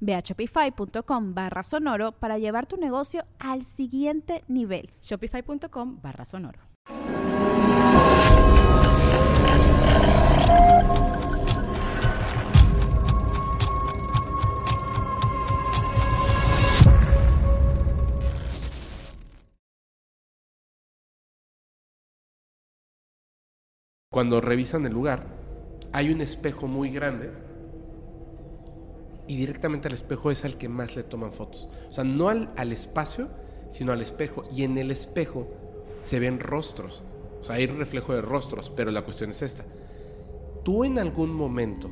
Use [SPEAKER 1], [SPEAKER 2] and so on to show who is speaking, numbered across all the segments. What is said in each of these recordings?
[SPEAKER 1] Ve a shopify.com barra sonoro para llevar tu negocio al siguiente nivel.
[SPEAKER 2] Shopify.com barra sonoro.
[SPEAKER 3] Cuando revisan el lugar, hay un espejo muy grande y directamente al espejo es al que más le toman fotos. O sea, no al, al espacio, sino al espejo. Y en el espejo se ven rostros. O sea, hay reflejo de rostros, pero la cuestión es esta. ¿Tú en algún momento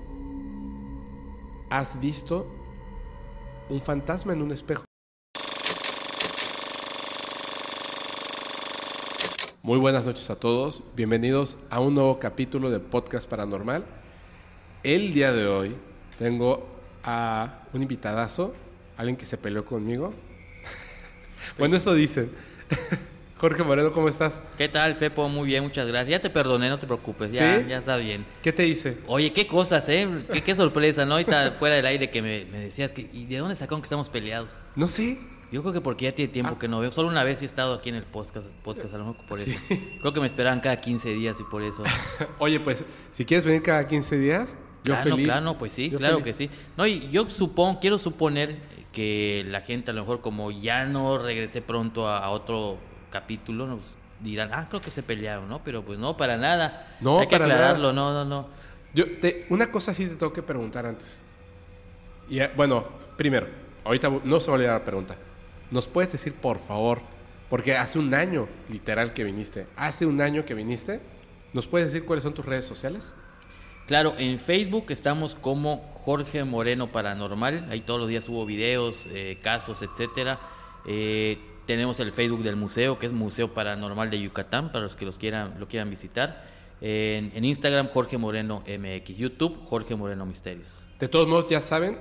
[SPEAKER 3] has visto un fantasma en un espejo? Muy buenas noches a todos, bienvenidos a un nuevo capítulo de Podcast Paranormal. El día de hoy tengo a un invitadazo, alguien que se peleó conmigo. bueno, eso dicen. Jorge Moreno, ¿cómo estás?
[SPEAKER 4] ¿Qué tal, Fepo? Muy bien, muchas gracias. Ya te perdoné, no te preocupes, ya, ya está bien.
[SPEAKER 3] ¿Qué te hice?
[SPEAKER 4] Oye, qué cosas, ¿eh? Qué, sorpresa, ¿no? Ahorita fuera del aire que me, decías que... ¿Y de dónde sacaron que estamos peleados?
[SPEAKER 3] No sé.
[SPEAKER 4] Yo creo que porque ya tiene tiempo ah. que no veo. Solo una vez he estado aquí en el podcast, podcast a lo mejor por eso. Creo que me esperaban cada 15 días y por eso.
[SPEAKER 3] Oye, pues, si quieres venir cada 15 días, yo
[SPEAKER 4] claro,
[SPEAKER 3] feliz.
[SPEAKER 4] Claro, pues sí, claro que sí. No, y yo supongo, quiero suponer que la gente a lo mejor como ya no regresé pronto a, otro capítulo, nos dirán, ah, creo que se pelearon, ¿no? Pero pues no, para nada.
[SPEAKER 3] No,
[SPEAKER 4] Hay que
[SPEAKER 3] para
[SPEAKER 4] aclararlo, no, no, no.
[SPEAKER 3] Yo una cosa sí te tengo que preguntar antes. Y, eh, bueno, primero, ahorita no se va a olvidar la pregunta. ¿Nos puedes decir, por favor, porque hace un año, literal, que viniste, hace un año que viniste, ¿nos puedes decir cuáles son tus redes sociales?
[SPEAKER 4] Claro, en Facebook estamos como Jorge Moreno Paranormal. Ahí todos los días subo videos, eh, casos, etcétera. Eh, tenemos el Facebook del museo, que es Museo Paranormal de Yucatán, para los que los quieran, lo quieran visitar. En, Instagram, Jorge Moreno MX. YouTube, Jorge Moreno Misterios.
[SPEAKER 3] De todos modos, ya saben,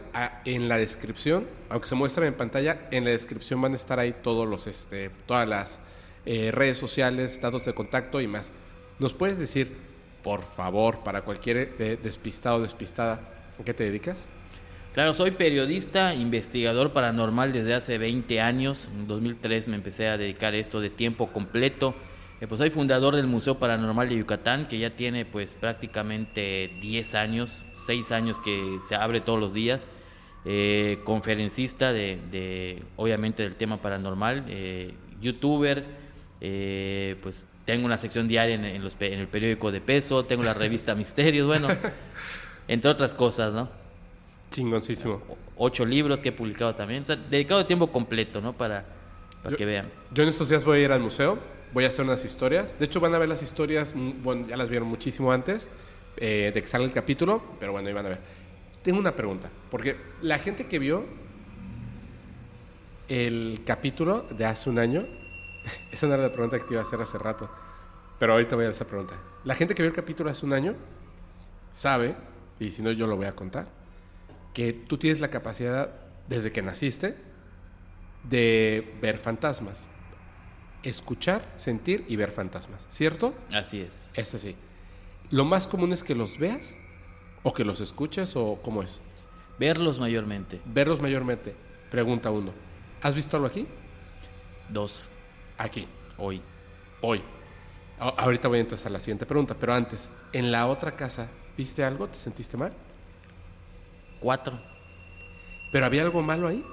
[SPEAKER 3] en la descripción, aunque se muestran en pantalla, en la descripción van a estar ahí todos los, este, todas las eh, redes sociales, datos de contacto y más. ¿Nos puedes decir por favor, para cualquier despistado o despistada, ¿a qué te dedicas?
[SPEAKER 4] Claro, soy periodista, investigador paranormal desde hace 20 años. En 2003 me empecé a dedicar a esto de tiempo completo. Eh, pues soy fundador del Museo Paranormal de Yucatán, que ya tiene pues prácticamente 10 años, 6 años que se abre todos los días. Eh, conferencista de, obviamente, del tema paranormal, eh, youtuber, pues tengo una sección diaria en, los, en el periódico de peso, tengo la revista Misterios, bueno, entre otras cosas, ¿no?
[SPEAKER 3] Chingoncísimo.
[SPEAKER 4] ocho libros que he publicado también, o sea, dedicado de tiempo completo, ¿no? Para, para que vean.
[SPEAKER 3] Yo en estos días voy a ir al museo, voy a hacer unas historias. De hecho, van a ver las historias, mm, bueno, ya las vieron muchísimo antes eh, de que salga el capítulo, pero bueno, ahí van a ver. Tengo una pregunta, porque la gente que vio el capítulo de hace un año, esa no era la pregunta que te iba a hacer hace rato. Pero ahorita voy a esa pregunta. La gente que vio el capítulo hace un año sabe, y si no yo lo voy a contar, que tú tienes la capacidad, desde que naciste, de ver fantasmas. Escuchar, sentir y ver fantasmas. ¿Cierto?
[SPEAKER 4] Así es.
[SPEAKER 3] Es así. ¿Lo más común es que los veas? ¿O que los escuches? ¿O cómo es?
[SPEAKER 4] Verlos mayormente.
[SPEAKER 3] Verlos mayormente. Pregunta uno. ¿Has visto algo aquí?
[SPEAKER 4] Dos.
[SPEAKER 3] Aquí.
[SPEAKER 4] Hoy.
[SPEAKER 3] Hoy. ahorita voy entonces a la siguiente pregunta, pero antes, ¿en la otra casa viste algo? ¿Te sentiste mal?
[SPEAKER 4] Cuatro.
[SPEAKER 3] ¿Pero había algo malo ahí?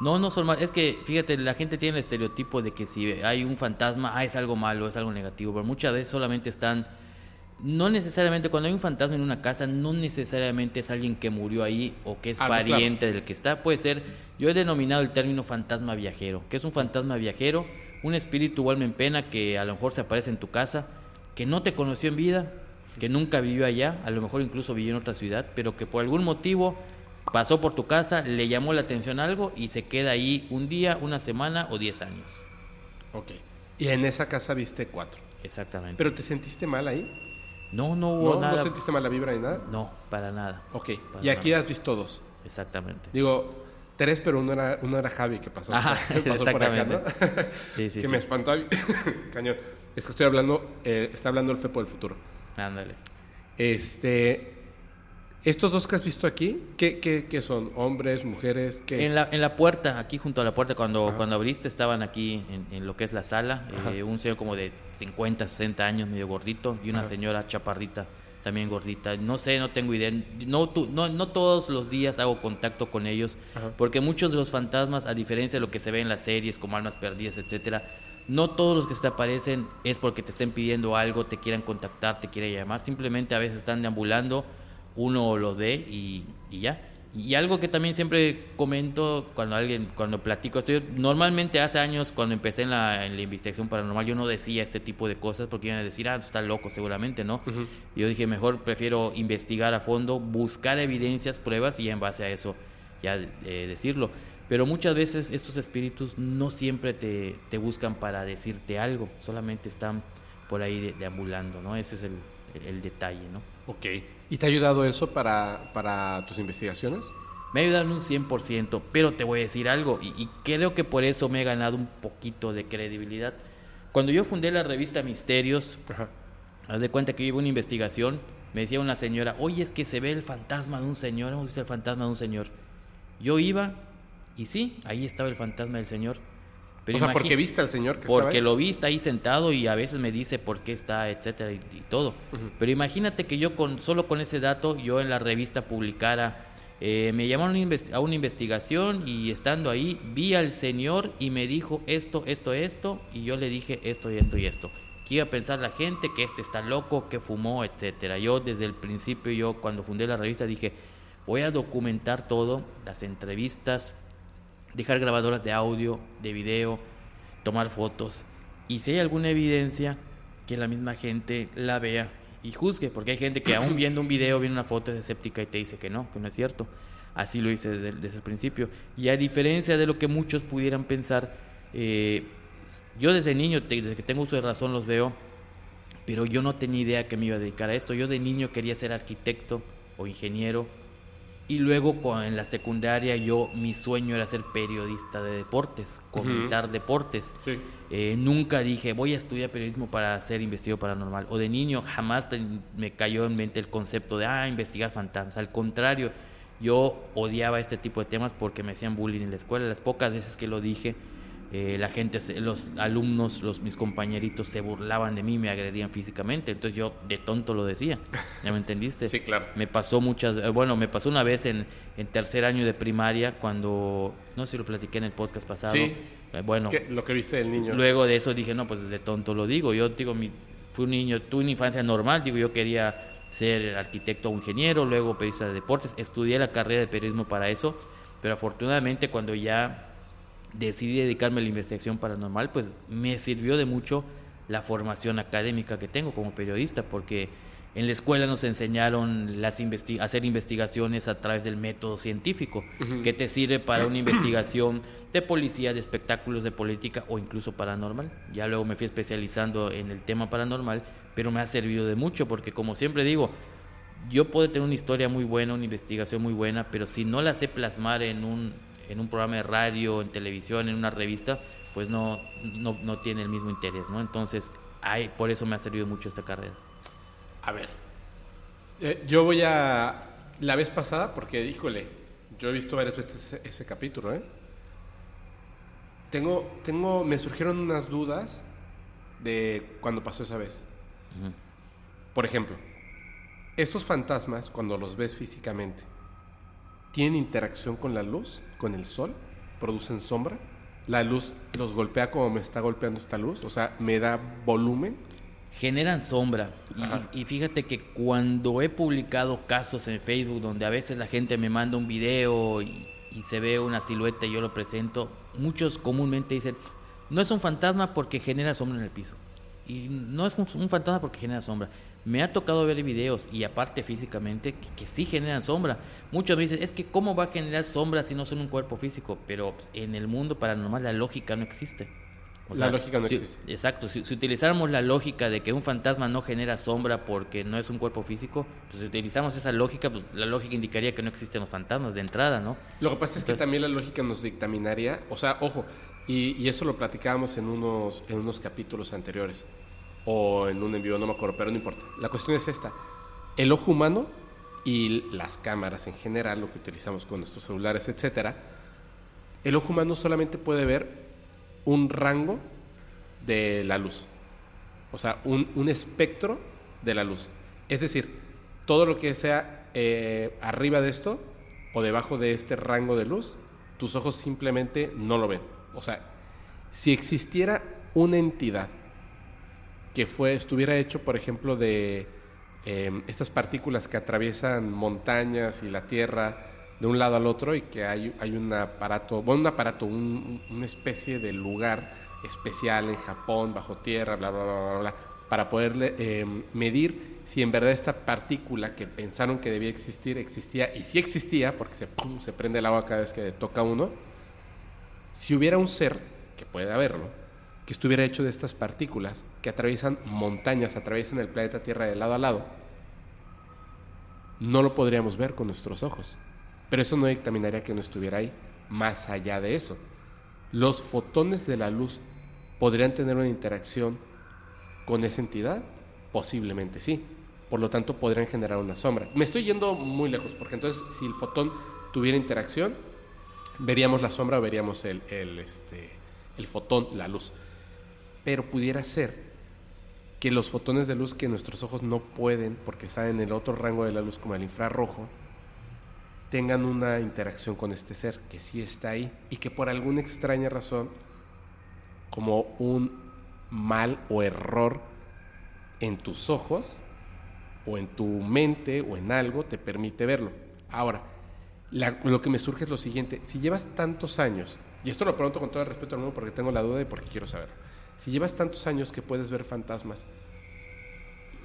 [SPEAKER 4] No, no son malos. Es que, fíjate, la gente tiene el estereotipo de que si hay un fantasma, ah, es algo malo, es algo negativo. Pero muchas veces solamente están. No necesariamente, cuando hay un fantasma en una casa, no necesariamente es alguien que murió ahí o que es
[SPEAKER 3] Ah, claro.
[SPEAKER 4] pariente del que está. Puede ser, yo he denominado el término fantasma viajero. que es un fantasma viajero? Un espíritu o alma en pena que a lo mejor se aparece en tu casa, que no te conoció en vida, que nunca vivió allá, a lo mejor incluso vivió en otra ciudad, pero que por algún motivo pasó por tu casa, le llamó la atención algo y se queda ahí un día, una semana o diez años.
[SPEAKER 3] Ok. Y en esa casa viste cuatro.
[SPEAKER 4] Exactamente.
[SPEAKER 3] ¿Pero te sentiste mal ahí?
[SPEAKER 4] no, no hubo
[SPEAKER 3] ¿No?
[SPEAKER 4] nada.
[SPEAKER 3] ¿No sentiste mala vibra ni nada?
[SPEAKER 4] No, para nada.
[SPEAKER 3] Ok.
[SPEAKER 4] Para
[SPEAKER 3] Y aquí
[SPEAKER 4] nada.
[SPEAKER 3] has visto dos.
[SPEAKER 4] Exactamente.
[SPEAKER 3] Digo, tres, pero uno era, uno era Javi que pasó,
[SPEAKER 4] Ajá,
[SPEAKER 3] pasó por acá, ¿no?
[SPEAKER 4] exactamente. Sí, sí,
[SPEAKER 3] que
[SPEAKER 4] sí.
[SPEAKER 3] me espantó. Cañón. Es que estoy hablando, eh, está hablando el Fepo del futuro.
[SPEAKER 4] Ándale.
[SPEAKER 3] Este, estos dos que has visto aquí, ¿qué, qué, qué son? ¿Hombres, mujeres? ¿Qué es?
[SPEAKER 4] En la, en la puerta, aquí junto a la puerta, cuando, cuando abriste, estaban aquí en, en lo que es la sala, eh, un señor como de 50, 60 años, medio gordito, y una
[SPEAKER 3] Ajá.
[SPEAKER 4] señora chaparrita, también gordita. No sé, no tengo idea. No, tú- no, no todos los días hago contacto con ellos,
[SPEAKER 3] Ajá.
[SPEAKER 4] porque muchos de los fantasmas, a diferencia de lo que se ve en las series como Almas Perdidas, etcétera, no todos los que se te aparecen es porque te estén pidiendo algo, te quieran contactar, te quieran llamar. Simplemente a veces están deambulando, uno los ve y, y ya. Y algo que también siempre comento cuando alguien, cuando platico esto, yo normalmente hace años cuando empecé en la, en la investigación paranormal yo no decía este tipo de cosas porque iban a decir, ah, tú estás loco seguramente, ¿no? Yo dije, mejor prefiero investigar a fondo, buscar evidencias, pruebas y en base a eso ya eh, decirlo. Pero muchas veces estos espíritus no siempre te, te buscan para decirte algo, solamente están por ahí de- deambulando, ¿no? Ese es el, el detalle, ¿no?
[SPEAKER 3] Ok. ¿Y te ha ayudado eso para, para tus investigaciones?
[SPEAKER 4] Me ha ayudado en un 100%, pero te voy a decir algo, y, y creo que por eso me he ganado un poquito de credibilidad. Cuando yo fundé la revista Misterios,
[SPEAKER 3] Ajá.
[SPEAKER 4] haz de cuenta que yo iba a una investigación, me decía una señora, oye, es que se ve el fantasma de un señor, hemos visto el fantasma de un señor. Yo iba, y sí, ahí estaba el fantasma del señor. Pero
[SPEAKER 3] o sea, porque viste al señor que
[SPEAKER 4] porque
[SPEAKER 3] ahí?
[SPEAKER 4] lo vi, está ahí sentado y a veces me dice por qué está, etcétera, y, y todo. Pero imagínate que yo con solo con ese dato, yo en la revista publicara, eh, me llamaron a una investigación y estando ahí vi al señor y me dijo esto, esto, esto, y yo le dije esto y esto y esto. ¿Qué iba a pensar la gente? Que este está loco, que fumó, etcétera. Yo desde el principio, yo cuando fundé la revista dije, voy a documentar todo, las entrevistas, dejar grabadoras de audio, de video, tomar fotos. Y si hay alguna evidencia, que la misma gente la vea y juzgue, porque hay gente que aún viendo un video, viene una foto es escéptica y te dice que no, que no es cierto. Así lo hice desde, el- principio. Y a diferencia de lo que muchos pudieran pensar, eh, yo desde niño, desde que tengo uso de razón, los veo, pero yo no tenía idea que me iba a dedicar a esto. Yo de niño quería ser arquitecto o ingeniero y luego en la secundaria yo mi sueño era ser periodista de deportes, comentar deportes.
[SPEAKER 3] Sí.
[SPEAKER 4] Eh, nunca dije voy a estudiar periodismo para ser investigador paranormal. O de niño jamás te- me cayó en mente el concepto de ah, investigar fantasmas. Al contrario, yo odiaba este tipo de temas porque me hacían bullying en la escuela. Las pocas veces que lo dije, eh, la gente, los alumnos, los mis compañeritos se burlaban de mí, me agredían físicamente. Entonces yo de tonto lo decía. ¿Ya me entendiste?
[SPEAKER 3] Sí, claro.
[SPEAKER 4] Me pasó muchas, eh, bueno, me pasó una vez en, en tercer año de primaria cuando, no sé si lo platiqué en el podcast pasado.
[SPEAKER 3] Sí.
[SPEAKER 4] Eh, Bueno,
[SPEAKER 3] ¿Qué- Lo que viste del niño.
[SPEAKER 4] luego de eso dije, no, pues de tonto lo digo. Yo digo, mi, fui un niño, tuve una infancia normal, digo, yo quería ser arquitecto o ingeniero, luego periodista de deportes, estudié la carrera de periodismo para eso, pero afortunadamente cuando ya decidí dedicarme a la investigación paranormal, pues me sirvió de mucho la formación académica que tengo como periodista, porque en la escuela nos enseñaron las investi- hacer investigaciones a través del método científico, que te sirve para una investigación de policía, de espectáculos, de política o incluso paranormal. Ya luego me fui especializando en el tema paranormal, pero me ha servido de mucho, porque como siempre digo, yo puedo tener una historia muy buena, una investigación muy buena, pero si no la sé plasmar en un, en un programa de radio, en televisión, en una revista, pues no, no, no tiene el mismo interés, ¿no? Entonces, ay, por eso me ha servido mucho esta carrera.
[SPEAKER 3] A ver. Eh, yo voy a. La vez pasada, porque, híjole, yo he visto varias veces ese, ese capítulo, ¿eh? Tengo, tengo. Me surgieron unas dudas de cuando pasó esa vez.
[SPEAKER 4] Ujú.
[SPEAKER 3] Por ejemplo, estos fantasmas, cuando los ves físicamente, ¿tienen interacción con la luz, con el sol? producen sombra. La luz los golpea como me está golpeando esta luz, o sea, me da volumen.
[SPEAKER 4] Generan sombra. Y, y fíjate que cuando he publicado casos en Facebook donde a veces la gente me manda un video y, y se ve una silueta y yo lo presento, muchos comúnmente dicen, no es un fantasma porque genera sombra en el piso. Y no es un, un fantasma porque genera sombra. Me ha tocado ver videos y aparte físicamente que, que sí generan sombra. Muchos me dicen, es que cómo va a generar sombra si no son un cuerpo físico. Pero pues, en el mundo paranormal la lógica no existe.
[SPEAKER 3] La lógica no
[SPEAKER 4] si-
[SPEAKER 3] existe.
[SPEAKER 4] Exacto, si, si utilizáramos la lógica de que un fantasma no genera sombra porque no es un cuerpo físico, pues si utilizamos esa lógica, pues la lógica indicaría que no existen los fantasmas de entrada, ¿no?
[SPEAKER 3] Lo que pasa es que también la lógica nos dictaminaría, o sea, ojo, y, y eso lo platicábamos en unos, en unos capítulos anteriores, o en un envío, no me acuerdo, pero no importa. La cuestión es esta, el ojo humano y las cámaras en general, lo que utilizamos con nuestros celulares, etcétera, el ojo humano solamente puede ver un rango de la luz, o sea, un, espectro de la luz. Es decir, todo lo que sea eh, arriba de esto o debajo de este rango de luz, tus ojos simplemente no lo ven. O sea, si existiera una entidad que fue, estuviera hecho, por ejemplo, de eh, estas partículas que atraviesan montañas y la tierra de un lado al otro y que hay, hay un aparato, bueno, un aparato, un- una especie de lugar especial en Japón, bajo tierra, bla, bla, bla, bla, bla, para poderle eh, medir si en verdad esta partícula que pensaron que debía existir existía, y si existía, porque se, pum, se prende el agua cada vez que toca uno, si hubiera un ser, que puede haberlo, que estuviera hecho de estas partículas que atraviesan montañas, atraviesan el planeta Tierra de lado a lado, no lo podríamos ver con nuestros ojos. Pero eso no dictaminaría que no estuviera ahí. Más allá de eso, los fotones de la luz podrían tener una interacción con esa entidad. Posiblemente sí. Por lo tanto, podrían generar una sombra. Me estoy yendo muy lejos, porque entonces si el fotón tuviera interacción, veríamos la sombra o veríamos el, este, el fotón, la luz. Pero pudiera ser que los fotones de luz que nuestros ojos no pueden, porque están en el otro rango de la luz como el infrarrojo, tengan una interacción con este ser que sí está ahí y que por alguna extraña razón, como un mal o error en tus ojos o en tu mente o en algo te permite verlo. Ahora, lo que me surge es lo siguiente, si llevas tantos años, y esto lo pregunto con todo el respeto al mundo porque tengo la duda y porque quiero saber, si llevas tantos años que puedes ver fantasmas,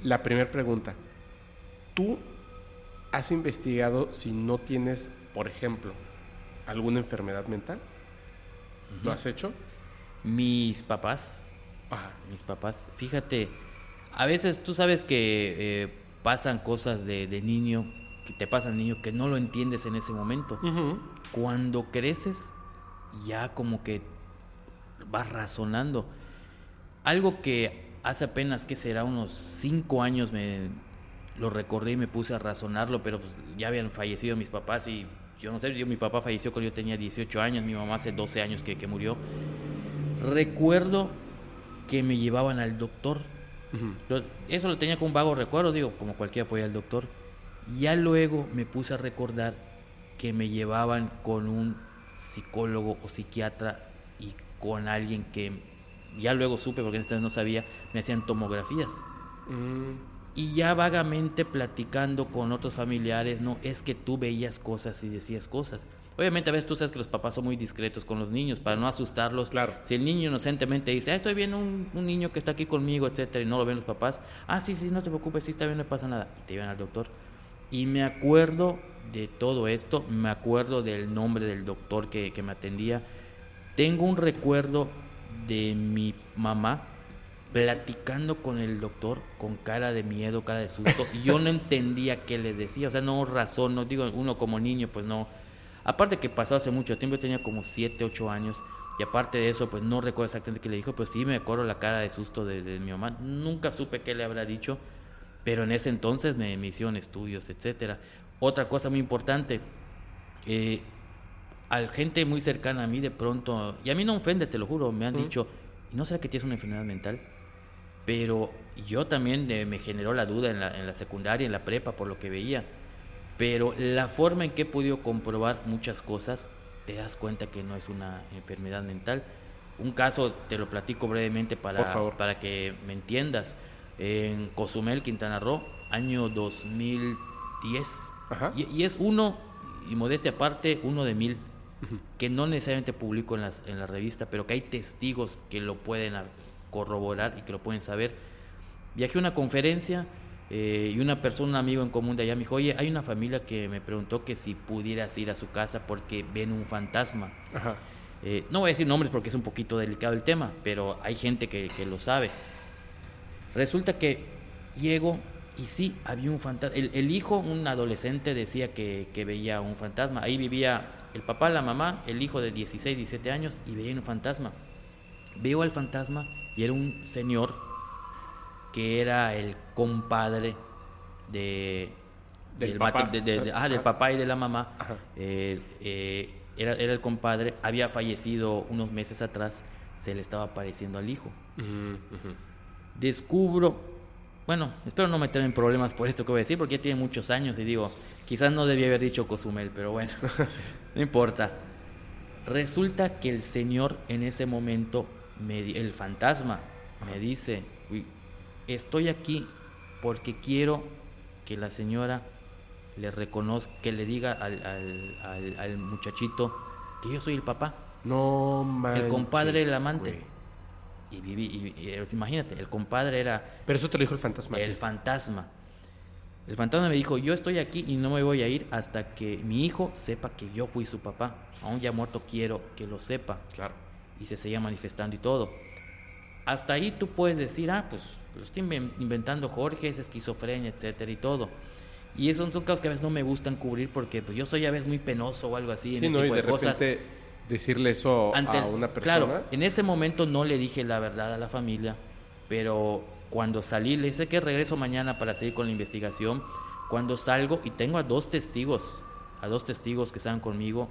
[SPEAKER 3] la primera pregunta, ¿tú has investigado si no tienes, por ejemplo, alguna enfermedad mental? ¿Lo has hecho?
[SPEAKER 4] Mis papás,
[SPEAKER 3] Ajá.
[SPEAKER 4] mis papás, fíjate, a veces tú sabes que eh, pasan cosas de, de niño, que te pasan niño que no lo entiendes en ese momento. Cuando creces, ya como que vas razonando. Algo que hace apenas que será unos cinco años me lo recorrí y me puse a razonarlo, pero pues ya habían fallecido mis papás y yo no sé, yo, mi papá falleció cuando yo tenía 18 años, mi mamá hace 12 años que, que murió. Recuerdo que me llevaban al doctor. Eso lo tenía con un vago recuerdo, digo, como cualquiera podía ir al doctor. Ya luego me puse a recordar que me llevaban con un psicólogo o psiquiatra y con alguien que ya luego supe, porque en este no sabía, me hacían tomografías.
[SPEAKER 3] Mm,
[SPEAKER 4] Y ya vagamente platicando con otros familiares, no, es que tú veías cosas y decías cosas. Obviamente a veces tú sabes que los papás son muy discretos con los niños para no asustarlos.
[SPEAKER 3] Claro.
[SPEAKER 4] Si el niño inocentemente dice, ah, estoy viendo un, un niño que está aquí conmigo, etcétera, y no lo ven los papás, ah, sí, sí, no te preocupes, sí está bien, no pasa nada. Y te llevan al doctor. Y me acuerdo de todo esto, me acuerdo del nombre del doctor que, que me atendía. Tengo un recuerdo de mi mamá platicando con el doctor con cara de miedo, cara de susto, y yo no entendía qué le decía, o sea, no razón, no digo, uno como niño, pues no. Aparte que pasó hace mucho tiempo, yo tenía como 7, 8 años, y aparte de eso, pues no recuerdo exactamente qué le dijo, pero sí me acuerdo la cara de susto de, mi mamá, nunca supe qué le habrá dicho, pero en ese entonces me, me hicieron estudios, etcétera. Otra cosa muy importante, eh, a gente muy cercana a mí de pronto, y a mí no ofende, te lo juro, me han dicho, ¿y no será que tienes una enfermedad mental? Pero yo también eh, me generó la duda en la, en la secundaria, en la prepa, por lo que veía. Pero la forma en que he podido comprobar muchas cosas te das cuenta que no es una enfermedad mental. Un caso, te lo platico brevemente para,
[SPEAKER 3] Por favor.
[SPEAKER 4] para que me entiendas. En Cozumel, Quintana Roo, año 2010.
[SPEAKER 3] Ajá.
[SPEAKER 4] Y, y es uno, y modestia aparte, uno de mil, que no necesariamente publico en, las, en la revista, pero que hay testigos que lo pueden corroborar y que lo pueden saber. Viajé a una conferencia eh, y una persona, un amigo en común de allá me dijo, oye, hay una familia que me preguntó que si pudieras ir a su casa porque ven un fantasma.
[SPEAKER 3] Ajá.
[SPEAKER 4] Eh, no voy a decir nombres porque es un poquito delicado el tema, pero hay gente que, que lo sabe. Resulta que llego y sí, había un fantasma. El, el hijo, un adolescente, decía que, que veía un fantasma. Ahí vivía el papá, la mamá, el hijo de 16, 17 años y veía un fantasma. Veo al fantasma y era un señor que era el compadre de,
[SPEAKER 3] Del
[SPEAKER 4] mate-
[SPEAKER 3] papá.
[SPEAKER 4] de- de- de- ah, del papá y de la mamá. Eh, eh, era, era el compadre, había fallecido unos meses atrás, se le estaba apareciendo al hijo. Descubro, bueno, espero no meterme en problemas por esto que voy a decir, porque ya tiene muchos años y digo, quizás no debía haber dicho Cozumel, pero bueno, no importa. Resulta que el señor en ese momento, me el fantasma, me dice, "Uy, estoy aquí porque quiero que la señora le reconozca, que le diga al, al- al- al muchachito que yo soy el papá.
[SPEAKER 3] No manches.
[SPEAKER 4] El compadre el amante. Y viví, y- y- imagínate, el compadre era
[SPEAKER 3] Pero eso te lo dijo el fantasma.
[SPEAKER 4] el fantasma. El fantasma me dijo, yo estoy aquí y no me voy a ir hasta que mi hijo sepa que yo fui su papá. Aún ya muerto quiero que lo sepa.
[SPEAKER 3] Claro.
[SPEAKER 4] Y se seguía manifestando y todo. Hasta ahí tú puedes decir, ah, pues lo estoy inven- inventando Jorge, es esquizofrenia, etcétera y todo. Y esos son casos que a veces no me gustan cubrir porque pues yo soy a veces muy penoso o algo así en
[SPEAKER 3] Sí,
[SPEAKER 4] este
[SPEAKER 3] ¿no? Y
[SPEAKER 4] tipo
[SPEAKER 3] de
[SPEAKER 4] de, cosas.
[SPEAKER 3] repente decirle eso
[SPEAKER 4] Ante
[SPEAKER 3] a
[SPEAKER 4] el-
[SPEAKER 3] una persona.
[SPEAKER 4] Claro, en ese momento no le dije la verdad a la familia, pero cuando salí, le dije que regreso mañana para seguir con la investigación. Cuando salgo y tengo a dos testigos, a dos testigos que estaban conmigo,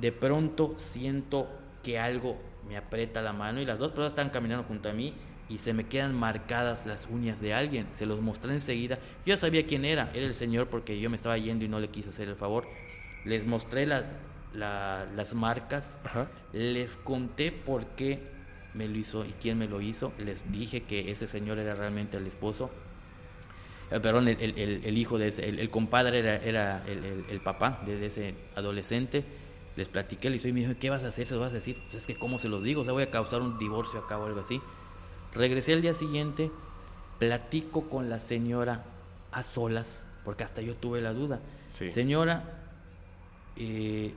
[SPEAKER 4] de pronto siento que algo me aprieta la mano y las dos personas están caminando junto a mí y se me quedan marcadas las uñas de alguien. Se los mostré enseguida. Yo ya sabía quién era, era el señor porque yo me estaba yendo y no le quise hacer el favor. Les mostré las, la- las marcas
[SPEAKER 3] Ajá.
[SPEAKER 4] les conté por qué me lo hizo y quién me lo hizo. Les dije que ese señor era realmente el esposo. Eh, perdón, el, el- hijo de ese, el, el compadre era, era el, papá de, ese adolescente. Les platiqué, le hice y me dijo, ¿qué vas a hacer? ¿Se lo vas a decir? Pues es que, ¿cómo se los digo? O sea, voy a causar un divorcio acá o algo así. Regresé al día siguiente, platico con la señora a solas, porque hasta yo tuve la duda.
[SPEAKER 3] Sí.
[SPEAKER 4] Señora, eh,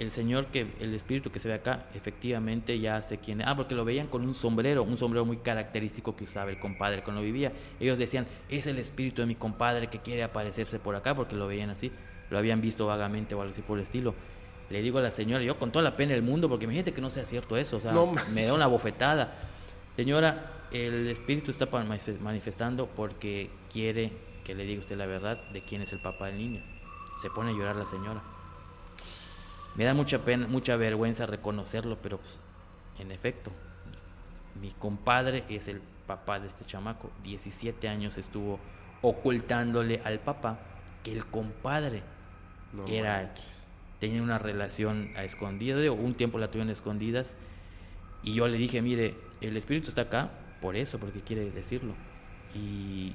[SPEAKER 4] el señor que, el espíritu que se ve acá, efectivamente ya sé quién. Ah, porque lo veían con un sombrero, un sombrero muy característico que usaba el compadre cuando vivía. Ellos decían, es el espíritu de mi compadre que quiere aparecerse por acá, porque lo veían así, lo habían visto vagamente o algo así por el estilo. Le digo a la señora, yo con toda la pena del mundo, porque imagínate que no sea cierto eso, o sea,
[SPEAKER 3] No
[SPEAKER 4] me da una bofetada. Señora, el espíritu está manifestando porque quiere que le diga usted la verdad de quién es el papá del niño. Se pone a llorar la señora. Me da mucha pena, mucha vergüenza reconocerlo, pero pues, en efecto, mi compadre es el papá de este chamaco. 17 años estuvo ocultándole al papá que el compadre
[SPEAKER 3] No
[SPEAKER 4] era
[SPEAKER 3] manches.
[SPEAKER 4] tenía una relación a escondidas, digo, un tiempo la tuvieron escondidas y yo le dije, mire, el espíritu está acá por eso, porque quiere decirlo. Y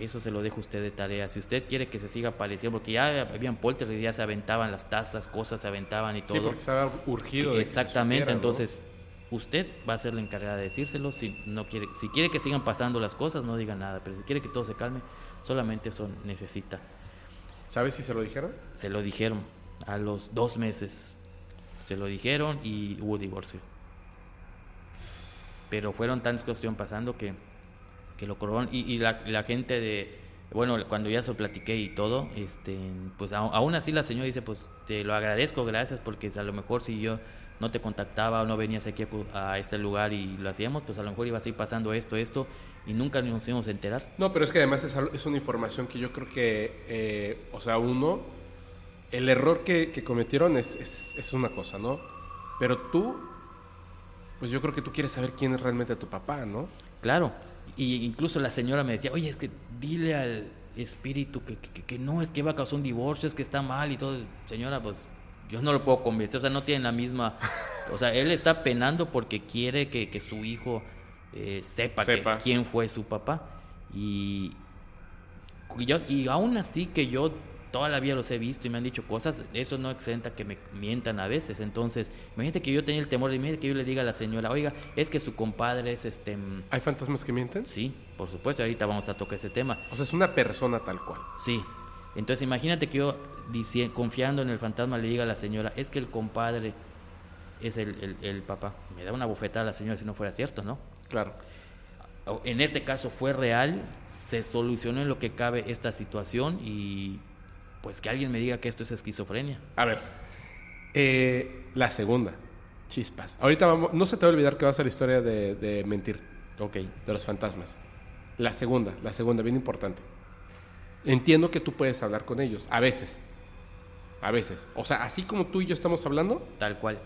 [SPEAKER 4] eso se lo dejo a usted de tarea. Si usted quiere que se siga apareciendo, porque ya habían poltergeist, ya se aventaban las tazas, cosas se aventaban y todo.
[SPEAKER 3] Sí, porque estaba urgido. de que se
[SPEAKER 4] Exactamente, entonces usted va a ser la encargada de decírselo. Si no quiere, si quiere que sigan pasando las cosas, no diga nada. Pero si quiere que todo se calme, solamente eso necesita.
[SPEAKER 3] ¿Sabes si se lo dijeron?
[SPEAKER 4] Se lo dijeron a los dos meses. Se lo dijeron y hubo divorcio. Pero fueron tantas cosas que iban pasando que, que lo corroboraron. Y, y la, la gente de. Bueno, cuando ya se lo platiqué y todo, este, pues a- aún así la señora dice: Pues te lo agradezco, gracias, porque a lo mejor si yo no te contactaba o no venías aquí a, a este lugar y lo hacíamos, pues a lo mejor iba a seguir pasando esto, esto, y nunca nos íbamos a enterar.
[SPEAKER 3] No, pero es que además es, es una información que yo creo que, eh, o sea, uno, el error que, que cometieron es, es- es una cosa, ¿no? Pero tú, pues yo creo que tú quieres saber quién es realmente tu papá, ¿no?
[SPEAKER 4] Claro, y incluso la señora me decía, oye, es que dile al espíritu que, que, que no, es que va a causar un divorcio, es que está mal y todo. Señora, pues yo no lo puedo convencer, o sea, no tienen la misma, o sea, él está penando porque quiere que, que su hijo eh, sepa, que- quién fue su papá. Y, y, yo, y aún así que yo toda la vida los he visto y me han dicho cosas, eso no exenta que me mientan a veces. Entonces, imagínate que yo tenía el temor, imagínate que yo le diga a la señora, oiga, es que su compadre es este... mm,
[SPEAKER 3] ¿Hay fantasmas que mienten?
[SPEAKER 4] Sí, por supuesto, ahorita vamos a tocar ese tema.
[SPEAKER 3] O sea, es una persona tal cual.
[SPEAKER 4] Sí. Entonces imagínate que yo confiando en el fantasma le diga a la señora, es que el compadre es el, el- el papá. Me da una bofetada a la señora si no fuera cierto, ¿no?
[SPEAKER 3] Claro.
[SPEAKER 4] En este caso fue real, se solucionó en lo que cabe esta situación y pues que alguien me diga que esto es esquizofrenia.
[SPEAKER 3] A ver. eh, la segunda. Chispas. Ahorita vamos. No se te va a olvidar que va a ser la historia de, de mentir.
[SPEAKER 4] Ok.
[SPEAKER 3] De los fantasmas. La segunda. La segunda, bien importante. Entiendo que tú puedes hablar con ellos. A veces. A veces. O sea, así como tú y yo estamos hablando,
[SPEAKER 4] Tal cual,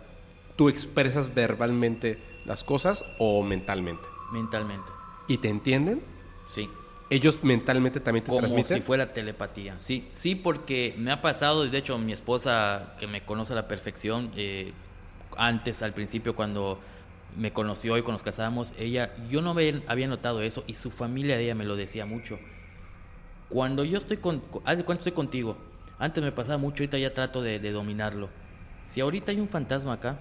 [SPEAKER 3] tú expresas verbalmente las cosas o mentalmente.
[SPEAKER 4] mentalmente.
[SPEAKER 3] ¿Y te entienden?
[SPEAKER 4] Sí.
[SPEAKER 3] Ellos mentalmente también te
[SPEAKER 4] Como
[SPEAKER 3] transmiten.
[SPEAKER 4] si fuera telepatía. Sí, sí, porque me ha pasado, y de hecho mi esposa, que me conoce a la perfección, eh, antes, al principio, cuando me conoció y cuando nos casamos, ella, yo no había notado eso y su familia de ella me lo decía mucho. Cuando yo estoy con, haz de cuenta estoy contigo, antes me pasaba mucho, ahorita ya trato de, de dominarlo. Si ahorita hay un fantasma acá,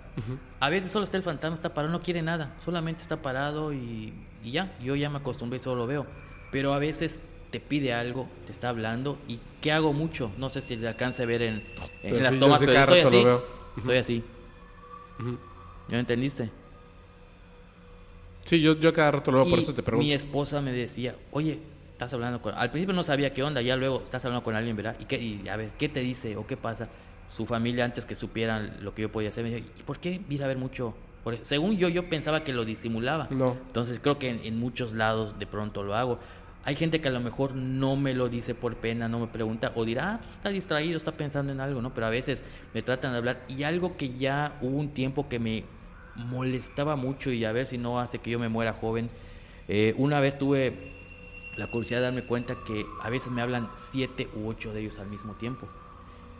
[SPEAKER 4] a veces solo está el fantasma, está parado, no quiere nada, solamente está parado y, y ya, yo ya me acostumbré y solo lo veo. Pero a veces te pide algo, te está hablando y ¿qué hago mucho? No sé si le alcance a ver en, en las
[SPEAKER 3] sí,
[SPEAKER 4] tomas, pero estoy
[SPEAKER 3] rato lo
[SPEAKER 4] así.
[SPEAKER 3] veo.
[SPEAKER 4] Estoy así. ¿Ya me entendiste?
[SPEAKER 3] Sí, yo, yo cada rato lo veo, por eso te pregunto.
[SPEAKER 4] Mi esposa me decía, oye, estás hablando con... Al principio no sabía qué onda, ya luego estás hablando con alguien, ¿verdad? ¿Y, qué, y a ver, ¿qué te dice o qué pasa? Su familia, antes que supieran lo que yo podía hacer, me decía, ¿y por qué ir a ver mucho? Por- según yo, yo pensaba que lo disimulaba.
[SPEAKER 3] No.
[SPEAKER 4] Entonces creo que en, en muchos lados de pronto lo hago. Hay gente que a lo mejor no me lo dice por pena, no me pregunta, o dirá, ah, pues, está distraído, está pensando en algo, ¿no? Pero a veces me tratan de hablar. Y algo que ya hubo un tiempo que me molestaba mucho y a ver si no hace que yo me muera joven. eh, una vez tuve la curiosidad de darme cuenta que a veces me hablan siete u ocho de ellos al mismo tiempo.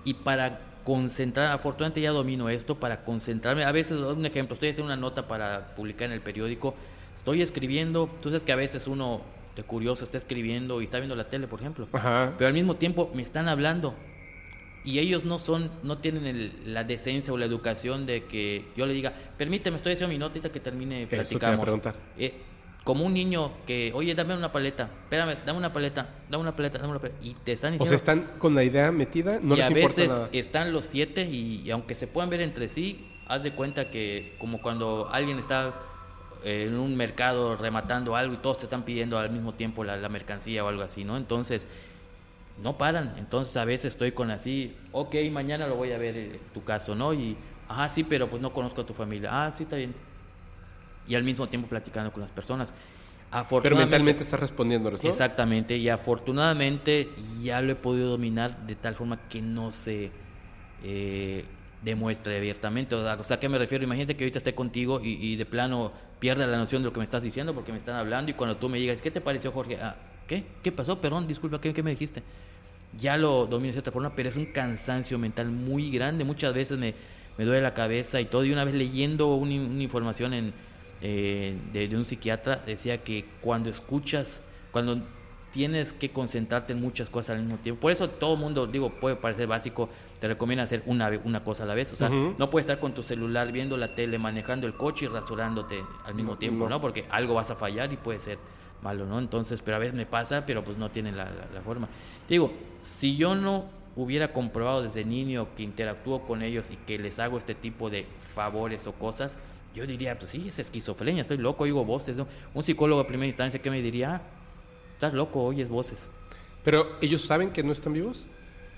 [SPEAKER 4] Y para concentrar, afortunadamente ya domino esto, para concentrarme, a veces, un ejemplo, estoy haciendo una nota para publicar en el periódico, estoy escribiendo, tú sabes que a veces uno de curioso está escribiendo y está viendo la tele, por ejemplo,
[SPEAKER 3] Ajá.
[SPEAKER 4] pero al mismo tiempo me están hablando y ellos no son, no tienen el- la decencia o la educación de que yo le diga, permíteme, estoy haciendo mi nota ahorita que termine,
[SPEAKER 3] Eso te a
[SPEAKER 4] platicamos. Eh, como un niño que, oye, dame una paleta, espérame, dame una paleta, dame una paleta, dame una paleta, y te están
[SPEAKER 3] O
[SPEAKER 4] diciendo...
[SPEAKER 3] sea, están con la idea metida, no
[SPEAKER 4] y
[SPEAKER 3] les
[SPEAKER 4] a
[SPEAKER 3] importa
[SPEAKER 4] veces
[SPEAKER 3] nada.
[SPEAKER 4] están los siete y, y aunque se puedan ver entre sí, haz de cuenta que como cuando alguien está en un mercado rematando algo y todos te están pidiendo al mismo tiempo la, la mercancía o algo así, ¿no? Entonces, no paran. Entonces a veces estoy con así, ok, mañana lo voy a ver eh, tu caso, ¿no? Y, ajá, sí, pero pues no conozco a tu familia. Ah, sí, está bien. Y al mismo tiempo platicando con las personas.
[SPEAKER 3] Pero mentalmente estás respondiéndoles, ¿no?
[SPEAKER 4] Exactamente, y afortunadamente ya lo he podido dominar de tal forma que no se eh, demuestre abiertamente. O sea, ¿a qué me refiero? Imagínate que ahorita esté contigo y, y de plano pierda la noción de lo que me estás diciendo porque me están hablando y cuando tú me digas, ¿qué te pareció, Jorge? Ah, ¿Qué? ¿Qué pasó? Perdón, disculpa, ¿qué, qué me dijiste? Ya lo domino de cierta forma, pero es un cansancio mental muy grande. Muchas veces me, me duele la cabeza y todo. Y una vez leyendo una, una información eh, de un psiquiatra, decía que cuando escuchas, cuando tienes que concentrarte en muchas cosas al mismo tiempo. Por eso todo mundo, digo, puede parecer básico, te recomienda hacer una, una cosa a la vez. O sea, no puedes estar con tu celular viendo la tele, manejando el coche y rasurándote al mismo
[SPEAKER 3] No,
[SPEAKER 4] tiempo,
[SPEAKER 3] no.
[SPEAKER 4] ¿no? Porque algo vas a fallar y puede ser malo, ¿no? Entonces, pero a veces me pasa, pero pues no tiene la, la- la forma. Digo, si yo no hubiera comprobado desde niño que interactúo con ellos y que les hago este tipo de favores o cosas, yo diría, pues sí, es esquizofrenia, estoy loco, oigo voces. ¿no? Un psicólogo a primera instancia que me diría, ah, estás loco, oyes voces.
[SPEAKER 3] Pero ellos saben que no están vivos.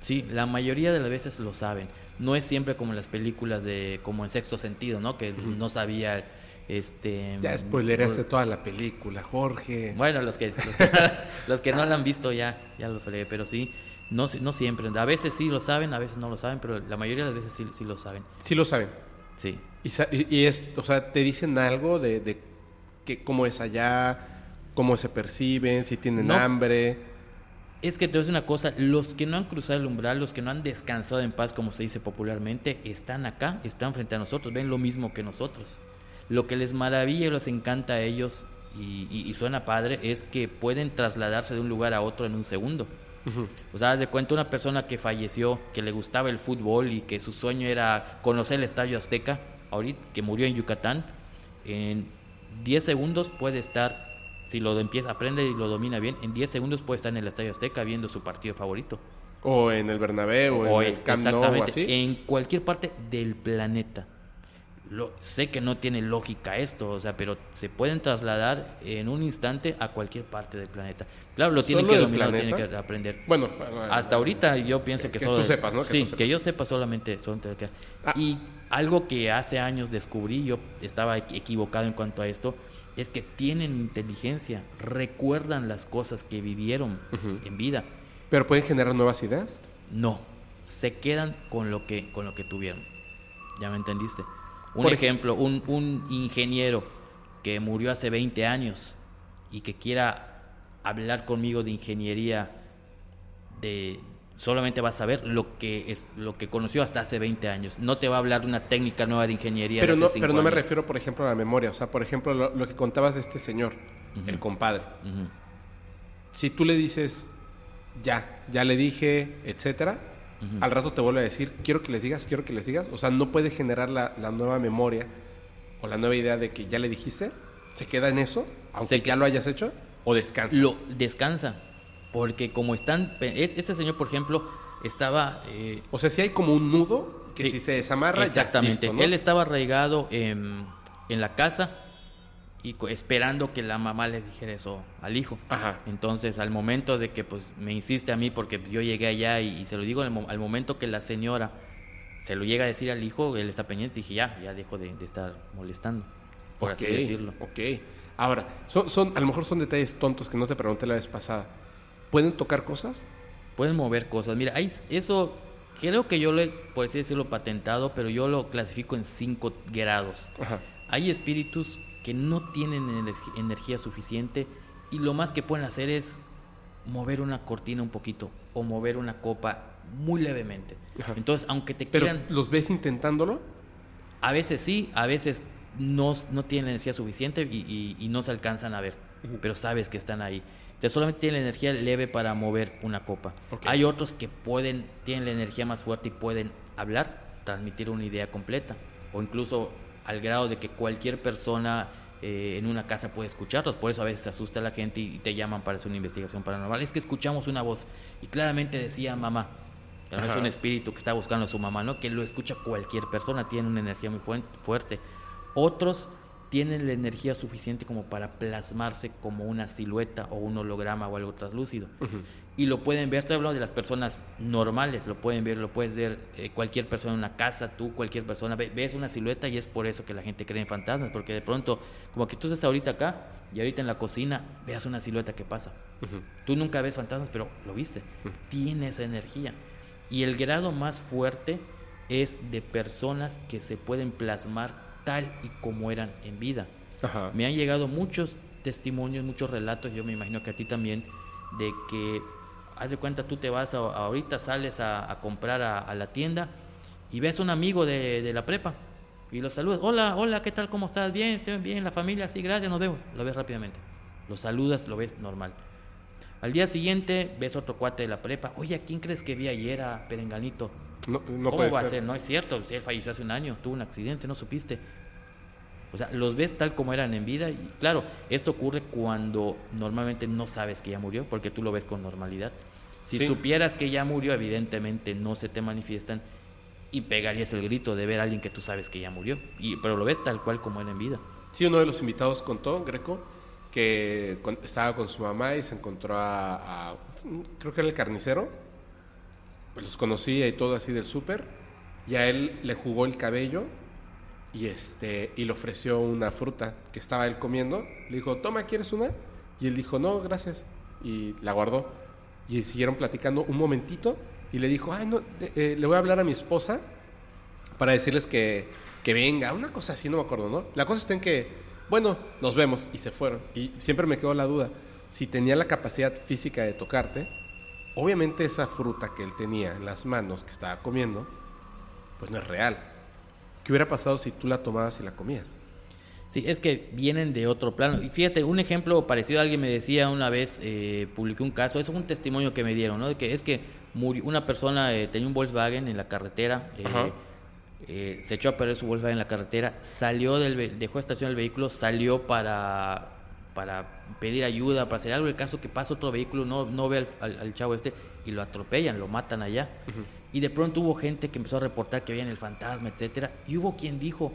[SPEAKER 4] Sí, la mayoría de las veces lo saben. No es siempre como en las películas de, como en sexto sentido, ¿no? Que no sabía, este...
[SPEAKER 3] Ya spoilereaste toda la película, Jorge.
[SPEAKER 4] Bueno, los que, los que, los que no la han visto ya, ya lo fregué, pero sí, no, no siempre. A veces sí lo saben, a veces no lo saben, pero la mayoría de las veces sí, sí lo saben.
[SPEAKER 3] Sí lo saben.
[SPEAKER 4] Sí.
[SPEAKER 3] Y- y es, o sea, te dicen algo de, de que cómo es allá, cómo se perciben, si tienen
[SPEAKER 4] No.
[SPEAKER 3] hambre.
[SPEAKER 4] Es que te voy a decir una cosa, los que no han cruzado el umbral, los que no han descansado en paz, como se dice popularmente, están acá, están frente a nosotros, ven lo mismo que nosotros. Lo que les maravilla y les encanta a ellos, y, y- y suena padre, es que pueden trasladarse de un lugar a otro en un segundo. O sea, haz de cuenta una persona que falleció, que le gustaba el fútbol y que su sueño era conocer el Estadio Azteca, ahorita que murió en Yucatán, en 10 segundos puede estar, si lo empieza, aprende y lo domina bien, en 10 segundos puede estar en el Estadio Azteca viendo su partido favorito.
[SPEAKER 3] O en el Bernabéu, o, en
[SPEAKER 4] es-
[SPEAKER 3] el Camp Nou, o así.
[SPEAKER 4] en cualquier parte del planeta. Lo, sé que no tiene lógica esto, o sea, pero se pueden trasladar en un instante a cualquier parte del planeta. Claro, lo tienen
[SPEAKER 3] ¿Solo
[SPEAKER 4] que dominar, lo tienen que aprender.
[SPEAKER 3] Bueno,
[SPEAKER 4] Hasta ahorita yo pienso que,
[SPEAKER 3] que
[SPEAKER 4] solo...
[SPEAKER 3] tú sepas, ¿no? Que
[SPEAKER 4] sí,
[SPEAKER 3] tú sepas.
[SPEAKER 4] que yo sepa solamente... solamente que-
[SPEAKER 3] Ah.
[SPEAKER 4] Y algo que hace años descubrí, yo estaba equi- equivocado en cuanto a esto, es que tienen inteligencia, recuerdan las cosas que vivieron en vida.
[SPEAKER 3] Pero pueden generar nuevas ideas.
[SPEAKER 4] No, se quedan con lo que, con lo que tuvieron. ¿Ya me entendiste? Un
[SPEAKER 3] Por ej-
[SPEAKER 4] ejemplo, un, un ingeniero que murió hace 20 años y que quiera hablar conmigo de ingeniería, de solamente va a saber lo que es lo que conoció hasta hace 20 años. No te va a hablar de una técnica nueva de ingeniería. de
[SPEAKER 3] Pero
[SPEAKER 4] hace
[SPEAKER 3] no, pero no me refiero, por ejemplo, a la memoria. O sea, por ejemplo, lo, lo que contabas de este señor, el compadre.
[SPEAKER 4] Ujú.
[SPEAKER 3] Si tú le dices, ya, ya le dije, etcétera,
[SPEAKER 4] Ujú.
[SPEAKER 3] al rato te vuelve a decir, quiero que les digas, quiero que les digas. O sea, no puede generar la, la nueva memoria o la nueva idea de que ya le dijiste. Se queda en eso, aunque
[SPEAKER 4] Se
[SPEAKER 3] ya lo hayas hecho, o descansa.
[SPEAKER 4] Lo descansa. Porque como están... Este señor, por ejemplo, estaba... eh,
[SPEAKER 3] O sea, si hay como un nudo que
[SPEAKER 4] Sí,
[SPEAKER 3] si se desamarra,
[SPEAKER 4] Exactamente.
[SPEAKER 3] ya, listo, ¿no?
[SPEAKER 4] Él estaba arraigado en, en la casa y esperando que la mamá le dijera eso al hijo.
[SPEAKER 3] Ajá.
[SPEAKER 4] Entonces, al momento de que pues me insiste a mí, porque yo llegué allá y, y se lo digo, al, mo- al momento que la señora se lo llega a decir al hijo, él está pendiente, dije, ya, ya dejo de, de estar molestando, por así
[SPEAKER 3] Ok,
[SPEAKER 4] decirlo.
[SPEAKER 3] Ok. Ahora, son, son, a lo mejor son detalles tontos que no te pregunté la vez pasada. ¿Pueden tocar cosas?
[SPEAKER 4] Pueden mover cosas. Mira, hay, eso creo que yo lo he, por así decirlo, patentado, pero yo lo clasifico en cinco grados.
[SPEAKER 3] Ajá.
[SPEAKER 4] Hay espíritus que no tienen energía suficiente y lo más que pueden hacer es mover una cortina un poquito o mover una copa muy levemente.
[SPEAKER 3] Ajá.
[SPEAKER 4] Entonces, aunque te
[SPEAKER 3] Pero
[SPEAKER 4] quieran,
[SPEAKER 3] los ves intentándolo.
[SPEAKER 4] a veces sí, a veces no, no tienen energía suficiente y, y- y no se alcanzan a ver, pero sabes que están ahí. Entonces solamente tienen la energía leve para mover una copa. Hay otros que pueden, tienen la energía más fuerte y pueden hablar, transmitir una idea completa, o incluso al grado de que cualquier persona eh, en una casa puede escucharlos. Por eso a veces se asusta a la gente y te llaman para hacer una investigación paranormal. Es que escuchamos una voz y claramente decía mamá. Que no es un espíritu que está buscando a su mamá, ¿no? Que lo escucha cualquier persona, tiene una energía muy fuerte. Otros tienen la energía suficiente como para plasmarse como una silueta o un holograma o algo translúcido.
[SPEAKER 3] Ujú.
[SPEAKER 4] Y lo pueden ver, estoy hablando de las personas normales, lo pueden ver, lo puedes ver eh, cualquier persona en una casa, tú, cualquier persona, ve- ves una silueta y es por eso que la gente cree en fantasmas, porque de pronto, como que tú estás ahorita acá y ahorita en la cocina, veas una silueta que pasa. Tú nunca ves fantasmas, pero lo viste. Tiene esa energía. Y el grado más fuerte es de personas que se pueden plasmar tal y como eran en vida.
[SPEAKER 3] Ajá.
[SPEAKER 4] Me han llegado muchos testimonios, muchos relatos, yo me imagino que a ti también, de que, haz de cuenta, tú te vas a- ahorita, sales a, a comprar a, a la tienda y ves a un amigo de, de la prepa y lo saludas. Hola, hola, ¿qué tal? ¿Cómo estás? Bien, ¿Te- bien, la familia, sí, gracias, nos vemos. Lo ves rápidamente. Lo saludas, lo ves normal. Al día siguiente ves otro cuate de la prepa. Oye, ¿a quién crees que vi ayer a Perenganito?
[SPEAKER 3] No, no
[SPEAKER 4] ¿Cómo
[SPEAKER 3] puede
[SPEAKER 4] va
[SPEAKER 3] ser.
[SPEAKER 4] a ser? No es cierto, él falleció hace un año, tuvo un accidente, no supiste. O sea, los ves tal como eran en vida y claro, esto ocurre cuando normalmente no sabes que ya murió, porque tú lo ves con normalidad. Si
[SPEAKER 3] Sí.
[SPEAKER 4] supieras que ya murió, evidentemente no se te manifiestan y pegarías el grito de ver a alguien que tú sabes que ya murió, y, pero lo ves tal cual como era en vida.
[SPEAKER 3] Sí, uno de los invitados contó, Greco, que estaba con su mamá y se encontró a, creo que era el carnicero, pues los conocía y todo así del súper, y a él le jugó el cabello y, este, y le ofreció una fruta que estaba él comiendo. Le dijo, toma, ¿quieres una? Y él dijo, no, gracias. Y la guardó. Y siguieron platicando un momentito y le dijo, ay, no, eh, eh, le voy a hablar a mi esposa para decirles que, que venga, una cosa así, no me acuerdo, ¿no? La cosa está en que, bueno, nos vemos y se fueron. Y siempre me quedó la duda, si tenía la capacidad física de tocarte obviamente esa fruta que él tenía en las manos, que estaba comiendo, pues no es real. ¿Qué hubiera pasado si tú la tomabas y la comías?
[SPEAKER 4] Sí, es que vienen de otro plano. Y fíjate, un ejemplo parecido, alguien me decía una vez, eh, publiqué un caso, es un testimonio que me dieron, ¿no? De que es que murió, una persona eh, tenía un Volkswagen en la carretera, eh,
[SPEAKER 3] Ajá.
[SPEAKER 4] Eh, se echó a perder su Volkswagen en la carretera, salió del, dejó estacionar el vehículo, salió para, para pedir ayuda, para hacer algo. El caso que pasa otro vehículo, no, no ve al, al- al chavo este y lo atropellan, lo matan allá. Y de pronto hubo gente que empezó a reportar que habían el fantasma, etcétera. Y hubo quien dijo,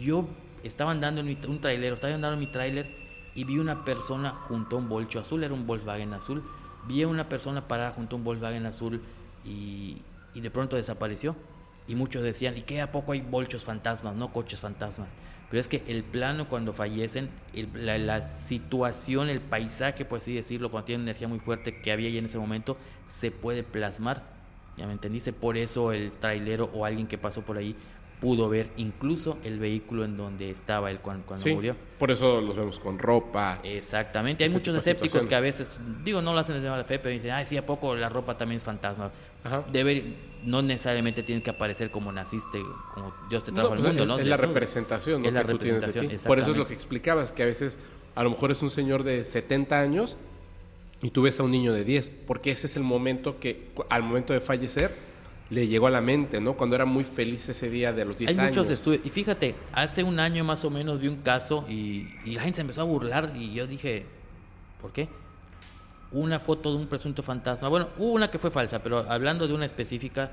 [SPEAKER 4] yo estaba andando en mi, un trailero, estaba andando en mi trailer y vi una persona junto a un bolcho azul, era un Volkswagen azul. Vi a una persona parada junto a un Volkswagen azul y, y de pronto desapareció. Y muchos decían, ¿y qué a poco hay bolchos fantasmas, no coches fantasmas? Pero es que el plano cuando fallecen, el- la, la situación, el paisaje, por así decirlo, cuando tiene energía muy fuerte que había ahí en ese momento, se puede plasmar. ¿Ya me entendiste? Por eso el trailero o alguien que pasó por ahí pudo ver incluso el vehículo en donde estaba él cuando, cuando
[SPEAKER 3] Sí,
[SPEAKER 4] murió.
[SPEAKER 3] por eso los vemos con ropa.
[SPEAKER 4] Exactamente, hay muchos
[SPEAKER 3] de
[SPEAKER 4] escépticos que a veces, digo, no lo hacen desde mala fe, pero dicen, ay, sí, ¿a poco la ropa también es fantasma?
[SPEAKER 3] Ajá.
[SPEAKER 4] Debe, no necesariamente tiene que aparecer como naciste, como Dios te trajo
[SPEAKER 3] No,
[SPEAKER 4] al
[SPEAKER 3] pues
[SPEAKER 4] mundo,
[SPEAKER 3] es,
[SPEAKER 4] ¿no?
[SPEAKER 3] es la representación ¿no?
[SPEAKER 4] Es la
[SPEAKER 3] que tú tienes de ti.
[SPEAKER 4] representación,
[SPEAKER 3] Por eso es lo que explicabas, que a veces a lo mejor es un señor de 70 años y tú ves a un niño de 10, porque ese es el momento que al momento de fallecer le llegó a la mente, ¿no? Cuando era muy feliz ese día de los 10
[SPEAKER 4] Hay
[SPEAKER 3] años.
[SPEAKER 4] muchos estudios. Y fíjate, hace un año más o menos vi un caso y, y la gente se empezó a burlar y yo dije, ¿por qué? Una foto de un presunto fantasma. Bueno, hubo una que fue falsa, pero hablando de una específica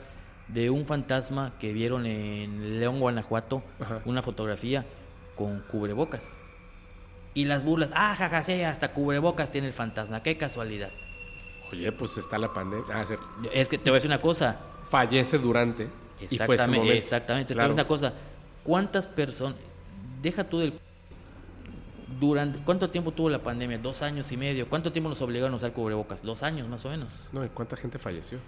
[SPEAKER 4] de un fantasma que vieron en León, Guanajuato,
[SPEAKER 3] Ajá.
[SPEAKER 4] una fotografía con cubrebocas. Y las burlas, ah, jaja, sí, hasta cubrebocas tiene el fantasma, qué casualidad.
[SPEAKER 3] Oye, pues está la pandemia. Ah, cierto.
[SPEAKER 4] Es que te voy a decir una cosa,
[SPEAKER 3] Fallece durante y fue ese
[SPEAKER 4] Exactamente,
[SPEAKER 3] momento.
[SPEAKER 4] exactamente. Te
[SPEAKER 3] Claro.
[SPEAKER 4] digo una cosa, ¿cuántas personas, deja tú del... Durante, ¿Cuánto tiempo tuvo la pandemia? Dos años y medio. ¿Cuánto tiempo nos obligaron a usar cubrebocas? Dos años más o menos.
[SPEAKER 3] No, ¿y cuánta gente falleció?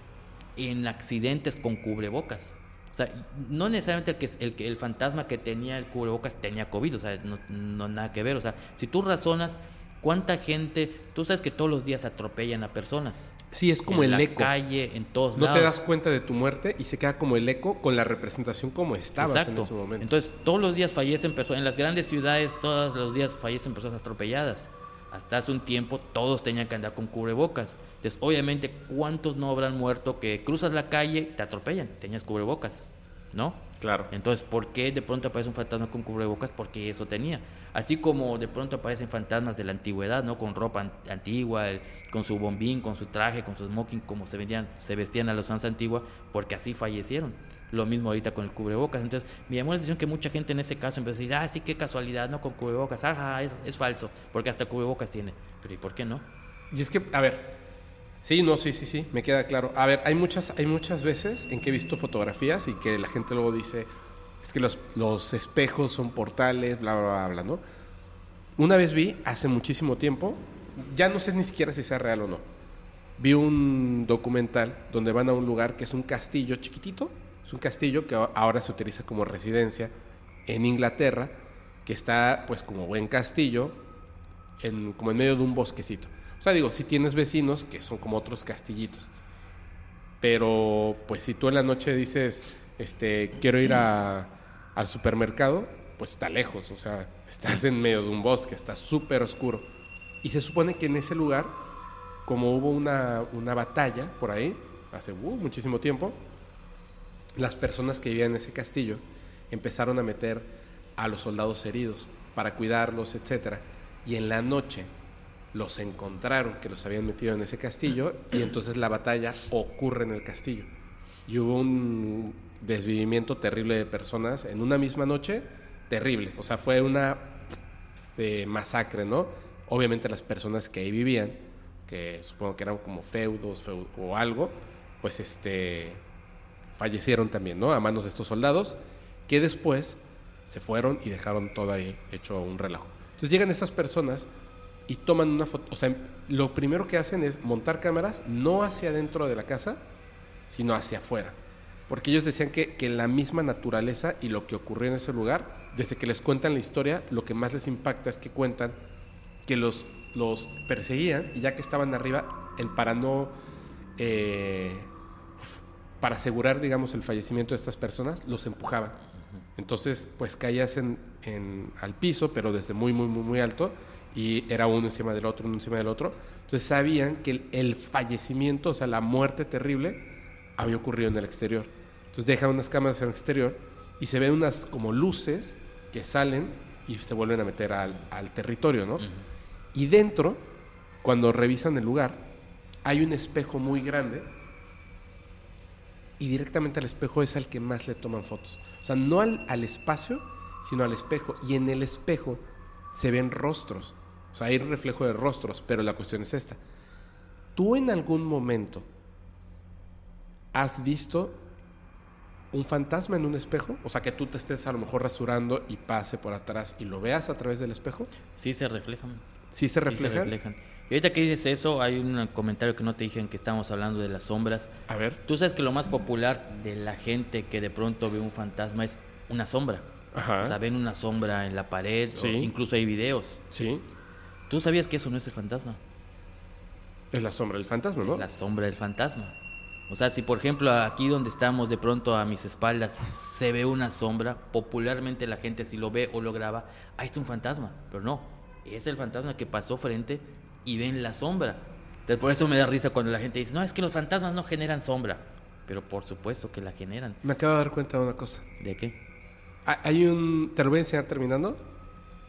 [SPEAKER 4] En accidentes con cubrebocas. O sea, no necesariamente el que el, el fantasma que tenía el cubrebocas tenía COVID, o sea, no, no nada que ver. O sea, si tú razonas, ¿cuánta gente, tú sabes que todos los días atropellan a personas?
[SPEAKER 3] Sí, es como
[SPEAKER 4] en
[SPEAKER 3] el
[SPEAKER 4] la
[SPEAKER 3] eco.
[SPEAKER 4] calle, en todos
[SPEAKER 3] No
[SPEAKER 4] lados.
[SPEAKER 3] te das cuenta de tu muerte y se queda como el eco con la representación como estabas en ese momento.
[SPEAKER 4] Entonces, todos los días fallecen personas, en las grandes ciudades, todos los días fallecen personas atropelladas. Hasta hace un tiempo todos tenían que andar con cubrebocas. Entonces, obviamente, ¿cuántos no habrán muerto que cruzas la calle, te atropellan, tenías cubrebocas? ¿No?
[SPEAKER 3] Claro.
[SPEAKER 4] Entonces, ¿por qué de pronto aparece un fantasma con cubrebocas? Porque eso tenía. Así como de pronto aparecen fantasmas de la antigüedad, ¿no? Con ropa an- antigua, el- con su bombín, con su traje, con su smoking, como se, vendían, se vestían a los usanza antigua, porque así fallecieron. Lo mismo ahorita con el cubrebocas. Entonces, me llamó la atención que mucha gente en ese caso empezó a decir, ah, sí, qué casualidad, ¿no? Con cubrebocas. Ajá, es, es falso, porque hasta cubrebocas tiene. Pero ¿y por qué no?
[SPEAKER 3] Y es que, a ver, sí, no, sí, sí, sí, me queda claro. A ver, hay muchas, hay muchas veces en que he visto fotografías y que la gente luego dice, es que los, los espejos son portales, bla, bla, bla, bla, ¿no? Una vez vi, hace muchísimo tiempo, ya no sé ni siquiera si sea real o no, vi un documental donde van a un lugar que es un castillo chiquitito, es un castillo que ahora se utiliza como residencia en Inglaterra, que está pues como buen castillo, en, como en medio de un bosquecito. O sea, digo, si tienes vecinos que son como otros castillitos. Pero, pues si tú en la noche dices, este, quiero ir a- al supermercado, pues está lejos. O sea, estás en medio de un bosque, está súper oscuro. Y se supone que en ese lugar, como hubo una, una batalla por ahí, hace uh, muchísimo tiempo, las personas que vivían en ese castillo empezaron a meter a los soldados heridos para cuidarlos, etcétera. Y en la noche los encontraron que los habían metido en ese castillo y entonces la batalla ocurre en el castillo. Y hubo un desvivimiento terrible de personas en una misma noche, terrible. O sea, fue una de masacre, ¿no? Obviamente las personas que ahí vivían, que supongo que eran como feudos feu- o algo, pues este fallecieron también, ¿no? A manos de estos soldados, que después se fueron y dejaron todo ahí hecho un relajo. Entonces llegan estas personas y toman una foto, o sea, lo primero que hacen es montar cámaras no hacia adentro de la casa, sino hacia afuera. Porque ellos decían que, que la misma naturaleza y lo que ocurrió en ese lugar, desde que les cuentan la historia, lo que más les impacta es que cuentan que los, los perseguían y ya que estaban arriba, el para no eh, para asegurar, digamos, el fallecimiento de estas personas, los empujaban. Entonces, pues caías en, en- al piso, pero desde muy, muy, muy, muy alto, y era uno encima del otro, uno encima del otro. Entonces sabían que el, el fallecimiento, o sea, la muerte terrible, había ocurrido en el exterior. Entonces dejan unas cámaras en el exterior y se ven unas como luces que salen y se vuelven a meter al, al territorio, ¿no? Y dentro, cuando revisan el lugar, hay un espejo muy grande y directamente al espejo es al que más le toman fotos. O sea, no al, al espacio, sino al espejo. Y en el espejo se ven rostros. O sea, hay reflejo de rostros, pero la cuestión es esta. ¿Tú en algún momento has visto un fantasma en un espejo? O sea, que tú te estés a lo mejor rasurando y pase por atrás y lo veas a través del espejo.
[SPEAKER 4] Sí se reflejan.
[SPEAKER 3] ¿Sí se
[SPEAKER 4] Sí reflejan. Y ahorita que dices eso, hay un comentario que no te dije en que estábamos hablando de las sombras.
[SPEAKER 3] A ver.
[SPEAKER 4] Tú sabes que lo más popular de la gente que de pronto ve un fantasma es una sombra.
[SPEAKER 3] Ajá.
[SPEAKER 4] O sea, ven una sombra en la pared, o
[SPEAKER 3] Sí.
[SPEAKER 4] incluso hay videos.
[SPEAKER 3] Sí.
[SPEAKER 4] ¿Tú sabías que eso no es el fantasma?
[SPEAKER 3] Es la sombra del fantasma, ¿no?
[SPEAKER 4] Es la sombra del fantasma. O sea, si por ejemplo aquí donde estamos de pronto a mis espaldas se ve una sombra, popularmente la gente si lo ve o lo graba, ahí está un fantasma, pero no, es el fantasma que pasó frente y ven la sombra. Entonces por eso me da risa cuando la gente dice, no, es que los fantasmas no generan sombra, pero por supuesto que la generan.
[SPEAKER 3] Me acabo de dar cuenta de una cosa.
[SPEAKER 4] ¿De qué?
[SPEAKER 3] Ha- Hay un. Te lo voy a enseñar terminando.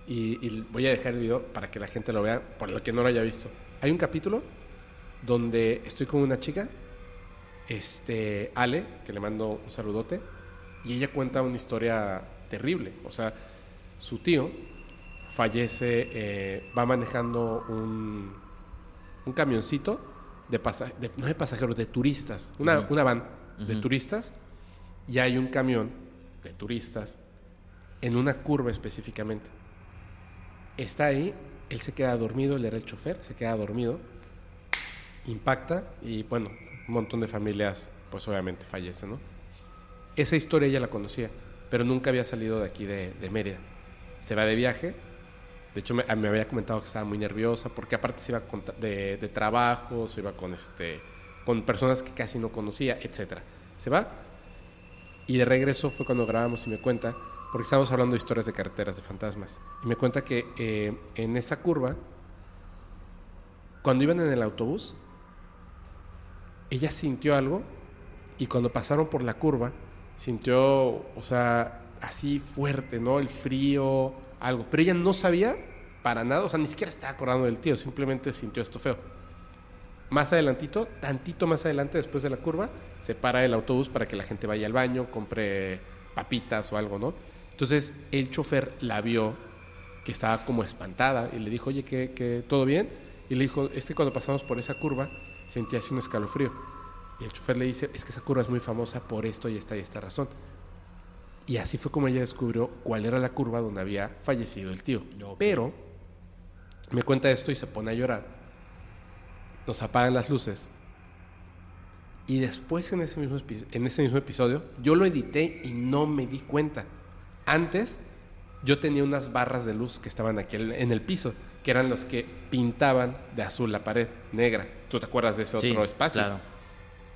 [SPEAKER 3] Y, y voy a dejar el video para que la gente lo vea, por el que no lo haya visto. Hay un capítulo donde estoy con una chica, este, Ale, que le mando un saludote, y ella cuenta una historia terrible. O sea, su tío fallece, eh, va manejando un, un camioncito de, pasa- de- no de pasajeros, de turistas, una,
[SPEAKER 4] Ujú.
[SPEAKER 3] una van de turistas, y hay un camión de turistas en una curva específicamente. Está ahí, él se queda dormido, él era el chofer, se queda dormido, impacta y bueno, un montón de familias pues obviamente fallecen, ¿no? Esa historia ella la conocía, pero nunca había salido de aquí de, de Mérida. Se va de viaje, de hecho me, me había comentado que estaba muy nerviosa porque aparte se iba con de, de trabajo, se iba con, este, con personas que casi no conocía, etc. Se va y de regreso fue cuando grabamos y me cuenta, porque estábamos hablando de historias de carreteras, de fantasmas. Y me cuenta que eh, en esa curva, cuando iban en el autobús, ella sintió algo y cuando pasaron por la curva, sintió, o sea, así fuerte, ¿no? El frío, algo. Pero ella no sabía para nada, o sea, ni siquiera estaba acordando del tío, simplemente sintió esto feo. Más adelantito, tantito más adelante, después de la curva, se para el autobús para que la gente vaya al baño, compre papitas o algo, ¿no? Entonces el chofer la vio que estaba como espantada y le dijo, oye, ¿qué, qué, todo bien? Y le dijo, es que cuando pasamos por esa curva sentí así un escalofrío. Y el chofer le dice, es que esa curva es muy famosa por esto y esta y esta razón. Y así fue como ella descubrió cuál era la curva donde había fallecido el tío. Pero me cuenta esto y se pone a llorar. Nos apagan las luces. Y después en ese, mismo, en ese mismo episodio, yo lo edité y no me di cuenta. Antes, yo tenía unas barras de luz que estaban aquí en el piso, que eran los que pintaban de azul la pared negra. ¿Tú te acuerdas de ese
[SPEAKER 4] Sí,
[SPEAKER 3] otro espacio?
[SPEAKER 4] claro.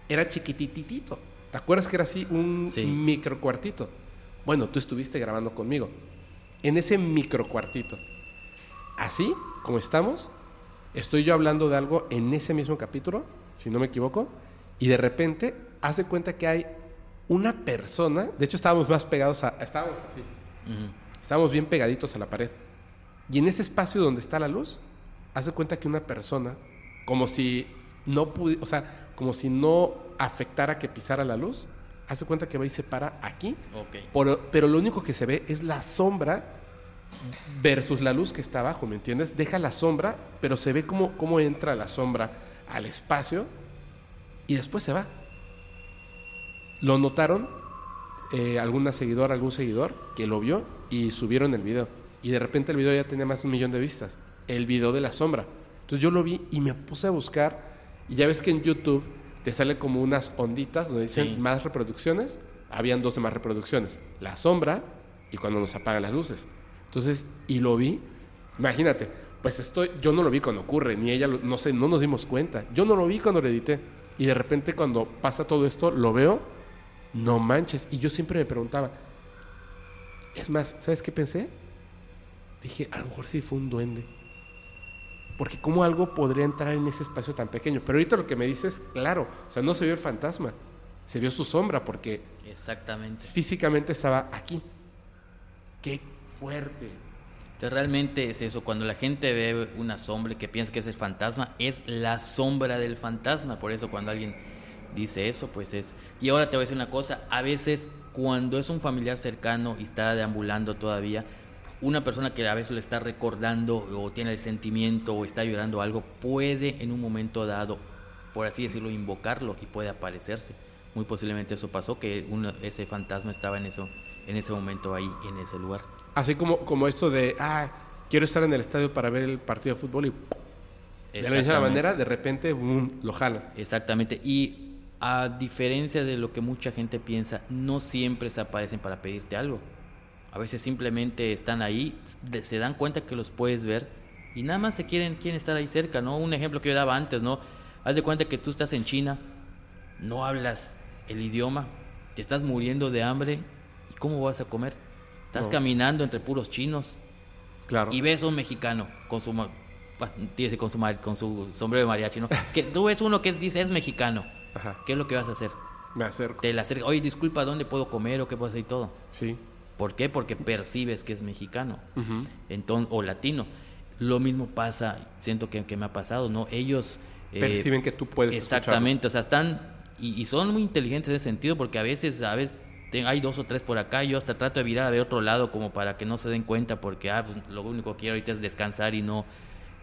[SPEAKER 3] Era chiquititito. ¿Te acuerdas que era así un
[SPEAKER 4] Sí.
[SPEAKER 3] micro cuartito? Bueno, tú estuviste grabando conmigo. En ese micro cuartito. Así como estamos, estoy yo hablando de algo en ese mismo capítulo, si no me equivoco, y de repente hace cuenta que hay una persona, de hecho estábamos más pegados a, estábamos así, estábamos bien pegaditos a la pared. Y en ese espacio donde está la luz, hace cuenta que una persona, como si no pudiera, o sea, como si no afectara que pisara la luz, hace cuenta que va y se para aquí,
[SPEAKER 4] Ok.
[SPEAKER 3] pero, pero lo único que se ve es la sombra versus la luz que está abajo, ¿me entiendes? Deja la sombra, pero se ve cómo, cómo entra la sombra al espacio y después se va. Lo notaron eh, alguna seguidora, algún seguidor que lo vio y subieron el video. Y de repente el video ya tenía más de un millón de vistas. El video de la sombra. Entonces yo lo vi y me puse a buscar. Y ya ves que en YouTube te sale como unas onditas donde dicen
[SPEAKER 4] Sí.
[SPEAKER 3] más reproducciones. Habían dos de más reproducciones. La sombra y cuando nos apagan las luces. Entonces, y lo vi. Imagínate, pues estoy, yo no lo vi cuando ocurre, ni ella, lo- no sé, no nos dimos cuenta. Yo no lo vi cuando lo edité. Y de repente cuando pasa todo esto, lo veo, no manches. Y yo siempre me preguntaba, es más, ¿sabes qué pensé? Dije, a lo mejor sí fue un duende. Porque cómo algo podría entrar en ese espacio tan pequeño. Pero ahorita lo que me dices, claro, o sea, no se vio el fantasma, se vio su sombra porque
[SPEAKER 4] Exactamente.
[SPEAKER 3] físicamente estaba aquí. Qué fuerte.
[SPEAKER 4] Entonces realmente es eso, cuando la gente ve una sombra y que piensa que es el fantasma, es la sombra del fantasma. Por eso cuando alguien dice eso, pues es... Y ahora te voy a decir una cosa, a veces cuando es un familiar cercano y está deambulando todavía, una persona que a veces le está recordando o tiene el sentimiento o está llorando algo, puede en un momento dado, por así decirlo, invocarlo y puede aparecerse. Muy posiblemente eso pasó, que uno- ese fantasma estaba en, eso, en ese momento ahí, en ese lugar.
[SPEAKER 3] Así como, como esto de, ah, quiero estar en el estadio para ver el partido de fútbol y de la misma manera, de repente, boom, lo jalan.
[SPEAKER 4] Exactamente. Y a diferencia de lo que mucha gente piensa, no siempre se aparecen para pedirte algo. A veces simplemente están ahí, se dan cuenta que los puedes ver y nada más se quieren, quieren estar ahí cerca, ¿no? Un ejemplo que yo daba antes, ¿no? Haz de cuenta que tú estás en China, no hablas el idioma, te estás muriendo de hambre y ¿cómo vas a comer? Estás
[SPEAKER 3] No.
[SPEAKER 4] caminando entre puros chinos
[SPEAKER 3] Claro.
[SPEAKER 4] y ves a un mexicano con su con su con su sombrero de mariachi, ¿no? Que tú ves uno que dice es mexicano.
[SPEAKER 3] Ajá.
[SPEAKER 4] ¿Qué es lo que vas a hacer?
[SPEAKER 3] Me acerco.
[SPEAKER 4] Te la acercas, oye, disculpa, ¿dónde puedo comer o qué puedo hacer y todo?
[SPEAKER 3] Sí.
[SPEAKER 4] ¿Por qué? Porque percibes que es mexicano
[SPEAKER 3] Ujú.
[SPEAKER 4] entonces, o latino. Lo mismo pasa, siento que, que me ha pasado, ¿no? Ellos... eh,
[SPEAKER 3] Perciben que tú puedes
[SPEAKER 4] Exactamente, o sea, están... Y, y son muy inteligentes en ese sentido porque a veces, a veces te- hay dos o tres por acá, yo hasta trato de virar a ver otro lado como para que no se den cuenta porque ah, pues, lo único que quiero ahorita es descansar y no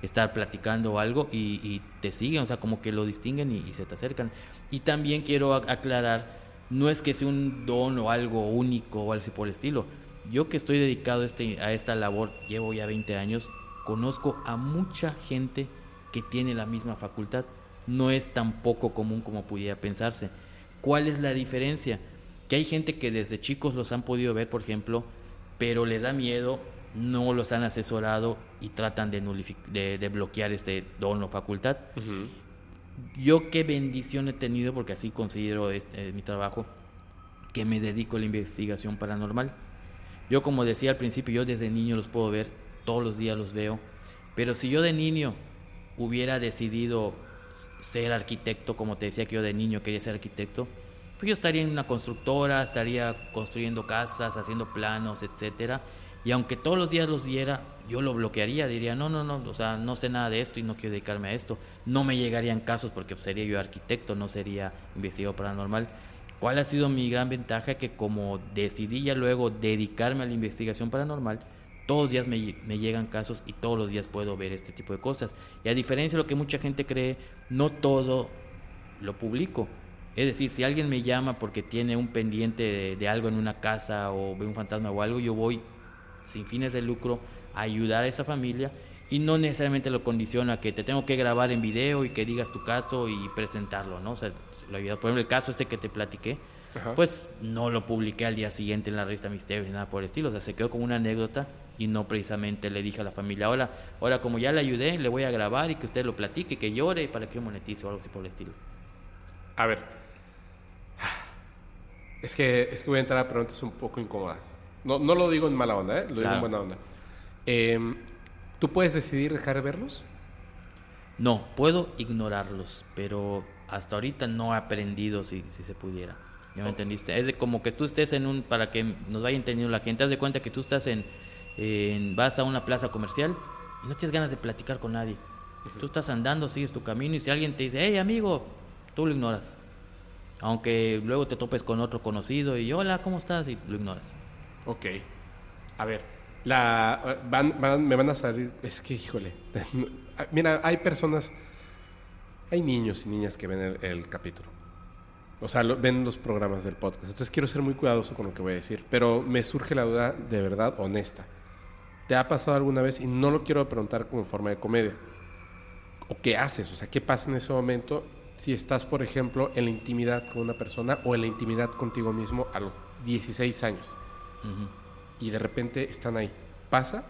[SPEAKER 4] estar platicando o algo y, y te siguen, o sea, como que lo distinguen y, y se te acercan. Y también quiero ac- aclarar, no es que sea un don o algo único o algo por el estilo. Yo que estoy dedicado a, este, esta labor, llevo ya 20 años, conozco a mucha gente que tiene la misma facultad. No es tan poco común como pudiera pensarse. ¿Cuál es la diferencia? Que hay gente que desde chicos los han podido ver, por ejemplo, pero les da miedo, no los han asesorado y tratan de, de, de bloquear este don o facultad.
[SPEAKER 3] Ujú.
[SPEAKER 4] Yo qué bendición he tenido, porque así considero este, mi trabajo, que me dedico a la investigación paranormal. Yo como decía al principio, yo desde niño los puedo ver, todos los días los veo, pero si yo de niño hubiera decidido ser arquitecto, como te decía que yo de niño quería ser arquitecto, pues yo estaría en una constructora, estaría construyendo casas, haciendo planos, etcétera. Y aunque todos los días los viera, yo lo bloquearía, diría, no, no, no, o sea, no sé nada de esto y no quiero dedicarme a esto. No me llegarían casos porque sería yo arquitecto, no sería investigador paranormal. ¿Cuál ha sido mi gran ventaja? Que como decidí ya luego dedicarme a la investigación paranormal, todos los días me, me llegan casos y todos los días puedo ver este tipo de cosas. Y a diferencia de lo que mucha gente cree, no todo lo publico. Es decir, si alguien me llama porque tiene un pendiente de, de algo en una casa o ve un fantasma o algo, yo voy sin fines de lucro a ayudar a esa familia y no necesariamente lo condiciona a que te tengo que grabar en video y que digas tu caso y presentarlo, ¿no? O sea, lo ayuda. Por ejemplo, el caso este que te platiqué,
[SPEAKER 3] Ajá.
[SPEAKER 4] pues no lo publiqué al día siguiente en la revista Misterio ni nada por el estilo, o sea, se quedó como una anécdota y no precisamente le dije a la familia, ahora, ahora como ya le ayudé, le voy a grabar y que usted lo platique, que llore para que yo monetice o algo así por el estilo.
[SPEAKER 3] A ver. Es que, es que voy a entrar a preguntas un poco incómodas. No, no lo digo en mala onda, ¿eh? Lo digo en buena onda. Em, ¿Tú puedes decidir dejar de verlos?
[SPEAKER 4] No, puedo ignorarlos, pero hasta ahorita no he aprendido si, si se pudiera. ¿Ya me entendiste? Es de como que tú estés en un, para que nos vaya entendiendo la gente, haz de cuenta que tú estás en, en- vas a una plaza comercial y no tienes ganas de platicar con nadie. Tú estás andando, sigues tu camino y si alguien te dice, hey amigo, tú lo ignoras. Aunque luego te topes con otro conocido y hola, ¿cómo estás? Y lo ignoras.
[SPEAKER 3] Ok. A ver, la, van, van- me van a salir. Es que, híjole. Mira, hay personas. Hay niños y niñas que ven el, el capítulo. O sea, lo- ven los programas del podcast. Entonces quiero ser muy cuidadoso con lo que voy a decir. Pero me surge la duda de verdad honesta. ¿Te ha pasado alguna vez? Y no lo quiero preguntar como forma de comedia. ¿O qué haces? O sea, ¿qué pasa en ese momento si estás, por ejemplo, en la intimidad con una persona o en la intimidad contigo mismo a los 16 años? Y de repente están ahí. ¿Pasa?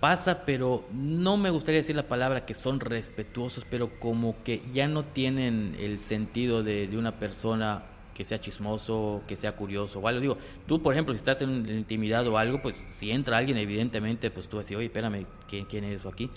[SPEAKER 4] pasa, pero no me gustaría decir la palabra que son respetuosos, pero como que ya no tienen el sentido de, una persona que sea chismoso, que sea curioso o algo. Digo, tú, por ejemplo, si estás en intimidad o algo, pues si entra alguien, evidentemente, pues tú vas a decir, oye, espérame, ¿quién, quién es eso aquí?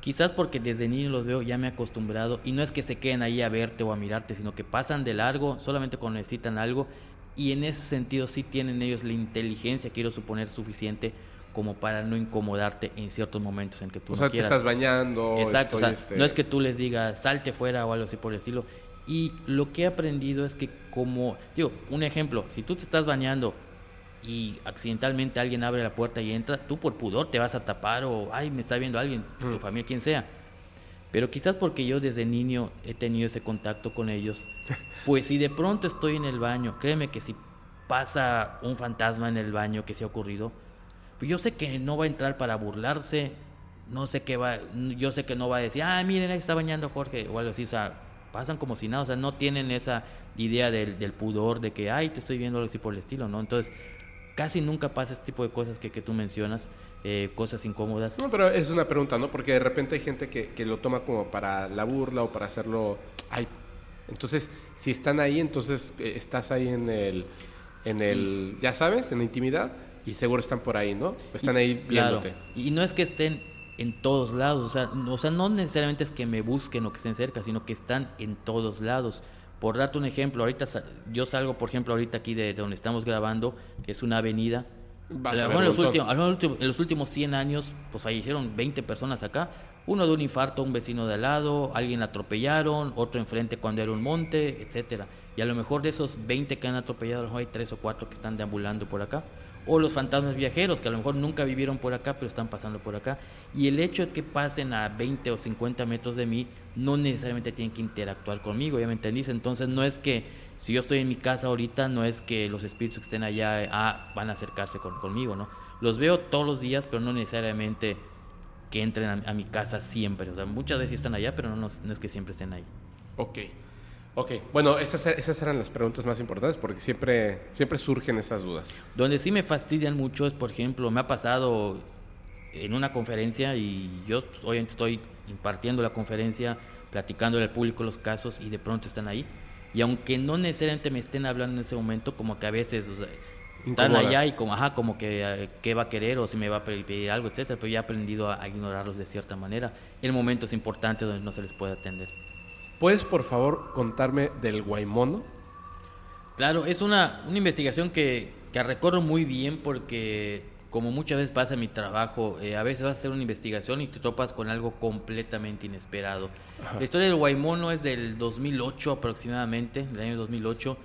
[SPEAKER 4] Quizás porque desde niño los veo, ya me he acostumbrado, y no es que se queden ahí a verte o a mirarte, sino que pasan de largo solamente cuando necesitan algo, y en ese sentido sí tienen ellos la inteligencia, quiero suponer, suficiente como para no incomodarte en ciertos momentos en que tú
[SPEAKER 3] O
[SPEAKER 4] no
[SPEAKER 3] sea, te estás bañando.
[SPEAKER 4] Exacto, o sea,
[SPEAKER 3] este,
[SPEAKER 4] no es que tú les digas salte fuera o algo así por el estilo. Y lo que he aprendido es que como, digo, un ejemplo, si tú te estás bañando y accidentalmente alguien abre la puerta y entra, tú por pudor te vas a tapar o, ay, me está viendo alguien, tu familia, quien sea. Pero quizás porque yo desde niño he tenido ese contacto con ellos, pues si de pronto estoy en el baño, créeme que si pasa un fantasma en el baño que se ha ocurrido, pues yo sé que no va a entrar para burlarse, no sé qué va, yo sé que no va a decir, ah, miren, ahí está bañando Jorge, o algo así, o sea, pasan como si nada, o sea, no tienen esa idea del, del pudor, de que, ay, te estoy viendo algo así por el estilo, ¿no? Entonces, casi nunca pasa este tipo de cosas que, que tú mencionas, eh, cosas incómodas.
[SPEAKER 3] No, pero es una pregunta, ¿no? Porque de repente hay gente que, que lo toma como para la burla o para hacerlo. Ay, entonces, si están ahí, entonces eh, estás ahí en el, en el, ya sabes, en la intimidad y seguro están por ahí, ¿no? Están ahí
[SPEAKER 4] Claro,
[SPEAKER 3] viéndote.
[SPEAKER 4] y no es que estén en todos lados, o sea, no, o sea, no necesariamente es que me busquen o que estén cerca, sino que están en todos lados. Por darte un ejemplo, ahorita yo salgo, por ejemplo, ahorita aquí de, de donde estamos grabando, que es una avenida.
[SPEAKER 3] Vas
[SPEAKER 4] A
[SPEAKER 3] ver
[SPEAKER 4] en, los
[SPEAKER 3] un montón.
[SPEAKER 4] últimos, a lo mejor en los últimos- en los últimos 100 años, pues fallecieron 20 personas acá. Uno de un infarto, un vecino de al lado, alguien la atropellaron, otro enfrente cuando era un monte, etcétera. Y a lo mejor de esos 20 que han atropellado, a lo mejor hay 3 o 4 que están deambulando por acá. O los fantasmas viajeros, que a lo mejor nunca vivieron por acá, pero están pasando por acá. Y el hecho de que pasen a 20 o 50 metros de mí, no necesariamente tienen que interactuar conmigo, ¿ya me entendís? Entonces no es que si yo estoy en mi casa ahorita, no es que los espíritus que estén allá ah, van a acercarse con- conmigo, ¿no? Los veo todos los días, pero no necesariamente que entren a, a mi casa siempre. O sea, muchas veces están allá, pero no, no es que siempre estén ahí.
[SPEAKER 3] Ok. Ok. Bueno, esas, esas eran las preguntas más importantes porque siempre, siempre surgen esas dudas.
[SPEAKER 4] Donde sí me fastidian mucho es, por ejemplo, me ha pasado en una conferencia y yo pues, obviamente estoy impartiendo la conferencia, platicando al público los casos y de pronto están ahí. Y aunque no necesariamente me estén hablando en ese momento, como que a veces o sea, están
[SPEAKER 3] Incomoda.
[SPEAKER 4] allá y como, ajá, como que eh, qué va a querer o si me va a pedir pedir algo, etcétera, pero ya he aprendido a, a ignorarlos de cierta manera en momentos importantes donde no se les puede atender.
[SPEAKER 3] ¿Puedes, por favor, contarme del guaymono?
[SPEAKER 4] Claro, es una, una investigación que, que recorro muy bien porque como muchas veces pasa en mi trabajo, eh, a veces vas a hacer una investigación y te topas con algo completamente inesperado. La historia del Guaymono es del 2008 aproximadamente, del año 2008.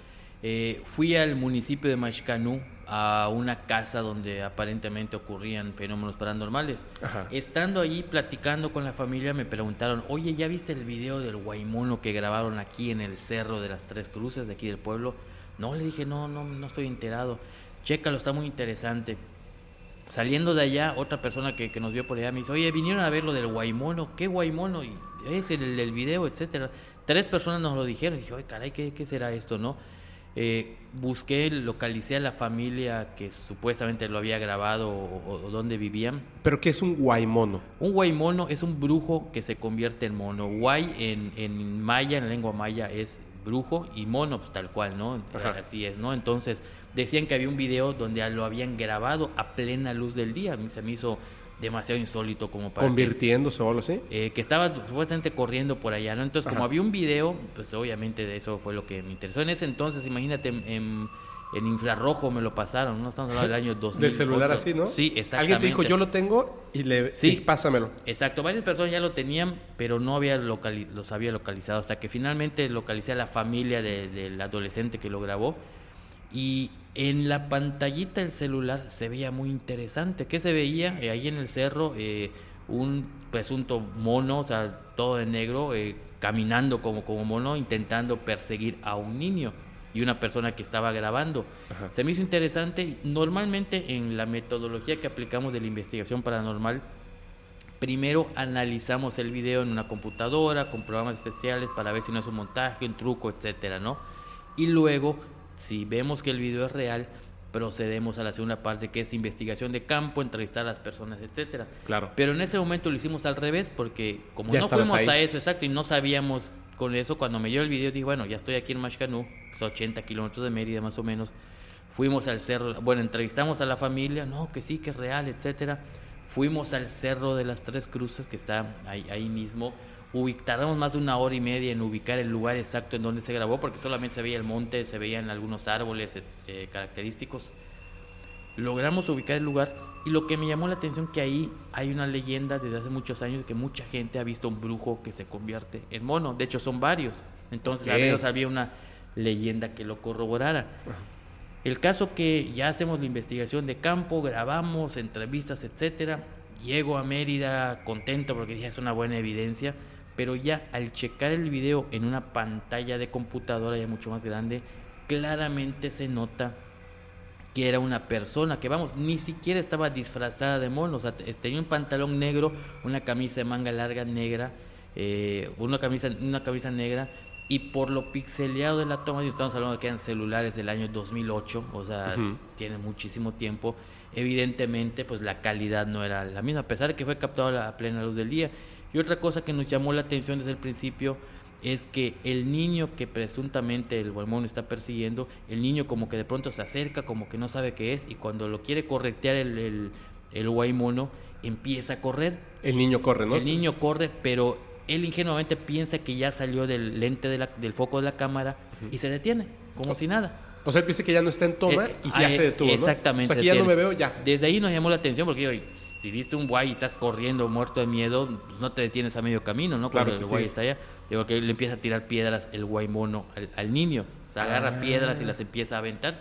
[SPEAKER 4] Eh, fui al municipio de Machcanú a una casa donde aparentemente ocurrían fenómenos paranormales.
[SPEAKER 3] Ajá.
[SPEAKER 4] Estando allí platicando con la familia me preguntaron, oye, ¿ya viste el video del Guaymono que grabaron aquí en el Cerro de las Tres Cruces de aquí del pueblo? No, le dije, no, no, no estoy enterado. Chécalo, está muy interesante. Saliendo de allá, otra persona que, que nos vio por allá me dice, oye, vinieron a ver lo del Guaymono, ¿qué Guaymono? Y es el, el video, etcétera. Tres personas nos lo dijeron, y dije, oye, caray, ¿qué, qué será esto, no? Eh, busqué, localicé a la familia que supuestamente lo había grabado o, o- dónde vivían.
[SPEAKER 3] ¿Pero qué es un guaymono?
[SPEAKER 4] Un guaymono es un brujo que se convierte en mono. Guay en, en maya, en lengua maya, es brujo y mono, pues tal cual, ¿no?
[SPEAKER 3] Ajá.
[SPEAKER 4] Así es, ¿no? Entonces decían que había un video donde lo habían grabado a plena luz del día. Se me hizo demasiado insólito como para... que-
[SPEAKER 3] ¿Convirtiéndose o algo así?
[SPEAKER 4] eh, que estaba supuestamente corriendo por allá, ¿no? Entonces, como había un video, pues obviamente de eso fue lo que me interesó. En ese entonces, imagínate, en, en- en infrarrojo me lo pasaron, ¿no? Estamos hablando del año 2000.
[SPEAKER 3] Del celular así, ¿no?
[SPEAKER 4] Sí, exactamente.
[SPEAKER 3] Alguien te dijo, yo lo tengo y le
[SPEAKER 4] Sí.
[SPEAKER 3] y pásamelo.
[SPEAKER 4] Exacto, varias personas ya lo tenían, pero no había locali- los había localizado hasta que finalmente localicé a la familia de- del adolescente que lo grabó y en la pantallita del celular se veía muy interesante. ¿Qué se veía? Eh, ahí en el cerro, eh, un presunto mono, o sea, todo de negro, eh, caminando como, como mono, intentando perseguir a un niño y una persona que estaba grabando.
[SPEAKER 3] Ajá.
[SPEAKER 4] Se me hizo interesante. Normalmente en la metodología que aplicamos de la investigación paranormal, primero analizamos el video en una computadora con programas especiales para ver si no es un montaje, un truco, etcétera, ¿no? Y luego, si vemos que el video es real, procedemos a la segunda parte que es investigación de campo, entrevistar a las personas, etcétera.
[SPEAKER 3] Claro.
[SPEAKER 4] Pero en ese momento lo hicimos al revés porque como
[SPEAKER 3] Ya
[SPEAKER 4] no fuimos
[SPEAKER 3] ahí.
[SPEAKER 4] a eso, exacto, y no sabíamos con eso, cuando me dio el video dije, bueno, ya estoy aquí en Mashcanú, es 80 kilómetros de Mérida más o menos. Fuimos al cerro, bueno, entrevistamos a la familia, no, que sí, que es real, etcétera. Fuimos al cerro de las Tres Cruces, que está ahí, ahí mismo. Ubic- tardamos más de una hora y media en ubicar el lugar exacto en donde se grabó, porque solamente se veía el monte, se veían algunos árboles eh, eh, característicos. Logramos ubicar el lugar y lo que me llamó la atención que ahí hay una leyenda desde hace muchos años que mucha gente ha visto un brujo que se convierte en mono. De hecho, son varios. Entonces,
[SPEAKER 3] Ok.
[SPEAKER 4] al menos había una leyenda que lo corroborara. El caso que ya hacemos la investigación de campo, grabamos entrevistas, etcétera. Llego a Mérida contento porque dije es una buena evidencia, pero ya al checar el video en una pantalla de computadora ya mucho más grande, claramente se nota que era una persona que vamos, ni siquiera estaba disfrazada de mono, o sea, te- tenía un pantalón negro, una camisa de manga larga negra, eh, una camisa una camisa negra y por lo pixeleado de la toma, y estamos hablando de que eran celulares del año 2008, o sea, tiene muchísimo tiempo. Evidentemente, pues la calidad no era la misma, a pesar de que fue captado a la a plena luz del día. Y otra cosa que nos llamó la atención desde el principio es que el niño que presuntamente el mono está persiguiendo, el niño como que de pronto se acerca, como que no sabe qué es, y cuando lo quiere corretear el, el, el mono, empieza a correr.
[SPEAKER 3] El niño corre, ¿no?
[SPEAKER 4] El niño corre, pero él ingenuamente piensa que ya salió del lente de la- del foco de la cámara y se detiene, como si nada.
[SPEAKER 3] O sea, él piensa que ya no está en toma
[SPEAKER 4] Eh,
[SPEAKER 3] y ya se
[SPEAKER 4] eh,
[SPEAKER 3] detuvo, ¿no?
[SPEAKER 4] Exactamente.
[SPEAKER 3] O sea,
[SPEAKER 4] se
[SPEAKER 3] aquí ya no me veo, ya.
[SPEAKER 4] Desde ahí nos llamó la atención porque digo, si viste un guay y estás corriendo muerto de miedo, pues no te detienes a medio camino, ¿no?
[SPEAKER 3] Claro
[SPEAKER 4] Cuando el
[SPEAKER 3] sí.
[SPEAKER 4] guay está allá. Digo que le empieza a tirar piedras el guay mono al, al niño. O sea, agarra
[SPEAKER 3] Ah.
[SPEAKER 4] piedras y las empieza a aventar.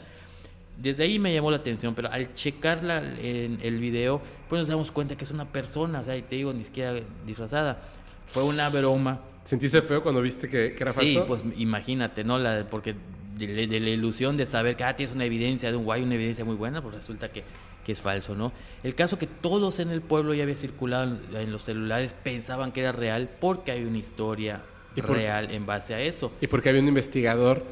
[SPEAKER 4] Desde ahí me llamó la atención, pero al checarla en el video, pues nos damos cuenta que es una persona, o sea, y te digo, ni siquiera disfrazada. Fue una broma.
[SPEAKER 3] ¿Sentiste feo cuando viste que, que era falso?
[SPEAKER 4] Sí, pues imagínate, ¿no? La, porque de, de la ilusión de saber que ah, tienes una evidencia de un guay, una evidencia muy buena, pues resulta que, que es falso, ¿no? El caso que todos en el pueblo ya había circulado en, los celulares pensaban que era real porque hay una historia
[SPEAKER 3] ¿Y por-
[SPEAKER 4] real en base a eso.
[SPEAKER 3] Y porque había un investigador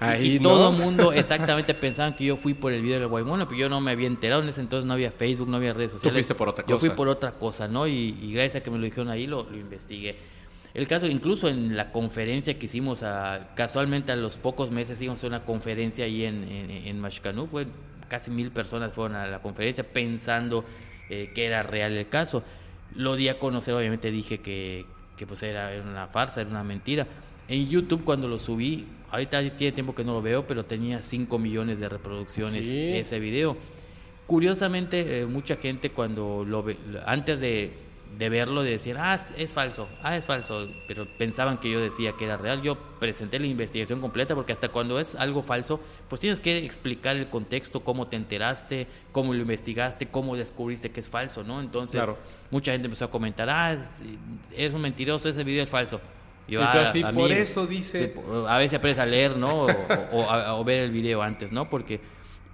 [SPEAKER 3] ahí,
[SPEAKER 4] y
[SPEAKER 3] ¿no?
[SPEAKER 4] todo el mundo exactamente pensaban que yo fui por el video del Guaymono, pero yo no me había enterado. En ese entonces no había Facebook, no había redes sociales.
[SPEAKER 3] fuiste por otra
[SPEAKER 4] Yo fui
[SPEAKER 3] cosa.
[SPEAKER 4] por otra cosa, ¿no? Y, y gracias a que me lo dijeron ahí, lo, lo investigué. El caso, incluso en la conferencia que hicimos, a, casualmente a los pocos meses hicimos una conferencia ahí en, en, en fue casi mil personas fueron a la conferencia pensando eh, que era real el caso. Lo di a conocer, obviamente dije que, que pues era, era una farsa, era una mentira. En YouTube cuando lo subí, ahorita tiene tiempo que no lo veo, pero tenía 5 millones de reproducciones
[SPEAKER 3] Sí.
[SPEAKER 4] ese video. Curiosamente, eh, mucha gente cuando lo ve, antes de, de verlo decían, ah, es, falso, ah, es falso, pero pensaban que yo decía que era real. Yo presenté la investigación completa porque hasta cuando es algo falso, pues tienes que explicar el contexto, cómo te enteraste, cómo lo investigaste, cómo descubriste que es falso, ¿no? Entonces,
[SPEAKER 3] Claro.
[SPEAKER 4] mucha gente empezó a comentar, ah, es, un mentiroso, ese video es falso. Yo,
[SPEAKER 3] Y tú
[SPEAKER 4] "Ah, a
[SPEAKER 3] por
[SPEAKER 4] mí-
[SPEAKER 3] eso dice...
[SPEAKER 4] A veces aprendes a leer, ¿no? O, o- a- o ver el video antes, ¿no? Porque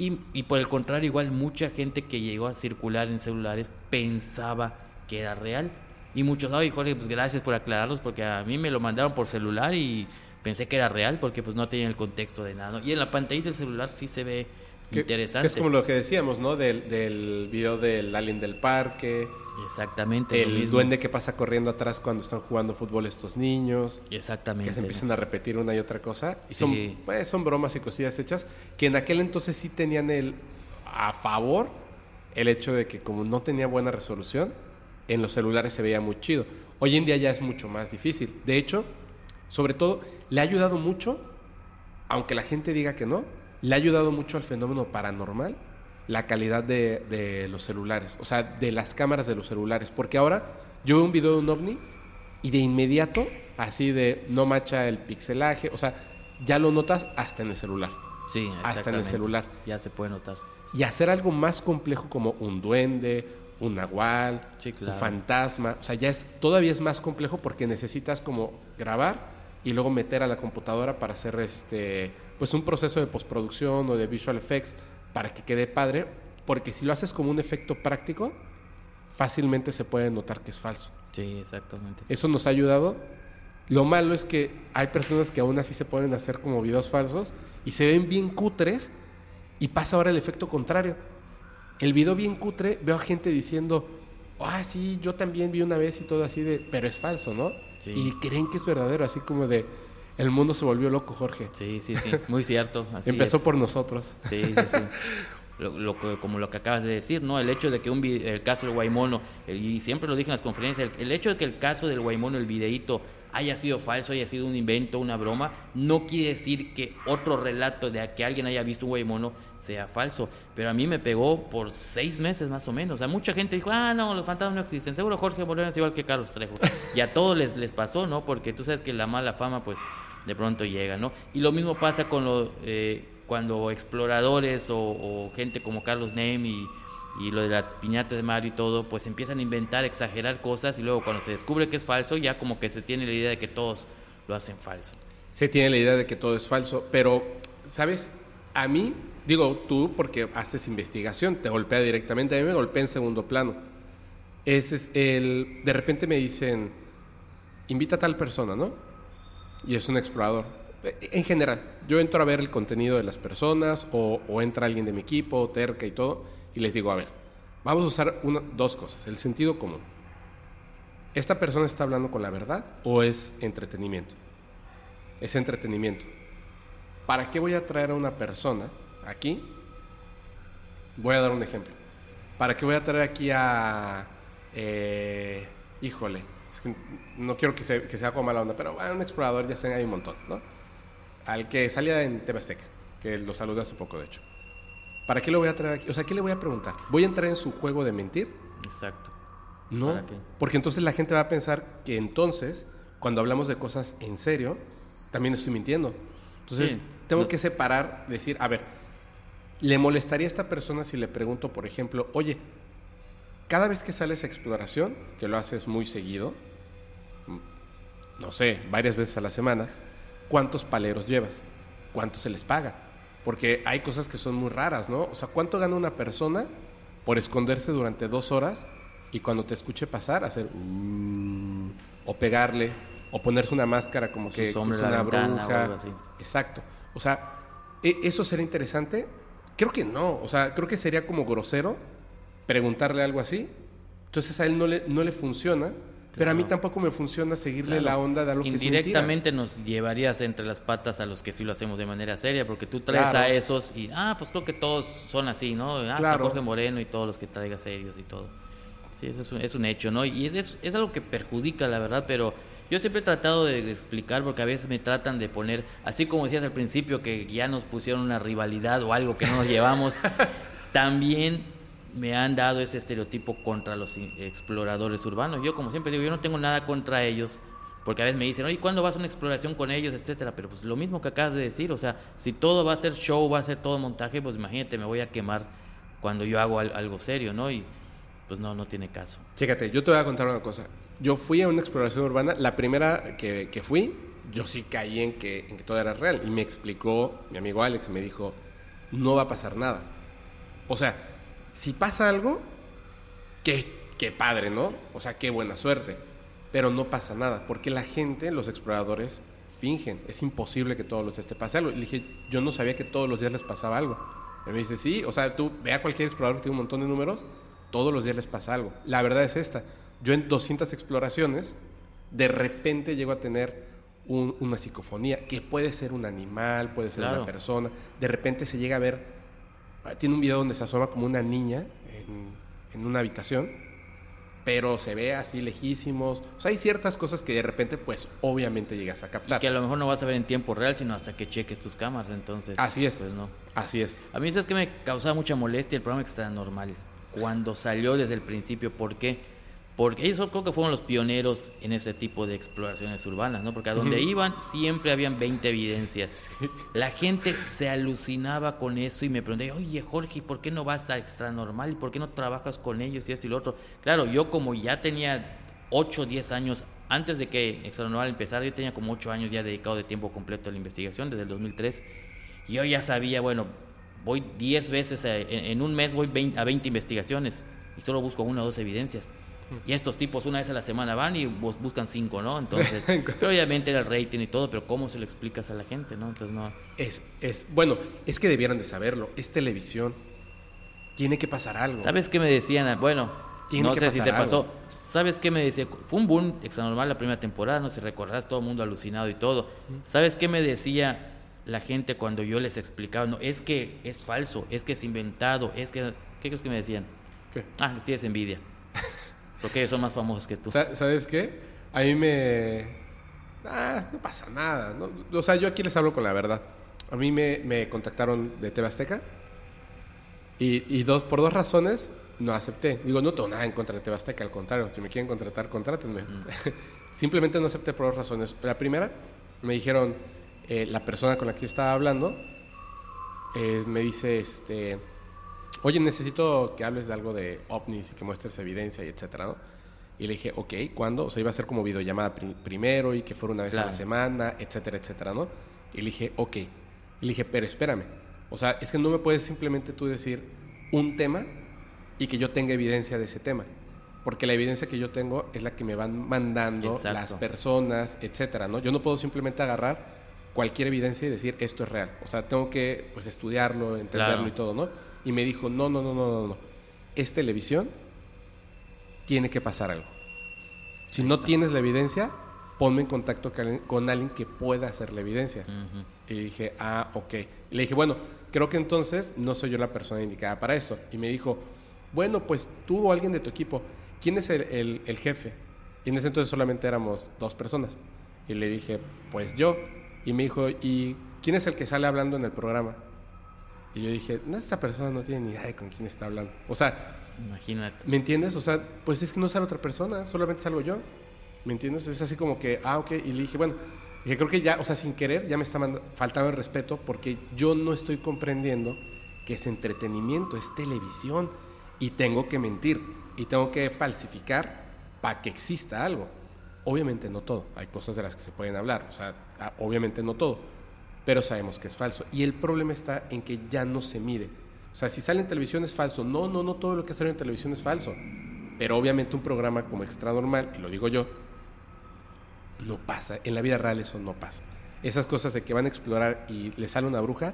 [SPEAKER 4] y, y por el contrario, igual mucha gente que llegó a circular en celulares pensaba que era real. Y muchos, ay, Jorge, pues gracias por aclararlos, porque a mí me lo mandaron por celular y pensé que era real, porque pues no tenía el contexto de nada. ¿no? Y en la pantallita del celular sí se ve
[SPEAKER 3] que-
[SPEAKER 4] interesante.
[SPEAKER 3] Que es como lo que decíamos, ¿no? Del, del video del alien del parque,
[SPEAKER 4] Exactamente.
[SPEAKER 3] el duende que pasa corriendo atrás cuando están jugando fútbol estos niños.
[SPEAKER 4] Exactamente.
[SPEAKER 3] que se empiezan a repetir una y otra cosa. Y
[SPEAKER 4] Sí.
[SPEAKER 3] son, pues, son bromas y cosillas hechas que en aquel entonces sí tenían el a favor el hecho de que como no tenía buena resolución, en los celulares se veía muy chido. Hoy en día ya es mucho más difícil. De hecho, sobre todo, le ha ayudado mucho, aunque la gente diga que no, le ha ayudado mucho al fenómeno paranormal la calidad de, de los celulares, o sea, de las cámaras de los celulares. Porque ahora yo veo un video de un ovni y de inmediato, así de no macha el pixelaje, o sea, ya lo notas hasta en el celular.
[SPEAKER 4] Sí,
[SPEAKER 3] hasta en el celular.
[SPEAKER 4] Ya se puede notar.
[SPEAKER 3] Y hacer algo más complejo como un duende, un nahual,
[SPEAKER 4] Sí, claro.
[SPEAKER 3] un fantasma, o sea, ya es todavía es más complejo porque necesitas como grabar y luego meter a la computadora para hacer este pues un proceso de postproducción o de visual effects para que quede padre, porque si lo haces como un efecto práctico, fácilmente se puede notar que es falso.
[SPEAKER 4] Sí, exactamente.
[SPEAKER 3] Eso nos ha ayudado. Lo malo es que hay personas que aún así se pueden hacer como videos falsos y se ven bien cutres Y pasa ahora el efecto contrario. El video bien cutre, veo a gente diciendo, ah, sí, yo también vi una vez y todo así de, pero es falso, ¿no?
[SPEAKER 4] Sí.
[SPEAKER 3] Y creen que es verdadero, así como de, el mundo se volvió loco, Jorge.
[SPEAKER 4] Sí, sí, sí, muy cierto. así
[SPEAKER 3] Empezó
[SPEAKER 4] es.
[SPEAKER 3] por nosotros.
[SPEAKER 4] Sí, sí, sí. Lo, como lo que acabas de decir, ¿no? El hecho de que un el caso del Guaymono, el- y siempre lo dije en las conferencias, el, el hecho de que el caso del Guaymono, el videíto, haya sido falso, haya sido un invento, una broma, no quiere decir que otro relato de que alguien haya visto un Guaymono sea falso. Pero a mí me pegó por seis meses más o menos. O sea, mucha gente dijo, ah, no, los fantasmas no existen. Seguro Jorge Moreno es igual que Carlos Trejo. Y a todos les, les pasó, ¿no? Porque tú sabes que la mala fama, pues, de pronto llega, ¿no? Y lo mismo pasa con lo, eh, cuando exploradores o, o gente como Carlos Nem y, y lo de la piñata de Mario y todo, pues empiezan a inventar, exagerar cosas y luego cuando se descubre que es falso, ya como que se tiene la idea de que todos lo hacen falso.
[SPEAKER 3] Se tiene la idea de que todo es falso, pero, ¿sabes? A mí, digo tú porque haces investigación, te golpea directamente, a mí me golpea en segundo plano. Ese es el, de repente me dicen, invita a tal persona, ¿no? Y es un explorador. Eh, En general, yo entro a ver el contenido de las personas o, o entra alguien de mi equipo, terca y todo, y les digo, a ver, vamos a usar una- dos cosas, el sentido común. ¿Esta persona está hablando con la verdad o es entretenimiento? Es entretenimiento. ¿Para qué voy a traer a una persona aquí? Voy a dar un ejemplo. ¿Para qué voy a traer aquí a... eh, híjole, es que no quiero que, se, que sea como mala onda, pero bueno, un explorador ya sé, hay un montón, ¿no? Al que salía en TV Azteca, que lo saludé hace poco, de hecho. ¿Para qué lo voy a traer aquí? O sea, ¿qué le voy a preguntar? ¿Voy a entrar en su juego de mentir?
[SPEAKER 4] Exacto.
[SPEAKER 3] No,
[SPEAKER 4] ¿Para qué?
[SPEAKER 3] porque entonces la gente va a pensar que entonces, cuando hablamos de cosas en serio, también estoy mintiendo. Entonces,
[SPEAKER 4] Sí.
[SPEAKER 3] tengo
[SPEAKER 4] No.
[SPEAKER 3] que separar, decir, a ver, ¿le molestaría a esta persona si le pregunto, por ejemplo, oye, cada vez que sales a exploración, que lo haces muy seguido, mm, no sé, varias veces a la semana, ¿cuántos paleros llevas? ¿Cuánto se les paga? Porque hay cosas que son muy raras, ¿no? O sea, ¿cuánto gana una persona por esconderse durante dos horas y cuando te escuche pasar, hacer "Mm", o pegarle, o ponerse una máscara como que, que es una bruja? Exacto. O sea, ¿e- ¿eso sería interesante? Creo que no. O sea, creo que sería como grosero preguntarle algo así. Entonces a él no le, no le funciona, pero a mí tampoco me funciona seguirle
[SPEAKER 4] Claro.
[SPEAKER 3] la onda de algo que es.
[SPEAKER 4] Indirectamente nos llevarías entre las patas a los que sí lo hacemos de manera seria, porque tú traes
[SPEAKER 3] Claro.
[SPEAKER 4] a esos y, ah, pues creo que todos son así, ¿no? Ah, está
[SPEAKER 3] Claro.
[SPEAKER 4] Jorge Moreno y todos los que traigas serios y todo. Sí, eso es un, es un hecho, ¿no? Y es, es, es algo que perjudica, la verdad, pero yo siempre he tratado de explicar, porque a veces me tratan de poner, así como decías al principio, que ya nos pusieron una rivalidad o algo que no nos llevamos, también me han dado ese estereotipo contra los exploradores urbanos. Yo, como siempre digo, yo no tengo nada contra ellos, porque a veces me dicen, oye, ¿cuándo vas a una exploración con ellos, etcétera? Pero pues lo mismo que acabas de decir, o sea, si todo va a ser show, va a ser todo montaje, pues imagínate, me voy a quemar cuando yo hago al- algo serio, ¿no? Y pues no, no tiene caso.
[SPEAKER 3] Chécate, yo te voy a contar una cosa. Yo fui a una exploración urbana, la primera que, que fui, yo sí caí en que todo era real. Y me explicó mi amigo Alex, me dijo, no va a pasar nada. O sea, si pasa algo, qué, qué padre, ¿no? O sea, qué buena suerte. Pero no pasa nada, porque la gente, los exploradores, fingen. Es imposible que todos los días te pase algo. Y le dije, yo no sabía que todos los días les pasaba algo. Y me dice, sí, o sea, tú ve a cualquier explorador que tiene un montón de números, todos los días les pasa algo. La verdad es esta. Yo en 200 exploraciones, de repente llego a tener un- una psicofonía, que puede ser un animal, puede ser
[SPEAKER 4] Claro.
[SPEAKER 3] una persona. De repente se llega a ver, tiene un video donde se asoma como una niña en, en una habitación, pero se ve así lejísimos. O sea, hay ciertas cosas que de repente, pues, obviamente llegas a
[SPEAKER 4] Y
[SPEAKER 3] captar.
[SPEAKER 4] que a lo mejor no vas a ver en tiempo real, sino hasta que cheques tus cámaras, entonces.
[SPEAKER 3] Así es.
[SPEAKER 4] Pues no.
[SPEAKER 3] Así es.
[SPEAKER 4] A mí, ¿sabes que me causaba mucha molestia el programa Extra Normal? Cuando salió desde el principio, ¿por qué? Porque ellos creo que fueron los pioneros en ese tipo de exploraciones urbanas, ¿no? Porque a donde iban siempre habían 20 evidencias. La gente se alucinaba con eso y me pregunté, oye Jorge, ¿por qué no vas a Extra Normal? ¿Y por qué no trabajas con ellos y esto y lo otro? Claro, yo como ya tenía 8 o 10 años, antes de que Extra Normal empezara, yo tenía como 8 años ya dedicado de tiempo completo a la investigación, desde el 2003. Y yo ya sabía, bueno, voy 10 veces, a- en, en un mes voy 20 a 20 investigaciones y solo busco una o dos evidencias. Y estos tipos una vez a la semana van y bus- buscan cinco, ¿no? Entonces, pero obviamente era el rating y todo, pero ¿cómo se lo explicas a la gente, no? Entonces no.
[SPEAKER 3] Es, es, bueno, es que debieran de saberlo. Es televisión. Tiene que pasar algo.
[SPEAKER 4] ¿Sabes qué me decían? Bueno,
[SPEAKER 3] Tiene
[SPEAKER 4] no
[SPEAKER 3] que
[SPEAKER 4] sé si
[SPEAKER 3] pasar
[SPEAKER 4] te pasó.
[SPEAKER 3] algo.
[SPEAKER 4] ¿Sabes qué me decía? Fue un boom extranormal la primera temporada, no sé si recordarás, todo el mundo alucinado y todo. ¿Sabes qué me decía la gente cuando yo les explicaba? No, es que es falso, es que es inventado, es que... ¿Qué crees que me decían?
[SPEAKER 3] ¿Qué?
[SPEAKER 4] Ah, les tienes envidia. Porque ellos son más famosos que tú.
[SPEAKER 3] Sa- ¿Sabes qué? A mí me... Ah, no pasa nada. ¿no? O sea, yo aquí les hablo con la verdad. A mí me, me contactaron de TV Azteca y, y dos, por dos razones no acepté. Digo, no tengo nada en contra de TV Azteca, al contrario. Si me quieren contratar, contrátenme. Simplemente no acepté por dos razones. La primera, me dijeron, eh, la persona con la que yo estaba hablando, eh, me dice, este, oye, necesito que hables de algo de ovnis y que muestres evidencia y etcétera, ¿no? Y le dije, ok, ¿cuándo? O sea, iba a ser como videollamada pri- primero y que fuera una vez a
[SPEAKER 4] Claro.
[SPEAKER 3] la semana, etcétera, etcétera, ¿no? Y le dije, ok. Y le dije, pero espérame. O sea, es que no me puedes simplemente tú decir un tema y que yo tenga evidencia de ese tema. Porque la evidencia que yo tengo es la que me van mandando
[SPEAKER 4] Exacto.
[SPEAKER 3] las personas, etcétera, ¿no? Yo no puedo simplemente agarrar cualquier evidencia y decir esto es real. O sea, tengo que pues estudiarlo, entenderlo
[SPEAKER 4] Claro.
[SPEAKER 3] y todo, ¿no? Y me dijo, no, no, no, no, no, no. Es televisión, tiene que pasar algo. Si no tienes la evidencia, ponme en contacto con alguien- que pueda hacer la evidencia. Y dije, ah, ok. Y le dije, bueno, creo que entonces no soy yo la persona indicada para esto. Y me dijo, bueno, pues tú o alguien de tu equipo, ¿quién es el, el- el jefe? Y en ese entonces solamente éramos dos personas. Y le dije, pues yo. Y me dijo, ¿y quién es el que sale hablando en el programa? Y yo dije, no, esta persona no tiene ni idea de con quién está hablando. O sea,
[SPEAKER 4] Imagínate.
[SPEAKER 3] ¿Me entiendes? O sea, pues es que no sale otra persona, solamente salgo yo. ¿Me entiendes? Es así como que, ah, ok. Y le dije, bueno, dije, creo que ya, o sea, sin querer, ya me está faltando el respeto porque yo no estoy comprendiendo que es entretenimiento, es televisión y tengo que mentir y tengo que falsificar para que exista algo. Obviamente no todo, hay cosas de las que se pueden hablar, o sea, ah, obviamente no todo, pero sabemos que es falso. Y el problema está en que ya no se mide. O sea, si sale en televisión es falso. No, no, no todo lo que sale en televisión es falso. Pero obviamente un programa como Extra Normal, y lo digo yo, no pasa. En la vida real eso no pasa. Esas cosas de que van a explorar y le sale una bruja,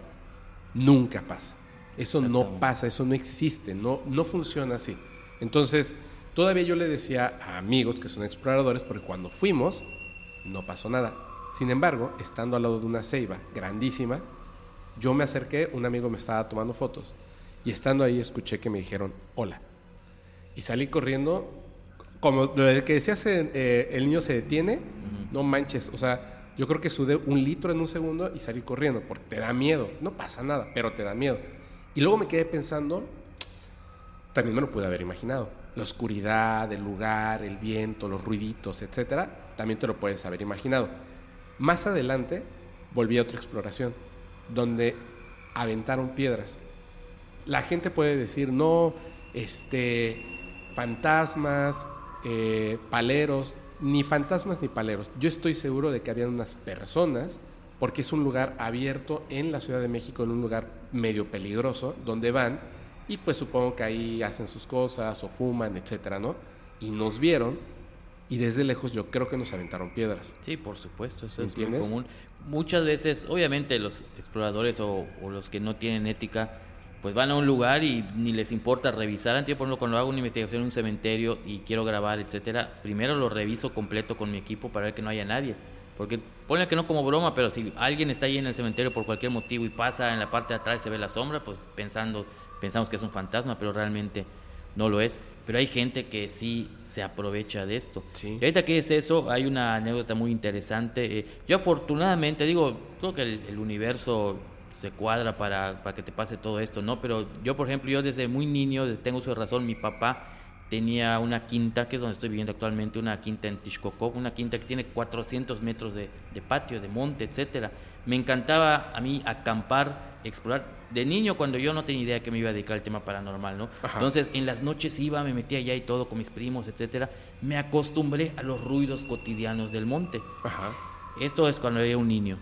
[SPEAKER 3] nunca pasa. Eso no pasa, eso no existe, no, no funciona así. Entonces, todavía yo le decía a amigos que son exploradores, porque cuando fuimos, no pasó nada. Sin embargo, estando al lado de una ceiba grandísima, yo me acerqué, un amigo me estaba tomando fotos, y estando ahí escuché que me dijeron, hola. Y salí corriendo, como lo que decías, eh, eh, el niño se detiene, no manches, o sea, yo creo que sudé un litro en un segundo y salí corriendo, porque te da miedo, no pasa nada, pero te da miedo. Y luego me quedé pensando, también me lo pude haber imaginado. La oscuridad, el lugar, el viento, los ruiditos, etcétera, también te lo puedes haber imaginado. Más adelante volví a otra exploración, donde aventaron piedras. La gente puede decir, no, este, fantasmas, eh, paleros, ni fantasmas ni paleros. Yo estoy seguro de que habían unas personas, porque es un lugar abierto en la Ciudad de México, en un lugar medio peligroso, donde van y pues supongo que ahí hacen sus cosas o fuman, etcétera, ¿no? Y nos vieron y desde lejos yo creo que nos aventaron piedras.
[SPEAKER 4] Sí, por supuesto, eso es muy común. Muchas veces, obviamente, los exploradores o, o los que no tienen ética, pues van a un lugar y ni les importa revisar. Antes, yo, por ejemplo, cuando hago una investigación en un cementerio y quiero grabar, etcétera, primero lo reviso completo con mi equipo para ver que no haya nadie. Porque ponle que no como broma, pero si alguien está ahí en el cementerio por cualquier motivo y pasa en la parte de atrás y se ve la sombra, pues pensando, pensamos que es un fantasma, pero realmente no lo es. Pero hay gente que sí se aprovecha de esto.
[SPEAKER 3] Sí.
[SPEAKER 4] Y ahorita que es eso, hay una anécdota muy interesante. Eh, yo afortunadamente, digo, creo que el, el universo se cuadra para, para que te pase todo esto, ¿no? Pero yo, por ejemplo, yo desde muy niño, tengo su razón, mi papá tenía una quinta, que es donde estoy viviendo actualmente, una quinta en Tishkokov, una quinta que tiene 400 metros de, de patio, de monte, etcétera. Me encantaba a mí acampar, explorar. De niño, cuando yo no tenía idea que me iba a dedicar al tema paranormal, ¿no?
[SPEAKER 3] Ajá.
[SPEAKER 4] Entonces, en las noches iba, me metía allá y todo con mis primos, etcétera. Me acostumbré a los ruidos cotidianos del monte.
[SPEAKER 3] Ajá.
[SPEAKER 4] Esto es cuando era un niño.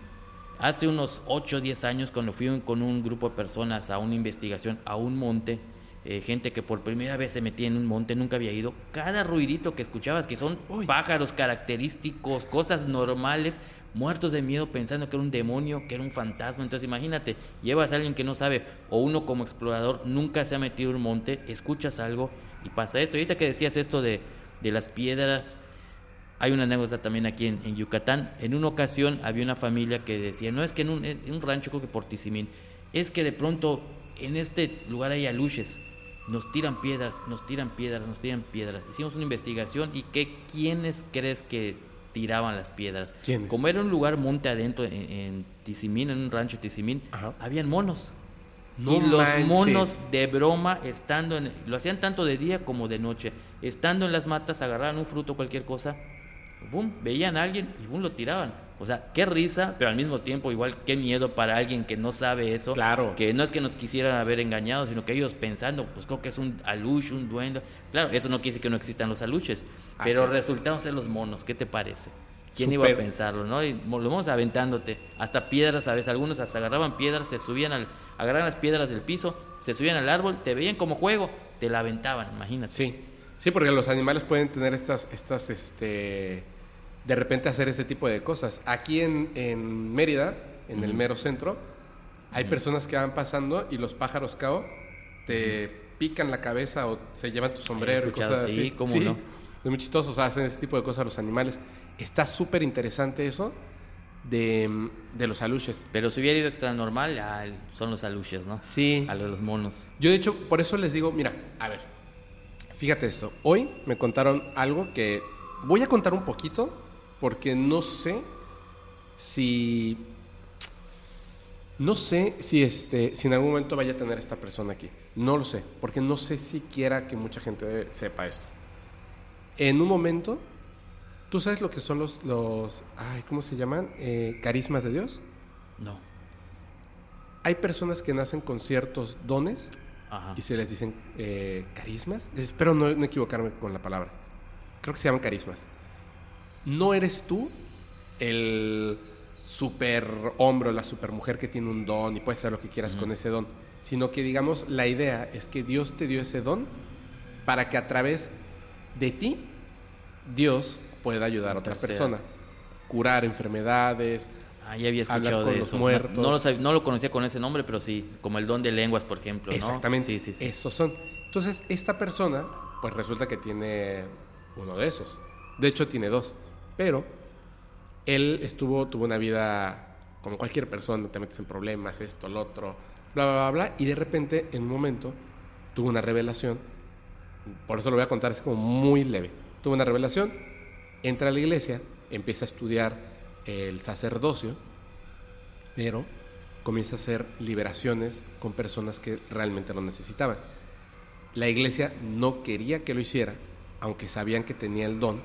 [SPEAKER 4] Hace unos 8 o 10 años, cuando fui con un grupo de personas a una investigación a un monte, eh, gente que por primera vez se metía en un monte, nunca había ido, cada ruidito que escuchabas, que son pájaros característicos, cosas normales, muertos de miedo pensando que era un demonio, que era un fantasma. Entonces imagínate, llevas a alguien que no sabe, o uno como explorador nunca se ha metido en un monte, escuchas algo y pasa esto. Y ahorita que decías esto de, de las piedras, hay una anécdota también aquí en, Yucatán. En una ocasión había una familia que decía, no es que en un, en un rancho, creo que por Tizimín, es que de pronto en este lugar hay aluches. Nos tiran piedras, nos tiran piedras, nos tiran piedras. Hicimos una investigación y ¿qué, ¿quiénes crees que tiraban las piedras?
[SPEAKER 3] ¿Quiénes?
[SPEAKER 4] Como era un lugar monte adentro en, en Tizimín, en un rancho Tizimín,
[SPEAKER 3] Ajá.
[SPEAKER 4] habían monos.
[SPEAKER 3] No
[SPEAKER 4] y los
[SPEAKER 3] manches.
[SPEAKER 4] monos de broma estando en, lo hacían tanto de día como de noche. Estando en las matas, agarraban un fruto, cualquier cosa, boom, veían a alguien y boom, lo tiraban. O sea, qué risa, pero al mismo tiempo igual qué miedo para alguien que no sabe eso.
[SPEAKER 3] Claro.
[SPEAKER 4] Que no es que nos quisieran haber engañado, sino que ellos pensando, pues creo que es un aluche, un duende. Claro, eso no quiere decir que no existan los aluches, pero
[SPEAKER 3] Así
[SPEAKER 4] resultaron ser los monos. ¿Qué te parece? ¿Quién iba a pensarlo, no? Y lo vamos aventándote. Hasta piedras, a veces algunos hasta agarraban piedras, se subían al, agarraban las piedras del piso, se subían al árbol, te veían como juego, te la aventaban, imagínate.
[SPEAKER 3] Sí, sí, porque los animales pueden tener estas, estas, este, de repente hacer ese tipo de cosas. Aquí en, en Mérida, en el mero centro, hay personas que van pasando y los pájaros cao te pican la cabeza o se llevan tu sombrero y cosas
[SPEAKER 4] sí,
[SPEAKER 3] así.
[SPEAKER 4] cómo no.
[SPEAKER 3] Es muy chistoso, o sea, hacen ese tipo de cosas los animales. Está súper interesante eso de, de los aluches.
[SPEAKER 4] Pero si hubiera ido extra normal, ah, son los aluches, ¿no?
[SPEAKER 3] Sí.
[SPEAKER 4] A lo de los monos.
[SPEAKER 3] Yo de hecho, por eso les digo, mira, a ver, fíjate esto, hoy me contaron algo que voy a contar un poquito porque no sé si no sé si este si en algún momento vaya a tener esta persona aquí. No lo sé, porque no sé si quiera que mucha gente sepa esto. En un momento, ¿tú sabes lo que son los los ay, ¿cómo se llaman? Eh, carismas de Dios.
[SPEAKER 4] No.
[SPEAKER 3] Hay personas que nacen con ciertos dones
[SPEAKER 4] Ajá.
[SPEAKER 3] y se les dicen eh, carismas. Espero no, no equivocarme con la palabra. Creo que se llaman carismas. No eres tú el super hombre o la super mujer que tiene un don y puedes hacer lo que quieras con ese don, sino que digamos la idea es que Dios te dio ese don para que a través de ti Dios pueda ayudar a otra persona, curar enfermedades,
[SPEAKER 4] Ah, ya había escuchado
[SPEAKER 3] con
[SPEAKER 4] de
[SPEAKER 3] los
[SPEAKER 4] eso.
[SPEAKER 3] Muertos.
[SPEAKER 4] No, lo no lo conocía con ese nombre, pero sí, como el don de lenguas, por ejemplo, ¿no?
[SPEAKER 3] Exactamente.
[SPEAKER 4] Sí, sí, sí.
[SPEAKER 3] Esos son. Entonces, esta persona, pues resulta que tiene uno de esos. De hecho, tiene dos. Pero él estuvo, tuvo una vida como cualquier persona, te metes en problemas, esto, lo otro, bla, bla, bla, bla. Y de repente, en un momento, tuvo una revelación. Por eso lo voy a contar, es como muy leve. Tuvo una revelación, entra a la iglesia, empieza a estudiar el sacerdocio, pero comienza a hacer liberaciones con personas que realmente lo necesitaban. La iglesia no quería que lo hiciera, aunque sabían que tenía el don,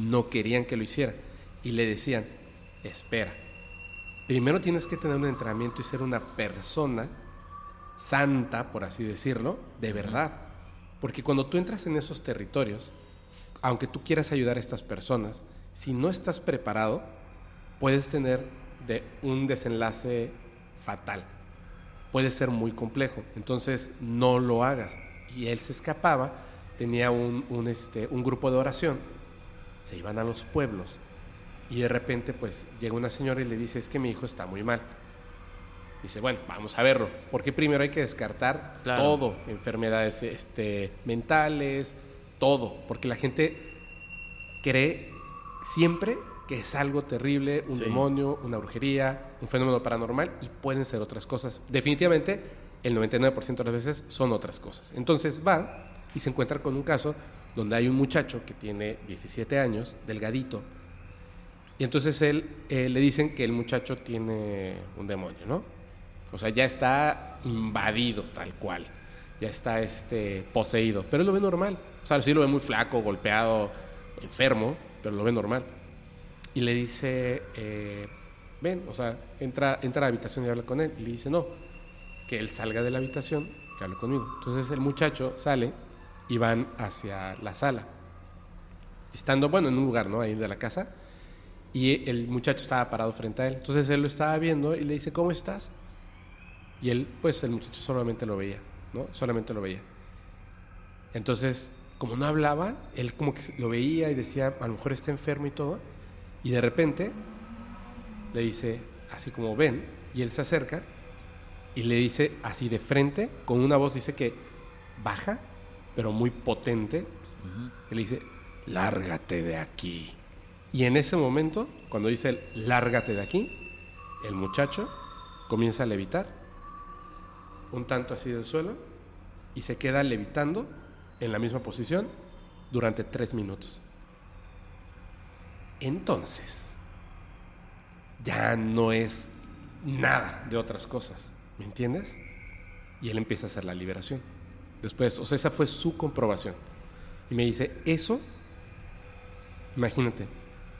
[SPEAKER 3] no querían que lo hiciera. Y le decían, espera, primero tienes que tener un entrenamiento y ser una persona santa, por así decirlo, de verdad. Porque cuando tú entras en esos territorios, aunque tú quieras ayudar a estas personas, si no estás preparado, puedes tener de un desenlace fatal. Puede ser muy complejo. Entonces, no lo hagas. Y él se escapaba, tenía un, un, este, un grupo de oración, se iban a los pueblos y de repente pues llega una señora y le dice, es que mi hijo está muy mal. Dice, bueno, vamos a verlo, porque primero hay que descartar
[SPEAKER 4] Claro.
[SPEAKER 3] todo, enfermedades este, mentales, todo, porque la gente cree siempre que es algo terrible, un
[SPEAKER 4] Sí.
[SPEAKER 3] demonio, una brujería, un fenómeno paranormal y pueden ser otras cosas. Definitivamente, el 99% de las veces son otras cosas. Entonces va y se encuentra con un caso donde hay un muchacho que tiene 17 años, delgadito, y entonces él eh, le dicen que el muchacho tiene un demonio, ¿no? O sea, ya está invadido tal cual. Ya está este poseído, pero él lo ve normal. O sea, sí lo ve muy flaco, golpeado, enfermo, pero lo ve normal. Y le dice, eh, ven, o sea, entra, entra a la habitación y habla con él. Y le dice, no, que él salga de la habitación, que hable conmigo. Entonces el muchacho sale y van hacia la sala. Estando, bueno, en un lugar, ¿no? Ahí de la casa. Y el muchacho estaba parado frente a él. Entonces él lo estaba viendo y le dice, ¿cómo estás? Y él, pues el muchacho solamente lo veía, ¿no? Solamente lo veía. Entonces, como no hablaba, él como que lo veía y decía, a lo mejor está enfermo y todo. Y de repente le dice, así como ven, y él se acerca y le dice así de frente, con una voz dice que baja, pero muy potente, le dice, lárgate de aquí. Y en ese momento, cuando dice el, lárgate de aquí, el muchacho comienza a levitar, un tanto así del suelo, y se queda levitando en la misma posición durante tres minutos. Entonces, ya no es nada de otras cosas, ¿me entiendes? Y él empieza a hacer la liberación. Después, o sea, esa fue su comprobación. Y me dice, eso, imagínate,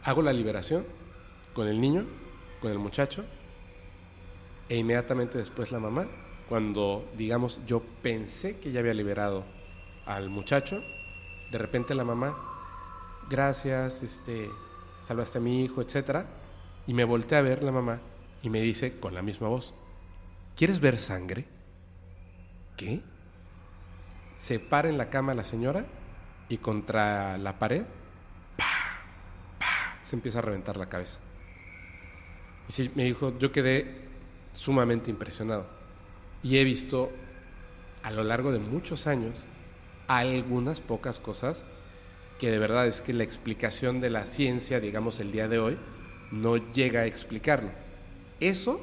[SPEAKER 3] hago la liberación con el niño, con el muchacho, e inmediatamente después la mamá, cuando, digamos, yo pensé que ya había liberado al muchacho, de repente la mamá, gracias, este, salvaste a mi hijo, etcétera, y me volteé a ver la mamá y me dice con la misma voz, ¿quieres ver sangre? ¿Qué? Se para en la cama la señora y contra la pared, ¡pa! ¡pa! se empieza a reventar la cabeza. Y sí, me dijo, yo quedé sumamente impresionado. Y he visto a lo largo de muchos años algunas pocas cosas que de verdad es que la explicación de la ciencia, digamos el día de hoy, no llega a explicarlo. Eso,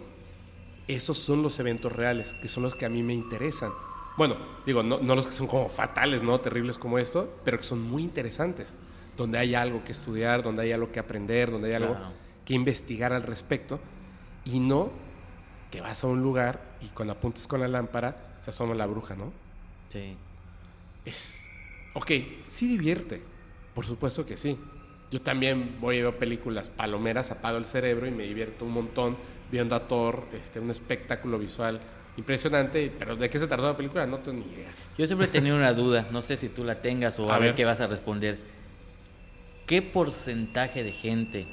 [SPEAKER 3] esos son los eventos reales, que son los que a mí me interesan. Bueno, digo, no, no los que son como fatales, ¿no? Terribles como esto, pero que son muy interesantes, donde hay algo que estudiar, donde hay algo que aprender, donde hay algo
[SPEAKER 4] Claro.
[SPEAKER 3] que investigar al respecto, y no que vas a un lugar y cuando apuntes con la lámpara se asoma la bruja, ¿no?
[SPEAKER 4] Sí.
[SPEAKER 3] Es. Ok, sí divierte. Por supuesto que sí. Yo también voy a ver películas palomeras, apago el cerebro y me divierto un montón viendo a Thor, este, un espectáculo visual impresionante. Pero ¿de qué se tardó la película? No tengo ni idea.
[SPEAKER 4] Yo siempre he tenido una duda, no sé si tú la tengas o a,
[SPEAKER 3] A
[SPEAKER 4] ver.
[SPEAKER 3] ver.
[SPEAKER 4] qué vas a responder. ¿Qué porcentaje de gente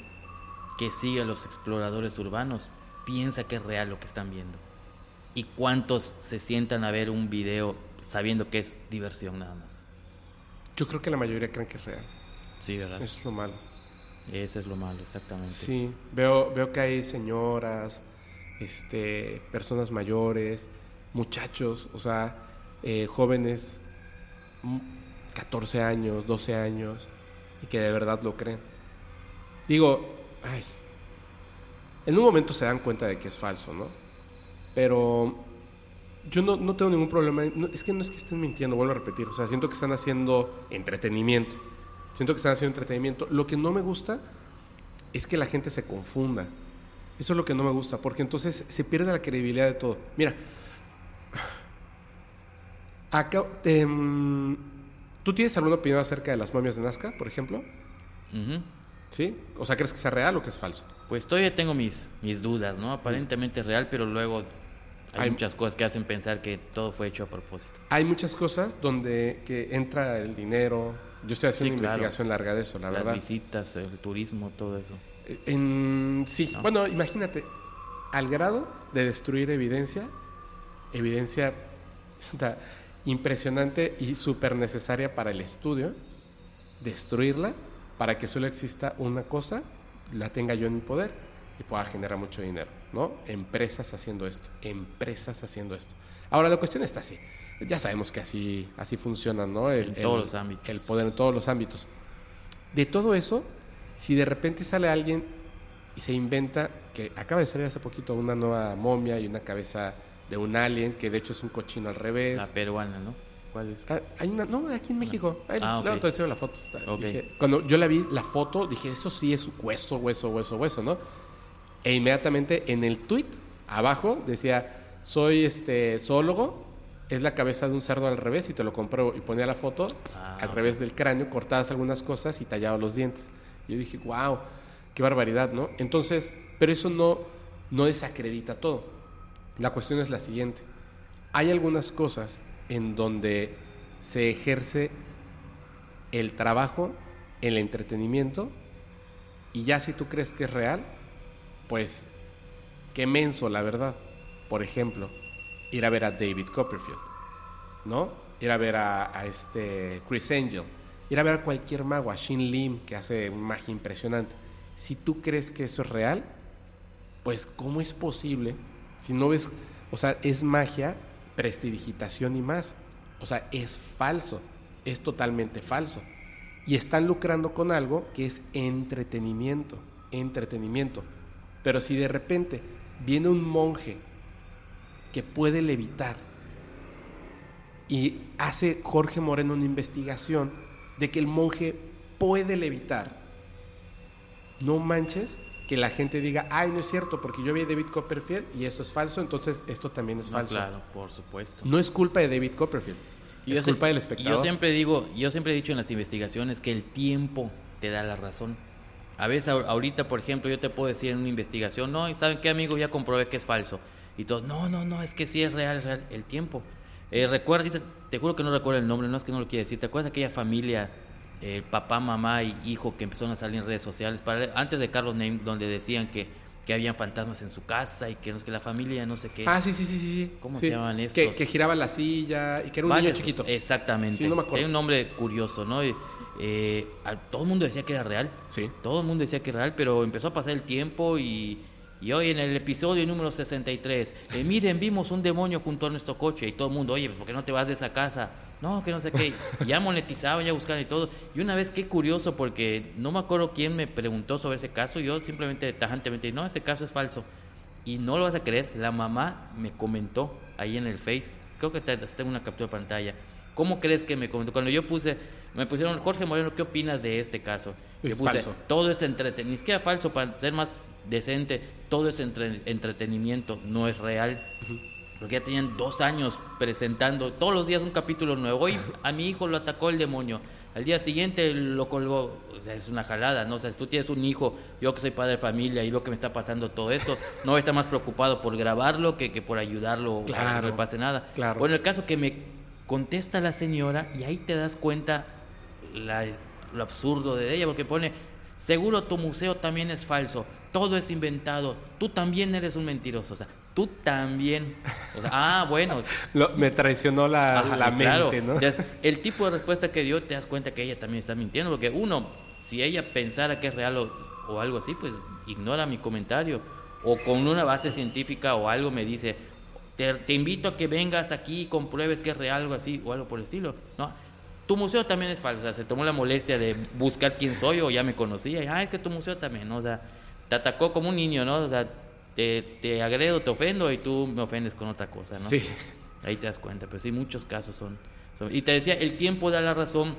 [SPEAKER 4] que sigue a los exploradores urbanos piensa que es real lo que están viendo? ¿Y cuántos se sientan a ver un video sabiendo que es diversión nada más?
[SPEAKER 3] Yo creo que la mayoría creen que es real.
[SPEAKER 4] Sí, ¿verdad?
[SPEAKER 3] Eso es lo malo.
[SPEAKER 4] Eso es lo malo, exactamente.
[SPEAKER 3] Sí, veo, veo que hay señoras, este, personas mayores, muchachos, o sea, eh, jóvenes, mm, 14 años, 12 años, y que de verdad lo creen. Digo, ay, en un momento se dan cuenta de que es falso, ¿no? Pero yo no, no tengo ningún problema. es que no es que estén mintiendo, vuelvo a repetir. O sea, siento que están haciendo entretenimiento. Siento que están haciendo entretenimiento. Lo que no me gusta es que la gente se confunda. Eso es lo que no me gusta, porque entonces se pierde la credibilidad de todo. Mira, acá, em, ¿tú tienes alguna opinión acerca de las momias de Nazca, por ejemplo? ¿Sí? O sea, ¿crees que sea real o que es falso?
[SPEAKER 4] Pues todavía tengo mis, mis dudas, ¿no? Aparentemente es real, pero luego hay,
[SPEAKER 3] Hay-
[SPEAKER 4] muchas cosas que hacen pensar que todo fue hecho a propósito.
[SPEAKER 3] Hay muchas cosas donde que entra el dinero. Yo estoy haciendo
[SPEAKER 4] Sí,
[SPEAKER 3] una
[SPEAKER 4] claro.
[SPEAKER 3] investigación larga de eso, la
[SPEAKER 4] Las
[SPEAKER 3] verdad.
[SPEAKER 4] visitas, el turismo, todo eso.
[SPEAKER 3] En, sí,
[SPEAKER 4] ¿No?
[SPEAKER 3] bueno, imagínate, al grado de destruir evidencia, evidencia puta, impresionante y súper necesaria para el estudio, destruirla para que solo exista una cosa, la tenga yo en mi poder y pueda generar mucho dinero, ¿no? Empresas haciendo esto, empresas haciendo esto. Ahora, la cuestión está así. Ya sabemos que así, así funciona, ¿no?
[SPEAKER 4] En todos los ámbitos.
[SPEAKER 3] El poder en todos los ámbitos. De todo eso, si de repente sale alguien y se inventa, que acaba de salir hace poquito una nueva momia y una cabeza de un alien, que de hecho es un cochino al revés.
[SPEAKER 4] La peruana, ¿no? ¿Cuál?
[SPEAKER 3] Ah, hay una, no, aquí en México.
[SPEAKER 4] Ah,
[SPEAKER 3] luego
[SPEAKER 4] ok.
[SPEAKER 3] te enseño la foto. está. Dije- cuando yo la vi, la foto, dije, eso sí es hueso, hueso, hueso, hueso, ¿no? E inmediatamente en el tweet abajo decía, soy este zoólogo, es la cabeza de un cerdo al revés y te lo compro y ponía la foto
[SPEAKER 4] Ah,
[SPEAKER 3] al revés del cráneo, cortadas algunas cosas y tallado los dientes. Yo dije, wow, qué barbaridad, ¿no? Entonces, pero eso no, no desacredita todo. La cuestión es la siguiente. Hay algunas cosas en donde se ejerce el trabajo, el entretenimiento, y ya si tú crees que es real, pues qué menso, la verdad. Por ejemplo, ir a ver a David Copperfield, ¿no? ir a ver a, a este Chris Angel, ir a ver a cualquier mago, a Shin Lim, que hace magia impresionante. Si tú crees que eso es real, pues ¿cómo es posible? Si no ves, o sea, es magia, prestidigitación y más. O sea, es falso, es totalmente falso. Y están lucrando con algo que es entretenimiento, entretenimiento. Pero si de repente viene un monje que puede levitar y hace Jorge Moreno una investigación de que el monje puede levitar, no manches que la gente diga, ay, no es cierto, porque yo vi a David Copperfield y eso es falso, entonces esto también es
[SPEAKER 4] No,
[SPEAKER 3] falso.
[SPEAKER 4] claro, por supuesto.
[SPEAKER 3] No es culpa de David Copperfield, es
[SPEAKER 4] yo sé-
[SPEAKER 3] culpa del espectador.
[SPEAKER 4] Yo siempre digo, yo siempre he dicho en las investigaciones que el tiempo te da la razón. A veces ahor- ahorita, por ejemplo, yo te puedo decir en una investigación, no, y saben qué, amigo, ya comprobé que es falso. Y todos, no, no, no, es que sí es real, es real. El tiempo. Eh, recuerda, ahorita te juro que no recuerdo el nombre, no es que no lo quiera decir. ¿Te acuerdas de aquella familia, eh, papá, mamá y hijo que empezaron a salir en redes sociales? Para, antes de Carlos Name, donde decían que, que habían fantasmas en su casa y que, que la familia no sé qué.
[SPEAKER 3] Ah, sí, sí, sí, sí.
[SPEAKER 4] ¿Cómo
[SPEAKER 3] Sí.
[SPEAKER 4] se llaman
[SPEAKER 3] Que,
[SPEAKER 4] estos?
[SPEAKER 3] que giraba la silla y que era un
[SPEAKER 4] Varios-
[SPEAKER 3] niño chiquito.
[SPEAKER 4] Exactamente.
[SPEAKER 3] Sí, no me acuerdo.
[SPEAKER 4] Hay un nombre curioso, ¿no? Y, eh, al- todo el mundo decía que era real.
[SPEAKER 3] Sí.
[SPEAKER 4] Todo el mundo decía que era real, pero empezó a pasar el tiempo y, y hoy en el episodio número 63, eh, miren, vimos un demonio junto a nuestro coche y todo el mundo, oye, ¿por qué no te vas de esa casa? No, que no sé qué. Ya monetizaban, ya buscaban y todo. Y una vez, qué curioso, porque no me acuerdo quién me preguntó sobre ese caso. Yo simplemente tajantemente, no, ese caso es falso. Y no lo vas a creer, la mamá me comentó ahí en el Face, creo que te- tengo una captura de pantalla. ¿Cómo crees que me comentó? Cuando yo puse, me pusieron, Jorge Moreno, ¿qué opinas de este caso? Yo
[SPEAKER 3] Es
[SPEAKER 4] puse,
[SPEAKER 3] falso.
[SPEAKER 4] todo es entretenimiento, ni siquiera falso, para ser más decente, todo es entre- entretenimiento, no es real. Porque ya tenían dos años presentando todos los días un capítulo nuevo. Hoy a mi hijo lo atacó el demonio. Al día siguiente lo colgó. O sea, es una jalada, ¿no? O sea, si tú tienes un hijo, yo que soy padre de familia y veo que me está pasando todo esto, no estar más preocupado por grabarlo que, que por ayudarlo para que no
[SPEAKER 3] Claro,
[SPEAKER 4] le pase nada.
[SPEAKER 3] claro.
[SPEAKER 4] Bueno, el caso que me contesta la señora y ahí te das cuenta la- lo absurdo de ella, porque pone, seguro tu museo también es falso, todo es inventado, tú también eres un mentiroso, o sea, tú también. O sea, ah, bueno.
[SPEAKER 3] Lo- me traicionó la,
[SPEAKER 4] Ajá,
[SPEAKER 3] la
[SPEAKER 4] claro.
[SPEAKER 3] mente, ¿no?
[SPEAKER 4] Entonces, el tipo de respuesta que dio, te das cuenta que ella también está mintiendo, porque uno, si ella pensara que es real o, o algo así, pues ignora mi comentario. O con una base científica o algo me dice, te, te invito a que vengas aquí y compruebes que es real, algo así, o algo por el estilo. No, tu museo también es falso. O sea, se tomó la molestia de buscar quién soy o ya me conocía. Y, ah, es que tu museo también, ¿no? O sea, te atacó como un niño, ¿no? O sea, te, te agredo, te ofendo y tú me ofendes con otra cosa, ¿no?
[SPEAKER 3] Sí.
[SPEAKER 4] Ahí te das cuenta, pero sí, muchos casos son, son- Y te decía, el tiempo da la razón.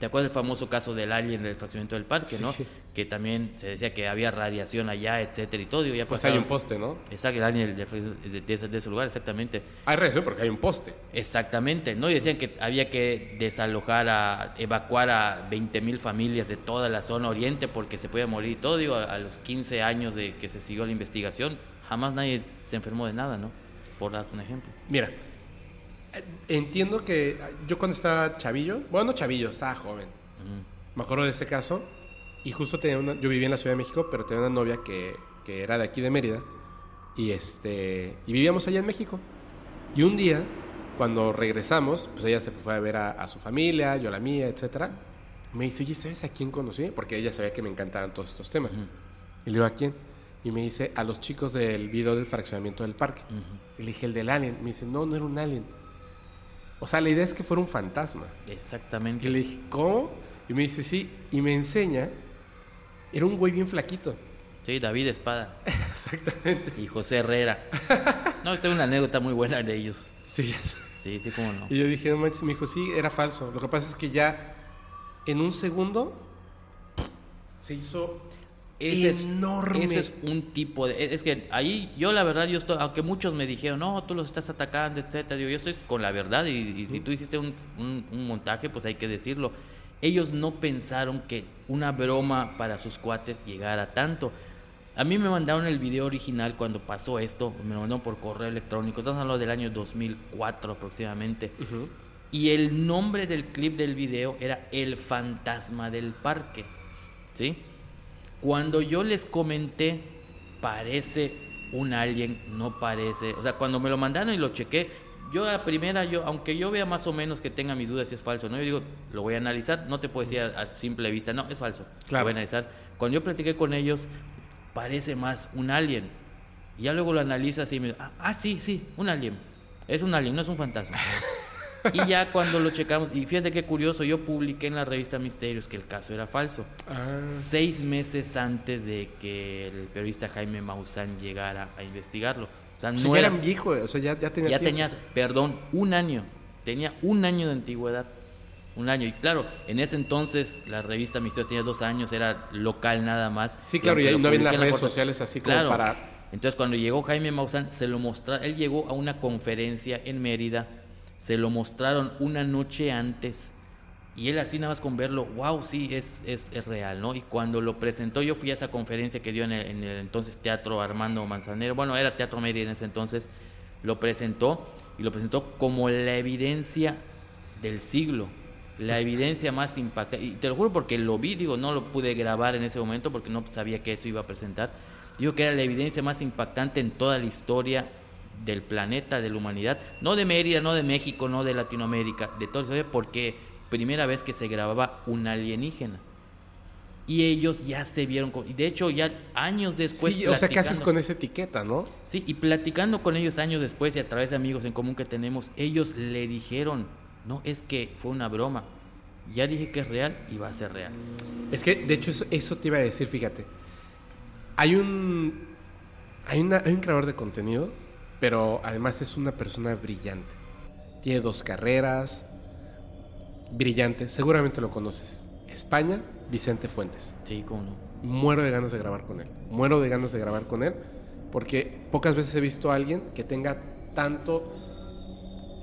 [SPEAKER 4] ¿Te acuerdas del famoso caso del alien del fraccionamiento del parque,
[SPEAKER 3] Sí.
[SPEAKER 4] no? Que también se decía que había radiación allá, etcétera y todo. y ya
[SPEAKER 3] Pues
[SPEAKER 4] pasaron-
[SPEAKER 3] hay un poste, ¿no?
[SPEAKER 4] Exacto, el alien de, de ese, de ese lugar, exactamente.
[SPEAKER 3] Hay reacción porque hay un poste.
[SPEAKER 4] Exactamente, ¿no? Y decían que había que desalojar, a, evacuar a 20 mil familias de toda la zona oriente porque se podía morir y todo. Digo, a, a los 15 años de que se siguió la investigación, jamás nadie se enfermó de nada, ¿no? Por dar un ejemplo.
[SPEAKER 3] Mira, entiendo que yo cuando estaba chavillo, bueno, no chavillo, estaba joven, me acuerdo de ese caso y justo tenía una, yo vivía en la Ciudad de México, pero tenía una novia que, que era de aquí de Mérida y este y vivíamos allá en México. Y un día, cuando regresamos, pues ella se fue a ver a, a su familia, yo la mía, etcétera. Me dice, oye, ¿sabes a quién conocí? Porque ella sabía que me encantaban todos estos temas. Y le digo, ¿a quién? Y me dice, a los chicos del video del fraccionamiento del parque. Y le dije, el del alien. Me dice, no, no era un alien. O sea, la idea es que fuera un fantasma.
[SPEAKER 4] Exactamente.
[SPEAKER 3] Y le dije, ¿cómo? Y me dice, sí. Y me enseña, era un güey bien flaquito.
[SPEAKER 4] Sí, David Espada
[SPEAKER 3] Exactamente.
[SPEAKER 4] y José Herrera. No, tengo una anécdota muy buena de ellos.
[SPEAKER 3] Sí.
[SPEAKER 4] Sí, sí, cómo no.
[SPEAKER 3] Y yo dije, no manches, me dijo, sí, era falso. Lo que pasa es que ya en un segundo se hizo
[SPEAKER 4] Ese es,
[SPEAKER 3] enorme.
[SPEAKER 4] ese es un tipo de... Es que ahí yo la verdad, yo estoy, aunque muchos me dijeron, no, tú los estás atacando, etcétera, digo, yo estoy con la verdad y, y si tú hiciste un, un- un montaje, pues hay que decirlo. Ellos no pensaron que una broma para sus cuates llegara tanto. A mí me mandaron el video original cuando pasó esto, me lo mandaron por correo electrónico, estamos hablando del año 2004 aproximadamente. Y el nombre del clip del video era El fantasma del parque. ¿Sí? Cuando yo les comenté, parece un alien, no parece. O sea, cuando me lo mandaron y lo chequé, yo a la primera, yo, aunque yo vea más o menos que tenga mis dudas si es falso, ¿no? Yo digo, lo voy a analizar, no te puedo decir a, a simple vista, no, es falso.
[SPEAKER 3] Claro.
[SPEAKER 4] Lo voy a analizar. Cuando yo platiqué con ellos, parece más un alien. Y ya luego lo analizas y me ah, ah, sí, sí, un alien. Es un alien, no es un fantasma. y ya cuando lo checamos, y fíjate qué curioso, yo publiqué en la revista Misterios que el caso era falso.
[SPEAKER 3] Ah,
[SPEAKER 4] Seis meses antes de que el periodista Jaime Maussan llegara a investigarlo. O sea,
[SPEAKER 3] o sea,
[SPEAKER 4] no
[SPEAKER 3] ya
[SPEAKER 4] era,
[SPEAKER 3] o sea, ya, ya tenía
[SPEAKER 4] ya tenías, perdón, un año. Tenía un año de antigüedad. Un año. Y claro, en ese entonces la revista Misterios tenía dos años, era local nada más.
[SPEAKER 3] Sí, claro,
[SPEAKER 4] Y
[SPEAKER 3] no había las redes sociales así como
[SPEAKER 4] Claro.
[SPEAKER 3] para...
[SPEAKER 4] Entonces cuando llegó Jaime Maussan, se lo mostra, él llegó a una conferencia en Mérida, se lo mostraron una noche antes y él así nada más con verlo, wow, sí, es, es, es real, ¿no? Y cuando lo presentó, yo fui a esa conferencia que dio en el, en el entonces Teatro Armando Manzanero, bueno, era Teatro Mérida en ese entonces, lo presentó y lo presentó como la evidencia del siglo, la evidencia más impactante. Y te lo juro porque lo vi, digo, no lo pude grabar en ese momento porque no sabía que eso iba a presentar. Digo que era la evidencia más impactante en toda la historia del planeta, de la humanidad. No de Mérida, no de México, no de Latinoamérica, de la historia, porque primera vez que se grababa un alienígena. Y ellos ya se vieron, con- y de hecho ya años después...
[SPEAKER 3] sí, o sea, ¿qué haces con esa etiqueta, no?
[SPEAKER 4] Sí, y platicando con ellos años después y a través de amigos en común que tenemos, ellos le dijeron, no, es que fue una broma. Ya dije que es real y va a ser real.
[SPEAKER 3] Es que, de hecho, eso, eso te iba a decir, fíjate. Hay un. Hay, una, hay un creador de contenido, pero además es una persona brillante. Tiene dos carreras. Brillante, seguramente lo conoces. España, Vicente Fuentes.
[SPEAKER 4] Sí, cómo no.
[SPEAKER 3] Muero de ganas de grabar con él. Muero de ganas de grabar con él. Porque pocas veces he visto a alguien que tenga tanto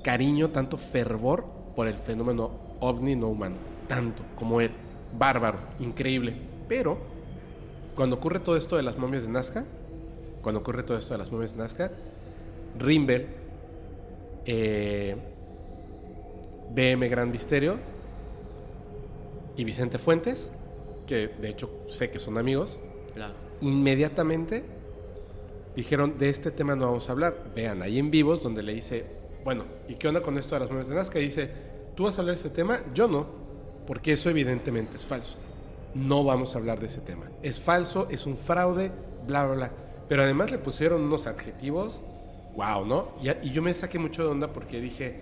[SPEAKER 3] cariño, tanto fervor por el fenómeno ovni no humano. Tanto como él. Bárbaro, increíble. Pero cuando ocurre todo esto de las momias de Nazca, cuando ocurre todo esto de las momias de Nazca, Rimbel, eh, BM Gran Misterio y Vicente Fuentes, que de hecho sé que son amigos,
[SPEAKER 4] Claro.
[SPEAKER 3] inmediatamente dijeron, de este tema no vamos a hablar. Vean, ahí en vivos donde le dice, bueno, ¿y qué onda con esto de las momias de Nazca? Y dice, ¿tú vas a hablar de ese tema? Yo no, porque eso evidentemente es falso. No vamos a hablar de ese tema. Es falso, es un fraude, bla, bla, bla. Pero además le pusieron unos adjetivos, wow, ¿no? Y, yo me saqué mucho de onda porque dije,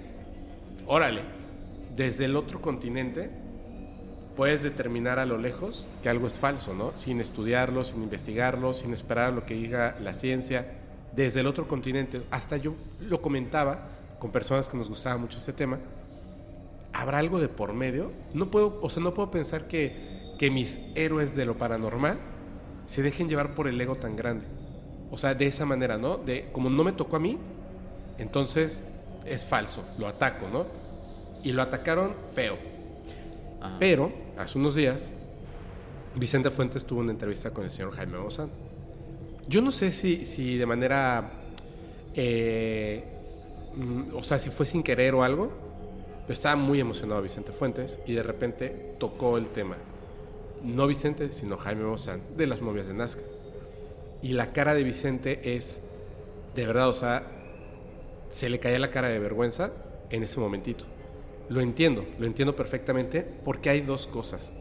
[SPEAKER 3] órale, desde el otro continente puedes determinar a lo lejos que algo es falso, ¿no? Sin estudiarlo, sin investigarlo, sin esperar a lo que diga la ciencia, desde el otro continente. Hasta yo lo comentaba con personas que nos gustaba mucho este tema. ¿Habrá algo de por medio? No puedo, o sea, no puedo pensar que, que mis héroes de lo paranormal se dejen llevar por el ego tan grande. O sea, de esa manera, ¿no? De como no me tocó a mí, entonces es falso, lo ataco, ¿no? Y lo atacaron feo.
[SPEAKER 4] Ajá.
[SPEAKER 3] Pero, hace unos días, Vicente Fuentes tuvo una entrevista con el señor Jaime Maussan. Yo no sé si, si de manera, eh, mm, o sea, si fue sin querer o algo, pero estaba muy emocionado Vicente Fuentes y de repente tocó el tema. No Vicente, sino Jaime Maussan, de las momias de Nazca. Y la cara de Vicente es, de verdad, o sea, se le caía la cara de vergüenza en ese momentito. Lo entiendo, lo entiendo perfectamente porque hay dos cosas.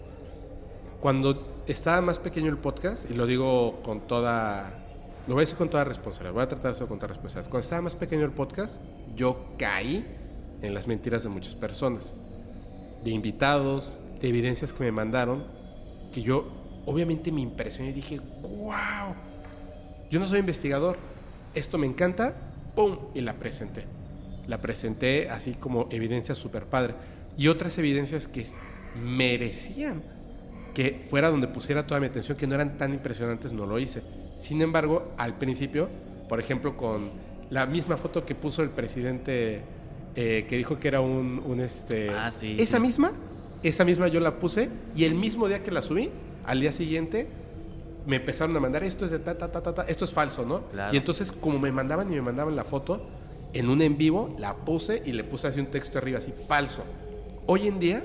[SPEAKER 3] Cuando estaba más pequeño el podcast, y lo digo con toda, lo voy a decir con toda responsabilidad, voy a tratar con toda responsabilidad. Cuando estaba más pequeño el podcast, yo caí en las mentiras de muchas personas, de invitados, de evidencias que me mandaron, que yo obviamente me impresioné y dije, wow, yo no soy investigador, esto me encanta, ¡pum! Y la presenté. La presenté así como evidencia super padre. Y otras evidencias que merecían que fuera donde pusiera toda mi atención, que no eran tan impresionantes, no lo hice. Sin embargo, al principio, por ejemplo, con la misma foto que puso el presidente eh, que dijo que era un, un, este...
[SPEAKER 4] Ah, sí,
[SPEAKER 3] Esa
[SPEAKER 4] sí.
[SPEAKER 3] misma, esa misma yo la puse y el mismo día que la subí, al día siguiente, me empezaron a mandar esto es de ta, ta, ta, ta, ta, esto es falso, ¿no?
[SPEAKER 4] Claro.
[SPEAKER 3] Y entonces, como me mandaban y me mandaban la foto, en un en vivo la puse y le puse así un texto arriba, así, falso. Hoy en día,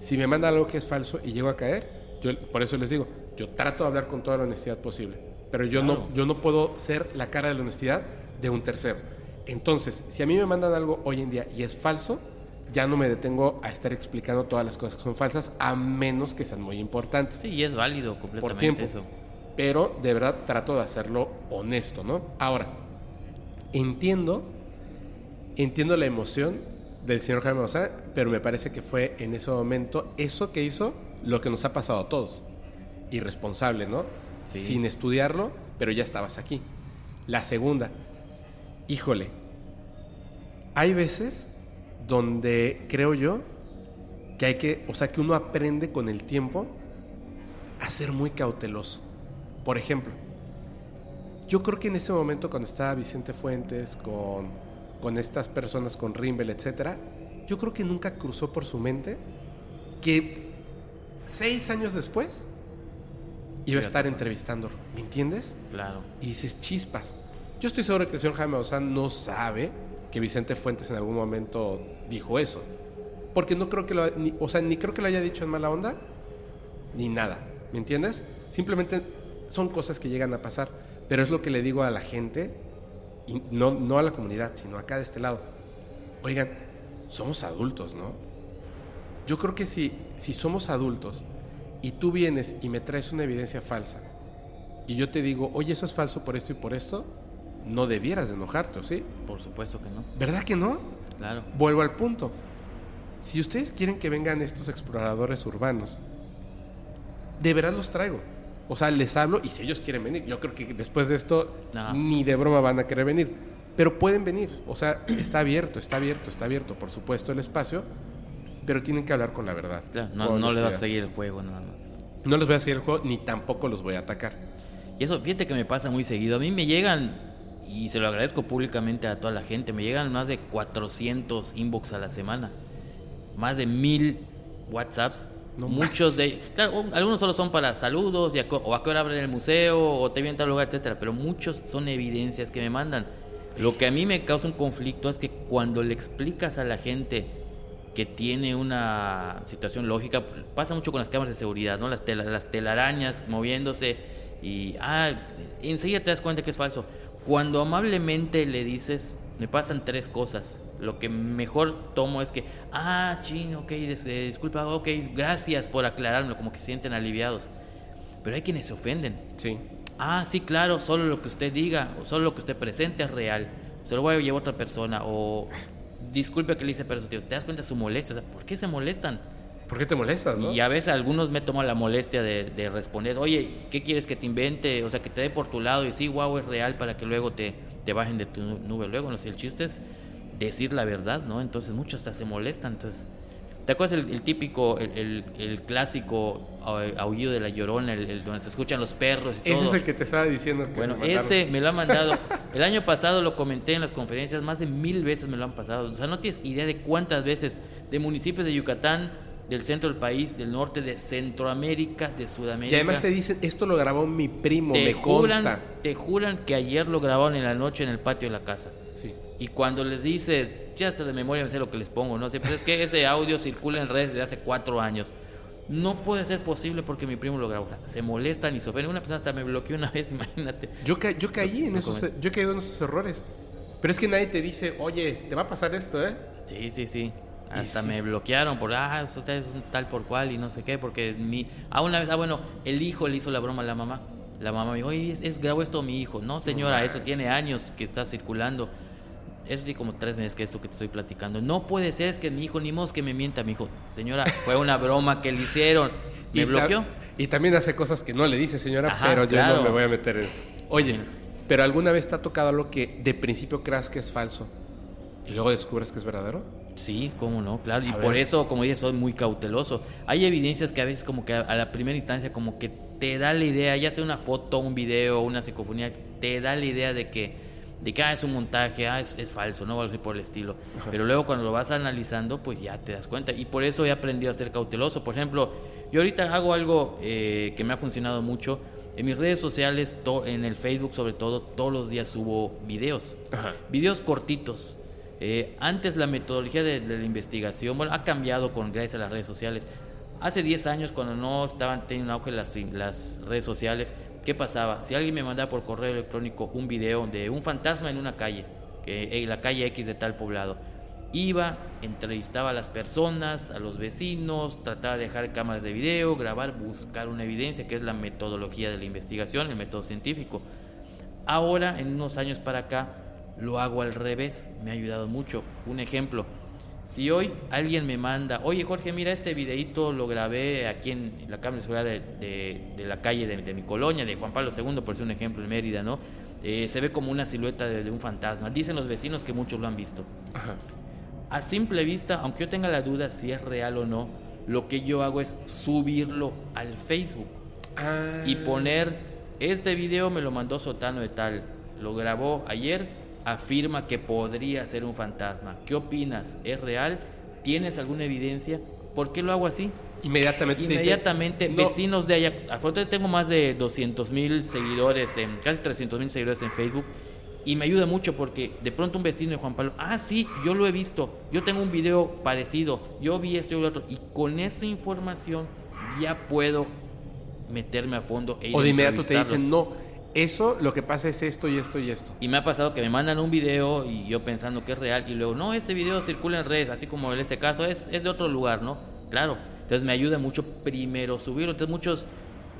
[SPEAKER 3] si me mandan algo que es falso y llego a caer, yo, por eso les digo, yo trato de hablar con toda la honestidad posible, pero yo,
[SPEAKER 4] Claro.
[SPEAKER 3] no, yo no puedo ser la cara de la honestidad de un tercero. Entonces, si a mí me mandan algo hoy en día y es falso, ya no me detengo a estar explicando todas las cosas que son falsas, a menos que sean muy importantes.
[SPEAKER 4] Sí, y es válido completamente
[SPEAKER 3] por tiempo.
[SPEAKER 4] eso.
[SPEAKER 3] Pero de verdad trato de hacerlo honesto, ¿no? Ahora, entiendo, entiendo la emoción del señor Jaime Maussan, pero me parece que fue en ese momento eso que hizo lo que nos ha pasado a todos. Irresponsable, ¿no?
[SPEAKER 4] Sí.
[SPEAKER 3] Sin estudiarlo, pero ya estabas aquí. La segunda, híjole, hay veces donde creo yo que hay que, o sea, que uno aprende con el tiempo a ser muy cauteloso. Por ejemplo, yo creo que en ese momento cuando estaba Vicente Fuentes con, con estas personas, con Rimbel, etcétera, yo creo que nunca cruzó por su mente que seis años después iba a estar entrevistándolo. ¿Me entiendes?
[SPEAKER 4] Claro.
[SPEAKER 3] Y dices chispas. Yo estoy seguro que el señor Jaime Maussan no sabe que Vicente Fuentes en algún momento dijo eso. Porque no creo que lo, o sea, ni creo que lo haya dicho en mala onda, ni nada. ¿Me entiendes? Simplemente son cosas que llegan a pasar. Pero es lo que le digo a la gente, no, no a la comunidad, sino acá de este lado. Oigan, somos adultos, ¿no? Yo creo que si, si somos adultos y tú vienes y me traes una evidencia falsa y yo te digo, oye, eso es falso por esto y por esto, no debieras de enojarte, ¿o sí?
[SPEAKER 4] Por supuesto que no.
[SPEAKER 3] ¿Verdad que no?
[SPEAKER 4] Claro.
[SPEAKER 3] Vuelvo al punto. Si ustedes quieren que vengan estos exploradores urbanos, de verdad los traigo. O sea, les hablo y si ellos quieren venir, yo creo que después de esto
[SPEAKER 4] No.
[SPEAKER 3] ni de broma van a querer venir. Pero pueden venir. O sea, está abierto, está abierto, está abierto, por supuesto, el espacio. Pero tienen que hablar con la verdad.
[SPEAKER 4] Claro, no, no le vas a seguir el juego nada más.
[SPEAKER 3] No les voy a seguir el juego, ni tampoco los voy a atacar.
[SPEAKER 4] Y eso, fíjate que me pasa muy seguido. A mí me llegan, y se lo agradezco públicamente a toda la gente, me llegan más de 400 inbox a la semana. Más de mil WhatsApps.
[SPEAKER 3] No
[SPEAKER 4] Muchos de claro, un- algunos solo son para saludos, y a o a qué hora abren el museo, o te vienen a tal lugar, etcétera. Pero muchos son evidencias que me mandan. Lo que a mí me causa un conflicto es que cuando le explicas a la gente que tiene una situación lógica, pasa mucho con las cámaras de seguridad, ¿no? Las, tela- las telarañas moviéndose y ah, enseguida te das cuenta que es falso. Cuando amablemente le dices, me pasan tres cosas. Lo que mejor tomo es que, ah, ching, ok, eh, disculpa, ok, gracias por aclararme, como que se sienten aliviados. Pero hay quienes se ofenden.
[SPEAKER 3] Sí.
[SPEAKER 4] Ah, sí, claro, solo lo que usted diga, o solo lo que usted presente es real. Se lo voy a llevar a otra persona. O disculpe que le hice, pero tío, te das cuenta de su molestia. O sea, ¿por qué se molestan?
[SPEAKER 3] ¿Por qué te molestas, no?
[SPEAKER 4] Y a veces algunos me toman la molestia de, de responder, oye, ¿qué quieres que te invente? O sea, que te dé por tu lado y sí, wow, es real para que luego te, te bajen de tu nube. Luego, no sé, el chiste es decir la verdad, ¿no? Entonces muchos hasta se molestan. Entonces, ¿te acuerdas el, el típico, el, el- el clásico au- aullido de la llorona, el, donde se escuchan los perros y
[SPEAKER 3] Ese
[SPEAKER 4] todo?
[SPEAKER 3] es el que te estaba diciendo que
[SPEAKER 4] Bueno,
[SPEAKER 3] me
[SPEAKER 4] ese me lo han mandado. El año pasado lo comenté en las conferencias, más de mil veces me lo han pasado. O sea, no tienes idea de cuántas veces de municipios de Yucatán, del centro del país, del norte, de Centroamérica, de
[SPEAKER 3] Y
[SPEAKER 4] Sudamérica.
[SPEAKER 3] además te dicen, esto lo grabó mi primo,
[SPEAKER 4] te
[SPEAKER 3] me
[SPEAKER 4] juran,
[SPEAKER 3] consta.
[SPEAKER 4] te juran que ayer lo grabaron en la noche en el patio de la casa.
[SPEAKER 3] Sí.
[SPEAKER 4] Y cuando les dices, ya hasta de memoria me sé lo que les pongo, ¿no? Siempre es que ese audio circula en redes desde hace cuatro años. No puede ser posible porque mi primo lo grabó. O sea, se molestan y se ofenden. Una persona hasta me bloqueó una vez, imagínate.
[SPEAKER 3] Yo, ca- yo caí en esos, yo caído en esos errores. Pero es que nadie te dice, oye, te va a pasar esto, ¿eh?
[SPEAKER 4] Sí, sí, sí. Hasta
[SPEAKER 3] sí,
[SPEAKER 4] me
[SPEAKER 3] sí.
[SPEAKER 4] bloquearon por, ah, usted es tal por cual y no sé qué, porque mi... Ah, una vez, ah, bueno, el hijo le hizo la broma a la mamá. La mamá me dijo, oye, es, es grabó esto mi hijo. No, señora, eso tiene años que está circulando. Eso tiene como tres meses que esto que te estoy platicando. No puede ser, es que mi hijo, ni modo que me mienta mi hijo. Señora, fue una broma que le hicieron. Me
[SPEAKER 3] Y
[SPEAKER 4] bloqueó.
[SPEAKER 3] Y también hace cosas que no le dice, señora,
[SPEAKER 4] Ajá,
[SPEAKER 3] pero yo no me voy a meter en eso. Oye. ¿pero alguna vez te ha tocado algo que de principio creas que es falso y luego descubres que es verdadero?
[SPEAKER 4] Sí, cómo no, claro. Y por eso, como dije, soy muy cauteloso. Hay evidencias que a veces como que a, la primera instancia como que te da la idea, ya sea una foto, un video, una psicofonía, te da la idea de que, de que ah, es un montaje, ah, es, es falso, no va a ser por el estilo.
[SPEAKER 3] Ajá.
[SPEAKER 4] Pero luego cuando lo vas analizando, pues ya te das cuenta. Y por eso he aprendido a ser cauteloso. Por ejemplo, yo ahorita hago algo eh, que me ha funcionado mucho. En mis redes sociales, to- en el Facebook sobre todo, todos los días subo videos.
[SPEAKER 3] Ajá.
[SPEAKER 4] Videos cortitos. Eh, antes la metodología de, de la investigación, bueno, ha cambiado con gracias a las redes sociales. Hace 10 años, cuando no estaban teniendo auge las, las redes sociales, ¿qué pasaba? Si alguien me mandaba por correo electrónico un video de un fantasma en una calle, que en la calle X de tal poblado. Iba, entrevistaba a las personas, a los vecinos, trataba de dejar cámaras de video, grabar, buscar una evidencia, que es la metodología de la investigación, el método científico. Ahora, en unos años para acá, lo hago al revés, me ha ayudado mucho. Un ejemplo, si hoy alguien me manda, oye Jorge, mira este videito, lo grabé aquí en la cámara de seguridad de, la calle de, mi colonia, de Juan Pablo II, por ser un ejemplo en Mérida, ¿no? Eh, se ve como una silueta de, un fantasma. Dicen los vecinos que muchos lo han visto. A simple vista, aunque yo tenga la duda si es real o no, lo que yo hago es subirlo al Facebook
[SPEAKER 3] Ah.
[SPEAKER 4] y poner, este video me lo mandó Sotano de tal, lo grabó ayer, afirma que podría ser un fantasma. ¿Qué opinas? ¿Es real? ¿Tienes alguna evidencia? ¿Por qué lo hago así?
[SPEAKER 3] Inmediatamente. dice,
[SPEAKER 4] Inmediatamente,
[SPEAKER 3] "No".
[SPEAKER 4] vecinos de allá, afortunadamente tengo más de 200 mil seguidores, en, casi 300 mil seguidores en Facebook, y me ayuda mucho porque de pronto un vecino de Juan Pablo, ah, sí, yo lo he visto, yo tengo un video parecido, yo vi esto y lo otro, y con esa información ya puedo meterme a fondo. E ir
[SPEAKER 3] O de inmediato te dicen, no, eso lo que pasa es esto y esto y esto.
[SPEAKER 4] Y me ha pasado que me mandan un video y yo pensando que es real y luego, no, este video circula en redes, así como en este caso es, es de otro lugar, ¿no? Claro, entonces me ayuda mucho primero subirlo. Entonces muchos,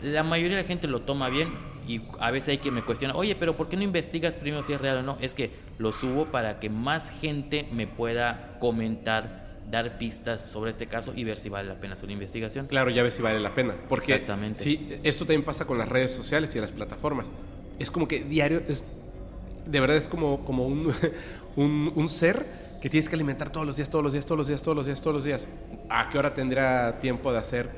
[SPEAKER 4] la mayoría de la gente lo toma bien y a veces hay que me cuestiona, oye, pero ¿por qué no investigas primero si es real o no? Es que lo subo para que más gente me pueda comentar, dar pistas sobre este caso y ver si vale la pena hacer una investigación.
[SPEAKER 3] Claro, ya ves si vale la pena. Porque
[SPEAKER 4] Exactamente.
[SPEAKER 3] sí, esto también pasa con las redes sociales y las plataformas. Es como que diario, es, de verdad es como, como un, un, un ser que tienes que alimentar todos los días, todos los días, todos los días, todos los días, todos los días. ¿A qué hora tendrá tiempo de hacer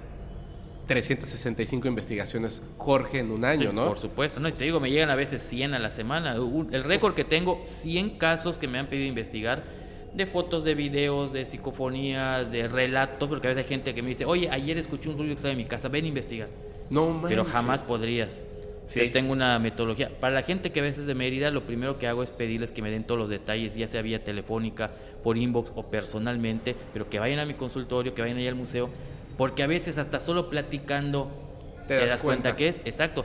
[SPEAKER 3] 365 investigaciones Jorge en un año,
[SPEAKER 4] Sí,
[SPEAKER 3] no?
[SPEAKER 4] Por supuesto, no, y te digo, me llegan a veces 100 a la semana. El récord que tengo, 100 casos que me han pedido investigar de fotos, de videos, de psicofonías, de relatos, porque a veces hay gente que me dice, oye, ayer escuché un ruido que estaba en mi casa, ven a investigar.
[SPEAKER 3] No manches.
[SPEAKER 4] Pero jamás podrías.
[SPEAKER 3] Sí.
[SPEAKER 4] Entonces, tengo una metodología. Para la gente que a veces de Mérida, lo primero que hago es pedirles que me den todos los detalles, ya sea vía telefónica, por inbox o personalmente, pero que vayan a mi consultorio, que vayan ahí al museo, porque a veces hasta solo platicando
[SPEAKER 3] Te
[SPEAKER 4] te,
[SPEAKER 3] das
[SPEAKER 4] das, cuenta.
[SPEAKER 3] cuenta.
[SPEAKER 4] que es, exacto.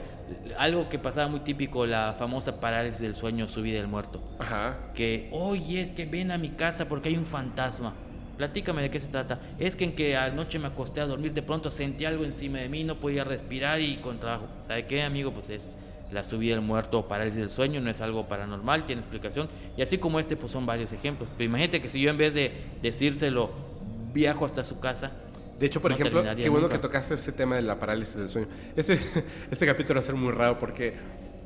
[SPEAKER 4] Algo que pasaba muy típico, la famosa parálisis del sueño, subida del muerto.
[SPEAKER 3] Ajá.
[SPEAKER 4] Que, oye, es que ven a mi casa porque hay un fantasma. Platícame de qué se trata. Es que en que anoche me acosté a dormir, de pronto sentí algo encima de mí, no podía respirar y con trabajo. ¿Sabe qué, amigo? Pues es la subida del muerto o parálisis del sueño, no es algo paranormal, tiene explicación. Y así como este, pues son varios ejemplos. Pero imagínate que si yo en vez de decírselo, viajo hasta su casa.
[SPEAKER 3] De hecho, por
[SPEAKER 4] No
[SPEAKER 3] ejemplo, qué bueno
[SPEAKER 4] nunca.
[SPEAKER 3] que tocaste este tema de la parálisis del sueño. Este, este capítulo va a ser muy raro porque,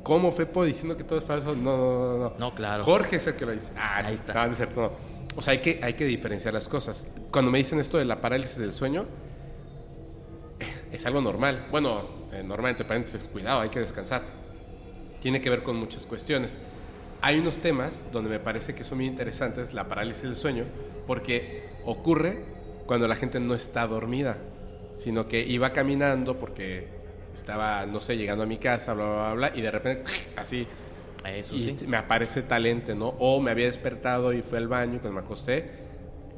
[SPEAKER 3] ¿cómo Fepo diciendo que todo es falso? No, no, no. No,
[SPEAKER 4] No, claro.
[SPEAKER 3] Jorge es el que lo dice. Ah,
[SPEAKER 4] Ahí está.
[SPEAKER 3] No, es cierto, no. O sea, hay que, hay que diferenciar las cosas. Cuando me dicen esto de la parálisis del sueño, eh, es algo normal. Bueno, eh, normal, entre paréntesis, cuidado, hay que descansar. Tiene que ver con muchas cuestiones. Hay unos temas donde me parece que son muy interesantes, la parálisis del sueño, porque ocurre cuando la gente no está dormida, sino que iba caminando porque estaba, no sé, llegando a mi casa, bla, bla, bla, y de repente, así,
[SPEAKER 4] Eso
[SPEAKER 3] y
[SPEAKER 4] sí.
[SPEAKER 3] me aparece talente, ¿no? O me había despertado y fui al baño y cuando me acosté,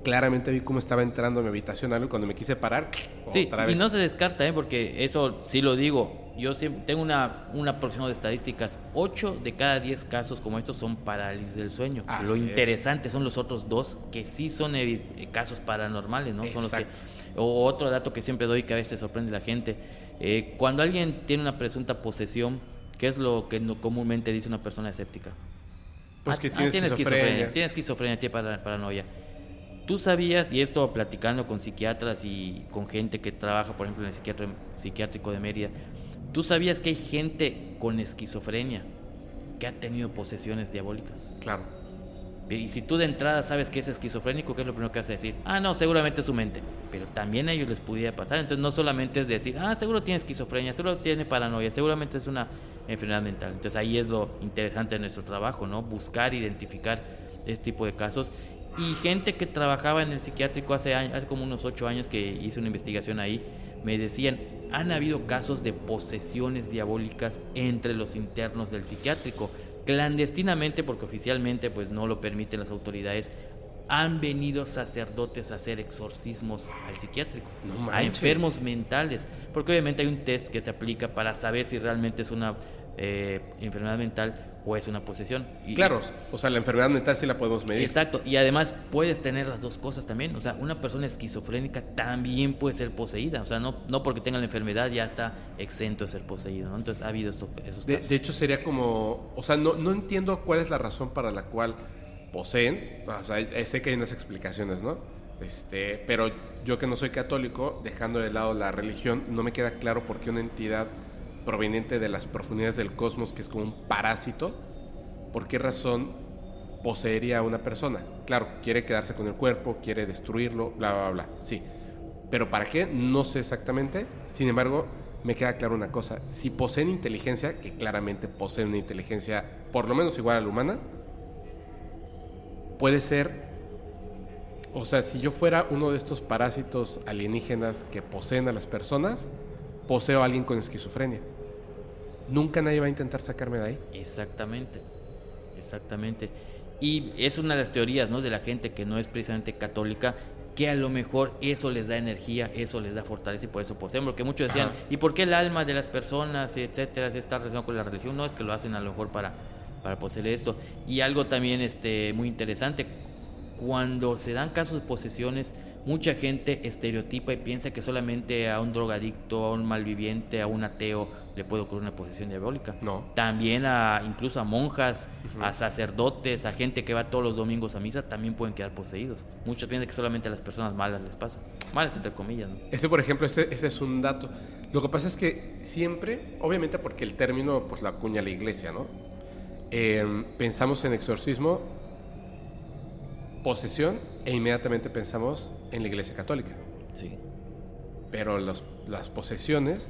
[SPEAKER 3] claramente vi cómo estaba entrando a mi habitación algo y cuando me quise parar,
[SPEAKER 4] Sí,
[SPEAKER 3] otra
[SPEAKER 4] y
[SPEAKER 3] vez.
[SPEAKER 4] no se descarta, ¿eh? porque eso sí lo digo. Yo siempre tengo una, una aproximado de estadísticas. 8 de cada 10 casos como estos son parálisis del sueño.
[SPEAKER 3] Así
[SPEAKER 4] lo
[SPEAKER 3] es.
[SPEAKER 4] interesante son los otros dos que sí son eh, casos paranormales, ¿no? Son los que,
[SPEAKER 3] Exacto.
[SPEAKER 4] o otro dato que siempre doy que a veces sorprende a la gente. eh, cuando alguien tiene una presunta posesión, ¿qué es lo que no- comúnmente dice una persona escéptica?
[SPEAKER 3] Pues
[SPEAKER 4] Ah,
[SPEAKER 3] que
[SPEAKER 4] ah,
[SPEAKER 3] tiene
[SPEAKER 4] tiene
[SPEAKER 3] esquizofrenia.
[SPEAKER 4] Tiene esquizofrenia, tiene para- paranoia. Tú sabías, y esto platicando con psiquiatras y con gente que trabaja, por ejemplo, en el psiquiátrico de Mérida, tú sabías que hay gente con esquizofrenia que ha tenido posesiones diabólicas.
[SPEAKER 3] Claro.
[SPEAKER 4] Y si tú de entrada sabes que es esquizofrénico, ¿qué es lo primero que vas a decir? Ah, no, seguramente es su mente. Pero también a ellos les pudiera pasar. Entonces no solamente es decir, ah, seguro tiene esquizofrenia, seguro tiene paranoia, seguramente es una enfermedad mental. Entonces ahí es lo interesante de nuestro trabajo, ¿no? Buscar, identificar este tipo de casos. Y gente que trabajaba en el psiquiátrico hace, años, hace como unos ocho años que hice una investigación ahí, me decían, han habido casos de posesiones diabólicas entre los internos del psiquiátrico clandestinamente porque oficialmente pues no lo permiten las autoridades han venido sacerdotes a hacer exorcismos al psiquiátrico
[SPEAKER 3] No
[SPEAKER 4] a enfermos mentales porque obviamente hay un test que se aplica para saber si realmente es una eh, enfermedad mental o es una posesión. Y-
[SPEAKER 3] Claro, o sea, la enfermedad mental sí la podemos medir.
[SPEAKER 4] Exacto, y además puedes tener las dos cosas también. O sea, una persona esquizofrénica también puede ser poseída. O sea, no, no porque tenga la enfermedad ya está exento de ser poseído, ¿no? Entonces ha habido esto- esos
[SPEAKER 3] De,
[SPEAKER 4] casos.
[SPEAKER 3] de hecho, sería como, o sea, no, no entiendo cuál es la razón para la cual poseen. O sea, eh, sé que hay unas explicaciones, ¿no? Este, pero yo que no soy católico, dejando de lado la religión, no me queda claro por qué una entidad proveniente de las profundidades del cosmos, que es como un parásito, ¿por qué razón poseería a una persona? Claro, quiere quedarse con el cuerpo, quiere destruirlo, bla, bla, bla, sí. Pero ¿para qué? No sé exactamente. Sin embargo, me queda claro una cosa. Si poseen inteligencia, que claramente poseen una inteligencia por lo menos igual a la humana, puede ser... O sea, si yo fuera uno de estos parásitos alienígenas que poseen a las personas, poseo a alguien con esquizofrenia. Nunca nadie va a intentar sacarme de ahí.
[SPEAKER 4] Exactamente, exactamente. Y es una de las teorías, ¿no? De la gente que no es precisamente católica, que a lo mejor eso les da energía, eso les da fortaleza y por eso poseen. Porque muchos decían,
[SPEAKER 3] Ajá.
[SPEAKER 4] ¿y por qué el alma de las personas, etcétera, está relacionado con la religión? No, es que lo hacen a lo mejor para, para poseer esto. Y algo también este, muy interesante, cuando se dan casos de posesiones, mucha gente estereotipa y piensa que solamente a un drogadicto, a un malviviente, a un ateo le puede ocurrir una posesión diabólica.
[SPEAKER 3] No.
[SPEAKER 4] También a incluso a monjas, a sacerdotes, a gente que va todos los domingos a misa, también pueden quedar poseídos. Muchos piensan que solamente a las personas malas les pasa. Malas entre comillas, ¿no?
[SPEAKER 3] Este, por ejemplo, este, es un dato. Lo que pasa es que siempre, obviamente porque el término pues lo acuña la iglesia, ¿no? Eh, pensamos en exorcismo, posesión e inmediatamente pensamos en la iglesia católica.
[SPEAKER 4] Sí.
[SPEAKER 3] Pero los- las posesiones,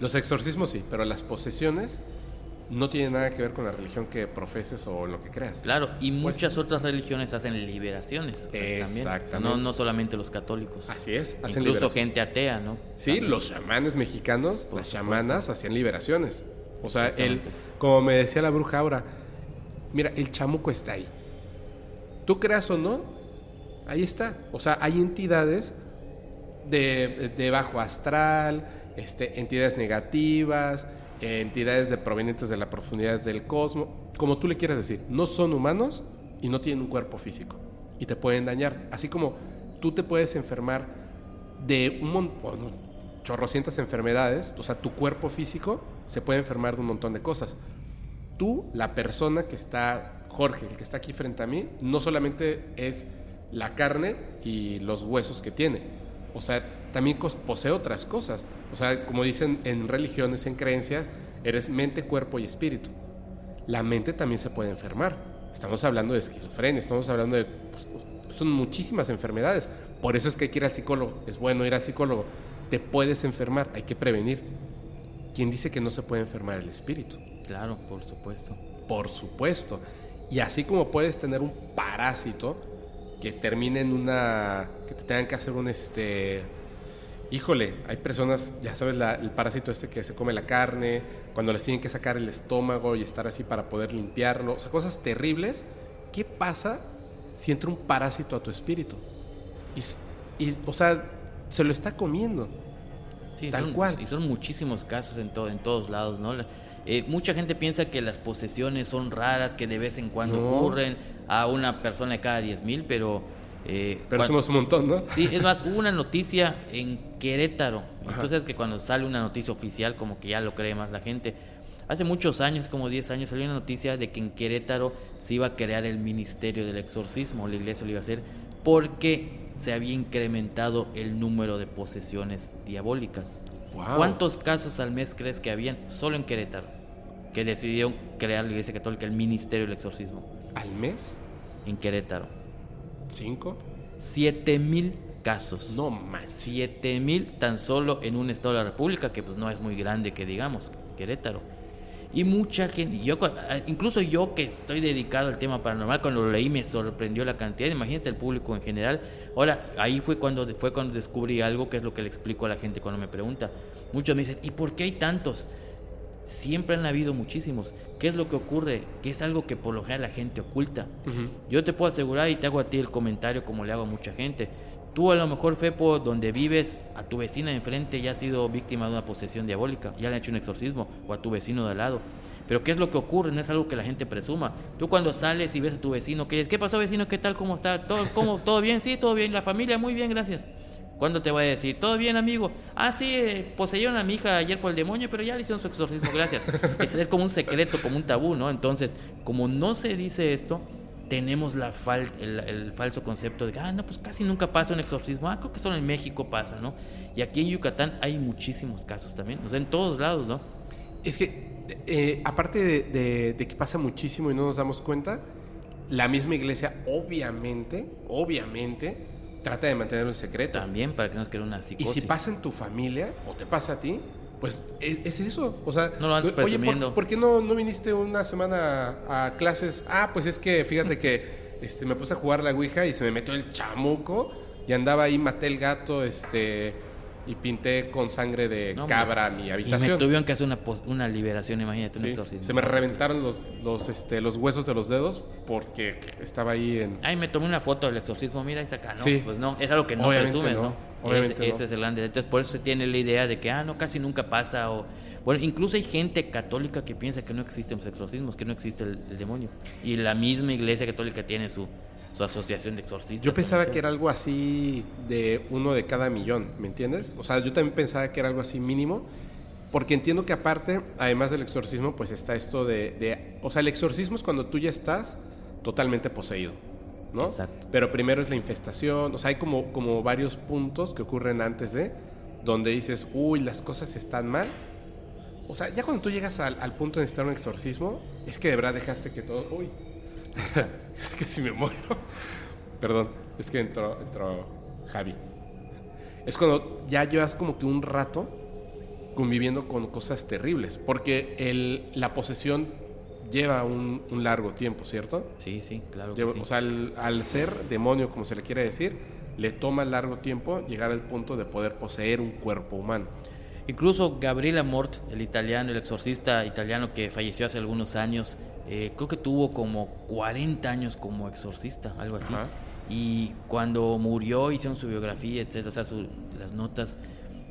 [SPEAKER 3] los exorcismos sí, pero las posesiones no tienen nada que ver con la religión que profeses o lo que creas.
[SPEAKER 4] Claro, y
[SPEAKER 3] Pues-
[SPEAKER 4] muchas otras religiones hacen liberaciones. también.
[SPEAKER 3] Exactamente.
[SPEAKER 4] No, no solamente los católicos.
[SPEAKER 3] Así es, hacen
[SPEAKER 4] Incluso
[SPEAKER 3] liberación.
[SPEAKER 4] gente atea, ¿no?
[SPEAKER 3] Sí, los chamanes mexicanos,
[SPEAKER 4] Por
[SPEAKER 3] las chamanas hacían liberaciones. O sea,
[SPEAKER 4] Exactamente.
[SPEAKER 3] como me decía la bruja ahora, mira, el chamuco está ahí. Tú creas o no, ahí está. O sea, hay entidades de, de bajo astral, este, entidades negativas, entidades de provenientes de las profundidades del cosmos, como tú le quieras decir. No son humanos y no tienen un cuerpo físico y te pueden dañar. Así como tú te puedes enfermar de un montón, chorrocientas enfermedades, o sea, tu cuerpo físico se puede enfermar de un montón de cosas. Tú, la persona que está, Jorge, el que está aquí frente a mí, no solamente es la carne y los huesos que tiene, o sea, también posee otras cosas. O sea, como dicen en religiones, en creencias, eres mente, cuerpo y espíritu. La mente también se puede enfermar. Estamos hablando de esquizofrenia, estamos hablando de... pues, son muchísimas enfermedades. Por eso es que hay que ir al psicólogo. Es bueno ir al psicólogo. Te puedes enfermar, hay que prevenir. ¿Quién dice que no se puede enfermar el espíritu?
[SPEAKER 4] Claro, por supuesto.
[SPEAKER 3] Por supuesto. Y así como puedes tener un parásito que termine en una. que te tengan que hacer un este. Híjole, hay personas, ya sabes, la- el parásito este que se come la carne, cuando les tienen que sacar el estómago y estar así para poder limpiarlo, o sea, cosas terribles. ¿Qué pasa si entra un parásito a tu espíritu? Y, y, o sea, se lo está comiendo.
[SPEAKER 4] Sí,
[SPEAKER 3] Tal
[SPEAKER 4] son,
[SPEAKER 3] cual.
[SPEAKER 4] Y son muchísimos casos en, todo, en todos lados, ¿no? Eh, mucha gente piensa que las posesiones son raras, que de vez en cuando
[SPEAKER 3] No.
[SPEAKER 4] ocurren a una persona de cada 10 mil, pero... eh,
[SPEAKER 3] Pero somos un montón, ¿no?
[SPEAKER 4] Sí, es más, hubo una noticia en Querétaro.
[SPEAKER 3] Ajá.
[SPEAKER 4] Entonces, que cuando sale una noticia oficial, como que ya lo cree más la gente. Hace muchos años, como 10 años, salió una noticia de que en Querétaro se iba a crear el ministerio del exorcismo, la iglesia lo iba a hacer, porque se había incrementado el número de posesiones diabólicas.
[SPEAKER 3] Wow.
[SPEAKER 4] ¿Cuántos casos al mes crees que habían solo en Querétaro? Que decidieron crear la iglesia católica, el ministerio del exorcismo,
[SPEAKER 3] ¿Al mes?
[SPEAKER 4] en Querétaro.
[SPEAKER 3] ¿Cinco?
[SPEAKER 4] Siete mil casos.
[SPEAKER 3] No más.
[SPEAKER 4] 7 mil tan solo en un estado de la República que pues no es muy grande que digamos, Querétaro. Y mucha gente, y yo, ah, incluso yo que estoy dedicado al tema paranormal, cuando lo leí me sorprendió la cantidad, imagínate el público en general. Ahora, ahí fue cuando, fue cuando descubrí algo que es lo que le explico a la gente cuando me pregunta. Muchos me dicen, ¿y por qué hay tantos? Siempre han habido muchísimos. ¿Qué es lo que ocurre? Que es algo que por lo general la gente oculta. Yo te puedo asegurar y te hago a ti el comentario como le hago a mucha gente. Tú a lo mejor, Fepo, donde vives, a tu vecina de enfrente ya ha sido víctima de una posesión diabólica, ya le han hecho un exorcismo, o a tu vecino de al lado. Pero ¿qué es lo que ocurre? No es algo que la gente presuma. Tú cuando sales y ves a tu vecino, ¿qué, ¿qué pasó vecino? ¿Qué tal? ¿Cómo está? ¿Todo, cómo, ¿Todo bien? Sí, todo bien. La familia, muy bien, gracias. ¿Cuándo te va a decir? ¿Todo bien, amigo? Ah, sí, eh, poseyeron a mi hija ayer por el demonio, pero ya le hicieron su exorcismo, gracias. es, es como un secreto, como un tabú, ¿no? Entonces, como no se dice esto, tenemos la fal el, el, falso concepto de que, ah, no, pues casi nunca pasa un exorcismo. Ah, creo que solo en México pasa, ¿no? Y aquí en Yucatán hay muchísimos casos también, o sea, en todos lados, ¿no?
[SPEAKER 3] Es que, eh, aparte de, de, de, que pasa muchísimo y no nos damos cuenta, la misma iglesia, obviamente, obviamente, trata de mantenerlo en secreto.
[SPEAKER 4] También, para que no se una psicosis.
[SPEAKER 3] Y si pasa en tu familia, o te pasa a ti, pues es, es eso. O sea,
[SPEAKER 4] no lo andes
[SPEAKER 3] oye, ¿por, ¿por, qué no, no viniste una semana a, a, clases? Ah, pues es que fíjate que este, me puse a jugar la Ouija y se me metió el chamuco y andaba ahí, maté el gato, este y pinté con sangre de no, cabra mi habitación.
[SPEAKER 4] Y me tuvieron que hacer una, una liberación, imagínate,
[SPEAKER 3] sí,
[SPEAKER 4] un exorcismo.
[SPEAKER 3] Se me reventaron los, los, este, los huesos de los dedos porque estaba ahí en...
[SPEAKER 4] Ay, me tomé una foto del exorcismo, mira, ahí está acá, ¿no?
[SPEAKER 3] Sí.
[SPEAKER 4] Pues no, es algo que no
[SPEAKER 3] Obviamente
[SPEAKER 4] presumes,
[SPEAKER 3] no.
[SPEAKER 4] ¿no?
[SPEAKER 3] Obviamente
[SPEAKER 4] ese,
[SPEAKER 3] no.
[SPEAKER 4] es el grande. Entonces, por eso se tiene la idea de que, ah, no, casi nunca pasa, o... Bueno, incluso hay gente católica que piensa que no existen los exorcismos, que no existe el, el demonio. Y la misma iglesia católica tiene su, su asociación de exorcistas.
[SPEAKER 3] Yo pensaba que era algo así de uno de cada millón, ¿me entiendes? O sea, yo también pensaba que era algo así mínimo, porque entiendo que aparte, además del exorcismo, pues está esto de, de o sea, el exorcismo es cuando tú ya estás totalmente poseído, ¿no?
[SPEAKER 4] Exacto.
[SPEAKER 3] Pero primero es la infestación, o sea, hay como, como varios puntos que ocurren antes de, donde dices, uy, las cosas están mal. O sea, ya cuando tú llegas al, al punto de necesitar un exorcismo, es que de verdad dejaste que todo, uy, que si me muero. Perdón, es que entró, entró Javi. Es cuando ya llevas como que un rato conviviendo con cosas terribles, porque el, la posesión lleva un, un, largo tiempo, ¿cierto?
[SPEAKER 4] Sí, sí, claro.
[SPEAKER 3] Lleva,
[SPEAKER 4] sí.
[SPEAKER 3] O sea, al, al, ser demonio, como se le quiere decir, le toma largo tiempo llegar al punto de poder poseer un cuerpo humano.
[SPEAKER 4] Incluso Gabriel Amort, el italiano, el exorcista italiano que falleció hace algunos años, eh, creo que tuvo como 40 años como exorcista, algo así.
[SPEAKER 3] Ajá.
[SPEAKER 4] Y cuando murió, hicieron su biografía, etcétera, o sea, su, las notas.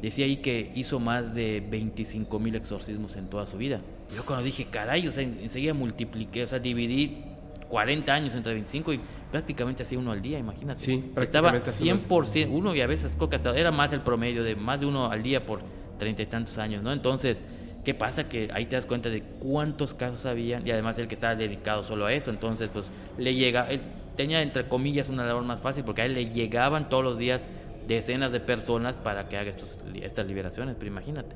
[SPEAKER 4] Decía ahí que hizo más de 25 mil exorcismos en toda su vida. Yo cuando dije, caray, o sea, enseguida multipliqué, o sea, dividí 40 años entre 25 y prácticamente hacía uno al día, imagínate.
[SPEAKER 3] Sí,
[SPEAKER 4] Estaba
[SPEAKER 3] prácticamente
[SPEAKER 4] 100%, uno y a veces creo que hasta era más el promedio de más de uno al día por treinta y tantos años, ¿no? Entonces, ¿qué pasa? Que ahí te das cuenta de cuántos casos habían y además el que estaba dedicado solo a eso, entonces pues le llega, él tenía entre comillas una labor más fácil porque a él le llegaban todos los días decenas de personas para que haga estos, estas liberaciones, pero imagínate,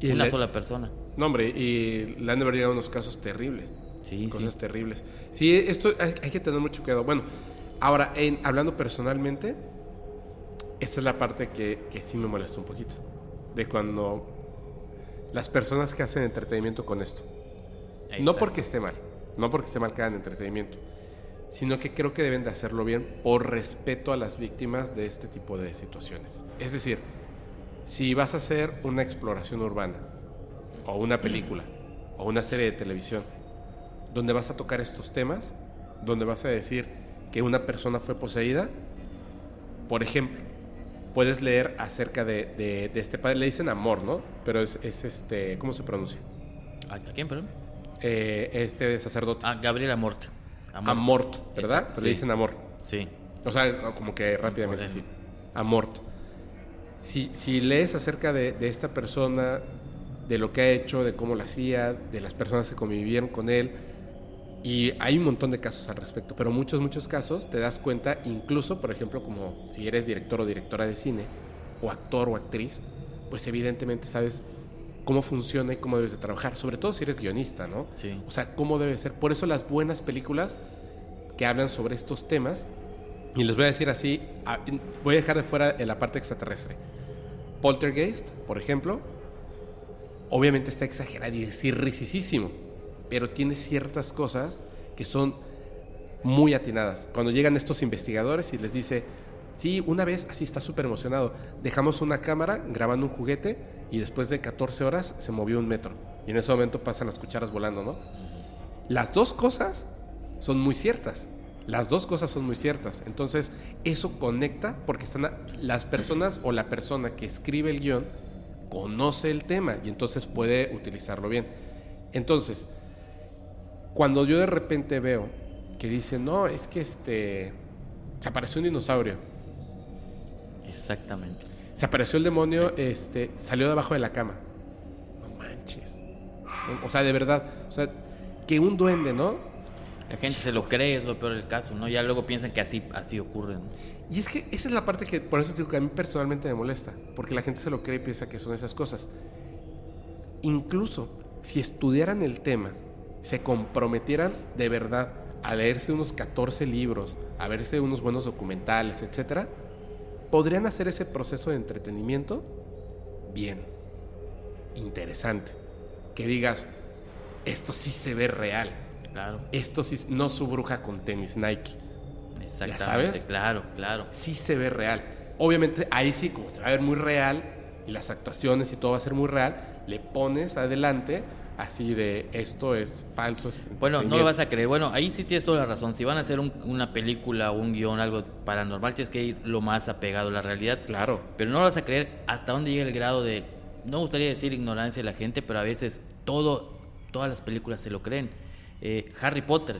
[SPEAKER 3] y
[SPEAKER 4] una
[SPEAKER 3] le...
[SPEAKER 4] sola persona.
[SPEAKER 3] No, hombre, y le han de haber llegado unos casos terribles.
[SPEAKER 4] Sí,
[SPEAKER 3] cosas
[SPEAKER 4] sí.
[SPEAKER 3] terribles. Sí, esto hay, hay, que tener mucho cuidado. Bueno, ahora, en, hablando personalmente, esta es la parte que, que sí me molesta un poquito. De cuando las personas que hacen entretenimiento con esto.
[SPEAKER 4] Ahí
[SPEAKER 3] no
[SPEAKER 4] está.
[SPEAKER 3] porque esté mal, no porque esté mal que hagan entretenimiento, sino que creo que deben de hacerlo bien por respeto a las víctimas de este tipo de situaciones. Es decir, si vas a hacer una exploración urbana, o una película, o una serie de televisión, donde vas a tocar estos temas, donde vas a decir que una persona fue poseída, por ejemplo, puedes leer acerca de, de, de este padre, le dicen amor, ¿no? Pero es, es, este, ¿cómo se pronuncia?
[SPEAKER 4] ¿A quién, perdón?
[SPEAKER 3] Eh, este sacerdote.
[SPEAKER 4] Ah, Gabriel Amort.
[SPEAKER 3] Amort, Amort ¿verdad?
[SPEAKER 4] Exacto,
[SPEAKER 3] Pero le dicen amor.
[SPEAKER 4] Sí.
[SPEAKER 3] O sea, como que rápidamente así. Amort. Si, si lees acerca de, de, esta persona, de lo que ha hecho, de cómo lo hacía, de las personas que convivieron con él, y hay un montón de casos al respecto, pero muchos, muchos casos te das cuenta, incluso, por ejemplo, como si eres director o directora de cine, o actor o actriz, pues evidentemente sabes cómo funciona y cómo debes de trabajar, sobre todo si eres guionista, ¿no?
[SPEAKER 4] Sí.
[SPEAKER 3] O sea, cómo debe ser. Por eso las buenas películas que hablan sobre estos temas, y les voy a decir así, voy a dejar de fuera la parte extraterrestre. Poltergeist, por ejemplo, obviamente está exagerado y es irrisísimo, pero tiene ciertas cosas que son muy atinadas. Cuando llegan estos investigadores y les dice, sí, una vez, así está súper emocionado, dejamos una cámara grabando un juguete y después de 14 horas se movió un metro. Y en ese momento pasan las cucharas volando, ¿no? Las dos cosas son muy ciertas. Las dos cosas son muy ciertas. Entonces, eso conecta porque están las personas o la persona que escribe el guion conoce el tema y entonces puede utilizarlo bien. Entonces, cuando yo de repente veo que dice, no, es que este, se apareció un dinosaurio,
[SPEAKER 4] Exactamente.
[SPEAKER 3] se apareció el demonio, este, salió debajo de la cama. No manches. O sea, de verdad, o sea, que un duende, ¿no?
[SPEAKER 4] La gente se lo cree, es lo peor del caso, ¿no? Ya luego piensan que así, así ocurre, ¿no?
[SPEAKER 3] Y es que esa es la parte que, por eso digo que a mí personalmente me molesta, porque la gente se lo cree y piensa que son esas cosas. Incluso si estudiaran el tema, se comprometieran de verdad a leerse unos 14 libros, a verse unos buenos documentales, etcétera, podrían hacer ese proceso de entretenimiento bien, interesante. Que digas, esto sí se ve real,
[SPEAKER 4] Claro,
[SPEAKER 3] esto sí, no su bruja con tenis Nike.
[SPEAKER 4] exactamente.
[SPEAKER 3] sabes?
[SPEAKER 4] Claro, claro.
[SPEAKER 3] sí se ve real. Obviamente ahí sí, como se va a ver muy real y las actuaciones y todo va a ser muy real, le pones adelante así de esto es falso. es
[SPEAKER 4] Bueno, no lo
[SPEAKER 3] entretenimiento".
[SPEAKER 4] vas a creer. Bueno, ahí sí tienes toda la razón. Si van a hacer un- una película o un guion, algo paranormal, tienes que ir lo más apegado a la realidad.
[SPEAKER 3] Claro.
[SPEAKER 4] Pero no lo vas a creer hasta dónde llega el grado de, no me gustaría decir ignorancia de la gente, pero a veces todo, todas las películas se lo creen. Eh, Harry Potter,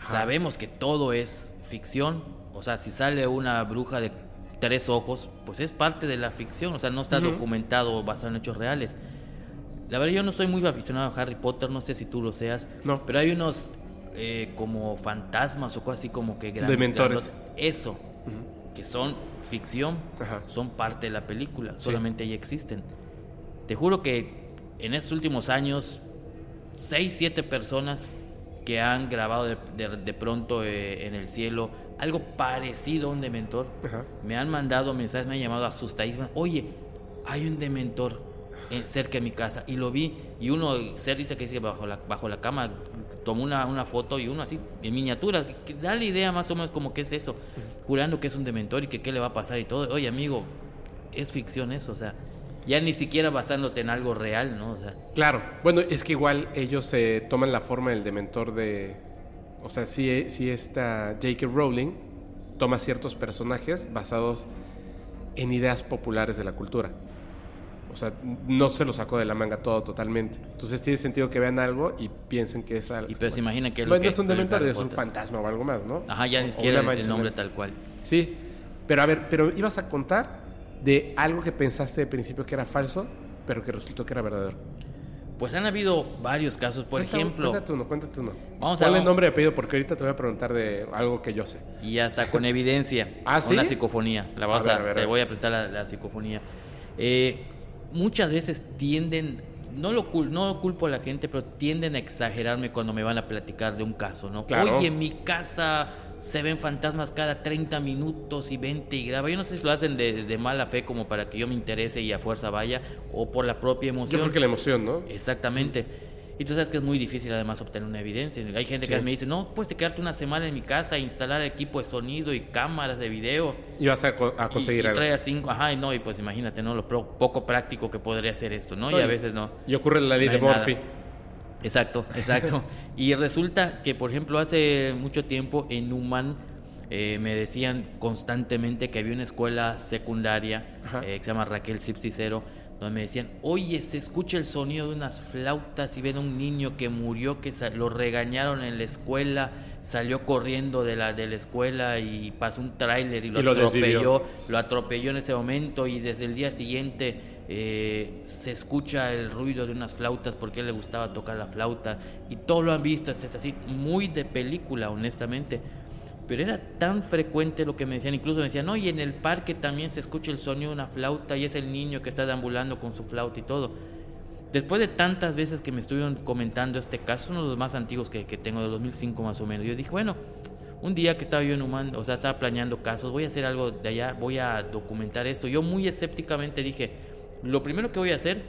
[SPEAKER 3] Ajá.
[SPEAKER 4] sabemos que todo es ficción. O sea, si sale una bruja de tres ojos, pues es parte de la ficción. O sea, no está documentado basado en hechos reales. La verdad, yo no soy muy aficionado a Harry Potter, no sé si tú lo seas.
[SPEAKER 3] No.
[SPEAKER 4] Pero hay unos eh, como fantasmas o cosas así como que gran-
[SPEAKER 3] Dementores.
[SPEAKER 4] Eso, que son ficción,
[SPEAKER 3] Ajá.
[SPEAKER 4] son parte de la película,
[SPEAKER 3] Sí.
[SPEAKER 4] solamente ahí existen. Te juro que en estos últimos años, seis, siete personas que han grabado de, de- de pronto eh, en el cielo algo parecido a un dementor,
[SPEAKER 3] Ajá.
[SPEAKER 4] me han mandado mensajes, me han llamado asustadísimas. Oye, hay un dementor eh, cerca de mi casa y lo vi y uno cerita que dice bajo la, bajo la cama tomó una, una foto y uno así en miniatura, que, da la idea más o menos como que es eso, jurando que es un dementor y que qué le va a pasar y todo. Oye, amigo, es ficción eso, o sea, ya ni siquiera basándote en algo real, ¿no? O sea,
[SPEAKER 3] Claro. Bueno, es que igual ellos se toman la forma del dementor de... O sea, si, si esta J.K. Rowling toma ciertos personajes basados en ideas populares de la cultura. O sea, no se lo sacó de la manga todo totalmente. Entonces tiene sentido que vean algo y piensen que es algo...
[SPEAKER 4] y pero se imagina que es lo
[SPEAKER 3] Bueno,
[SPEAKER 4] que
[SPEAKER 3] es un
[SPEAKER 4] el
[SPEAKER 3] dementor, es un fantasma o algo más, ¿no?
[SPEAKER 4] Ajá, ya ni siquiera el,
[SPEAKER 3] mancha
[SPEAKER 4] nombre tal cual.
[SPEAKER 3] Sí, pero a ver, pero ibas a contar de algo que pensaste de principio que era falso, pero que resultó que era verdadero.
[SPEAKER 4] Pues han habido varios casos, por ejemplo,
[SPEAKER 3] Cuéntate uno, cuéntate uno.
[SPEAKER 4] Vamos a-
[SPEAKER 3] Ponle
[SPEAKER 4] vamos-
[SPEAKER 3] nombre y apellido porque ahorita te voy a preguntar de algo que yo sé.
[SPEAKER 4] y hasta con evidencia,
[SPEAKER 3] ¿Ah,
[SPEAKER 4] con la psicofonía. La vas
[SPEAKER 3] A ver, ver,
[SPEAKER 4] te
[SPEAKER 3] a ver.
[SPEAKER 4] voy a prestar la, la psicofonía. Eh, muchas veces tienden, no lo cul- no culpo a la gente, pero tienden a exagerarme cuando me van a platicar de un caso, ¿no?
[SPEAKER 3] Claro.
[SPEAKER 4] Oye, en mi casa se ven fantasmas cada 30 minutos y 20 y graba. Yo no sé si lo hacen de, de mala fe como para que yo me interese y a fuerza vaya, o por la propia
[SPEAKER 3] Yo
[SPEAKER 4] emoción.
[SPEAKER 3] creo que la emoción, ¿no?
[SPEAKER 4] Exactamente. Y tú sabes que es muy difícil además obtener una evidencia. Hay gente
[SPEAKER 3] Sí.
[SPEAKER 4] que me dice, no, puedes quedarte una semana en mi casa e instalar equipo de sonido y cámaras de video.
[SPEAKER 3] Y vas a, co- a
[SPEAKER 4] Y,
[SPEAKER 3] conseguir
[SPEAKER 4] y
[SPEAKER 3] algo.
[SPEAKER 4] trae a cinco, ajá, y no, y pues imagínate, ¿no? Lo poco práctico que podría ser esto, ¿no? Y
[SPEAKER 3] Oye,
[SPEAKER 4] a veces no.
[SPEAKER 3] Y ocurre la ley
[SPEAKER 4] No
[SPEAKER 3] de
[SPEAKER 4] nada. Exacto, exacto. y resulta que, por ejemplo, hace mucho tiempo en Human eh, me decían constantemente que había una escuela secundaria eh, que se llama Raquel Cero donde me decían, oye, se escucha el sonido de unas flautas y ven a un niño que murió, que lo regañaron en la escuela, salió corriendo de la, de la escuela y pasó un tráiler y lo,
[SPEAKER 3] Y lo desvivió.
[SPEAKER 4] atropelló, lo atropelló en ese momento y desde el día siguiente eh, se escucha el ruido de unas flautas porque le gustaba tocar la flauta y todo lo han visto, etcétera, así, muy de película, honestamente. Pero era tan frecuente lo que me decían, incluso me decían, no, y en el parque también se escucha el sonido de una flauta y es el niño que está deambulando con su flauta y todo. Después de tantas veces que me estuvieron comentando este caso, uno de los más antiguos que, que tengo, de 2005 más o menos, yo dije, bueno, un día que estaba yo en Human, o sea, estaba planeando casos, voy a hacer algo de allá, voy a documentar esto. Yo muy escépticamente dije, lo primero que voy a hacer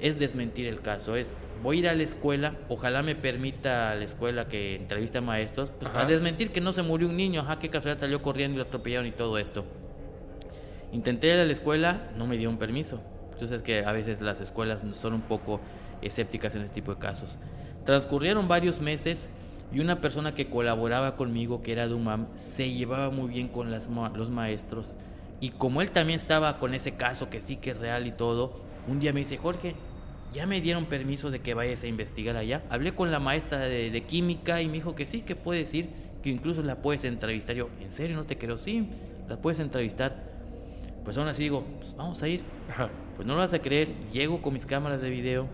[SPEAKER 4] es desmentir el caso, es voy a ir a la escuela, ojalá me permita la escuela que entreviste a maestros, pues para desmentir que no se murió un niño, ajá, qué casualidad salió corriendo y lo atropellaron y todo esto. Intenté ir a la escuela, no me dieron permiso. Entonces que a veces las escuelas son un poco escépticas en este tipo de casos. Transcurrieron varios meses Y una persona que colaboraba conmigo, que era de UMAM, se llevaba muy bien con las los maestros. Y como él también estaba con ese caso que sí que es real y todo, un día me dice, Jorge, ya me dieron permiso de que vayas a investigar allá. Hablé con la maestra de, química y me dijo que sí, que puedes ir, que incluso la puedes entrevistar. Yo, ¿en serio no te creo? Sí, la puedes entrevistar. Pues aún así digo, pues vamos a ir. Pues no lo vas a creer, llego con mis cámaras de video,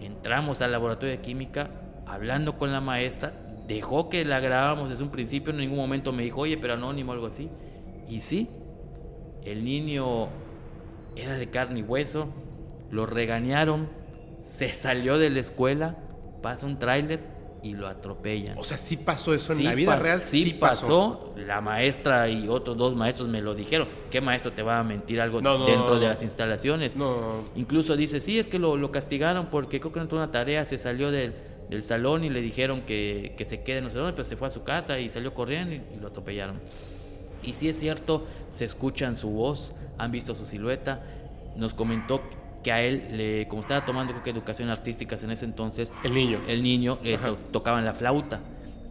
[SPEAKER 4] entramos al laboratorio de química, hablando con la maestra, dejó que la grabamos desde un principio, en ningún momento me dijo, oye, pero anónimo algo así. Y sí, el niño era de carne y hueso, lo regañaron, se salió de la escuela, pasa un tráiler y lo atropellan.
[SPEAKER 3] O sea, sí pasó eso en la vida real.
[SPEAKER 4] Sí, pasó. La maestra y otros dos maestros me lo dijeron. ¿Qué maestro te va a mentir algo dentro de las instalaciones?
[SPEAKER 3] No.
[SPEAKER 4] Incluso dice, sí, es que lo, castigaron porque creo que no tuvo una tarea, se salió del, salón y le dijeron que, se quede en el salón, pero se fue a su casa y salió corriendo y, y lo atropellaron. Y sí es cierto, se escuchan su voz, han visto su silueta. Nos comentó que a él, le, como estaba tomando creo que educación artística en ese entonces,
[SPEAKER 3] el niño,
[SPEAKER 4] el niño eh, tocaba en la flauta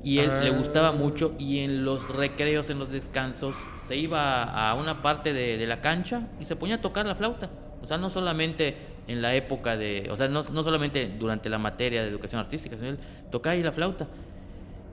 [SPEAKER 4] y él le gustaba ah. mucho y en los recreos, en los descansos, se iba a una parte de, la cancha y se ponía a tocar la flauta. O sea, no solamente en la época de, o sea, no, no solamente durante la materia de educación artística, sino él tocaba ahí la flauta.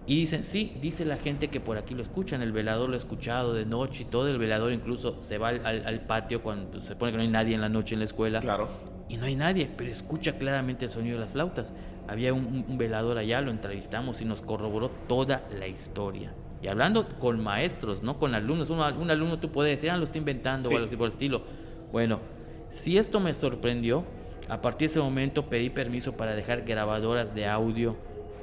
[SPEAKER 4] Y dicen, sí, dice la gente que por aquí lo escuchan, el velador lo ha escuchado de noche y todo, el velador incluso se va al, patio cuando se pone que no hay nadie en la noche en la escuela.
[SPEAKER 3] Claro.
[SPEAKER 4] Y no hay nadie, pero escucha claramente el sonido de las flautas. Había un, velador allá, lo entrevistamos y nos corroboró toda la historia. Y hablando con maestros, no con alumnos. Un, un alumno tú puedes decir, ah, lo está inventando o algo así por el estilo. Bueno, si esto me sorprendió, a partir de ese momento pedí permiso para dejar grabadoras de audio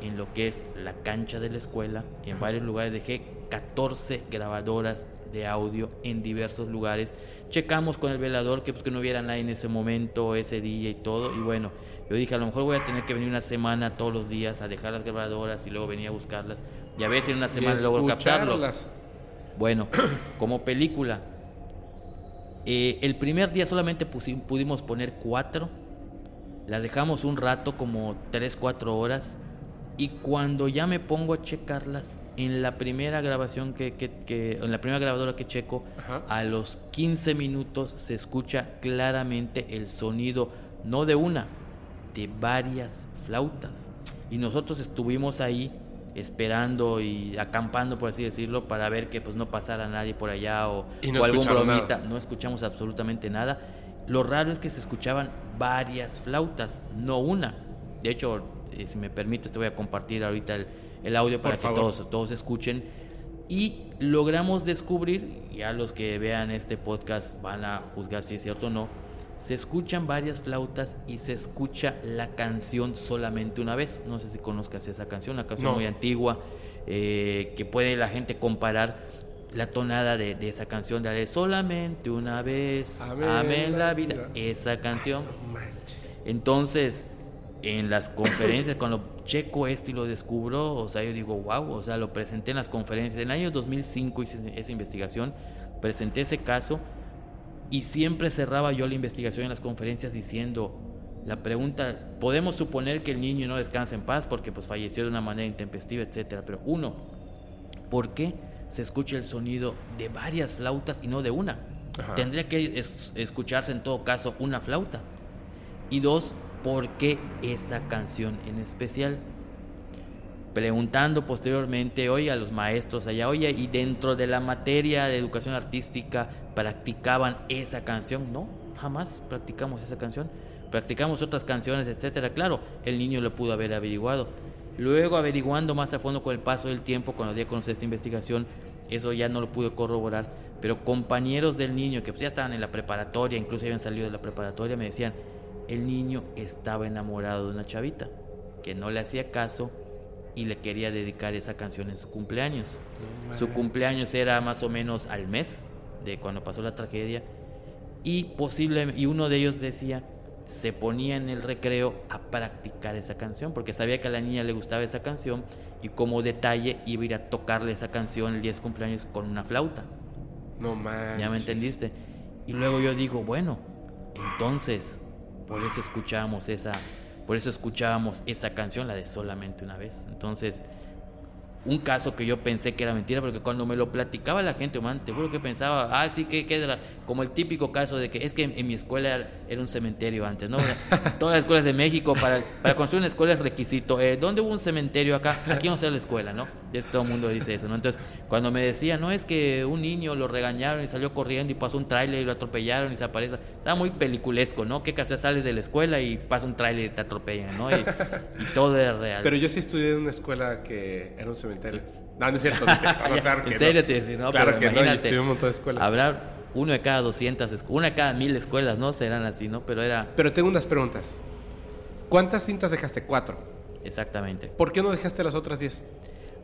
[SPEAKER 4] en lo que es la cancha de la escuela. En varios lugares dejé 14 grabadoras de audio en diversos lugares. Checamos con el velador que, pues, que no hubiera nadie en ese momento, ese día y todo. Y bueno, yo dije, a lo mejor voy a tener que venir una semana todos los días a dejar las grabadoras y luego venir a buscarlas. Y a veces en una semana logro captarlo. Bueno, como película, eh, el primer día solamente pudimos poner cuatro. Las dejamos un rato, como 3, 4 horas. Y cuando ya me pongo a checarlas, en la primera grabación que, que, en la primera grabadora que checo, a los 15 minutos se escucha claramente el sonido, no de una, de varias flautas. Y nosotros estuvimos ahí esperando y acampando, por así decirlo, para ver que pues no pasara nadie por allá o, algún bromista. No escuchamos absolutamente nada. Lo raro es que se escuchaban varias flautas, no una. De hecho, eh, si me permites, te voy a compartir ahorita el, audio para que todos, todos escuchen. Y logramos descubrir, ya los que vean este podcast van a juzgar si es cierto o no, se escuchan varias flautas y se escucha la canción solamente una vez. No sé si conozcas esa canción, una canción muy antigua, eh, que puede la gente comparar la tonada de, esa canción de solamente una vez, amén, la vida. esa canción. Entonces, en las conferencias, cuando checo esto y lo descubro, o sea, yo digo, wow, o sea, lo presenté en las conferencias. En el año 2005 hice esa investigación, presenté ese caso y siempre cerraba yo la investigación en las conferencias diciendo, la pregunta, podemos suponer que el niño no descansa en paz porque pues falleció de una manera intempestiva, etcétera, pero uno, ¿por qué se escucha el sonido de varias flautas y no de una? Tendría que escucharse en todo caso una flauta. Y dos, por qué esa canción en especial. Preguntando posteriormente, oye, a los maestros allá, oye, y dentro de la materia de educación artística, ¿practicaban esa canción? No, jamás practicamos esa canción. Practicamos otras canciones, etcétera. Claro, el niño lo pudo haber averiguado. Luego, averiguando más a fondo con el paso del tiempo, cuando di a conocer esta investigación, eso ya no lo pude corroborar. Pero compañeros del niño que pues ya estaban en la preparatoria, incluso habían salido de la preparatoria, me decían, el niño estaba enamorado de una chavita que no le hacía caso y le quería dedicar esa canción en su cumpleaños. su cumpleaños era más o menos al mes de cuando pasó la tragedia y posible y uno de ellos decía se ponía en el recreo a practicar esa canción porque sabía que a la niña le gustaba esa canción y como detalle iba a ir a tocarle esa canción el día de su cumpleaños con una flauta.
[SPEAKER 3] No.
[SPEAKER 4] Ya me entendiste. Y luego yo digo, bueno, entonces por eso escuchábamos esa, por eso escuchábamos esa canción, la de solamente una vez. Entonces, un caso que yo pensé que era mentira, porque cuando me lo platicaba la gente, man, te juro que pensaba, ah, sí, que, que era como el típico caso de que es que en, mi escuela era, un cementerio antes, ¿no? Todas las escuelas de México, para, para construir una escuela es requisito. Eh, ¿Dónde hubo un cementerio acá? Aquí vamos a hacer la escuela, ¿no? todo el mundo dice eso, ¿no? Entonces, cuando me decía, no, es que un niño lo regañaron y salió corriendo y pasó un tráiler y lo atropellaron y se aparece, estaba muy peliculesco, ¿no? ¿Qué caso sales de la escuela y pasa un tráiler y te atropellan, ¿no? Y, y todo era real.
[SPEAKER 3] Pero yo sí estudié en una escuela que era un cementerio. No, no es cierto, no es cierto. claro que
[SPEAKER 4] en serio te decía, no,
[SPEAKER 3] claro que no, un montón de escuelas.
[SPEAKER 4] Habrá uno de cada 200, una de cada mil escuelas, ¿no? Serán así, ¿no? Pero era...
[SPEAKER 3] Pero tengo unas preguntas. ¿Cuántas cintas dejaste? Cuatro.
[SPEAKER 4] Exactamente.
[SPEAKER 3] ¿Por qué no dejaste las otras diez?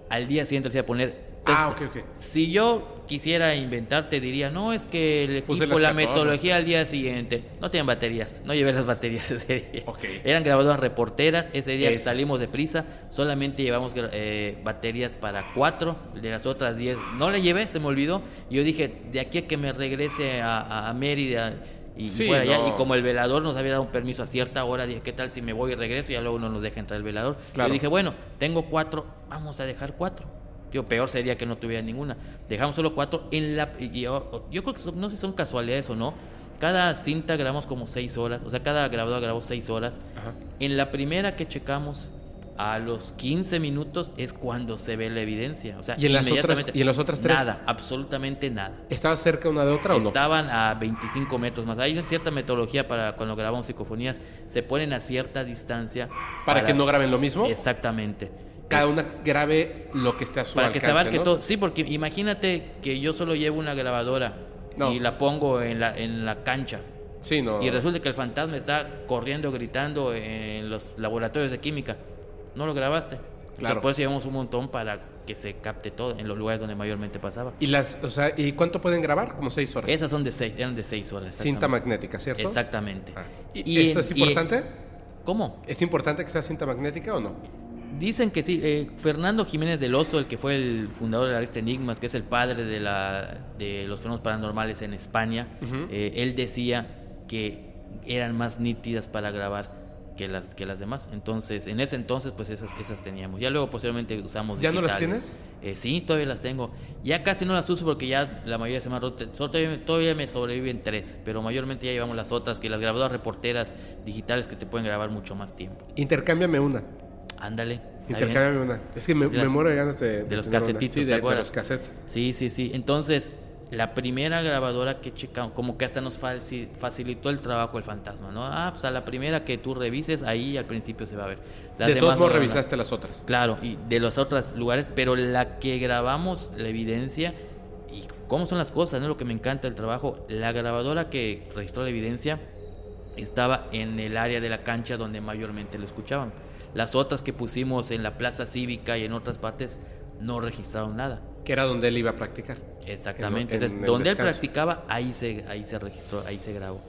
[SPEAKER 4] Al día siguiente les iba a poner
[SPEAKER 3] ah, ok, ok.
[SPEAKER 4] Si yo quisiera inventarte, diría, no, es que el equipo, la metodología al día siguiente, no tenían baterías, no llevé las baterías ese día. Eran grabadoras reporteras, ese día que salimos de prisa, solamente llevamos eh, baterías para cuatro, de las otras diez no la llevé, se me olvidó, y yo dije, de aquí a que me regrese a, Mérida, y, y, como el velador nos había dado un permiso a cierta hora, dije, ¿qué tal si me voy y regreso? Y ya luego no nos deja entrar el velador. Yo dije, bueno, tengo cuatro, vamos a dejar cuatro. Yo, peor sería que no tuviera ninguna. Dejamos solo cuatro. En la, yo, creo que no sé si son casualidades o no. Cada cinta grabamos como seis horas. O sea, cada grabador grabó seis horas. En la primera que checamos, a los 15 minutos es cuando se ve la evidencia. O sea,
[SPEAKER 3] ¿Y en, las otras, ¿y en las otras tres?
[SPEAKER 4] Nada, absolutamente nada.
[SPEAKER 3] ¿Estaba cerca una de otra o
[SPEAKER 4] no? Estaban a 25 metros más. Hay cierta metodología para cuando grabamos psicofonías. Se ponen a cierta distancia.
[SPEAKER 3] ¿Para, que no graben lo mismo?
[SPEAKER 4] Exactamente
[SPEAKER 3] cada una grabe lo que esté a su
[SPEAKER 4] Para
[SPEAKER 3] que
[SPEAKER 4] se abarque todo. Sí, porque imagínate que yo solo llevo una grabadora y la pongo en la, en la cancha.
[SPEAKER 3] Sí, no.
[SPEAKER 4] Y resulta que el fantasma está corriendo, gritando en los laboratorios de química. No lo grabaste. Claro. Por eso llevamos un montón para que se capte todo en los lugares donde mayormente pasaba.
[SPEAKER 3] ¿Y las, o sea, ¿y cuánto pueden grabar? Como seis horas.
[SPEAKER 4] Esas son de seis, eran de seis horas.
[SPEAKER 3] Cinta magnética, ¿cierto?
[SPEAKER 4] Exactamente.
[SPEAKER 3] Ah. ¿Y, eso es importante?
[SPEAKER 4] ¿Cómo?
[SPEAKER 3] ¿Es importante que sea cinta magnética o no?
[SPEAKER 4] Dicen que sí. Eh, Fernando Jiménez del Oso, el que fue el fundador de la revista Enigmas, que es el padre de, la, de los fenómenos paranormales en España, eh, él decía que eran más nítidas para grabar que las que las demás. Entonces, en ese entonces, pues esas, esas teníamos. Ya luego, posteriormente, usamos.
[SPEAKER 3] ¿Ya no las tienes?
[SPEAKER 4] Eh, sí, todavía las tengo. Ya casi no las uso porque ya la mayoría se me han roto. Todavía, todavía me sobreviven tres, pero mayormente ya llevamos las otras, que las grabadoras reporteras digitales que te pueden grabar mucho más tiempo.
[SPEAKER 3] Intercámbiame una.
[SPEAKER 4] Ándale.
[SPEAKER 3] Intercámbiame una. Es que me, muero de ganas de.
[SPEAKER 4] De, los casetitos, sí,
[SPEAKER 3] de, los cassettes.
[SPEAKER 4] Sí, sí, sí. Entonces, la primera grabadora que checamos, como que hasta nos facilitó el trabajo el fantasma, ¿no? Ah, pues a la primera que tú revises, ahí al principio se va a ver.
[SPEAKER 3] de todos modos revisaste las otras.
[SPEAKER 4] Claro, y de los otros lugares, pero la que grabamos, la evidencia, y cómo son las cosas, ¿no? Lo que me encanta el trabajo, la grabadora que registró la evidencia estaba en el área de la cancha donde mayormente lo escuchaban. Las otras que pusimos en la plaza cívica y en otras partes no registraron nada.
[SPEAKER 3] Que era donde él iba a practicar.
[SPEAKER 4] Exactamente. donde él practicaba, ahí se, ahí se registró, ahí se grabó.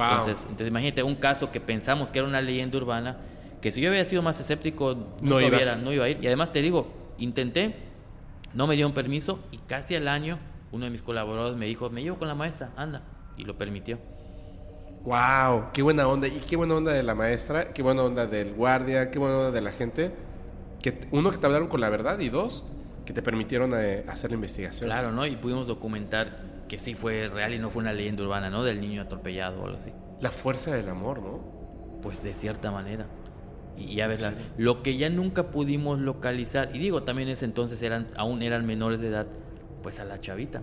[SPEAKER 4] Entonces, entonces, imagínate un caso que pensamos que era una leyenda urbana, que si yo hubiera sido más escéptico, no, iba, no iba a ir. Y además te digo, intenté, no me dio un permiso y casi al año uno de mis colaboradores me dijo, me llevo con la maestra, anda, y lo permitió.
[SPEAKER 3] Wow, qué buena onda, y qué buena onda de la maestra, qué buena onda del guardia, qué buena onda de la gente. Que uno que te hablaron con la verdad y dos que te permitieron eh, hacer la investigación.
[SPEAKER 4] Claro, ¿no? Y pudimos documentar que sí fue real y no fue una leyenda urbana, ¿no? Del niño atropellado o algo así.
[SPEAKER 3] La fuerza del amor, ¿no?
[SPEAKER 4] Pues de cierta manera. Y ya ves, lo que ya nunca pudimos localizar, y digo, también en ese entonces eran, aún eran menores de edad, pues a la chavita,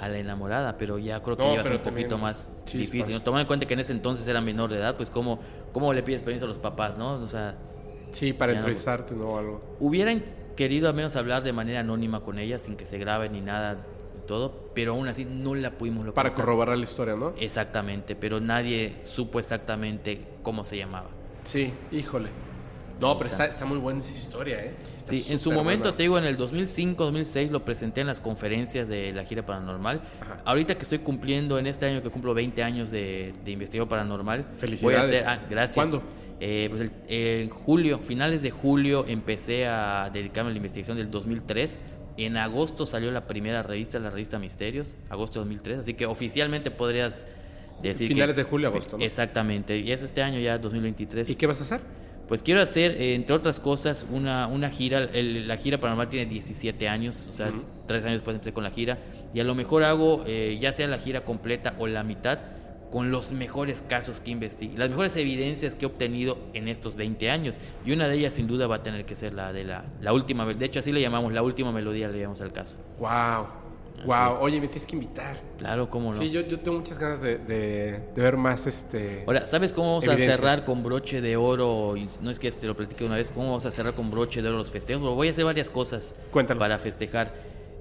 [SPEAKER 4] a la enamorada, pero ya creo que iba a ser un poquito más difícil. Tomando en cuenta que en ese entonces era menor de edad, pues cómo, cómo le pides permiso a los papás, ¿no? O sea...
[SPEAKER 3] Sí, para entrevistarte, ¿no? Algo.
[SPEAKER 4] Hubieran querido al menos hablar de manera anónima con ella, sin que se grabe ni nada y todo, pero aún así no la pudimos
[SPEAKER 3] localizar. Para corroborar la historia, ¿no?
[SPEAKER 4] Exactamente, pero nadie supo exactamente cómo se llamaba.
[SPEAKER 3] Sí, híjole. No, pero está, está muy buena esa historia, ¿eh?
[SPEAKER 4] sí, en su momento, te digo, en el 2005, 2006 lo presenté en las conferencias de la gira paranormal. Ahorita que estoy cumpliendo, en este año que cumplo 20 años de, de investigador paranormal.
[SPEAKER 3] Felicidades.
[SPEAKER 4] ah, gracias.
[SPEAKER 3] ¿Cuándo?
[SPEAKER 4] Eh, pues en julio, finales de julio, empecé a dedicarme a la investigación del 2003. En agosto salió la primera revista, la revista Misterios, agosto de 2003. Así que oficialmente podrías decir
[SPEAKER 3] Finales
[SPEAKER 4] que-
[SPEAKER 3] de julio, agosto, ¿no?
[SPEAKER 4] Exactamente, y es este año ya 2023.
[SPEAKER 3] ¿Y qué vas a hacer?
[SPEAKER 4] Pues quiero hacer, eh, entre otras cosas, una, una gira. El- la gira paranormal tiene 17 años, o sea,
[SPEAKER 3] Ujú.
[SPEAKER 4] tres años después empecé con la gira. Y a lo mejor hago, eh, ya sea la gira completa o la mitad, con los mejores casos que investigué, las mejores evidencias que he obtenido en estos 20 años. Y una de ellas, sin duda, va a tener que ser la de la, la última. De hecho, así le llamamos, la última melodía, le llamamos al caso.
[SPEAKER 3] Wow. Wow. Oye, me tienes que invitar.
[SPEAKER 4] Claro, cómo no.
[SPEAKER 3] Sí, yo, yo tengo muchas ganas de, de- de ver más este.
[SPEAKER 4] Ahora, ¿sabes cómo vamos
[SPEAKER 3] Evidencias.
[SPEAKER 4] a cerrar con broche de oro? No es que te lo platique una vez, ¿cómo vamos a cerrar con broche de oro los festejos? Pero voy a hacer varias cosas
[SPEAKER 3] Cuéntalo.
[SPEAKER 4] para festejar.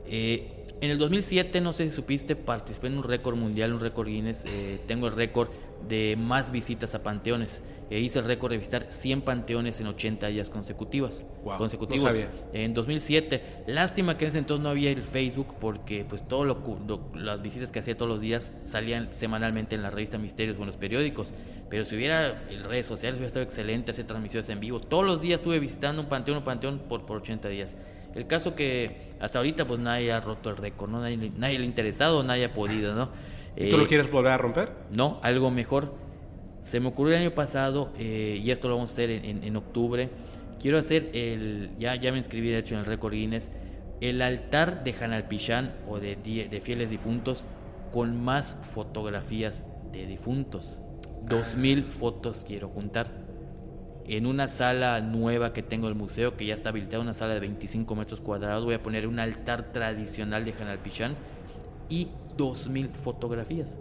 [SPEAKER 4] Eh, en el 2007, no sé si supiste, participé en un récord mundial, un récord Guinness. eh, tengo el récord de más visitas a panteones. Eh, hice el récord de visitar 100 panteones en 80 días consecutivas.
[SPEAKER 3] Guau,
[SPEAKER 4] consecutivos.
[SPEAKER 3] no sabía.
[SPEAKER 4] En 2007, lástima que en ese entonces no había el Facebook porque pues todo lo, las visitas que hacía todos los días salían semanalmente en la revista Misterios o en los periódicos. Pero si hubiera redes sociales hubiera estado excelente hacer transmisiones en vivo. Todos los días estuve visitando un panteón, un panteón por, por 80 días. El caso que hasta ahorita pues nadie ha roto el récord, ¿no? Nadie, nadie le ha interesado, nadie ha podido, ¿no?
[SPEAKER 3] ¿Y tú
[SPEAKER 4] Eh,
[SPEAKER 3] lo quieres volver a romper?
[SPEAKER 4] no, algo mejor. Se me ocurrió el año pasado, eh, y esto lo vamos a hacer en, en- en octubre. Quiero hacer el, ya, ya me inscribí de hecho en el récord Guinness, el altar de Hanalpichán o de, de fieles difuntos con más fotografías de difuntos. Dos mil fotos quiero juntar. En una sala nueva que tengo del museo, que ya está habilitada, una sala de 25 metros cuadrados, voy a poner un altar tradicional de Hanalpichán y 2.000 fotografías.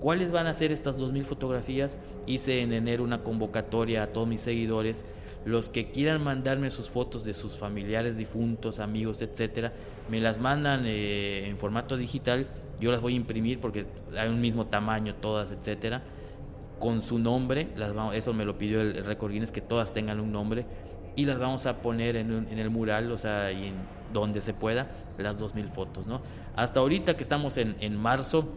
[SPEAKER 4] ¿Cuáles van a ser estas 2.000 fotografías? Hice en enero una convocatoria a todos mis seguidores. Los que quieran mandarme sus fotos de sus familiares difuntos, amigos, etcétera, me las mandan eh, en formato digital. Yo las voy a imprimir porque hay un mismo tamaño todas, etcétera con su nombre, las vamos, eso me lo pidió el, el Record Guinness, que todas tengan un nombre, y las vamos a poner en, un- en el mural, o sea, y en donde se pueda, las 2.000 fotos, ¿no? Hasta ahorita que estamos en, en marzo,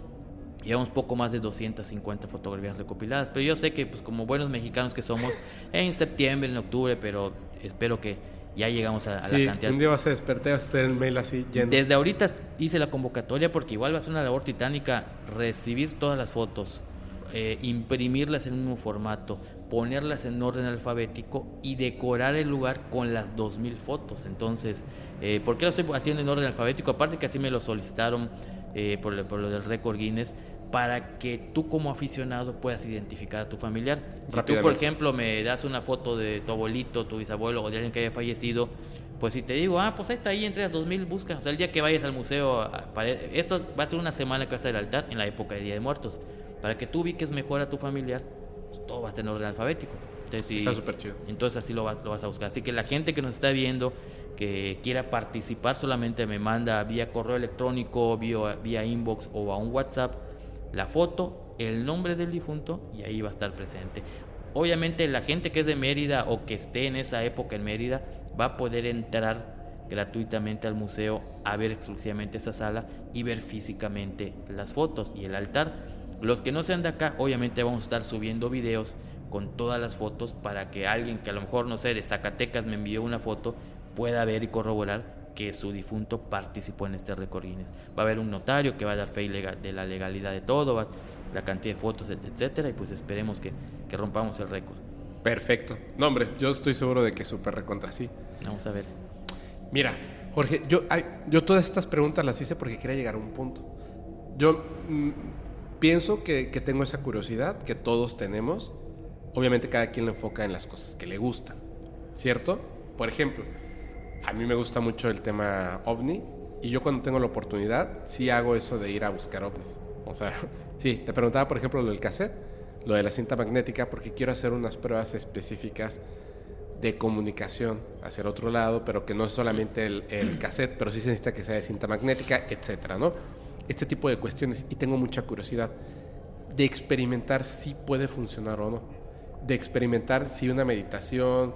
[SPEAKER 4] llevamos poco más de 250 fotografías recopiladas, pero yo sé que, pues como buenos mexicanos que somos, en septiembre, en octubre, pero espero que ya llegamos a, a
[SPEAKER 3] Sí,
[SPEAKER 4] la cantidad.
[SPEAKER 3] un día vas a despertar y vas a tener el mail así lleno.
[SPEAKER 4] Desde ahorita hice la convocatoria porque igual va a ser una labor titánica recibir todas las fotos, eh, imprimirlas en un mismo formato, ponerlas en orden alfabético y decorar el lugar con las 2.000 fotos. Entonces, eh, ¿por qué lo estoy haciendo en orden alfabético? Aparte que así me lo solicitaron eh, por, lo- por lo del récord Guinness, para que tú como aficionado puedas identificar a tu familiar. Si tú, por ejemplo, me das una foto de tu abuelito, tu bisabuelo o de alguien que haya fallecido, pues si te digo, ah, pues ahí está ahí, entre las 2000, busca. O sea, el día que vayas al museo, esto va a ser una semana que va a ser el altar en la época de Día de Muertos. Para que tú ubiques mejor a tu familiar, pues, todo va a estar en orden alfabético. Entonces, si-
[SPEAKER 3] Está súper chido.
[SPEAKER 4] entonces así lo vas, lo vas a buscar. Así que la gente que nos está viendo, que quiera participar, solamente me manda vía correo electrónico, vía, vía inbox o a un WhatsApp la foto, el nombre del difunto y ahí va a estar presente. Obviamente la gente que es de Mérida o que esté en esa época en Mérida va a poder entrar gratuitamente al museo a ver exclusivamente esa sala y ver físicamente las fotos y el altar. Los que no sean de acá, obviamente vamos a estar subiendo videos con todas las fotos para que alguien que a lo mejor, no sé, de Zacatecas me envió una foto, pueda ver y corroborar que su difunto participó en este récord Guinness. Va a haber un notario que va a dar fe de la legalidad de todo, va- la cantidad de fotos, et- etcétera, y pues esperemos que, que rompamos el récord.
[SPEAKER 3] Perfecto. No, hombre, yo estoy seguro de que súper recontra sí.
[SPEAKER 4] Vamos a ver.
[SPEAKER 3] Mira, Jorge, yo, ay, yo todas estas preguntas las hice porque quería llegar a un punto. Yo mm, pienso que, que tengo esa curiosidad que todos tenemos. Obviamente cada quien lo enfoca en las cosas que le gustan, ¿cierto? Por ejemplo, a mí me gusta mucho el tema ovni y yo cuando tengo la oportunidad sí hago eso de ir a buscar ovnis. O sea, sí, te preguntaba por ejemplo lo del cassette, lo de la cinta magnética, porque quiero hacer unas pruebas específicas de comunicación hacia el otro lado, pero que no es solamente el, el cassette, pero sí se necesita que sea de cinta magnética, etcétera, ¿no? Este tipo de cuestiones y tengo mucha curiosidad de experimentar si puede funcionar o no, de experimentar si una meditación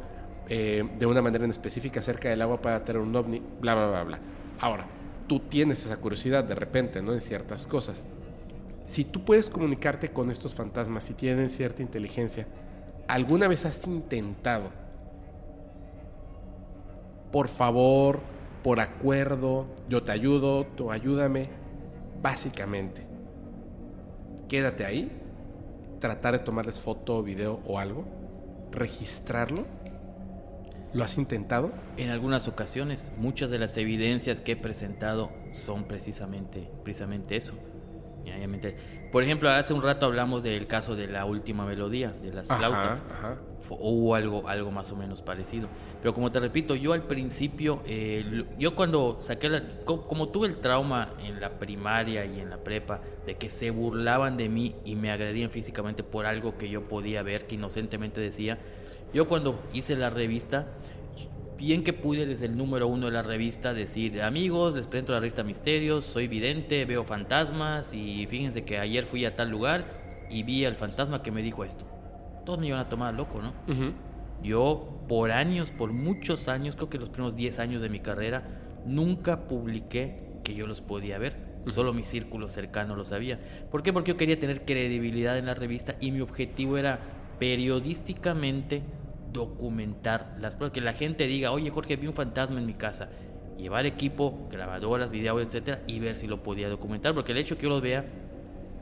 [SPEAKER 3] eh, de una manera en específica acerca del agua puede tener un ovni, bla, bla, bla, bla. Ahora, tú tienes esa curiosidad de repente, ¿no? En ciertas cosas. Si tú puedes comunicarte con estos fantasmas, si tienen cierta inteligencia, ¿alguna vez has intentado por favor, por acuerdo, yo te ayudo, tú ayúdame, básicamente. Quédate ahí tratar de tomarles foto, video o algo, registrarlo. ¿Lo has intentado?
[SPEAKER 4] En algunas ocasiones, muchas de las evidencias que he presentado son precisamente, precisamente eso. Por ejemplo, hace un rato hablamos del caso de la última melodía, de las
[SPEAKER 3] Ajá,
[SPEAKER 4] flautas.
[SPEAKER 3] ajá.
[SPEAKER 4] Hubo algo, algo más o menos parecido. Pero como te repito, yo al principio, eh, yo cuando saqué la... co- Como tuve el trauma en la primaria y en la prepa, de que se burlaban de mí y me agredían físicamente por algo que yo podía ver, que inocentemente decía, yo cuando hice la revista, bien que pude desde el número uno de la revista decir, amigos, les presento la revista Misterios, soy vidente, veo fantasmas y fíjense que ayer fui a tal lugar y vi al fantasma que me dijo esto. Todos me iban a tomar loco, ¿no? Yo por años, por muchos años, creo que los primeros 10 años de mi carrera, nunca publiqué que yo los podía ver. Solo mi círculo cercano lo sabía. ¿Por qué? Porque yo quería tener credibilidad en la revista y mi objetivo era periodísticamente documentar las pruebas. Que la gente diga, oye Jorge, vi un fantasma en mi casa. Llevar equipo, grabadoras, video, etcétera, y ver si lo podía documentar. Porque el hecho que yo los vea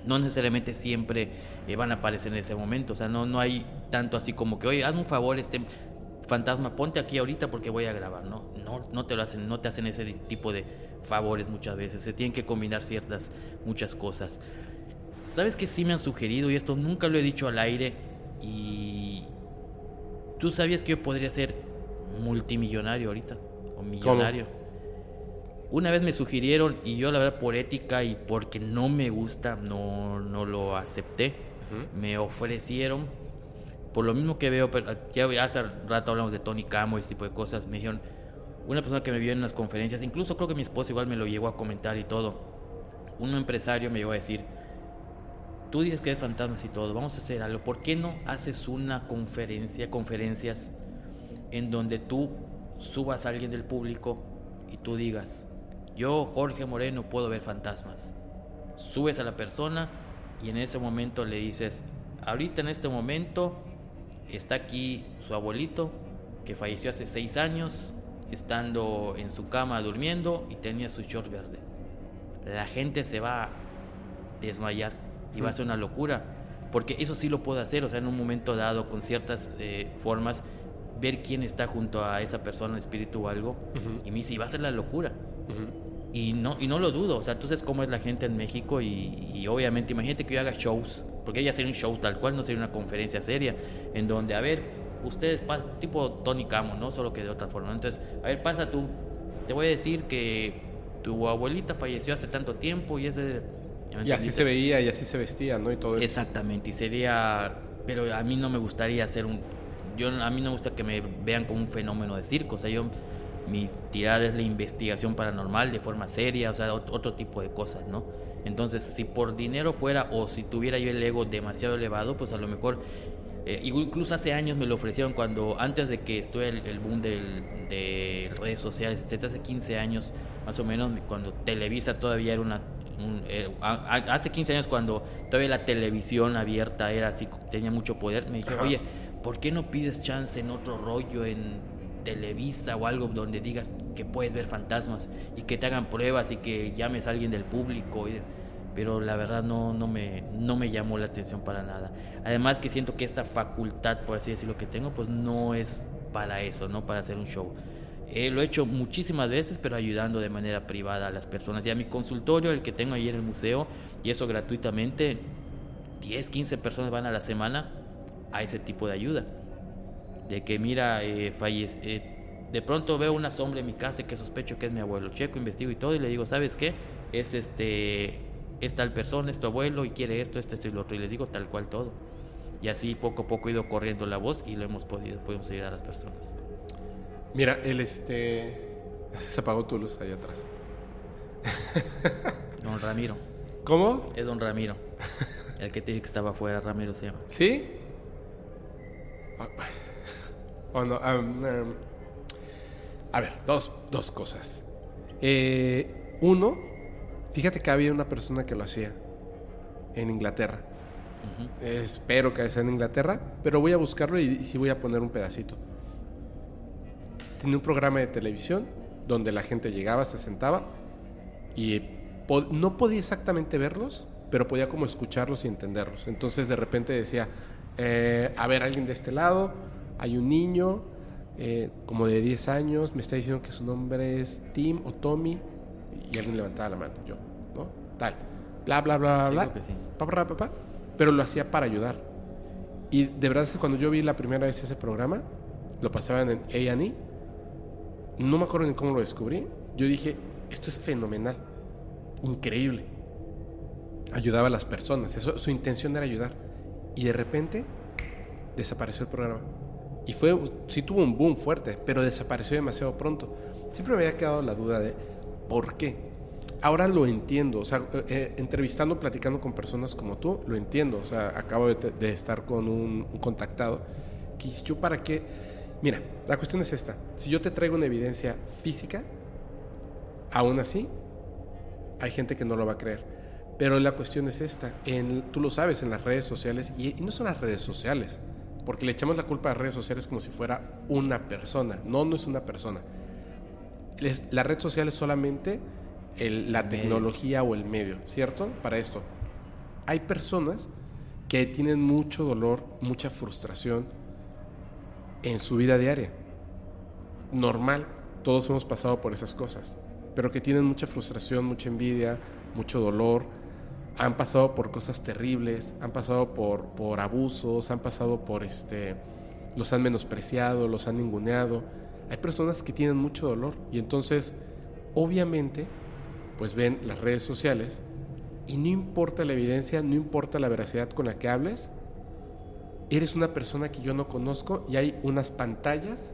[SPEAKER 4] no necesariamente siempre eh, van a aparecer en ese momento. O sea, no, no hay tanto así como que, oye, hazme un favor, este fantasma, ponte aquí ahorita porque voy a grabar. No, no, no te lo hacen, no te hacen ese tipo de favores muchas veces. Se tienen que combinar ciertas, muchas cosas. ¿Sabes que sí me han sugerido? Y esto nunca lo he dicho al aire. Y tú sabías que yo podría ser multimillonario ahorita. O millonario. Una vez me sugirieron y yo la verdad por ética y porque no me gusta no, no lo acepté. Me ofrecieron, por lo mismo que veo, pero ya hace rato hablamos de Tony Camo y ese tipo de cosas, me dijeron, una persona que me vio en las conferencias, incluso creo que mi esposo igual me lo llegó a comentar y todo, un empresario me llegó a decir, tú dices que es fantasmas y todo, vamos a hacer algo, ¿por qué no haces una conferencia, conferencias en donde tú subas a alguien del público y tú digas, yo Jorge Moreno puedo ver fantasmas. Subes a la persona y en ese momento le dices, ahorita en este momento está aquí su abuelito que falleció hace seis años, estando en su cama durmiendo y tenía su short verde. La gente se va a desmayar y va a ser una locura. Porque eso sí lo puedo hacer, o sea, en un momento dado, con ciertas eh, formas, ver quién está junto a esa persona, espíritu o algo, y me dice, "Y va a ser la locura.
[SPEAKER 3] Ujú.
[SPEAKER 4] Y no, y no lo dudo, o sea, sabes cómo es la gente en México y, y obviamente imagínate que yo haga shows, porque ella sería un show tal cual, no sería una conferencia seria, en donde, a ver, ustedes, tipo Tony Camo, ¿no? Solo que de otra forma. Entonces, a ver, pasa tú, te voy a decir que tu abuelita falleció hace tanto tiempo y ese... ¿ya me
[SPEAKER 3] Y así se veía y así se vestía, ¿no? Y todo eso.
[SPEAKER 4] Exactamente, y sería, pero a mí no me gustaría hacer un, yo a mí no me gusta que me vean como un fenómeno de circo, o sea, yo mi tirada es la investigación paranormal de forma seria, o sea, ot- otro tipo de cosas, ¿no? Entonces, si por dinero fuera o si tuviera yo el ego demasiado elevado, pues a lo mejor eh, incluso hace años me lo ofrecieron cuando antes de que estuve el, el boom del, de redes sociales, desde hace 15 años más o menos, cuando Televisa todavía era una un- eh, hace 15 años cuando todavía la televisión abierta era así, tenía mucho poder, me dije, oye, ¿por qué no pides chance en otro rollo, en Televisa o algo donde digas que puedes ver fantasmas y que te hagan pruebas y que llames a alguien del público? y- pero la verdad no, no, me, no me llamó la atención para nada. Además que siento que esta facultad, por así decirlo, que tengo, pues no es para eso, no para hacer un show. Eh, lo he hecho muchísimas veces, pero ayudando de manera privada a las personas. Y a mi consultorio, el que tengo ahí en el museo, y eso gratuitamente, 10, 15 personas van a la semana a ese tipo de ayuda. De que, mira, eh, fallece, eh, de pronto veo una sombra en mi casa que sospecho que es mi abuelo. Checo, investigo y todo, y le digo, ¿sabes qué? Es este, es tal persona, es tu abuelo, y quiere esto, esto, esto y lo otro. Y les digo tal cual todo. Y así poco a poco ha ido corriendo la voz y lo hemos podido, podemos ayudar a las personas.
[SPEAKER 3] Mira, el este. Se apagó tu luz ahí atrás.
[SPEAKER 4] Don Ramiro.
[SPEAKER 3] ¿Cómo?
[SPEAKER 4] Es don Ramiro. El que te dije que estaba afuera, Ramiro se llama.
[SPEAKER 3] ¿Sí? Ah, O no, am, am. a ver, dos, dos cosas. Eh, uno, fíjate que había una persona que lo hacía en Inglaterra. Espero que sea en Inglaterra, pero voy a buscarlo y, y sí voy a poner un pedacito. Tenía un programa de televisión donde la gente llegaba, se sentaba y po- no podía exactamente verlos, pero pero podía como escucharlos y entenderlos. Entonces de repente decía, eh, a ver, alguien de este lado, hay un niño eh, como de 10 años, me está diciendo que su nombre es Tim o Tommy, y alguien levantaba la mano, yo, ¿no? Tal, bla, bla, bla, bla,
[SPEAKER 4] Sí, que sí.
[SPEAKER 3] pero lo hacía para ayudar. Y de verdad cuando yo vi la primera vez ese programa, lo pasaban en A&E, no me acuerdo ni cómo lo descubrí, yo dije, esto es fenomenal, increíble. Ayudaba a las personas, eso, su intención era ayudar. Y de repente desapareció el programa. Y fue, sí tuvo un boom fuerte, pero desapareció demasiado pronto. Siempre me había quedado la duda de por qué. Ahora lo entiendo, o sea, eh, entrevistando, platicando con personas como tú, lo entiendo. O sea, acabo de, estar con un, contactado que dice, para qué... Mira, la cuestión es esta. Si yo te traigo una evidencia física, aún así, hay gente que no lo va a creer. Pero la cuestión es esta. Tú lo sabes en las redes sociales, y, y no son las redes sociales, porque le echamos la culpa a las redes sociales como si fuera una persona. No, no es una persona. La red social es solamente el- la
[SPEAKER 4] El medio.
[SPEAKER 3] tecnología o el medio, ¿cierto? Para esto. Hay personas que tienen mucho dolor, mucha frustración en su vida diaria. Normal, todos hemos pasado por esas cosas, pero que tienen mucha frustración, mucha envidia, mucho dolor, han pasado por cosas terribles, han pasado por, por abusos, han pasado por este, los han menospreciado, los han ninguneado. Hay personas que tienen mucho dolor y entonces, obviamente, pues ven las redes sociales y no importa la evidencia, no importa la veracidad con la que hables, eres una persona que yo no conozco y hay unas pantallas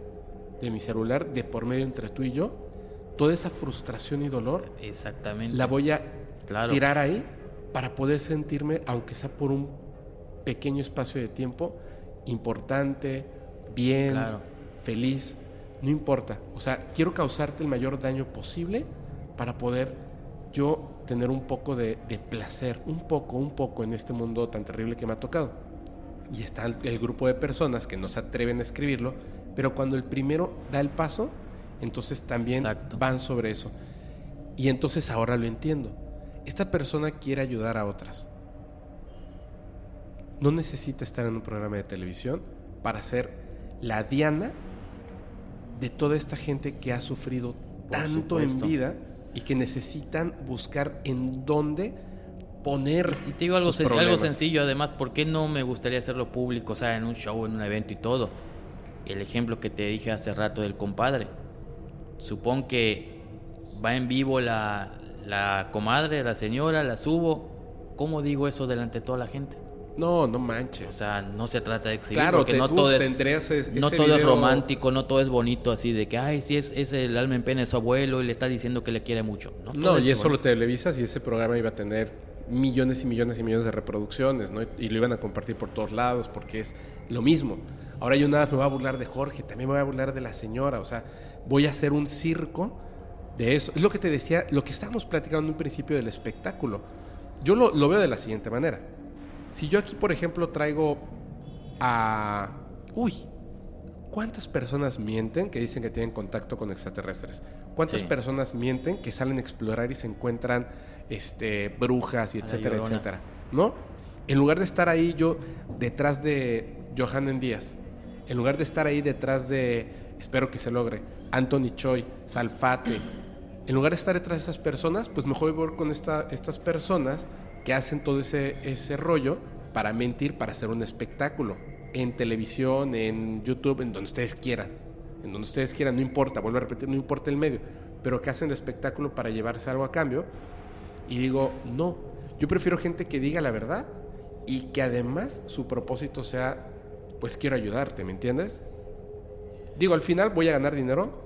[SPEAKER 3] de mi celular de por medio entre tú y yo, toda esa frustración y dolor
[SPEAKER 4] Exactamente.
[SPEAKER 3] la voy a
[SPEAKER 4] Claro.
[SPEAKER 3] tirar ahí para poder sentirme, aunque sea por un pequeño espacio de tiempo, importante, bien,
[SPEAKER 4] Claro.
[SPEAKER 3] feliz, no importa. O sea, quiero causarte el mayor daño posible para poder yo tener un poco de, de placer, un poco, un poco en este mundo tan terrible que me ha tocado. Y está el, grupo de personas que no se atreven a escribirlo, pero cuando el primero da el paso, entonces también
[SPEAKER 4] Exacto.
[SPEAKER 3] van sobre eso. Y entonces ahora lo entiendo. Esta persona quiere ayudar a otras. No necesita estar en un programa de televisión para ser la diana de toda esta gente que ha sufrido
[SPEAKER 4] Por
[SPEAKER 3] tanto en vida y que necesitan buscar en dónde poner
[SPEAKER 4] Y te digo algo, sen- algo sencillo, además, ¿por qué no me gustaría hacerlo público? O sea, en un show, en un evento y todo. El ejemplo que te dije hace rato del compadre. Supón que va en vivo la, la comadre, la señora, la subo. ¿Cómo digo eso delante de toda la gente?
[SPEAKER 3] No, no
[SPEAKER 4] O
[SPEAKER 3] manches.
[SPEAKER 4] sea, no se trata de exhibir,
[SPEAKER 3] Claro,
[SPEAKER 4] porque
[SPEAKER 3] te,
[SPEAKER 4] no
[SPEAKER 3] tú
[SPEAKER 4] todo es,
[SPEAKER 3] tendrías es-
[SPEAKER 4] no
[SPEAKER 3] ese
[SPEAKER 4] todo es romántico, no todo es bonito así de que, ay, sí, es, es el alma en pena de su abuelo y le está diciendo que le quiere mucho. No,
[SPEAKER 3] y
[SPEAKER 4] es
[SPEAKER 3] eso lo televisas y ese programa iba a tener millones y millones y millones de reproducciones, ¿no? Y lo iban a compartir por todos lados porque es lo mismo. Ahora yo nada más me voy a burlar de Jorge, también me voy a burlar de la señora, o sea, voy a hacer un circo de eso. Es lo que te decía, lo que estábamos platicando en un principio del espectáculo. Yo lo, lo veo de la siguiente manera. Si yo aquí, por ejemplo, traigo a... Uy, ¿cuántas personas mienten que dicen que tienen contacto con extraterrestres? ¿Cuántas
[SPEAKER 4] Sí.
[SPEAKER 3] personas mienten que salen a explorar y se encuentran este, brujas y etcétera, etcétera? ¿No? En lugar de estar ahí yo detrás de Johannen Díaz, en lugar de estar ahí detrás de, espero que se logre, Anthony Choi, Salfate, en lugar de estar detrás de esas personas, pues mejor voy con esta, estas personas que hacen todo ese, ese rollo para mentir, para hacer un espectáculo. En televisión, en YouTube, en donde ustedes quieran. En donde ustedes quieran, no importa, vuelvo a repetir, no importa el medio. Pero que hacen el espectáculo para llevarse algo a cambio. Y digo, no, yo prefiero gente que diga la verdad y que además su propósito sea, pues quiero ayudarte, ¿me entiendes? Digo, al final voy a ganar dinero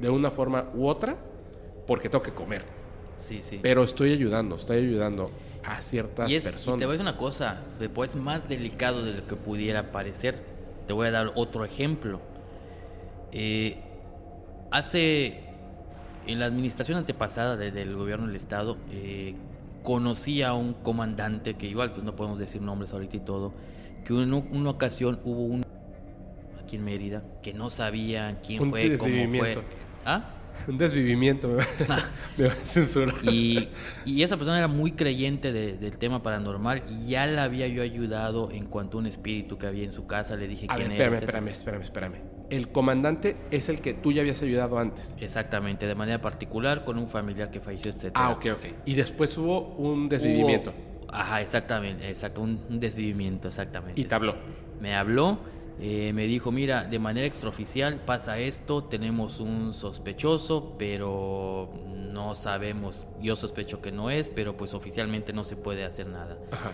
[SPEAKER 3] de una forma u otra porque tengo que comer.
[SPEAKER 4] Sí, sí.
[SPEAKER 3] Pero estoy ayudando, estoy ayudando a ciertas
[SPEAKER 4] Y, es, y
[SPEAKER 3] personas.
[SPEAKER 4] te voy a decir una cosa, pues más delicado de lo que pudiera parecer. Te voy a dar otro ejemplo. Eh, hace, en la administración antepasada de- del gobierno del estado, eh, conocí a un comandante, que igual pues no podemos decir nombres ahorita y todo, que en u- una ocasión hubo un aquí en Mérida que no sabía quién
[SPEAKER 3] Un
[SPEAKER 4] fue, cómo fue. ¿Ah?
[SPEAKER 3] Un desvivimiento, me va, me va a censurar.
[SPEAKER 4] Y, y esa persona era muy creyente de- del tema paranormal y ya la había yo ayudado en cuanto a un espíritu que había en su casa. Le dije
[SPEAKER 3] A ver,
[SPEAKER 4] quién
[SPEAKER 3] espérame,
[SPEAKER 4] era. etcétera.
[SPEAKER 3] espérame, espérame, espérame. El comandante es el que tú ya habías ayudado antes.
[SPEAKER 4] Exactamente, de manera particular con un familiar que falleció, etc.
[SPEAKER 3] Ah, ok, ok. Y después hubo un desvivimiento.
[SPEAKER 4] Ajá, exactamente, exacto, un desvivimiento, exactamente.
[SPEAKER 3] Y te habló.
[SPEAKER 4] Me habló, eh, me dijo, mira, de manera extraoficial pasa esto, tenemos un sospechoso, pero no sabemos, yo sospecho que no es, pero pues oficialmente no se puede hacer nada.
[SPEAKER 3] Ajá.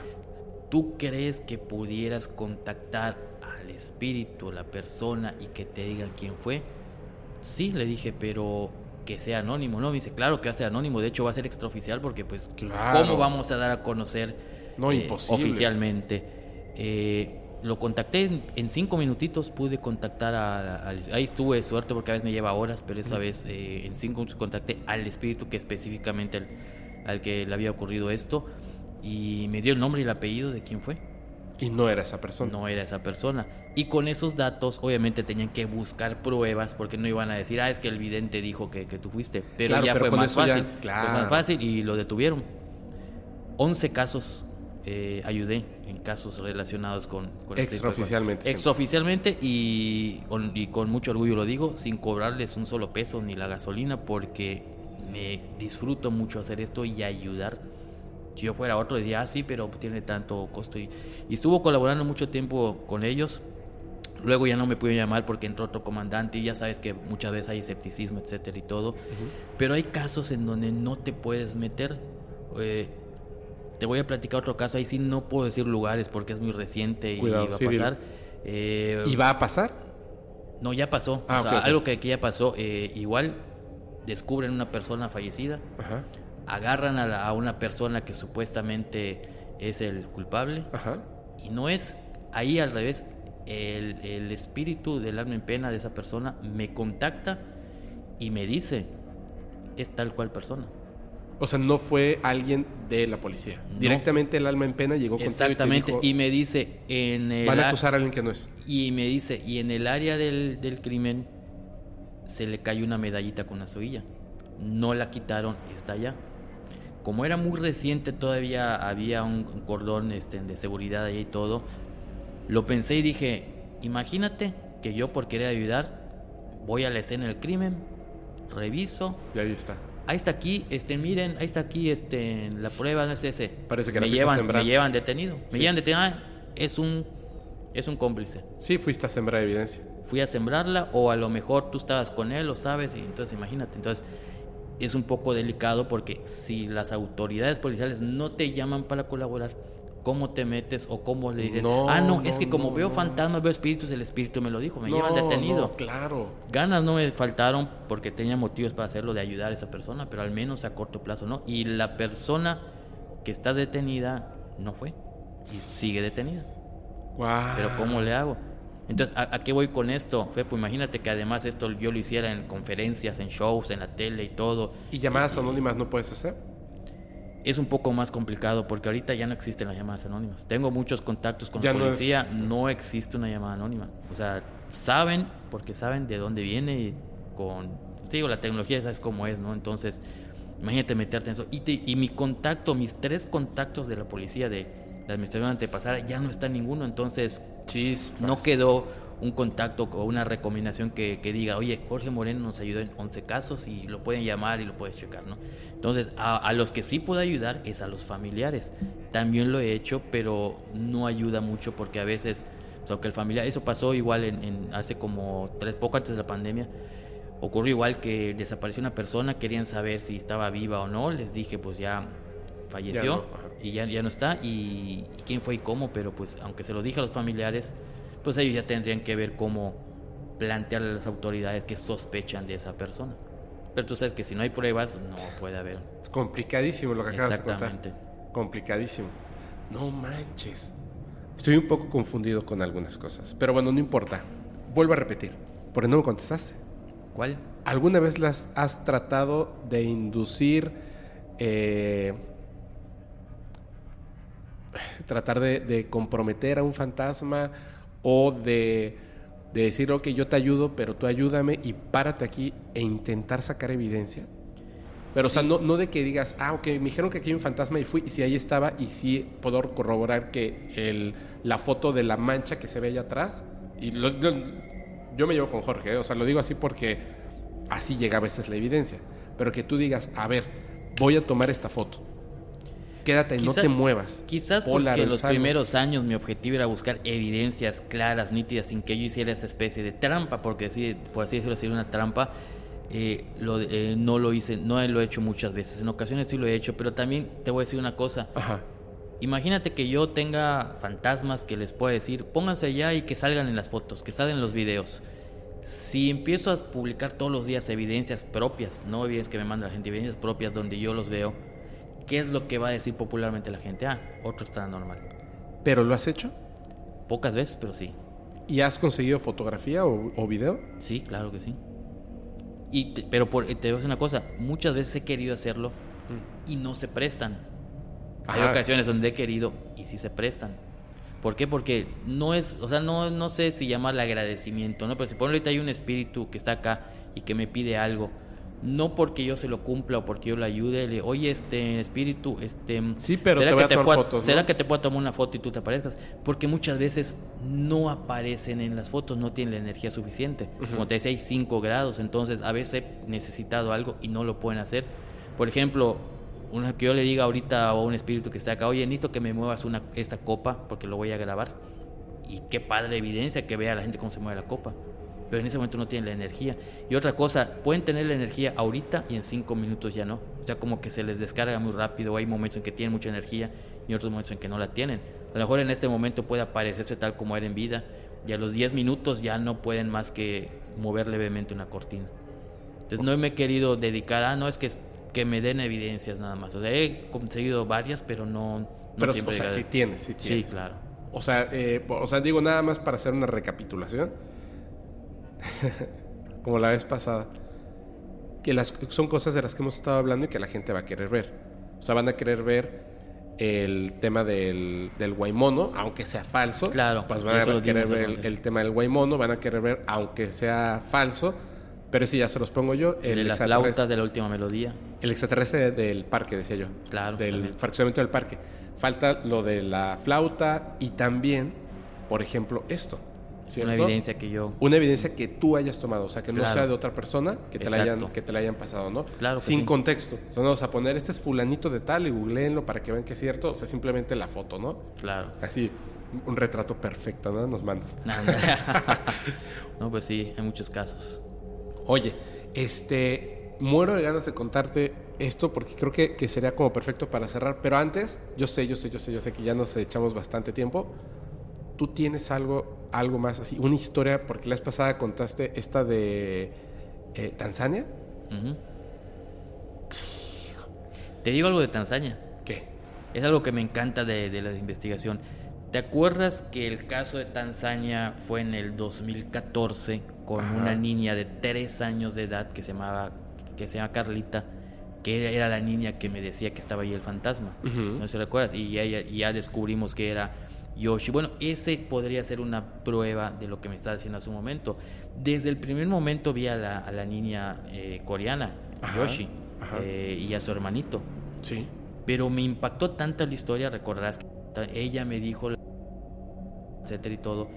[SPEAKER 4] ¿Tú crees que pudieras contactar al espíritu, la persona y que te digan quién fue? Sí, le dije, pero que sea anónimo, ¿no? Me dice, claro que va a ser anónimo, de hecho va a ser extraoficial porque pues,
[SPEAKER 3] Claro.
[SPEAKER 4] ¿cómo vamos a dar a conocer
[SPEAKER 3] No,
[SPEAKER 4] eh,
[SPEAKER 3] imposible.
[SPEAKER 4] oficialmente? Eh, lo contacté en, en cinco minutitos, pude contactar a- al... Ahí tuve suerte porque a veces me lleva horas, pero esa vez eh, en cinco minutos contacté al espíritu que específicamente al, al que le había ocurrido esto y me dio el nombre y el apellido de quién fue.
[SPEAKER 3] Y no era esa persona.
[SPEAKER 4] No era esa persona. Y con esos datos, obviamente tenían que buscar pruebas porque no iban a decir, ah, es que el vidente dijo que, que tú fuiste. Pero
[SPEAKER 3] Claro,
[SPEAKER 4] ya
[SPEAKER 3] pero
[SPEAKER 4] fue más
[SPEAKER 3] eso ya-
[SPEAKER 4] fácil. Fue
[SPEAKER 3] claro.
[SPEAKER 4] más fácil y lo detuvieron. 11 casos eh, ayudé en casos relacionados con... con este.
[SPEAKER 3] Extraoficialmente.
[SPEAKER 4] Extraoficialmente y con, y con mucho orgullo lo digo, sin cobrarles un solo peso ni la gasolina porque me disfruto mucho hacer esto y ayudar. Si yo fuera otro diría, ah, sí, pero tiene tanto costo. Y, y estuvo colaborando mucho tiempo con ellos. Luego ya no me pude llamar porque entró otro comandante y ya sabes que muchas veces hay escepticismo, etcétera y todo. Pero hay casos en donde no te puedes meter. Eh, te voy a platicar otro caso. Ahí sí no puedo decir lugares porque es muy reciente y va a
[SPEAKER 3] sí,
[SPEAKER 4] pasar. Eh,
[SPEAKER 3] ¿Y va a pasar?
[SPEAKER 4] no, ya pasó.
[SPEAKER 3] Ah,
[SPEAKER 4] O sea. Algo que, que ya pasó. eh, igual descubren una persona fallecida
[SPEAKER 3] Ajá.
[SPEAKER 4] agarran a, la- a una persona que supuestamente es el culpable
[SPEAKER 3] Ajá.
[SPEAKER 4] y no es. Ahí al revés, el, el espíritu del alma en pena de esa persona me contacta y me dice, es tal cual persona.
[SPEAKER 3] O sea, no fue alguien de la policía.
[SPEAKER 4] No.
[SPEAKER 3] Directamente el alma en pena llegó contigo
[SPEAKER 4] Exactamente.
[SPEAKER 3] y te
[SPEAKER 4] Y,
[SPEAKER 3] dijo,
[SPEAKER 4] me dice, en el
[SPEAKER 3] van a acusar a alguien que no es.
[SPEAKER 4] y me dice, y en el área del, del crimen se le cayó una medallita con una soguilla. No la quitaron, está allá. Como era muy reciente, todavía había un, un cordón este, de seguridad ahí y todo. Lo pensé y dije, imagínate que yo por querer ayudar voy a la escena del crimen, reviso,
[SPEAKER 3] Y ahí está.
[SPEAKER 4] Ahí está aquí, este, miren, ahí está aquí, este, la prueba no es ese.
[SPEAKER 3] Parece que
[SPEAKER 4] me llevan, me llevan detenido, me
[SPEAKER 3] Sí.
[SPEAKER 4] llevan detenido, ah, es un, es un cómplice
[SPEAKER 3] Sí, fuiste a sembrar evidencia.
[SPEAKER 4] fui a sembrarla o a lo mejor tú estabas con él, lo sabes, y entonces imagínate, entonces es un poco delicado porque si las autoridades policiales no te llaman para colaborar, ¿cómo te metes o cómo le dices?
[SPEAKER 3] No,
[SPEAKER 4] ah, no,
[SPEAKER 3] no,
[SPEAKER 4] es que como
[SPEAKER 3] no,
[SPEAKER 4] veo fantasmas, veo espíritus, el espíritu me lo dijo, me llevan detenido.
[SPEAKER 3] claro.
[SPEAKER 4] Ganas no me faltaron porque tenía motivos para hacerlo de ayudar a esa persona, pero al menos a corto plazo no. Y la persona que está detenida no fue y sigue detenida.
[SPEAKER 3] Guau.
[SPEAKER 4] Pero ¿cómo le hago? Entonces, ¿a, a qué voy con esto? Fepo, imagínate que además esto yo lo hiciera en conferencias, en shows, en la tele y todo.
[SPEAKER 3] ¿Y llamadas anónimas no puedes hacer?
[SPEAKER 4] Es un poco más complicado porque ahorita ya no existen las llamadas anónimas. Tengo muchos contactos con
[SPEAKER 3] Ya
[SPEAKER 4] la
[SPEAKER 3] no
[SPEAKER 4] policía,
[SPEAKER 3] es-
[SPEAKER 4] no existe una llamada anónima. O sea, saben, porque saben de dónde viene y con... Te digo, la tecnología sabes cómo es, ¿no? Entonces, imagínate meterte en eso. Y, te- y mi contacto, mis tres contactos de la policía de la administración antepasada, ya no está ninguno. Entonces,
[SPEAKER 3] Chispas.
[SPEAKER 4] no quedó un contacto o una recomendación que, que diga, oye, Jorge Moreno nos ayudó en 11 casos y lo pueden llamar y lo puedes checar, ¿no? Entonces, a, a los que sí puedo ayudar es a los familiares. También lo he hecho, pero no ayuda mucho porque a veces, o sea, que el familiar, eso pasó igual en, en- hace como tres, poco antes de la pandemia, ocurrió igual que desapareció una persona, querían saber si estaba viva o no, les dije, pues ya falleció
[SPEAKER 3] Ya no, ajá.
[SPEAKER 4] y ya, ya no está y, y quién fue y cómo, pero pues aunque se lo dije a los familiares, pues ellos ya tendrían que ver cómo plantearle a las autoridades que sospechan de esa persona. Pero tú sabes que si no hay pruebas, no puede haber.
[SPEAKER 3] Es complicadísimo lo que acabas de
[SPEAKER 4] Exactamente.
[SPEAKER 3] contar. Complicadísimo. No manches. Estoy un poco confundido con algunas cosas. Pero bueno, no importa. Vuelvo a repetir. ¿Por qué no me contestaste?
[SPEAKER 4] ¿Cuál?
[SPEAKER 3] ¿Alguna vez las has tratado de inducir, eh, tratar de, de comprometer a un fantasma o de de decir, ok, yo te ayudo, pero tú ayúdame y párate aquí e intentar sacar evidencia. Pero, o sea,
[SPEAKER 4] Sí.
[SPEAKER 3] no, no de que digas, ah, ok, me dijeron que aquí hay un fantasma y fui, y si ahí estaba, y sí puedo corroborar que el, la foto de la mancha que se ve allá atrás, y lo- lo- yo me llevo con Jorge, ¿eh? o sea, lo digo así porque así llega a veces la evidencia. Pero que tú digas, a ver, voy a tomar esta foto. Quédate, no te muevas.
[SPEAKER 4] Quizás porque los primeros años mi objetivo era buscar evidencias claras, nítidas, sin que yo hiciera esa especie de trampa, porque así, por así decirlo, sería una trampa. eh, lo, eh, no lo hice, no lo he hecho muchas veces. En ocasiones sí lo he hecho, pero también te voy a decir una cosa.
[SPEAKER 3] Ajá.
[SPEAKER 4] Imagínate que yo tenga fantasmas que les pueda decir, pónganse allá y que salgan en las fotos, que salgan en los videos. Si empiezo a publicar todos los días evidencias propias, no evidencias que me manda la gente, evidencias propias donde yo los veo, ¿qué es lo que va a decir popularmente la gente? Ah, otro está normal.
[SPEAKER 3] ¿Pero lo has hecho?
[SPEAKER 4] Pocas veces, pero sí.
[SPEAKER 3] ¿Y has conseguido fotografía o, o video?
[SPEAKER 4] Sí, claro que sí. Y te- pero por, te voy a decir una cosa, muchas veces he querido hacerlo y no se prestan. Hay
[SPEAKER 3] Ajá.
[SPEAKER 4] ocasiones donde he querido y sí se prestan. ¿Por qué? Porque no es, o sea, no, no sé si llamarle agradecimiento, ¿no? Pero si por ahorita hay un espíritu que está acá y que me pide algo, no porque yo se lo cumpla o porque yo lo ayude, le, oye, este espíritu, este...
[SPEAKER 3] Sí, pero
[SPEAKER 4] ¿será
[SPEAKER 3] te voy
[SPEAKER 4] que
[SPEAKER 3] a tomar
[SPEAKER 4] pueda-
[SPEAKER 3] fotos, ¿no?
[SPEAKER 4] ¿Será que te pueda tomar una foto y tú te aparezcas? Porque muchas veces no aparecen en las fotos, no tienen la energía suficiente. Como te decía, hay 5 grados, entonces a veces he necesitado algo y no lo pueden hacer. Por ejemplo, una que yo le diga ahorita a un espíritu que está acá, oye, necesito que me muevas una, esta copa porque lo voy a grabar. Y qué padre evidencia que vea la gente cómo se mueve la copa. Pero en ese momento no tienen la energía. Y otra cosa, pueden tener la energía ahorita y en cinco minutos ya no. O sea, como que se les descarga muy rápido. Hay momentos en que tienen mucha energía y otros momentos en que no la tienen. A lo mejor en este momento puede aparecerse tal como era en vida. Y a los 10 minutos ya no pueden más que mover levemente una cortina. Entonces no me he querido dedicar a, no es que, que me den evidencias nada más. O sea, he conseguido varias, pero no, no
[SPEAKER 3] Pero, o
[SPEAKER 4] siempre
[SPEAKER 3] sea,
[SPEAKER 4] llega-
[SPEAKER 3] sí tienes, sí
[SPEAKER 4] Sí,
[SPEAKER 3] tienes.
[SPEAKER 4] claro.
[SPEAKER 3] O sea, eh, o sea, digo nada más para hacer una recapitulación. Como la vez pasada. Que las, son cosas de las que hemos estado hablando y que la gente va a querer ver. O sea, van a querer ver el tema del, del guaymono, aunque sea falso.
[SPEAKER 4] Claro,
[SPEAKER 3] Pues van a querer ver el, tema del guaymono, van a querer ver, aunque sea falso. Pero sí, ya se los pongo yo.
[SPEAKER 4] El de las
[SPEAKER 3] extraterrestre-
[SPEAKER 4] flautas de la última melodía.
[SPEAKER 3] el extraterrestre del parque, decía yo.
[SPEAKER 4] Claro,
[SPEAKER 3] Del
[SPEAKER 4] también.
[SPEAKER 3] fraccionamiento del parque. Falta lo de la flauta y también, por ejemplo, esto. ¿Cierto?
[SPEAKER 4] Una evidencia que yo...
[SPEAKER 3] Una evidencia que tú hayas tomado, o sea, que no sea de otra persona que te, la hayan, que te la hayan pasado, ¿no?
[SPEAKER 4] Claro que
[SPEAKER 3] Sin
[SPEAKER 4] sí.
[SPEAKER 3] contexto. O sea, no vamos a poner, este es fulanito de tal y googleenlo para que vean que es cierto. O sea, simplemente la foto, ¿no?
[SPEAKER 4] Claro.
[SPEAKER 3] Así, un retrato perfecto, ¿no? Nos mandas.
[SPEAKER 4] No, no, pues sí, hay muchos casos.
[SPEAKER 3] Oye, este, muero de ganas de contarte esto porque creo que, que sería como perfecto para cerrar. Pero antes, yo sé, yo sé, yo sé, yo sé que ya nos echamos bastante tiempo. Tú tienes algo, algo más así, una historia, porque la vez pasada contaste esta de eh, Tanzania.
[SPEAKER 4] Te digo algo de Tanzania.
[SPEAKER 3] ¿Qué?
[SPEAKER 4] Es algo que me encanta de, de la investigación. ¿Te acuerdas que el caso de Tanzania fue en el 2014 con
[SPEAKER 3] Ajá.
[SPEAKER 4] una niña de 3 años de edad que se llamaba que se llama Carlita, que era la niña que me decía que estaba ahí el fantasma? No sé si recuerdas. Y ya- ya descubrimos que era Yoshi. Bueno, ese podría ser una prueba de lo que me estaba diciendo hace un momento. Desde el primer momento vi a la, a la niña eh, coreana,
[SPEAKER 3] Ajá,
[SPEAKER 4] Yoshi,
[SPEAKER 3] ajá.
[SPEAKER 4] eh, y a su hermanito.
[SPEAKER 3] Sí.
[SPEAKER 4] Pero me impactó tanto la historia, recordarás que ella me dijo, etcétera y todo.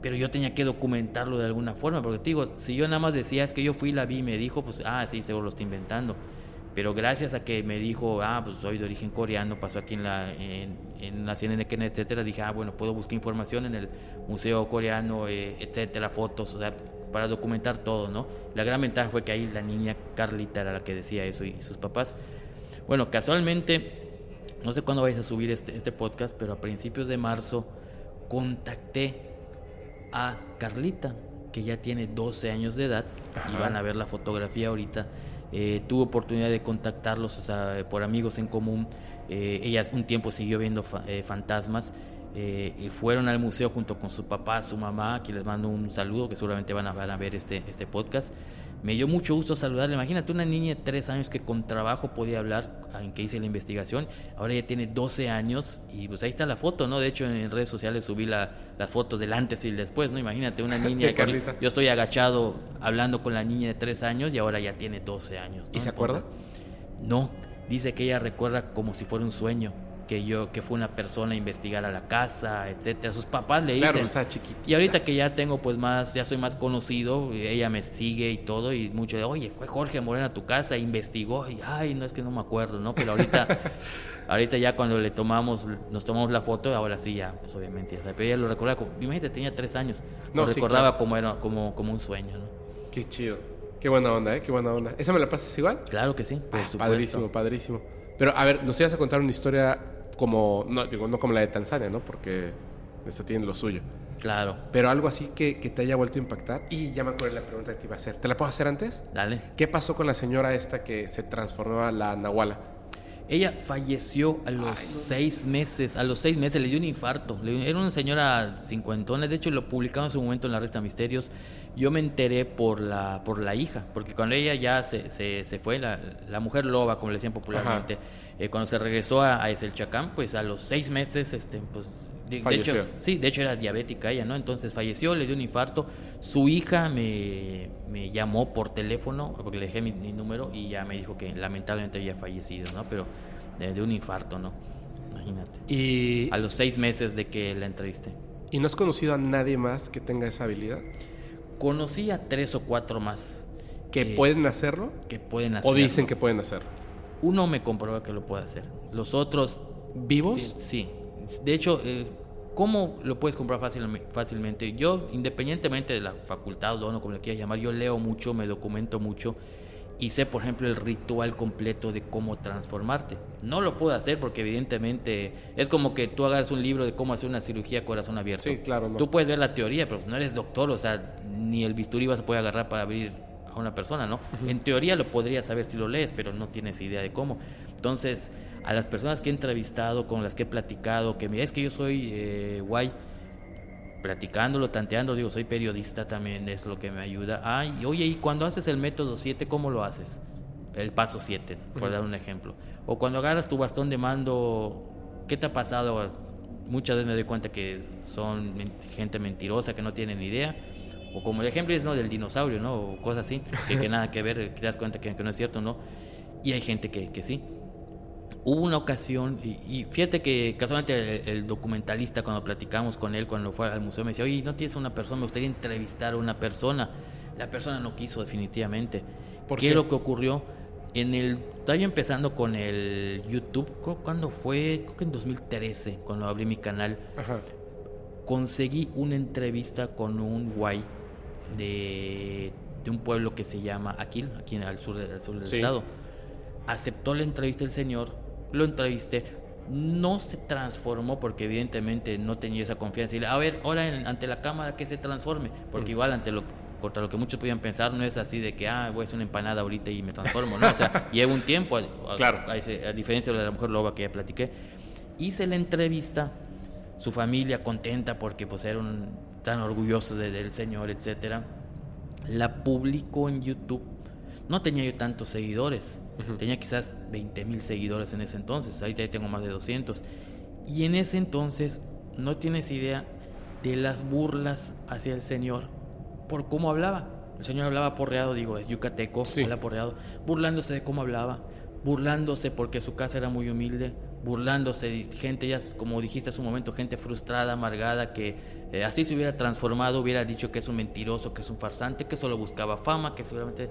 [SPEAKER 4] Pero yo tenía que documentarlo de alguna forma, porque te digo, si yo nada más decía es que yo fui, la vi y me dijo, pues, ah, sí, seguro lo está inventando. Pero gracias a que me dijo, ah, pues soy de origen coreano, pasó aquí en la, en, en la CNN, etcétera, dije, ah, bueno, puedo buscar información en el Museo Coreano, eh, etcétera, fotos, o sea, para documentar todo, ¿no? La gran ventaja fue que ahí la niña Carlita era la que decía eso y sus papás. Bueno, casualmente, no sé cuándo vais a subir este, este podcast, pero a principios de marzo contacté a Carlita, que ya tiene 12 años de edad, y
[SPEAKER 3] Ajá.
[SPEAKER 4] van a ver la fotografía ahorita. Eh, tuve oportunidad de contactarlos o sea, por amigos en común. Eh, ella un tiempo siguió viendo eh, fantasmas. eh, y fueron al museo junto con su papá, su mamá, que les mando un saludo, que seguramente van a, van a ver este, este podcast. Me dio mucho gusto saludarle. Imagínate una niña de 3 años que con trabajo podía hablar, en que hice la investigación. Ahora ya tiene 12 años y pues ahí está la foto, ¿no? De hecho en redes sociales subí la, las fotos del antes y el después, ¿no? Imagínate una niña... yo estoy agachado hablando con la niña de 3 años y ahora ya tiene 12 años.
[SPEAKER 3] ¿Y se acuerda?
[SPEAKER 4] No, dice que ella recuerda como si fuera un sueño que yo que fue una persona a investigar a la casa, etcétera. Sus papás le dicen.
[SPEAKER 3] Claro, está chiquitita.
[SPEAKER 4] Y ahorita que ya tengo pues más, ya soy más conocido, ella me sigue y todo y mucho de, "Oye, fue Jorge Moreno a tu casa, investigó." Y ay, no es que no me acuerdo, ¿no? Pero ahorita ahorita ya cuando le tomamos nos tomamos la foto, ahora sí ya, pues obviamente ya Pero ella lo recuerda como, imagínate, tenía tres años. No, lo recordaba como era como como un sueño, ¿no?
[SPEAKER 3] Qué chido. Qué buena onda, ¿eh? Qué buena onda. ¿Esa me la pasas igual?
[SPEAKER 4] Claro que sí,
[SPEAKER 3] por ah, Padrísimo, padrísimo. Pero a ver, nos ibas a contar una historia como, no, digo, no como la de Tanzania, ¿no? Porque esta tiene lo suyo.
[SPEAKER 4] Claro.
[SPEAKER 3] Pero algo así que, que, te haya vuelto a impactar. Y ya me acuerdo la pregunta que te iba a hacer. ¿Te la puedo hacer antes?
[SPEAKER 4] Dale.
[SPEAKER 3] ¿Qué pasó con la señora esta que se transformaba la Nahuala?
[SPEAKER 4] Ella falleció a los seis meses. A los seis meses le dio un infarto. Era una señora cincuentona. De hecho, lo publicamos en su momento en la resta Misterios. Yo me enteré por la, por la hija. Porque cuando ella ya se, se, se fue, la, la, mujer loba, como le decían popularmente, eh, cuando se regresó a, a Chacán, pues a los seis meses, este, pues de, hecho, sí, de hecho era diabética ella, ¿no? Entonces falleció, le dio un infarto. Su hija me, me llamó por teléfono, porque le dejé mi, número, y ya me dijo que lamentablemente había fallecido, ¿no? Pero de, un infarto, ¿no? Imagínate.
[SPEAKER 3] Y...
[SPEAKER 4] A los seis meses de que la entrevisté.
[SPEAKER 3] ¿Y no has conocido a nadie más que tenga esa habilidad?
[SPEAKER 4] Conocí a tres o cuatro más.
[SPEAKER 3] ¿Que pueden hacerlo?
[SPEAKER 4] Que pueden hacerlo.
[SPEAKER 3] ¿O dicen que pueden hacerlo?
[SPEAKER 4] Uno me comprueba que lo puede hacer. Los otros...
[SPEAKER 3] ¿Vivos?
[SPEAKER 4] sí de hecho, eh, ¿cómo lo puedes comprar fácilmente? Yo, independientemente de la facultad o no como le quieras llamar, yo leo mucho, me documento mucho y sé, por ejemplo, el ritual completo de cómo transformarte. No lo puedo hacer porque evidentemente es como que tú agarras un libro de cómo hacer una cirugía corazón abierto.
[SPEAKER 3] Sí, claro.
[SPEAKER 4] Tú puedes ver la teoría, pero no eres doctor, o sea, ni el bisturí vas a poder agarrar para abrir a una persona, ¿no? En teoría lo podrías saber si lo lees, pero no tienes idea de cómo. Entonces, a las personas que he entrevistado, con las que he platicado, que me es que yo soy eh, guay, platicándolo, tanteando, digo, soy periodista también, es lo que me ayuda. Ay, oye, y cuando haces el método 7, ¿cómo lo haces? El paso 7, por dar un ejemplo. O cuando agarras tu bastón de mando, ¿qué te ha pasado? Muchas veces me doy cuenta que son gente mentirosa, que no tienen idea. O como el ejemplo es ¿no? del dinosaurio, ¿no? O cosas así, que, que nada que ver, que te das cuenta que, que, no es cierto, ¿no? Y hay gente que, que sí. Hubo una ocasión, y, fíjate que casualmente el, documentalista, cuando platicamos con él, cuando fue al museo, me decía, oye, ¿no tienes una persona? Me gustaría entrevistar a una persona. La persona no quiso definitivamente. ¿Por qué? lo que ocurrió? En el, estaba empezando con el YouTube, cuando fue, creo que en 2013, cuando abrí mi canal, conseguí una entrevista con un guay de, de, un pueblo que se llama Aquil, aquí al sur, del sur del estado. Aceptó la entrevista el señor lo entrevisté, no se transformó porque evidentemente no tenía esa confianza. Y a ver, ahora ante la cámara que se transforme, porque igual ante lo contra lo que muchos podían pensar no es así de que ah voy a hacer una empanada ahorita y me transformo, no, o sea, lleva un tiempo, a,
[SPEAKER 3] claro.
[SPEAKER 4] a, diferencia de la mujer loba que ya platiqué. Hice la entrevista, su familia contenta porque pues eran tan orgullosos del señor, etcétera. La publicó en YouTube. No tenía yo tantos seguidores Tenía quizás 20 mil seguidores en ese entonces, ahorita ya tengo más de 200. Y en ese entonces no tienes idea de las burlas hacia el Señor por cómo hablaba. El Señor hablaba porreado, digo, es yucateco, habla porreado, burlándose de cómo hablaba, burlándose porque su casa era muy humilde, burlándose de gente, ya como dijiste hace un momento, gente frustrada, amargada, que eh, así se hubiera transformado, hubiera dicho que es un mentiroso, que es un farsante, que solo buscaba fama, que seguramente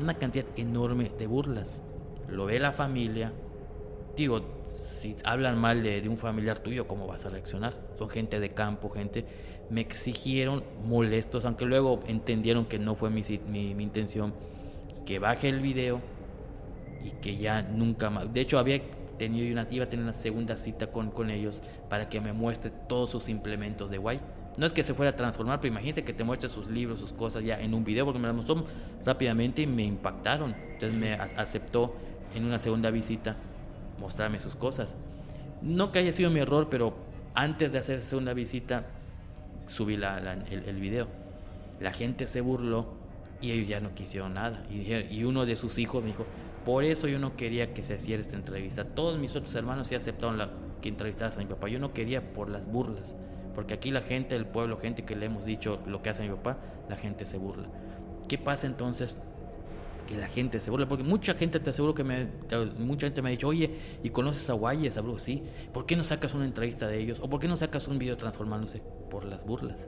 [SPEAKER 4] una cantidad enorme de burlas. Lo ve la familia. Digo, si hablan mal de, un familiar tuyo, ¿cómo vas a reaccionar? Son gente de campo, gente. Me exigieron molestos, aunque luego entendieron que no fue mi, mi, intención, que baje el video y que ya nunca más. De hecho, había tenido una, iba a tener una segunda cita con, con ellos para que me muestre todos sus implementos de guay. No es que se fuera a transformar, pero imagínate que te muestre sus libros, sus cosas ya en un video, porque me las mostró rápidamente y me impactaron. Entonces me aceptó en una segunda visita mostrarme sus cosas. No que haya sido mi error, pero Antes de hacer segunda visita, subí el, video. La gente se burló y ellos ya no quisieron nada. Y uno de sus hijos me dijo, por eso yo no quería que se hiciera esta entrevista. Todos mis otros hermanos sí aceptaron la, que entrevistaras a mi papá. Yo no quería por las burlas. Porque aquí la gente del pueblo, gente que le hemos dicho lo que hace mi papá, la gente se burla. ¿Qué pasa entonces? Que la gente se burla, porque mucha gente te aseguro que me, mucha gente me ha dicho, oye, ¿y conoces a Guayes? Hablo, sí. ¿Por qué no sacas una entrevista de ellos? ¿O por qué no sacas un video transformándose? Por las burlas.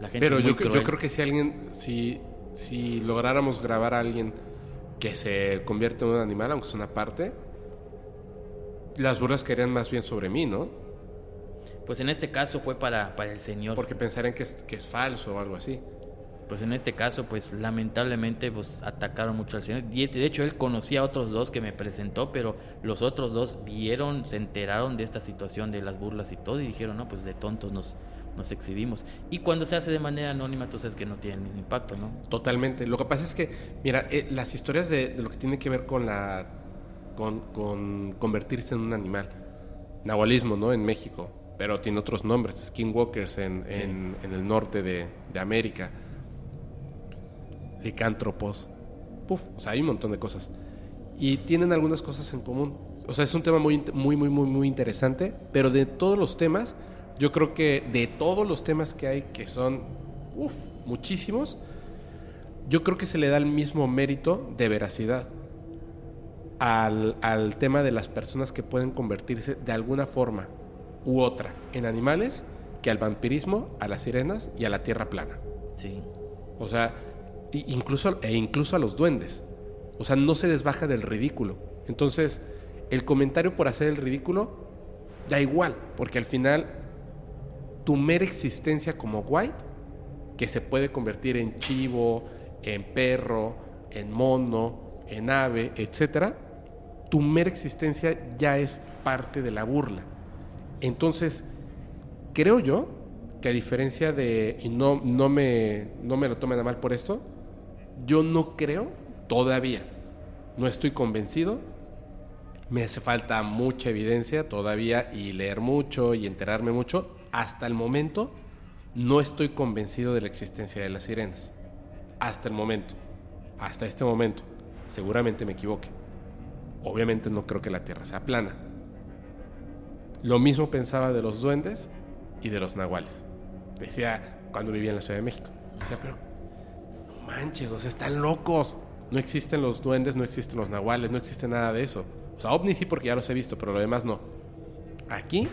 [SPEAKER 4] La gente
[SPEAKER 3] Pero yo, creo que si alguien, si, si lográramos grabar a alguien que se convierte en un animal, aunque es una parte, las burlas caerían más bien sobre mí, ¿no?
[SPEAKER 4] Pues en este caso fue para, para el señor.
[SPEAKER 3] Porque pensarían que es, que es falso o algo así.
[SPEAKER 4] Pues en este caso, pues lamentablemente, pues atacaron mucho al señor. Y de hecho, él conocía a otros dos que me presentó, pero los otros dos vieron, se enteraron de esta situación de las burlas y todo, y dijeron, no, pues de tontos nos, nos exhibimos. Y cuando se hace de manera anónima, tú sabes que no tiene el mismo impacto, ¿no?
[SPEAKER 3] Totalmente. Lo que pasa es que, mira, eh, las historias de, de lo que tiene que ver con la. Con, con convertirse en un animal. Nahualismo, ¿no? En México. Pero tiene otros nombres. Skinwalkers en,
[SPEAKER 4] Sí.
[SPEAKER 3] en, en el norte de, de América. Licántropos. Puf, o sea, hay un montón de cosas. Y tienen algunas cosas en común. O sea, es un tema muy, muy, muy, muy, muy interesante. Pero de todos los temas, yo creo que de todos los temas que hay, que son, uf, muchísimos, yo creo que se le da el mismo mérito de veracidad al, al tema de las personas que pueden convertirse de alguna forma u otra en animales que al vampirismo, a las sirenas y a la tierra plana.
[SPEAKER 4] Sí.
[SPEAKER 3] O sea, incluso, e incluso a los duendes. O sea, no se les baja del ridículo. Entonces, el comentario por hacer el ridículo da igual, porque al final tu mera existencia como guay, que se puede convertir en chivo, en perro, en mono, en ave, etcétera, tu mera existencia ya es parte de la burla. Entonces, creo yo que a diferencia de, y no, no, me, no me lo tomen a mal por esto, yo no creo todavía, no estoy convencido, me hace falta mucha evidencia todavía y leer mucho y enterarme mucho. Hasta el momento no estoy convencido de la existencia de las sirenas. Hasta el momento, hasta este momento, seguramente me equivoque. Obviamente no creo que la Tierra sea plana. Lo mismo pensaba de los duendes y de los nahuales. Decía cuando vivía en la Ciudad de México. Decía, pero no manches, o sea, están locos. No existen los duendes, no existen los nahuales, no existe nada de eso. O sea, ovnis sí porque ya los he visto, pero lo demás no. Aquí,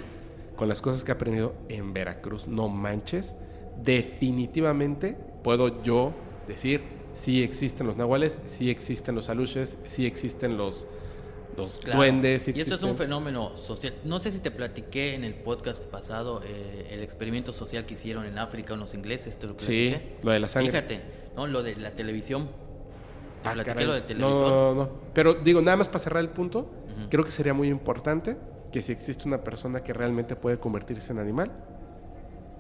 [SPEAKER 3] con las cosas que he aprendido en Veracruz, no manches, definitivamente puedo yo decir, sí existen los nahuales, sí existen los aluches, sí existen los, los
[SPEAKER 4] Claro.
[SPEAKER 3] duendes.
[SPEAKER 4] y esto es un fenómeno social. No sé si te platiqué en el podcast pasado eh, el experimento social que hicieron en África unos ingleses. ¿Te lo
[SPEAKER 3] Sí, lo de la sangre.
[SPEAKER 4] Fíjate, ¿no? Lo de la televisión. Te
[SPEAKER 3] Ah,
[SPEAKER 4] platiqué lo del
[SPEAKER 3] No,
[SPEAKER 4] televisor.
[SPEAKER 3] No, no, Pero digo, nada más para cerrar el punto, creo que sería muy importante que si existe una persona que realmente puede convertirse en animal,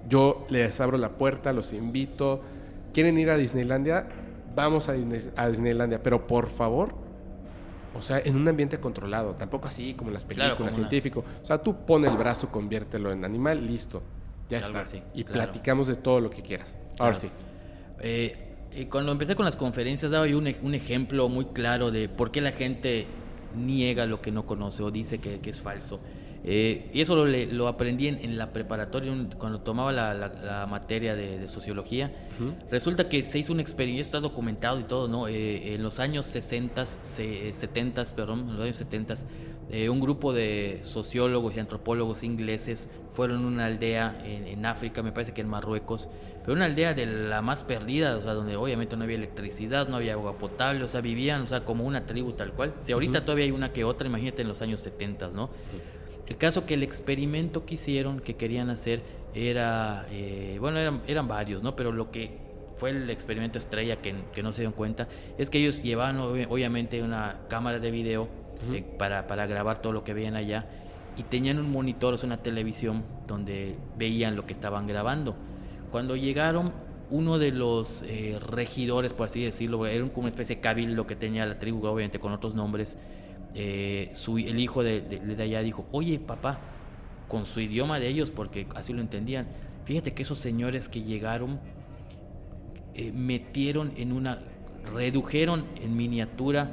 [SPEAKER 3] yo les abro la puerta, los invito. ¿Quieren ir a Disneylandia? Vamos a, Disney- a Disneylandia, pero por favor, o sea, en un ambiente controlado, tampoco así como en las películas
[SPEAKER 4] Claro, una-
[SPEAKER 3] científico. O sea, tú pon el brazo, conviértelo en animal, listo, ya está.
[SPEAKER 4] así,
[SPEAKER 3] y
[SPEAKER 4] claro.
[SPEAKER 3] platicamos de todo lo que quieras. Ahora sí.
[SPEAKER 4] Eh, eh, cuando empecé con las conferencias daba yo un, un ejemplo muy claro de por qué la gente niega lo que no conoce o dice que, que es falso. Eh, y eso lo, lo aprendí en, en la preparatoria cuando tomaba la, la- la materia de, de sociología. Resulta que se hizo un experimento, está documentado y todo, ¿no? Eh, en los años 60, se- 70, perdón, en los años 70, eh, un grupo de sociólogos y antropólogos ingleses fueron a una aldea en, en África, me parece que en Marruecos, pero una aldea de la más perdida, o sea, donde obviamente no había electricidad, no había agua potable, o sea, vivían, o sea, como una tribu tal cual. Si ahorita todavía hay una que otra, imagínate en los años 70, ¿no? El caso que el experimento que hicieron, que querían hacer, era, eh, bueno, eran, eran varios, ¿no? Pero lo que fue el experimento estrella que, que no se dieron cuenta es que ellos llevaban obvi- obviamente una cámara de video eh, para, para grabar todo lo que veían allá y tenían un monitor, o sea, una televisión donde veían lo que estaban grabando. Cuando llegaron, uno de los eh, regidores, por así decirlo, era como una especie de cabildo que tenía la tribu, obviamente con otros nombres, eh, su, el hijo de, de- allá dijo, oye papá, con su idioma de ellos, porque así lo entendían. Fíjate que esos señores que llegaron eh, metieron en una, redujeron en miniatura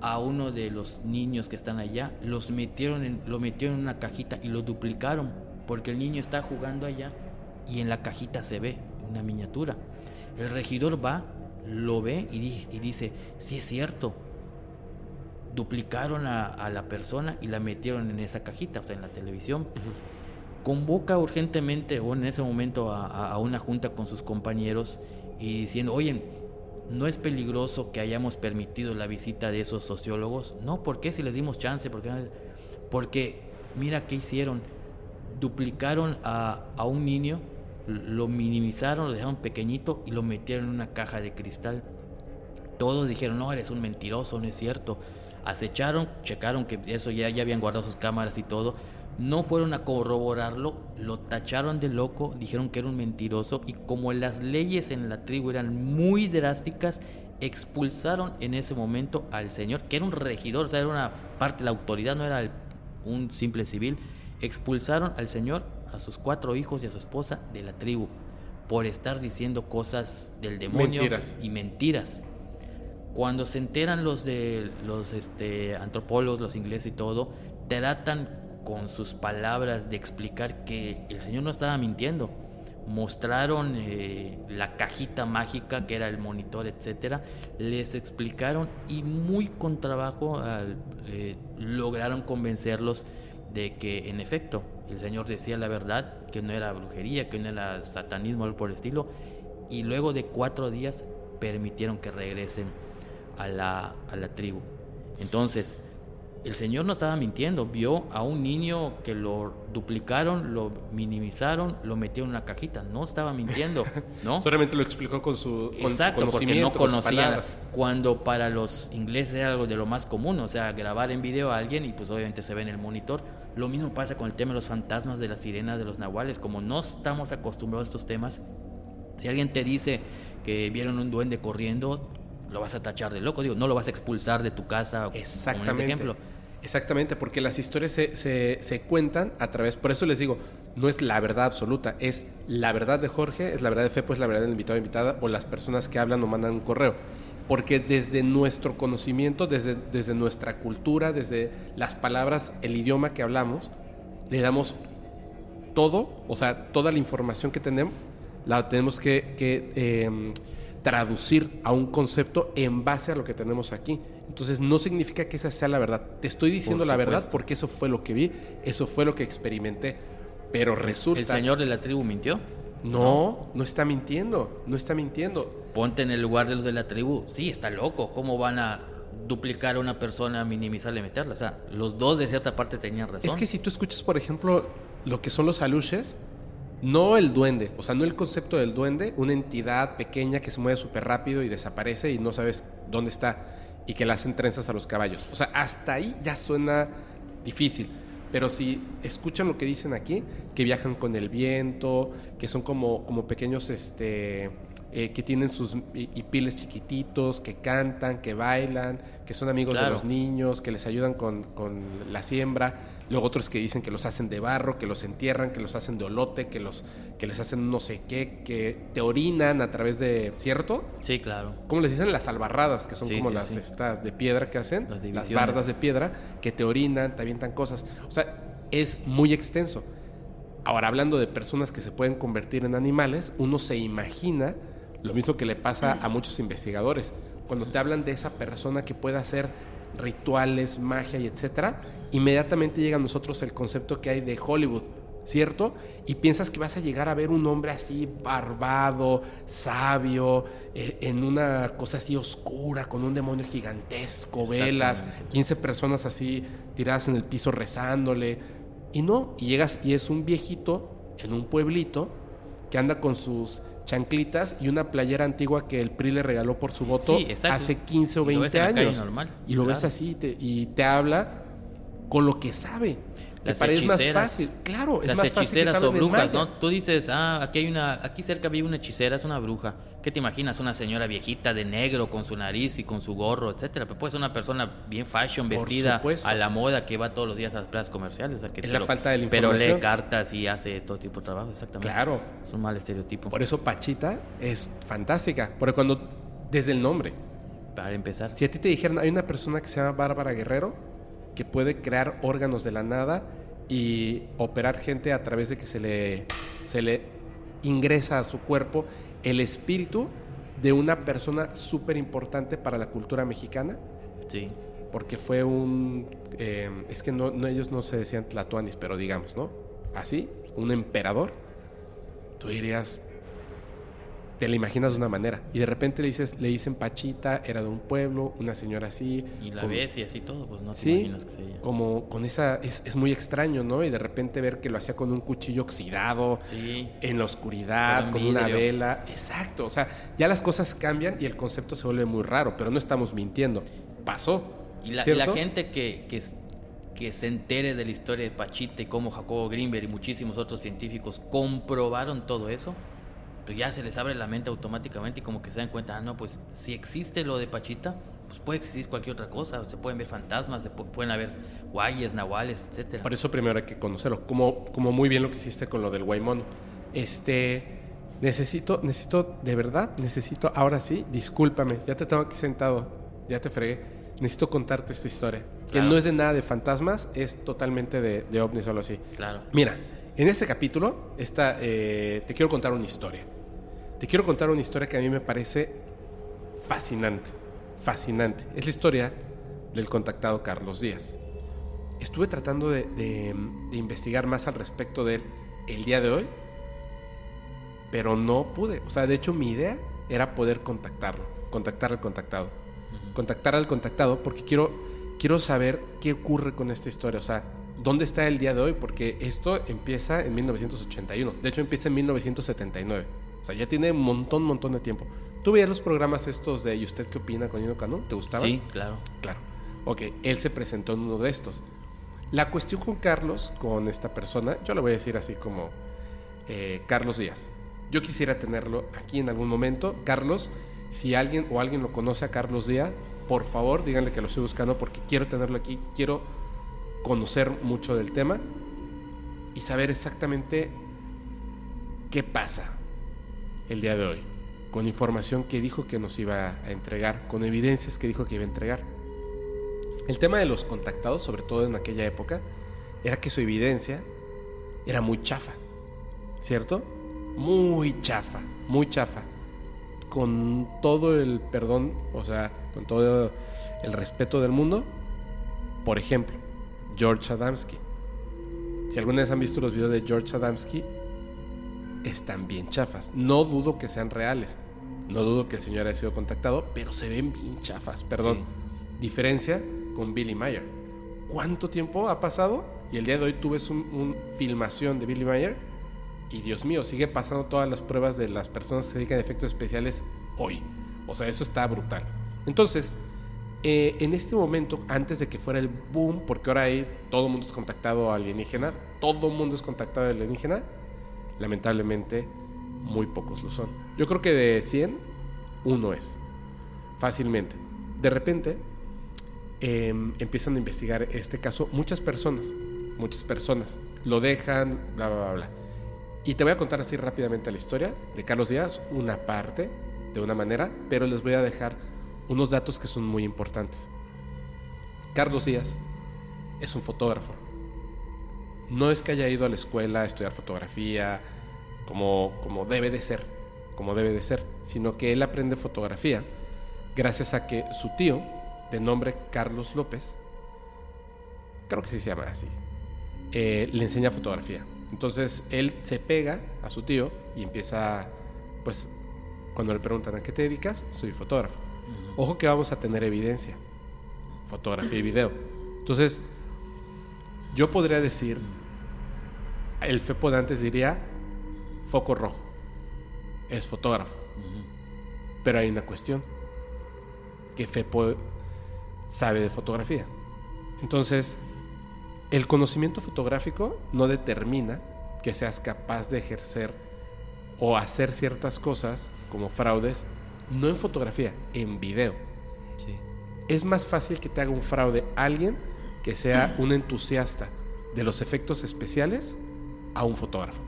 [SPEAKER 4] a uno de los niños que están allá, los metieron en, lo metieron en una cajita y lo duplicaron, porque el niño está jugando allá y en la cajita se ve una miniatura. El regidor va, lo ve y, y dice, sí es cierto, duplicaron a, la persona y la metieron en esa cajita, o sea, en la televisión. Convoca urgentemente o en ese momento a, a, una junta con sus compañeros y diciendo, oye, ¿no es peligroso que hayamos permitido la visita de esos sociólogos? No, ¿por qué si les dimos chance? Porque, porque mira qué hicieron. Duplicaron a, a un niño, lo minimizaron, lo dejaron pequeñito y lo metieron en una caja de cristal. Todos dijeron, no, eres un mentiroso, no es cierto acecharon, checaron que eso ya, ya habían guardado sus cámaras y todo, no fueron a corroborarlo, lo tacharon de loco, dijeron que era un mentiroso y como las leyes en la tribu eran muy drásticas, expulsaron en ese momento al señor, que era un regidor, o sea, era una parte de la autoridad, no era un simple civil, expulsaron al señor, a sus cuatro hijos y a su esposa de la tribu por estar diciendo cosas del demonio y mentiras. Cuando se enteran los de los este, antropólogos, los ingleses y todo, tratan con sus palabras de explicar que el Señor no estaba mintiendo. Mostraron eh, la cajita mágica que era el monitor, etcétera. Les explicaron y muy con trabajo eh, lograron convencerlos de que en efecto el Señor decía la verdad, que no era brujería, que no era satanismo, algo por el estilo. Y luego de cuatro días permitieron que regresen a la, a la tribu. Entonces, el Señor no estaba mintiendo, vio a un niño que lo duplicaron, lo minimizaron, lo metieron en una cajita, no estaba mintiendo, ¿no?
[SPEAKER 3] Solamente lo explicó con su, con
[SPEAKER 4] Exacto, porque no conocía cuando para los ingleses era algo de lo más común, o sea, grabar en video a alguien y pues obviamente se ve en el monitor. Lo mismo pasa con el tema de los fantasmas, de las sirenas, de los nahuales, como no estamos acostumbrados a estos temas. Si alguien te dice que vieron un duende corriendo, lo vas a tachar de loco, digo, no lo vas a expulsar de tu casa.
[SPEAKER 3] Exactamente. ejemplo. Exactamente, porque las historias se, se, cuentan a través, por eso les digo, no es la verdad absoluta, es la verdad de Jorge, es la verdad de Fe, pues la verdad del invitado o invitada, o las personas que hablan o mandan un correo. Porque desde nuestro conocimiento, desde, desde nuestra cultura, desde las palabras, el idioma que hablamos, le damos todo, o sea, toda la información que tenemos, la tenemos que, que em, traducir a un concepto en base a lo que tenemos aquí. Entonces no significa que esa sea la verdad. Te estoy diciendo la verdad porque eso fue lo que vi, eso fue lo que experimenté. Pero resulta...
[SPEAKER 4] ¿El señor de la tribu mintió?
[SPEAKER 3] No, no está mintiendo, no está mintiendo.
[SPEAKER 4] Ponte en el lugar de los de la tribu. Sí, está loco. ¿Cómo van a duplicar a una persona, minimizarla y meterla? O sea, los dos de cierta parte tenían razón.
[SPEAKER 3] Es que si tú escuchas, por ejemplo, lo que son los aluches, no el duende, o sea, no el concepto del duende, una entidad pequeña que se mueve súper rápido y desaparece y no sabes dónde está y que le hacen trenzas a los caballos. O sea, hasta ahí ya suena difícil. Pero si escuchan lo que dicen aquí, que viajan con el viento, que son como, como pequeños, este, eh, que tienen sus piles chiquititos, que cantan, que bailan, que son amigos de los niños, que les ayudan con, con la siembra Luego otros que dicen que los hacen de barro, que los entierran, que los hacen de olote, que los que les hacen no sé qué, que te orinan a través de, ¿cierto?
[SPEAKER 4] Sí, claro.
[SPEAKER 3] ¿Cómo les dicen? Las albarradas, que son como las estas de piedra que hacen, las bardas de piedra, que te orinan, te avientan cosas. O sea, es muy extenso. Ahora, hablando de personas que se pueden convertir en animales, uno se imagina lo mismo que le pasa a muchos investigadores. Cuando te hablan de esa persona que puede hacer rituales, magia y etcétera, inmediatamente llega a nosotros el concepto que hay de Hollywood, ¿cierto? Y piensas que vas a llegar a ver un hombre así barbado, sabio, eh, en una cosa así oscura, con un demonio gigantesco, velas, 15 personas así tiradas en el piso rezándole. Y no, y llegas y es un viejito en un pueblito que anda con sus chanclitas y una playera antigua que el PRI le regaló por su voto hace 15 o 20 años. y lo ves así y te habla con lo que sabe. Que
[SPEAKER 4] Las
[SPEAKER 3] para él es más fácil. Claro, es
[SPEAKER 4] Las
[SPEAKER 3] más fácil
[SPEAKER 4] hechiceras o brujas. ¿no? Tú dices, ah, aquí hay una, aquí cerca vive una hechicera, es una bruja. ¿Qué te imaginas? Una señora viejita de negro con su nariz y con su gorro, etcétera. Pero puede ser una persona bien fashion, vestida a la moda que va todos los días a las plazas comerciales. o sea, que
[SPEAKER 3] Es la falta de la
[SPEAKER 4] Pero lee cartas y hace todo tipo de trabajo, exactamente.
[SPEAKER 3] Claro.
[SPEAKER 4] Es un mal estereotipo.
[SPEAKER 3] Por eso Pachita es fantástica. Porque cuando, desde el nombre,
[SPEAKER 4] Para empezar.
[SPEAKER 3] si a ti te dijeran, hay una persona que se llama Bárbara Guerrero que puede crear órganos de la nada y operar gente a través de que se le, se le ingresa a su cuerpo el espíritu de una persona súper importante para la cultura mexicana,
[SPEAKER 4] Sí.
[SPEAKER 3] porque fue un... eh, es que no, no- ellos no se decían tlatoanis, pero digamos, ¿no? Así, un emperador, tú dirías, te la imaginas de una manera. Y de repente le, dices, le dicen Pachita, era de un pueblo, una señora así.
[SPEAKER 4] Y la
[SPEAKER 3] con-
[SPEAKER 4] ves y así todo, pues no te
[SPEAKER 3] Sí,
[SPEAKER 4] imaginas que sea
[SPEAKER 3] como con esa... Es, es muy extraño, ¿no? Y de repente ver que lo hacía con un cuchillo oxidado,
[SPEAKER 4] Sí.
[SPEAKER 3] en la oscuridad,
[SPEAKER 4] Con
[SPEAKER 3] con
[SPEAKER 4] un
[SPEAKER 3] una vela. Exacto, o sea, ya las cosas cambian y el concepto se vuelve muy raro, pero no estamos mintiendo. Pasó.
[SPEAKER 4] Y la, y
[SPEAKER 3] ¿cierto?
[SPEAKER 4] la gente que, que, que se entere de la historia de Pachita y cómo Jacobo Greenberg y muchísimos otros científicos comprobaron todo eso, pues ya se les abre la mente automáticamente y como que se dan cuenta, ah, no, pues si existe lo de Pachita, pues puede existir cualquier otra cosa, se pueden ver fantasmas, se pu- pueden haber guayes, nahuales, etcétera.
[SPEAKER 3] Por eso primero hay que conocerlo, como, como muy bien lo que hiciste con lo del Guaymono. Este, necesito, necesito, de verdad, necesito, ahora sí, discúlpame, ya te tengo aquí sentado, ya te fregué, necesito contarte esta historia, que
[SPEAKER 4] Claro.
[SPEAKER 3] no es de nada de fantasmas, es totalmente de, de ovnis o algo así.
[SPEAKER 4] Claro.
[SPEAKER 3] Mira, en este capítulo esta, eh, te quiero contar una historia. Te quiero contar una historia que a mí me parece fascinante, fascinante. Es la historia del contactado Carlos Díaz. Estuve tratando de, de- de investigar más al respecto de él el día de hoy, pero no pude. O sea, de hecho mi idea era poder contactarlo, contactar al contactado. Contactar al contactado porque quiero, quiero saber qué ocurre con esta historia. O sea, ¿dónde está el día de hoy? Porque esto empieza en 1981. De hecho, empieza en 1979. O sea, ya tiene un montón, montón de tiempo. ¿Tú veías los programas estos de ¿Y usted qué opina con Nino Cano? ¿Te gustaban?
[SPEAKER 4] Sí, claro.
[SPEAKER 3] Claro. Ok, él se presentó en uno de estos. La cuestión con Carlos, con esta persona, yo le voy a decir así como eh, Carlos Díaz. Yo quisiera tenerlo aquí en algún momento. Carlos, si alguien o alguien lo conoce a Carlos Díaz, por favor díganle que lo estoy buscando porque quiero tenerlo aquí, quiero conocer mucho del tema y saber exactamente qué pasa el día de hoy, con información que dijo que nos iba a entregar, con evidencias que dijo que iba a entregar. El tema de los contactados, sobre todo en aquella época, era que su evidencia era muy chafa, ¿cierto? Muy chafa, muy chafa. Con todo el perdón, o sea, con todo el respeto del mundo. Por ejemplo, George Adamski. Si alguna vez han visto los videos de George Adamski, están bien chafas. No dudo que sean reales. No dudo que el señor haya sido contactado, pero se ven bien chafas. Perdón. Diferencia con Billy Mayer. ¿Cuánto tiempo ha pasado? Y el día de hoy tú ves un, un filmación de Billy Mayer y Dios mío, sigue pasando todas las pruebas de las personas que se dedican a efectos especiales hoy. O sea, eso está brutal. Entonces, eh, en este momento, antes de que fuera el boom, porque ahora hay todo el mundo es contactado alienígena, todo el mundo es contactado alienígena, lamentablemente muy pocos lo son. Yo creo que de 100, uno es, fácilmente. De repente, eh, empiezan a investigar este caso muchas personas, muchas personas, lo dejan, bla, bla, bla, bla. Y te voy a contar así rápidamente la historia de Carlos Díaz, una parte, de una manera, pero les voy a dejar unos datos que son muy importantes. Carlos Díaz es un fotógrafo. No es que haya ido a la escuela a estudiar fotografía como, como debe de ser, como debe de ser, sino que él aprende fotografía gracias a que su tío, de nombre Carlos López, creo que sí se llama así, eh, le enseña fotografía. Entonces él se pega a su tío y empieza, pues, cuando le preguntan a qué te dedicas, soy fotógrafo. Ojo que vamos a tener evidencia, fotografía y video. Entonces, yo podría decir, el FEPO de antes diría, foco rojo, es fotógrafo. Pero hay una cuestión, que FEPO sabe de fotografía. Entonces, el conocimiento fotográfico no determina que seas capaz de ejercer o hacer ciertas cosas como fraudes, no en fotografía, en video.
[SPEAKER 4] Sí.
[SPEAKER 3] Es más fácil que te haga un fraude alguien que sea un entusiasta de los efectos especiales a un fotógrafo.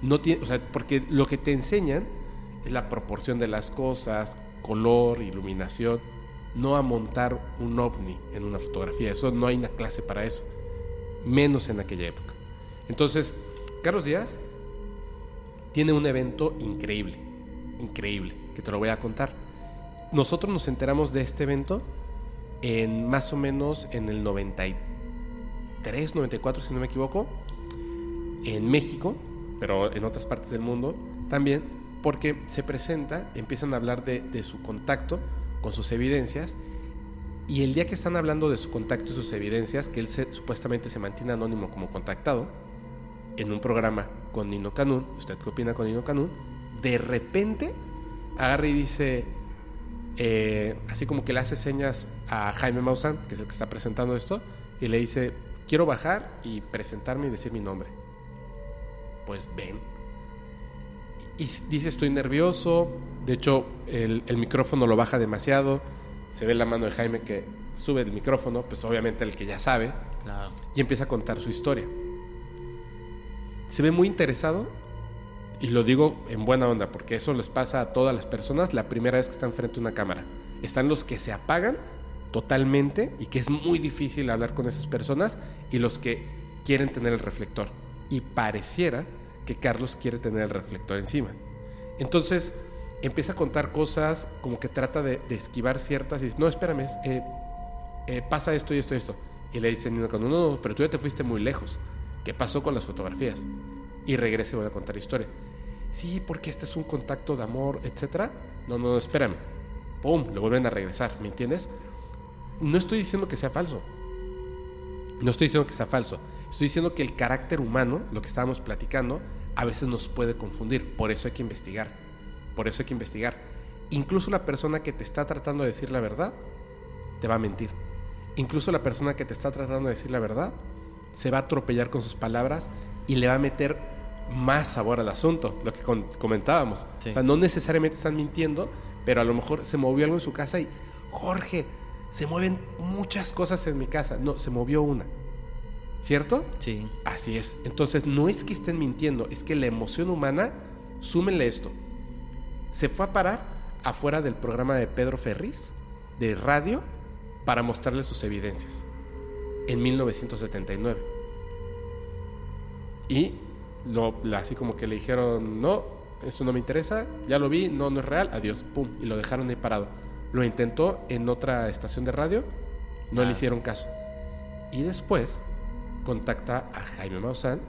[SPEAKER 3] No tiene, o sea, porque lo que te enseñan es la proporción de las cosas, color, iluminación, no a montar un ovni en una fotografía. Eso no hay una clase para eso, menos en aquella época. Entonces, Carlos Díaz tiene un evento increíble, increíble, que te lo voy a contar. Nosotros nos enteramos de este evento en más o menos en el 93, 94, si no me equivoco, en México, pero en otras partes del mundo también, porque se presenta, empiezan a hablar de, de su contacto con sus evidencias, y el día que están hablando de su contacto y sus evidencias, que él supuestamente se mantiene anónimo como contactado, en un programa con Nino Canún, ¿usted qué opina con Nino Canún? De repente agarra y dice, eh, así como que le hace señas a Jaime Maussan, que es el que está presentando esto, y le dice, quiero bajar y presentarme y decir mi nombre. Pues ven. Y dice, estoy nervioso, de hecho el, el micrófono lo baja demasiado, se ve la mano de Jaime que sube el micrófono, pues obviamente el que ya sabe,
[SPEAKER 4] Claro.
[SPEAKER 3] y empieza a contar su historia. Se ve muy interesado y lo digo en buena onda porque eso les pasa a todas las personas la primera vez que están frente a una cámara. Están los que se apagan totalmente y que es muy difícil hablar con esas personas y los que quieren tener el reflector. Y pareciera que Carlos quiere tener el reflector encima. Entonces empieza a contar cosas como que trata de, esquivar ciertas y dice, no, espérame, es- eh, eh, pasa esto y esto y esto. Y le dice Nino Cano, no, no, pero tú ya te fuiste muy lejos. ¿Qué pasó con las fotografías? Y regresa y vuelve a contar la historia. Sí, porque este es un contacto de amor, etcétera. No, no, no, espérame. ¡Pum! Le vuelven a regresar, ¿me entiendes? No estoy diciendo que sea falso. No estoy diciendo que sea falso. Estoy diciendo que el carácter humano, lo que estábamos platicando, a veces nos puede confundir. Por eso hay que investigar. Por eso hay que investigar. Incluso la persona que te está tratando de decir la verdad, te va a mentir. Incluso la persona que te está tratando de decir la verdad, se va a atropellar con sus palabras y le va a meter más sabor al asunto, lo que comentábamos.
[SPEAKER 4] Sí.
[SPEAKER 3] O sea, no necesariamente están mintiendo, pero a lo mejor se movió algo en su casa y, Jorge, se mueven muchas cosas en mi casa. No, se movió una. ¿Cierto?
[SPEAKER 4] Sí.
[SPEAKER 3] Así es. Entonces, no es que estén mintiendo, es que la emoción humana, súmenle esto. Se fue a parar afuera del programa de Pedro Ferriz, de radio, para mostrarle sus evidencias, en 1979. Y lo, así como que le dijeron, no, eso no me interesa, ya lo vi, no, no es real, adiós, pum, y lo dejaron ahí parado. Lo intentó en otra estación de radio, no le
[SPEAKER 4] Ah.
[SPEAKER 3] hicieron caso. Y después contacta a Jaime Maussan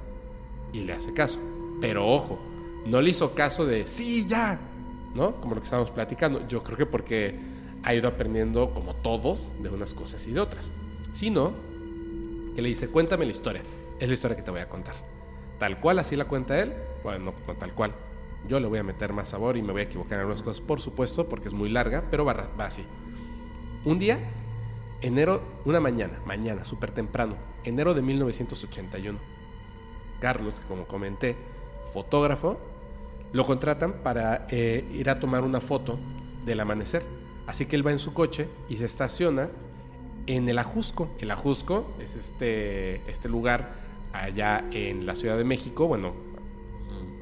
[SPEAKER 3] y le hace caso. Pero ojo, no le hizo caso de sí, ya, ¿no? Como lo que estábamos platicando. Yo creo que porque ha ido aprendiendo, como todos, de unas cosas y de otras. Sino que le dice, cuéntame la historia. Es la historia que te voy a contar. Tal cual así la cuenta él, bueno, no, no tal cual. Yo le voy a meter más sabor y me voy a equivocar en algunas cosas, por supuesto, porque es muy larga, pero va, va así. Un día, enero, una mañana, mañana, súper temprano, enero de 1981. Carlos, que como comenté, fotógrafo, lo contratan para eh, ir a tomar una foto del amanecer. Así que él va en su coche y se estaciona en el Ajusco. El Ajusco es este, este lugar allá en la Ciudad de México, bueno,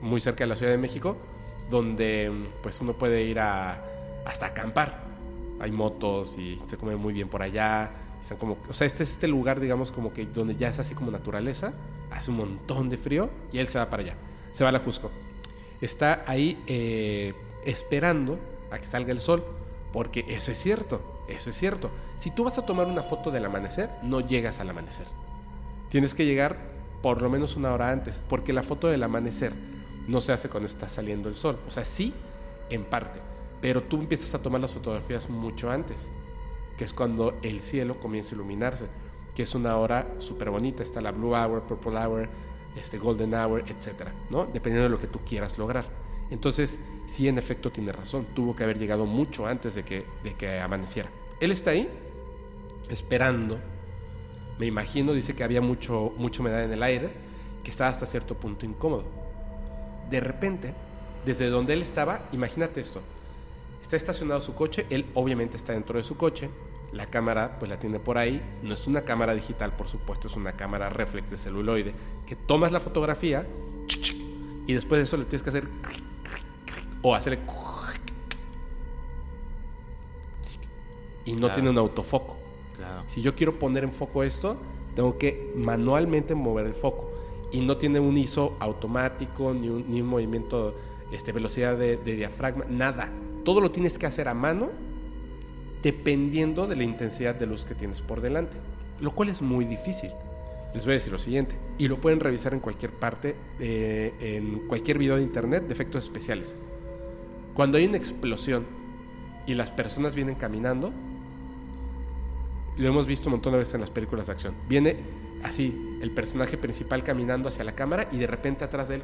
[SPEAKER 3] muy cerca de la Ciudad de México, donde pues uno puede ir a hasta acampar. Hay motos y se come muy bien por allá. Están como, o sea, este es este lugar, digamos, como que donde ya es así como naturaleza, hace un montón de frío y él se va para allá. Se va al Ajusco. Está ahí eh, esperando a que salga el sol, porque eso es cierto, eso es cierto. Si tú vas a tomar una foto del amanecer, no llegas al amanecer. Tienes que llegar por lo menos una hora antes, porque la foto del amanecer no se hace cuando está saliendo el sol. O sea, sí, en parte, pero tú empiezas a tomar las fotografías mucho antes, que es cuando el cielo comienza a iluminarse, que es una hora súper bonita. Está la Blue Hour, Purple Hour, este Golden Hour, etcétera, ¿no? Dependiendo de lo que tú quieras lograr. Entonces, sí, en efecto, tiene razón. Tuvo que haber llegado mucho antes de que, de que amaneciera. Él está ahí, esperando Me imagino, dice que había mucho, mucha humedad en el aire, que estaba hasta cierto punto incómodo. De repente, desde donde él estaba, imagínate esto, está estacionado su coche, él obviamente está dentro de su coche, la cámara pues la tiene por ahí, no es una cámara digital por supuesto, es una cámara reflex de celuloide, que tomas la fotografía y después de eso le tienes que hacer o hacerle y no
[SPEAKER 4] Claro.
[SPEAKER 3] tiene un autofoco.
[SPEAKER 4] Claro.
[SPEAKER 3] Si yo quiero poner en foco esto, tengo que manualmente mover el foco. Y no tiene un ISO automático, ni un, ni un movimiento, este, velocidad de, de diafragma, nada. Todo lo tienes que hacer a mano, dependiendo de la intensidad de luz que tienes por delante. Lo cual es muy difícil. Les voy a decir lo siguiente, y lo pueden revisar en cualquier parte, eh, en cualquier video de internet de efectos especiales. Cuando hay una explosión y las personas vienen caminando, lo hemos visto un montón de veces en las películas de acción. Viene así el personaje principal caminando hacia la cámara y de repente atrás de él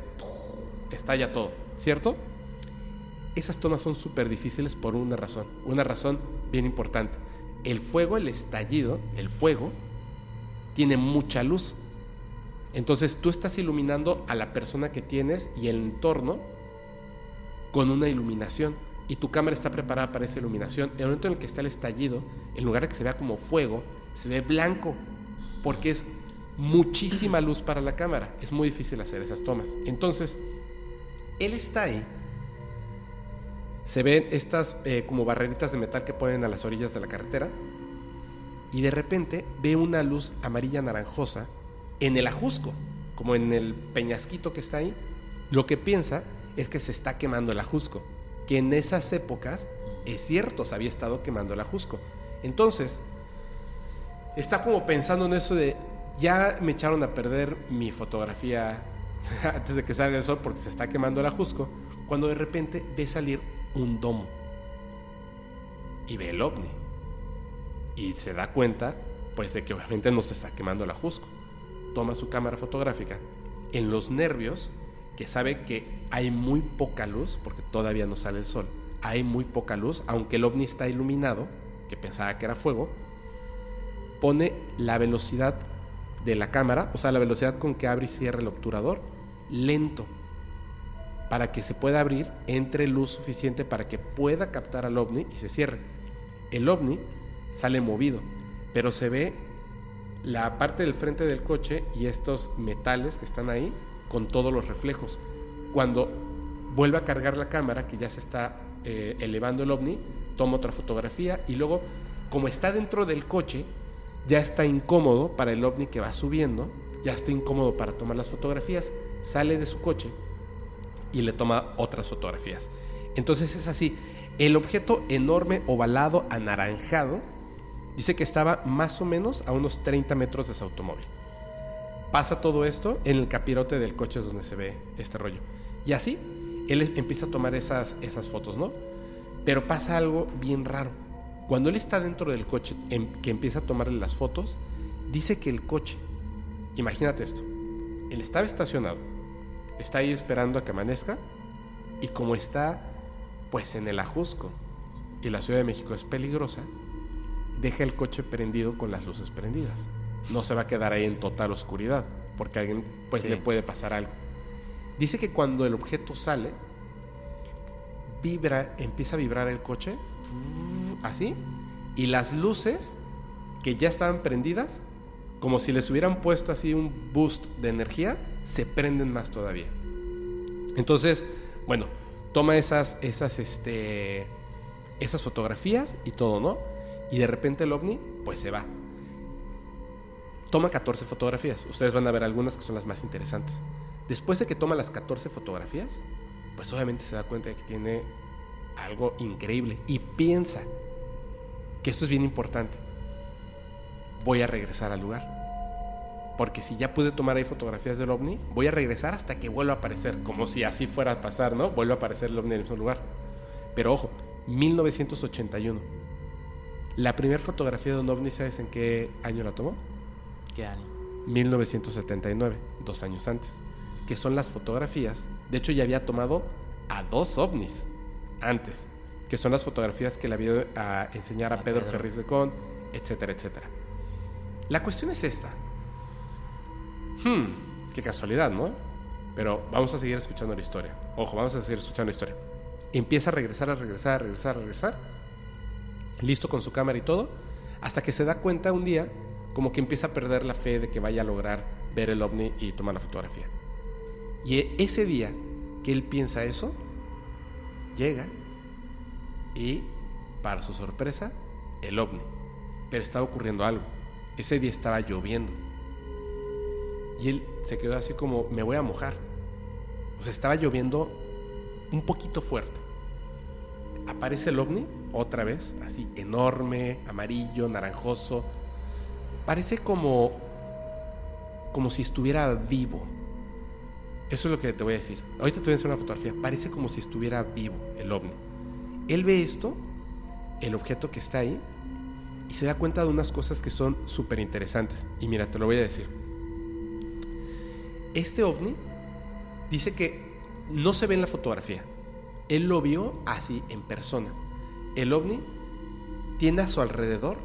[SPEAKER 3] estalla todo, ¿cierto? Esas tomas son súper difíciles por una razón, una razón bien importante. El fuego, el estallido, el fuego, tiene mucha luz. Entonces tú estás iluminando a la persona que tienes y el entorno con una iluminación y tu cámara está preparada para esa iluminación. En el momento en el que está el estallido, en lugar de que se vea como fuego, se ve blanco, porque es muchísima luz para la cámara. Es muy difícil hacer esas tomas. Entonces, él está ahí. Se ven estas eh, como barreritas de metal que ponen a las orillas de la carretera. Y de repente ve una luz amarilla naranjosa en el ajusco, como en el peñasquito que está ahí. Lo que piensa es que se está quemando el ajusco que en esas épocas, es cierto, se había estado quemando el ajusco. Entonces, está como pensando en eso de, ya me echaron a perder mi fotografía antes de que salga el sol porque se está quemando el ajusco, cuando de repente ve salir un domo y ve el ovni. Y se da cuenta, pues, de que obviamente no se está quemando el ajusco. Toma su cámara fotográfica en los nervios que sabe que hay muy poca luz, porque todavía no sale el sol, hay muy poca luz, aunque el ovni está iluminado, que pensaba que era fuego, pone la velocidad de la cámara, o sea, la velocidad con que abre y cierra el obturador, lento, para que se pueda abrir, entre luz suficiente para que pueda captar al ovni y se cierre. El ovni sale movido, pero se ve la parte del frente del coche y estos metales que están ahí con todos los reflejos. Cuando vuelve a cargar la cámara, que ya se está eh, elevando el ovni, toma otra fotografía y luego, como está dentro del coche, ya está incómodo para el ovni que va subiendo, ya está incómodo para tomar las fotografías, sale de su coche y le toma otras fotografías. Entonces es así, el objeto enorme, ovalado, anaranjado, dice que estaba más o menos a unos 30 metros de su automóvil pasa todo esto en el capirote del coche es donde se ve este rollo. Y así, él empieza a tomar esas, esas fotos, ¿no? Pero pasa algo bien raro. Cuando él está dentro del coche, em, que empieza a tomarle las fotos, dice que el coche, imagínate esto, él estaba estacionado, está ahí esperando a que amanezca, y como está, pues en el ajusco, y la Ciudad de México es peligrosa, deja el coche prendido con las luces prendidas no se va a quedar ahí en total oscuridad, porque a alguien pues
[SPEAKER 4] Sí.
[SPEAKER 3] le puede pasar algo. Dice que cuando el objeto sale, vibra, empieza a vibrar el coche, así, y las luces que ya estaban prendidas, como si les hubieran puesto así un boost de energía, se prenden más todavía. Entonces, bueno, toma esas, esas, este, esas fotografías y todo, ¿no? Y de repente el ovni, pues se va. Toma 14 fotografías. Ustedes van a ver algunas que son las más interesantes. Después de que toma las 14 fotografías, pues obviamente se da cuenta de que tiene algo increíble y piensa que esto es bien importante. Voy a regresar al lugar. Porque si ya pude tomar ahí fotografías del ovni, voy a regresar hasta que vuelva a aparecer. Como si así fuera a pasar, ¿no? Vuelve a aparecer el ovni en el mismo lugar. Pero ojo, 1981. La primera fotografía de un ovni, ¿sabes en qué año la tomó?
[SPEAKER 4] ¿Qué año?
[SPEAKER 3] 1979, dos años antes, que son las fotografías. De hecho, ya había tomado a dos ovnis antes, que son las fotografías que le había a enseñar a,
[SPEAKER 4] A
[SPEAKER 3] Pedro,
[SPEAKER 4] Pedro.
[SPEAKER 3] Ferriz de Con, etcétera, etcétera. La cuestión es esta. Hmm, qué casualidad, ¿no? Pero vamos a seguir escuchando la historia. Ojo, vamos a seguir escuchando la historia. Empieza a regresar, a regresar, a regresar, a regresar. Listo con su cámara y todo. Hasta que se da cuenta un día, como que empieza a perder la fe de que vaya a lograr ver el ovni y tomar la fotografía. Y e- ese día que él piensa eso, llega y, para su sorpresa, el ovni. Pero estaba ocurriendo algo. Ese día estaba lloviendo. Y él se quedó así como, me voy a mojar. O sea, estaba lloviendo un poquito fuerte. Aparece el ovni otra vez, así enorme, amarillo, naranjoso. Parece como como si estuviera vivo. Eso es lo que te voy a decir. Ahorita te voy a hacer una fotografía. Parece como si estuviera vivo el ovni. Él ve esto, el objeto que está ahí, y se da cuenta de unas cosas que son súper interesantes. Y mira, te lo voy a decir. Este ovni dice que no se ve en la fotografía. Él lo vio así, en persona. El ovni tiene a su alrededor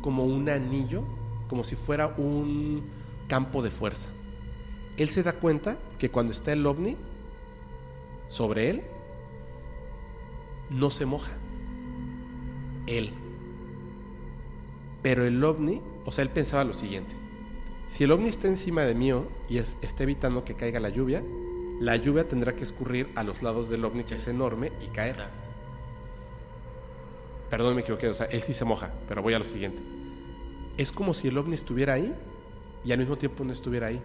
[SPEAKER 3] como un anillo, como si fuera un campo de fuerza. Él se da cuenta que cuando está el ovni sobre él, no se moja. Él. Pero el ovni, o sea, él pensaba lo siguiente. Si el ovni está encima de mí y es, está evitando que caiga la lluvia, la lluvia tendrá que escurrir a los lados del ovni, que es enorme, y caer. Perdón, me equivoqué, o sea, él sí se moja, pero voy a lo siguiente. Es como si el ovni estuviera ahí y al mismo tiempo no estuviera ahí,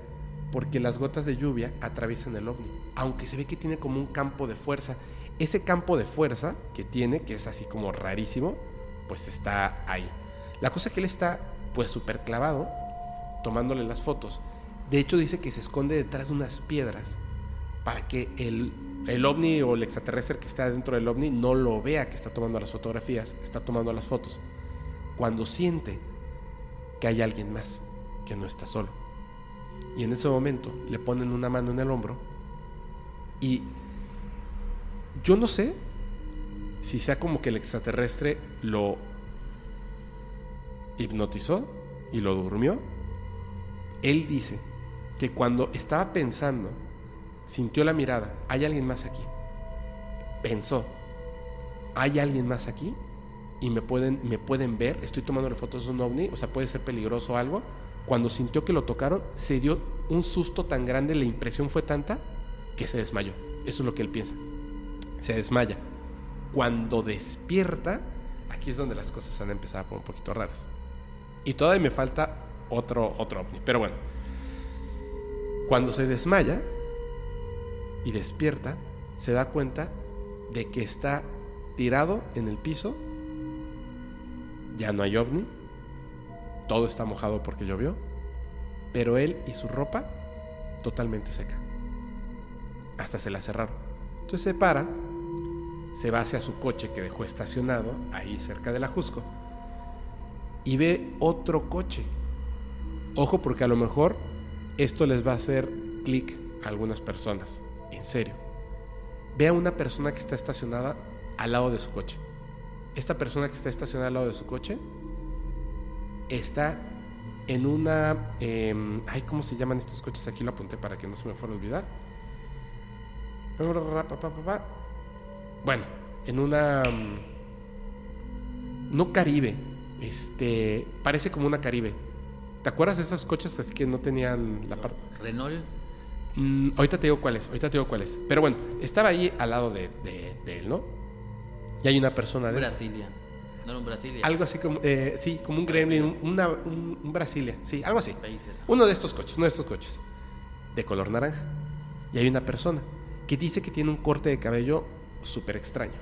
[SPEAKER 3] porque las gotas de lluvia atraviesan el ovni, aunque se ve que tiene como un campo de fuerza. Ese campo de fuerza que tiene, que es así como rarísimo, pues está ahí. La cosa es que él está pues súper clavado tomándole las fotos. De hecho dice que se esconde detrás de unas piedras para que el, el ovni o el extraterrestre que está dentro del ovni no lo vea que está tomando las fotografías, está tomando las fotos. Cuando siente que hay alguien más, que no está solo. Y en ese momento le ponen una mano en el hombro y yo no sé si sea como que el extraterrestre lo hipnotizó y lo durmió. Él dice que cuando estaba pensando, sintió la mirada, hay alguien más aquí. Pensó, hay alguien más aquí y me pueden, me pueden ver, estoy tomando fotos de un ovni, o sea, puede ser peligroso o algo. Cuando sintió que lo tocaron, se dio un susto tan grande, la impresión fue tanta que se desmayó. Eso es lo que él piensa. Se desmaya. Cuando despierta, aquí es donde las cosas han empezado a poner un poquito raras. Y todavía me falta otro, otro ovni. Pero bueno, cuando se desmaya y despierta, se da cuenta de que está tirado en el piso. Ya no hay ovni. Todo está mojado porque llovió. Pero él y su ropa totalmente seca. Hasta se la cerraron. Entonces se para, se va hacia su coche que dejó estacionado ahí cerca del Ajusco y ve otro coche. Ojo porque a lo mejor esto les va a hacer clic a algunas personas. En serio. Ve a una persona que está estacionada al lado de su coche. Esta persona que está estacionada al lado de su coche está en una... eh, ay, ¿cómo se llaman estos coches? Aquí lo apunté para que no se me fuera a olvidar. Bueno, en una... mm, No Caribe. Este... Parece como una Caribe. ¿Te acuerdas de esos coches así que no tenían la parte...
[SPEAKER 4] Renault.
[SPEAKER 3] Mm, ahorita te digo cuáles, ahorita te digo cuáles. Pero bueno, estaba ahí al lado de, de- de él, ¿no? Y hay una persona.
[SPEAKER 4] Brasilia. No era un Brasilia.
[SPEAKER 3] Algo así como, eh, sí, como un gremlin, un, una- un- un Brasilia, sí, algo así.
[SPEAKER 4] Países.
[SPEAKER 3] Uno de estos coches, uno de estos coches, de color naranja. Y hay una persona que dice que tiene un corte de cabello súper extraño.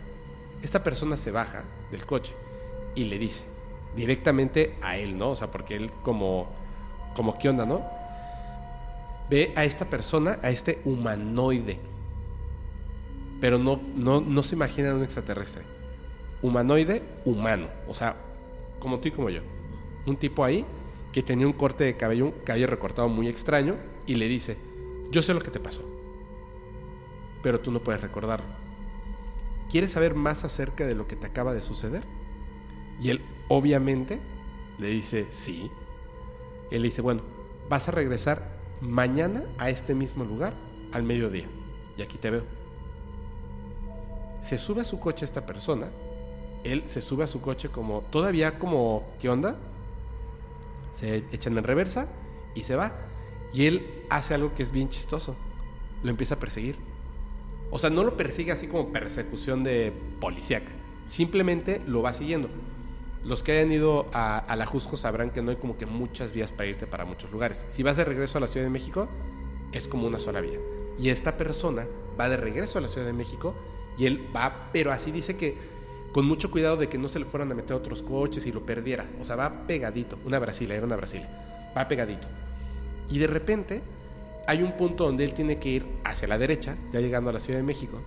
[SPEAKER 3] Esta persona se baja del coche y le dice directamente a él, ¿no? O sea, porque él como, como qué onda, ¿no? Ve a esta persona, a este humanoide. Pero no, no, no se imagina un extraterrestre. Humanoide humano. O sea, como tú y como yo. Un tipo ahí que tenía un corte de cabello, un cabello recortado muy extraño, y le dice, yo sé lo que te pasó, pero tú no puedes recordarlo. ¿Quieres saber más acerca de lo que te acaba de suceder? Y él obviamente le dice, sí. Él dice, bueno, vas a regresar mañana a este mismo lugar al mediodía. Y aquí te veo. Se sube a su coche esta persona. Él se sube a su coche como todavía como, ¿qué onda? Se echan en reversa y se va. Y él hace algo que es bien chistoso. Lo empieza a perseguir. O sea, no lo persigue así como persecución de policíaca. Simplemente lo va siguiendo. Los que hayan ido a, la Jusco sabrán que no hay como que muchas vías para irte para muchos lugares. Si vas de regreso a la Ciudad de México, es como una sola vía. Y esta persona va de regreso a la Ciudad de México y él va, pero así dice que con mucho cuidado de que no se le fueran a meter otros coches y lo perdiera. O sea, va pegadito. Una Brasilia, era una Brasilia. Va pegadito. Y de repente hay un punto donde él tiene que ir hacia la derecha, ya llegando a la Ciudad de México.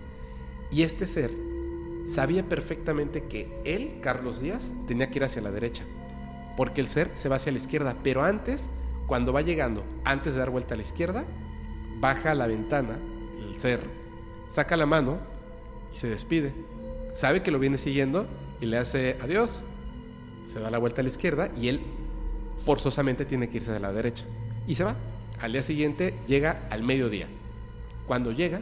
[SPEAKER 3] Y este ser sabía perfectamente que él, Carlos Díaz, tenía que ir hacia la derecha. Porque el ser se va hacia la izquierda. Pero antes, cuando va llegando, antes de dar vuelta a la izquierda, baja a la ventana, el ser, saca la mano y se despide. Sabe que lo viene siguiendo y le hace adiós. Se da la vuelta a la izquierda y él forzosamente tiene que irse a la derecha. Y se va. Al día siguiente llega al mediodía. Cuando llega,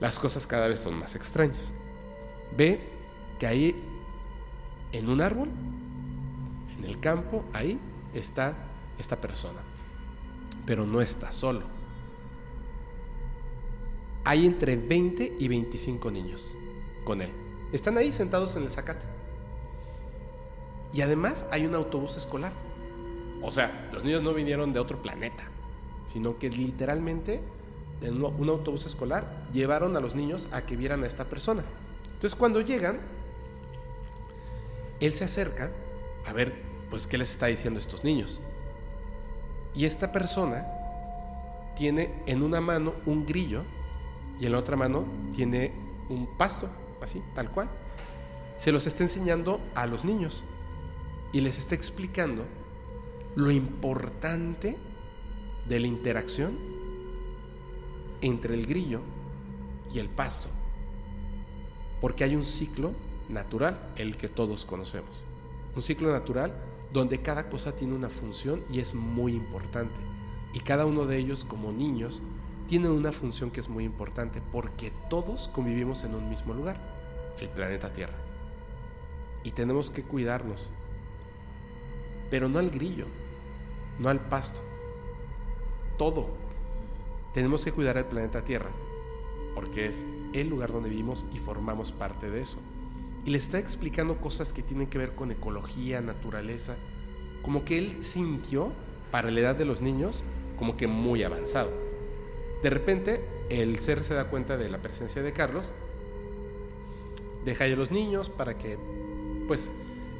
[SPEAKER 3] las cosas cada vez son más extrañas. Ve que ahí, en un árbol, en el campo, ahí está esta persona. Pero no está solo. Hay entre 20 y 25 niños con él. Están ahí sentados en el zacate. Y además hay un autobús escolar. O sea, los niños no vinieron de otro planeta, sino que literalmente en un autobús escolar llevaron a los niños a que vieran a esta persona. Entonces cuando llegan, él se acerca a ver, pues, qué les está diciendo estos niños. Y esta persona tiene en una mano un grillo y en la otra mano tiene un pasto, así, tal cual. Se los está enseñando a los niños y les está explicando lo importante de la interacción entre el grillo y el pasto. Porque hay un ciclo natural, el que todos conocemos. Un ciclo natural donde cada cosa tiene una función y es muy importante. Y cada uno de ellos como niños tienen una función que es muy importante porque todos convivimos en un mismo lugar, el planeta Tierra. Y tenemos que cuidarnos. Pero no al grillo, no al pasto. Todo. Tenemos que cuidar al planeta Tierra porque es el lugar donde vivimos y formamos parte de eso. Y le está explicando cosas que tienen que ver con ecología, naturaleza, como que él sintió, para la edad de los niños, como que muy avanzado. De repente, el ser se da cuenta de la presencia de Carlos, deja a los niños para que, pues,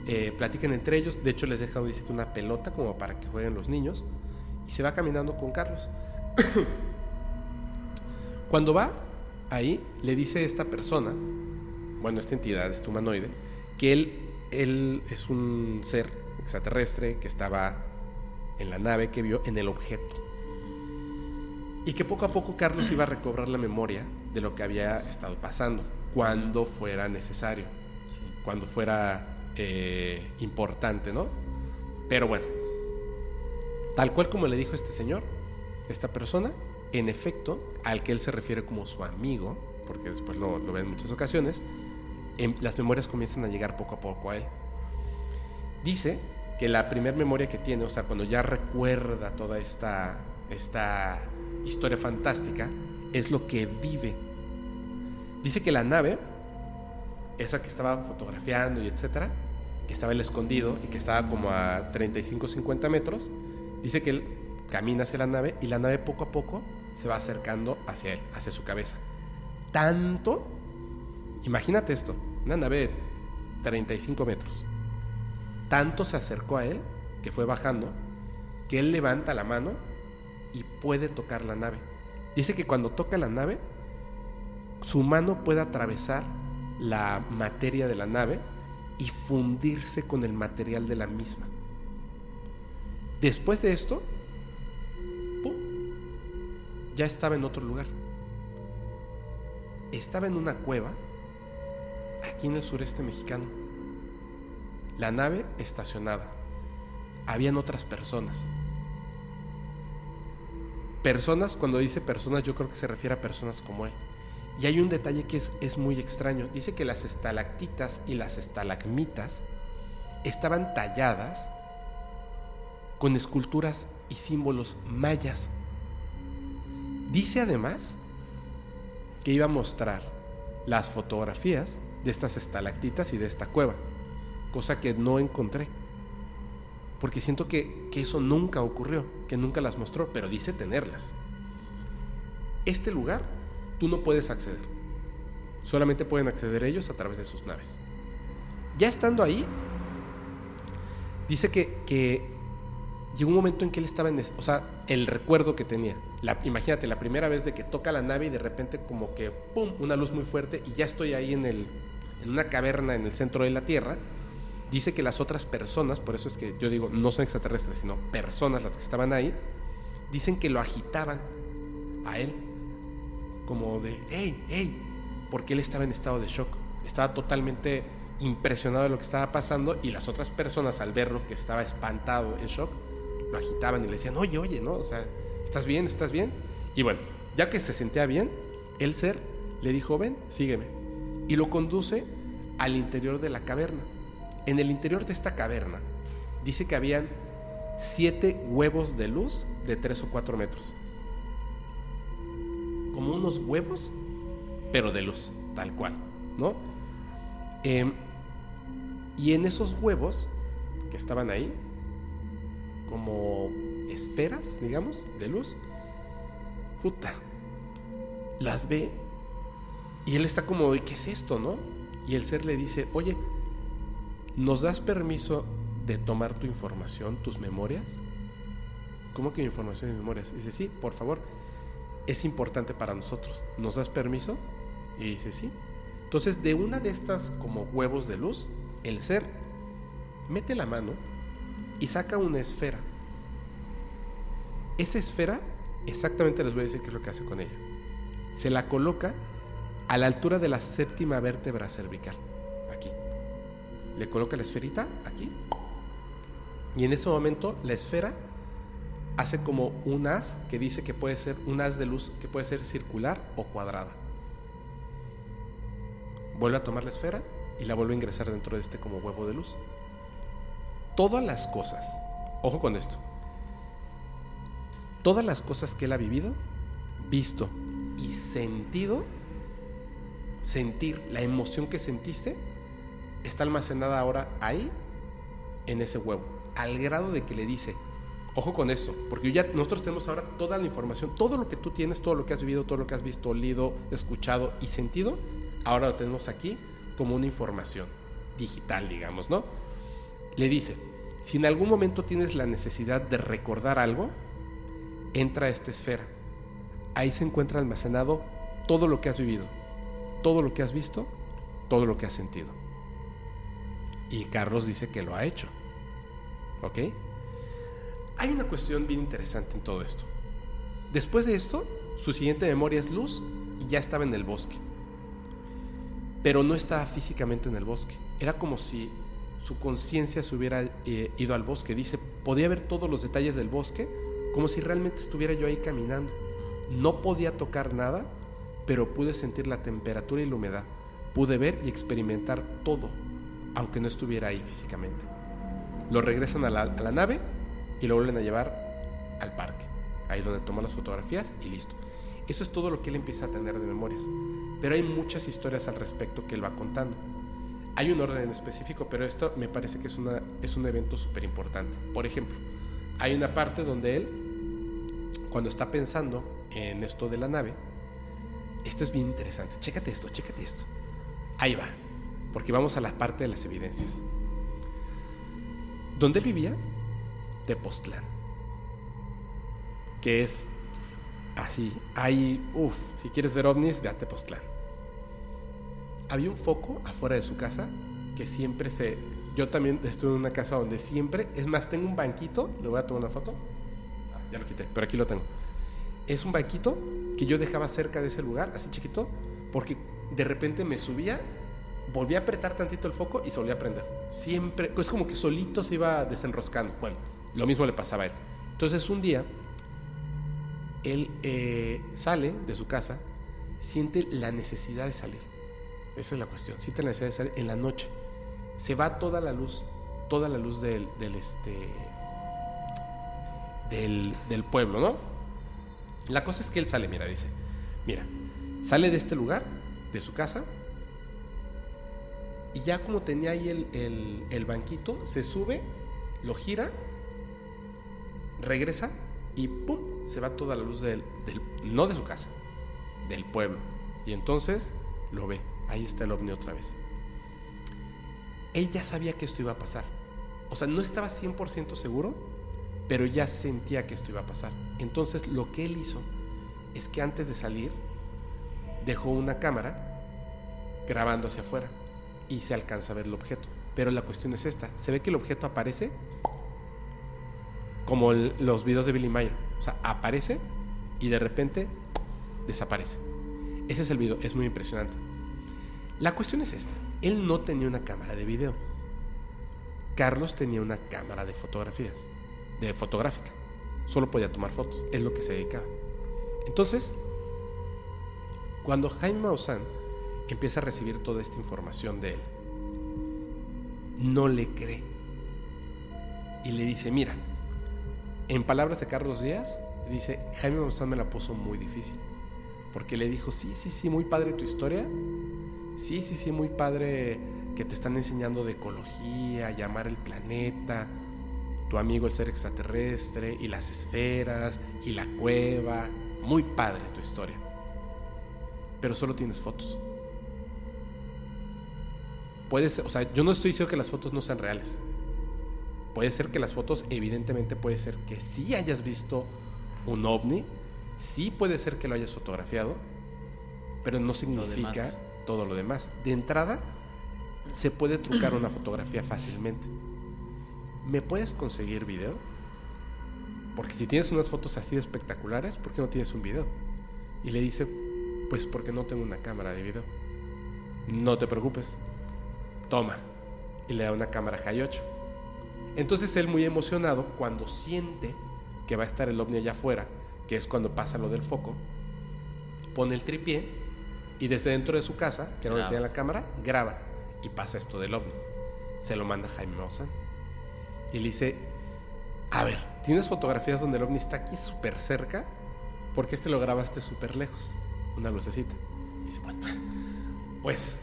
[SPEAKER 3] eh, platiquen entre ellos. De hecho, les deja una pelota como para que jueguen los niños. Y se va caminando con Carlos. Cuando va ahí, le dice esta persona, bueno, esta entidad, este humanoide, que él, él es un ser extraterrestre que estaba en la nave que vio en el objeto. Y que poco a poco Carlos iba a recobrar la memoria de lo que había estado pasando, cuando fuera necesario, cuando fuera eh, importante, ¿no? Pero bueno, tal cual como le dijo este señor, esta persona, en efecto, al que él se refiere como su amigo, porque después lo, ve en muchas ocasiones, em, las memorias comienzan a llegar poco a poco a él. Dice que la primera memoria que tiene, o sea, cuando ya recuerda toda esta, esta historia fantástica, es lo que vive. Dice que la nave, esa que estaba fotografiando y etcétera, que estaba el escondido y que estaba como a 35-50 metros, dice que él camina hacia la nave y la nave poco a poco se va acercando hacia él, hacia su cabeza. Tanto, imagínate esto, una nave de 35 metros tanto se acercó a él, que fue bajando, que él levanta la mano y puede tocar la nave. Dice que cuando toca la nave, su mano puede atravesar la materia de la nave y fundirse con el material de la misma. Después de esto, ya estaba en otro lugar. Estaba en una cueva aquí en el sureste mexicano la nave estacionada. habían otras personas. Personas, cuando dice personas, yo creo que se refiere a personas como él. Y hay un detalle que es, es muy extraño. Dice que las estalactitas y las estalagmitas estaban talladas con esculturas y símbolos mayas. Dice además que iba a mostrar las fotografías de estas estalactitas y de esta cueva, cosa que no encontré. Porque siento que, que eso nunca ocurrió, que nunca las mostró, pero dice tenerlas. Este lugar tú no puedes acceder. Solamente pueden acceder ellos a través de sus naves. Ya estando ahí, dice que, que llegó un momento en que él estaba en... O sea, el recuerdo que tenía. Imagínate, la primera vez de que toca la nave y de repente como que, ¡pum!, una luz muy fuerte y ya estoy ahí en, el, en una caverna en el centro de la Tierra. Dice que las otras personas, por eso es que yo digo, no son extraterrestres, sino personas las que estaban ahí, dicen que lo agitaban a él como de, hey, hey, porque él estaba en estado de shock. Estaba totalmente impresionado de lo que estaba pasando y las otras personas al verlo que estaba espantado, en shock, lo agitaban y le decían, oye, oye, ¿no? O sea, ¿estás bien? ¿Estás bien? Y bueno, ya que se sentía bien, el ser le dijo, ven, sígueme. Y lo conduce al interior de la caverna. En el interior de esta caverna dice que habían siete huevos de luz de tres o cuatro metros como unos huevos, pero de luz, tal cual, ¿no? Em, y en esos huevos que estaban ahí, como esferas, digamos, de luz, puta, las ve y él está como, ¿qué es esto, no? Y el ser le dice, oye, ¿nos das permiso de tomar tu información, tus memorias? ¿Cómo que información y memorias? dice, sí, por favor es importante para nosotros. ¿Nos das permiso? Y dice, sí. Entonces, de una de estas como huevos de luz, el ser mete la mano y saca una esfera. Esa esfera, exactamente les voy a decir qué es lo que hace con ella. Se la coloca a la altura de la séptima vértebra cervical. Aquí. Le coloca la esferita aquí. Y en ese momento la esfera hace como un haz que dice que puede ser un haz de luz que puede ser circular o cuadrada. Vuelve a tomar la esfera y la vuelve a ingresar dentro de este como huevo de luz. Todas las cosas, ojo con esto, todas las cosas que él ha vivido, visto y sentido, sentir la emoción que sentiste, está almacenada ahora ahí, en ese huevo, al grado de que le dice, Ojo con eso, porque ya nosotros tenemos ahora toda la información, todo lo que tú tienes, todo lo que has vivido, todo lo que has visto, olido, escuchado y sentido, ahora lo tenemos aquí como una información digital, digamos, ¿no? Le dice, si en algún momento tienes la necesidad de recordar algo, entra a esta esfera. Ahí se encuentra almacenado todo lo que has vivido, todo lo que has visto, todo lo que has sentido. Y Carlos dice que lo ha hecho. ¿Ok? Hay una cuestión bien interesante en todo esto. Después de esto, su siguiente memoria es luz y ya estaba en el bosque. Pero no estaba físicamente en el bosque. Era como si su conciencia se hubiera eh, ido al bosque. Dice, podía ver todos los detalles del bosque como si realmente estuviera yo ahí caminando. No podía tocar nada, pero pude sentir la temperatura y la humedad. Pude ver y experimentar todo, aunque no estuviera ahí físicamente. Lo regresan a la, nave y lo vuelven a llevar al parque, ahí donde toma las fotografías y listo. Eso es todo lo que él empieza a tener de memorias. Pero hay muchas historias al respecto que él va contando. Hay un orden en específico, pero esto me parece que es, una, es un evento súper importante. Por ejemplo, hay una parte donde él, cuando está pensando en esto de la nave, esto es bien interesante. Chécate esto, chécate esto. Ahí va, porque vamos a la parte de las evidencias. Donde él vivía, Tepoztlán. Que es así. Hay, uff, si quieres ver ovnis, ve a Tepoztlán. Había un foco afuera de su casa que siempre se. Yo también estuve en una casa donde siempre. Es más, tengo un banquito. Le voy a tomar una foto. Ya lo quité, pero aquí lo tengo. Es un banquito que yo dejaba cerca de ese lugar, así chiquito, porque de repente me subía, volvía a apretar tantito el foco y se volvía a prender. Siempre, es como que solito se iba desenroscando. Bueno, Lo mismo le pasaba a él. Entonces un día, él eh, sale de su casa, siente la necesidad de salir. Esa es la cuestión. Siente la necesidad de salir en la noche. Se va toda la luz, toda la luz del este, del, pueblo, ¿no? La cosa es que él sale, mira, dice, mira, sale de este lugar, de su casa, y ya como tenía ahí el, el- el banquito, se sube, lo gira, regresa y ¡pum! Se va toda la luz del, del- no de su casa, del pueblo. Y entonces lo ve, ahí está el ovni otra vez. Él ya sabía que esto iba a pasar. O sea, no estaba 100% seguro, pero ya sentía que esto iba a pasar. Entonces lo que él hizo es que antes de salir dejó una cámara grabando hacia afuera y se alcanza a ver el objeto. Pero la cuestión es esta, se ve que el objeto aparece como los videos de Billy Mayer. O sea, aparece y de repente desaparece. Ese es el video, es muy impresionante. La cuestión es esta, él no tenía una cámara de video. Carlos tenía una cámara de fotografías, de fotográfica. Solo podía tomar fotos, es lo que se dedicaba. Entonces, cuando Jaime Maussan empieza a recibir toda esta información de él, no le cree. Y le dice, mira, en palabras de Carlos Díaz, dice, Jaime Maussan me la puso muy difícil. Porque le dijo, sí, sí, sí, muy padre tu historia. Sí, sí, sí, muy padre que te están enseñando de ecología, llamar el planeta, tu amigo el ser extraterrestre y las esferas y la cueva. Muy padre tu historia. Pero solo tienes fotos. Puede ser, o sea, yo no estoy diciendo que las fotos no sean reales. Puede ser que las fotos, evidentemente puede ser que sí hayas visto un ovni, sí puede ser que lo hayas fotografiado, pero no significa todo lo demás. De entrada, se puede trucar una fotografía fácilmente. ¿Me puedes conseguir video? Porque si tienes unas fotos así de espectaculares, ¿por qué no tienes un video? Y le dice, pues porque no tengo una cámara de video. No te preocupes. Toma. Y le da una cámara Hi8. Entonces él muy emocionado, cuando siente que va a estar el ovni allá afuera, que es cuando pasa lo del foco, pone el tripié y desde dentro de su casa, que no le tenía la cámara, graba y pasa esto del ovni. Se lo manda Jaime Maussan. Y le dice, a ver, ¿tienes fotografías donde el ovni está aquí súper cerca? Porque este lo grabaste súper lejos. Una lucecita. Y dice, bueno, pues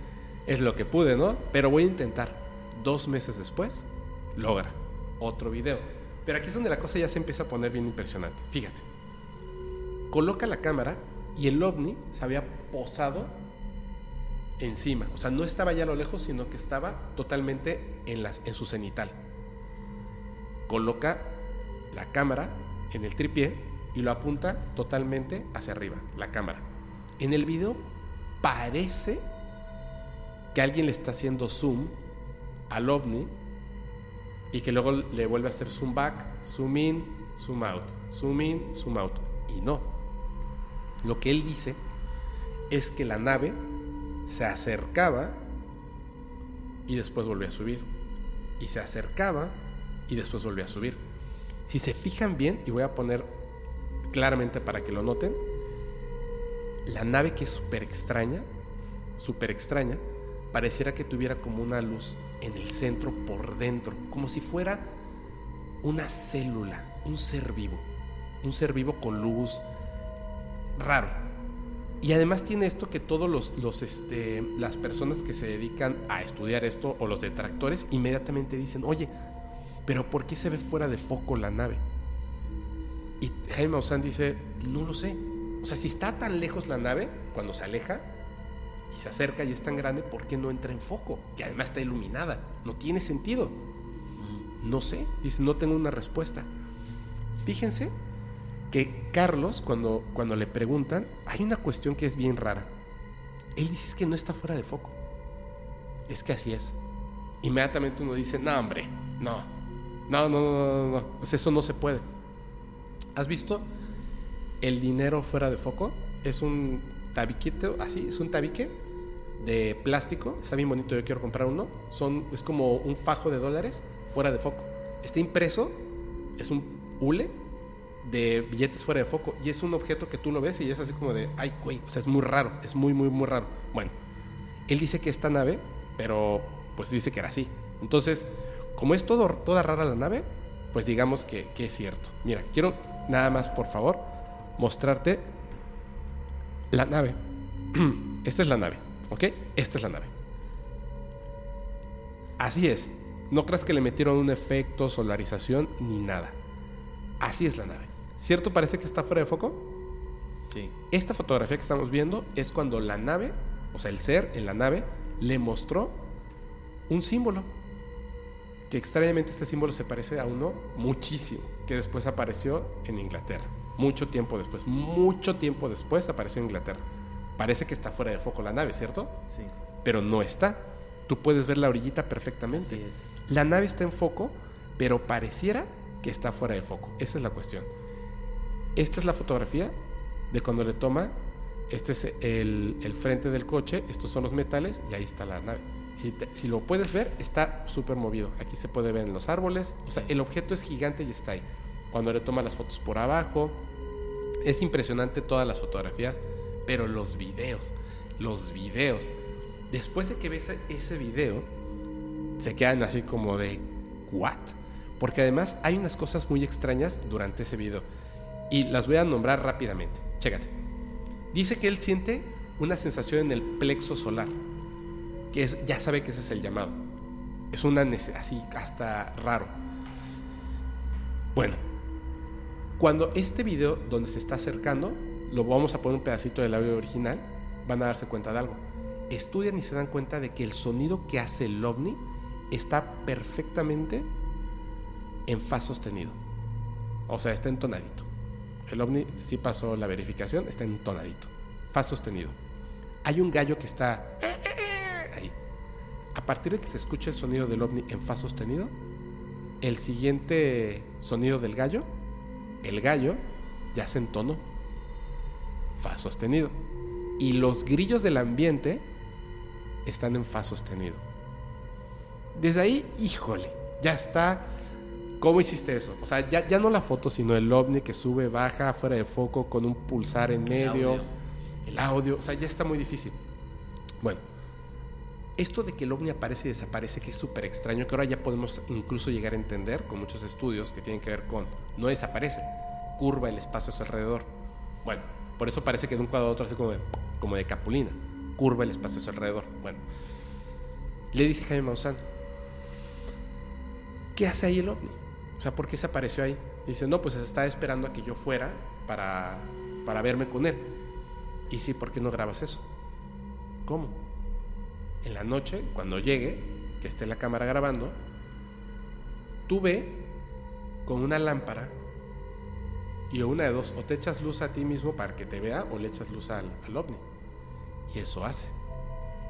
[SPEAKER 3] es lo que pude, ¿no? Pero voy a intentar. Dos meses después, logra otro video. Pero aquí es donde la cosa ya se empieza a poner bien impresionante. Fíjate. Coloca la cámara y el ovni se había posado encima. O sea, no estaba ya a lo lejos, sino que estaba totalmente en, las, en su cenital. Coloca la cámara en el tripié y lo apunta totalmente hacia arriba, la cámara. En el video parece que alguien le está haciendo zoom al ovni y que luego le vuelve a hacer zoom back, zoom in, zoom out, zoom in, zoom out. Y no. Lo que él dice es que la nave se acercaba y después volvía a subir. Y se acercaba y después volvía a subir. Si se fijan bien, y voy a poner claramente para que lo noten, la nave que es súper extraña, súper extraña, pareciera que tuviera como una luz en el centro por dentro, como si fuera una célula, un ser vivo, un ser vivo con luz, raro. Y además tiene esto que todos los, los, este, las personas que se dedican a estudiar esto o los detractores inmediatamente dicen, oye, pero ¿por qué se ve fuera de foco la nave? Y Jaime Maussan dice, no lo sé. O sea, si está tan lejos la nave, cuando se aleja y se acerca y es tan grande, ¿por qué no entra en foco? Que además está iluminada. No tiene sentido. No sé. Dice, no tengo una respuesta. Fíjense que Carlos, cuando, cuando le preguntan, hay una cuestión que es bien rara. Él dice "Es que no está fuera de foco. Es que así es. Inmediatamente uno dice, no, hombre, no. No, no, no, no, no. Pues eso no se puede. ¿Has visto el dinero fuera de foco? Es un tabiquete, así, es un tabique de plástico. Está bien bonito, yo quiero comprar uno. Son, es como un fajo de dólares fuera de foco. Está impreso es un hule de billetes fuera de foco y es un objeto que tú lo ves y es así como de, ay, güey, o sea, es muy raro, es muy, muy, muy raro. Bueno, él dice que esta nave, pero pues dice que era así. Entonces, como es todo, toda rara la nave, pues digamos que, que es cierto. Mira, quiero nada más, por favor, mostrarte la nave. Esta es la nave, ¿ok? Esta es la nave. Así es. No creas que le metieron un efecto, solarización, ni nada. Así es la nave. ¿Cierto? Parece que está fuera de foco.
[SPEAKER 4] Sí.
[SPEAKER 3] Esta fotografía que estamos viendo es cuando la nave, o sea, el ser en la nave, le mostró un símbolo. Que extrañamente este símbolo se parece a uno muchísimo, que después apareció en Inglaterra. Mucho tiempo después, mucho tiempo después apareció en Inglaterra. Parece que está fuera de foco la nave, ¿cierto?
[SPEAKER 4] Sí.
[SPEAKER 3] Pero no está. Tú puedes ver la orillita perfectamente.
[SPEAKER 4] Así es.
[SPEAKER 3] La nave está en foco, pero pareciera que está fuera de foco. Esa es la cuestión. Esta es la fotografía de cuando le toma. Este es el, el frente del coche, estos son los metales y ahí está la nave. Si, lo puedes ver, está súper movido. Aquí se puede ver en los árboles. O sea, el objeto es gigante y está ahí. Cuando le toma las fotos por abajo. Es impresionante todas las fotografías, pero los videos, los videos. Después de que ves ese video, se quedan así como de ¿what? Porque además hay unas cosas muy extrañas durante ese video y las voy a nombrar rápidamente. Chécate. Dice que él siente una sensación en el plexo solar, que es, ya sabe que ese es el llamado. Es una así hasta raro. Bueno, cuando este video donde se está acercando, lo vamos a poner un pedacito del audio original, van a darse cuenta de algo. Estudian y se dan cuenta de que el sonido que hace el ovni está perfectamente en fa sostenido. O sea, está entonadito. El ovni sí pasó la verificación, está entonadito. Fa sostenido. Hay un gallo que está. A partir de que se escucha el sonido del ovni en fa sostenido, el siguiente sonido del gallo, el gallo ya se entonó. Fa sostenido. Y los grillos del ambiente están en fa sostenido. Desde ahí, híjole, ya está. ¿Cómo hiciste eso? O sea, ya, ya no la foto, sino el ovni que sube, baja, fuera de foco, con un pulsar en medio.
[SPEAKER 4] audio.
[SPEAKER 3] El audio. O sea, ya está muy difícil. Bueno, esto de que el ovni aparece y desaparece, que es súper extraño, que ahora ya podemos incluso llegar a entender con muchos estudios que tienen que ver con no desaparece, curva el espacio a su alrededor. Bueno, por eso parece que de un cuadro a otro así como de, como de capulina, curva el espacio a su alrededor. Bueno, le dice Jaime Maussan, ¿qué hace ahí el ovni? O sea, ¿por qué se apareció ahí? Dice, no, pues está esperando a que yo fuera para, para verme con él. Y sí, ¿por qué no grabas eso? ¿Cómo? En la noche, cuando llegue, que esté la cámara grabando, tú ve con una lámpara y una de dos, o te echas luz a ti mismo para que te vea o le echas luz al, al ovni. Y eso hace.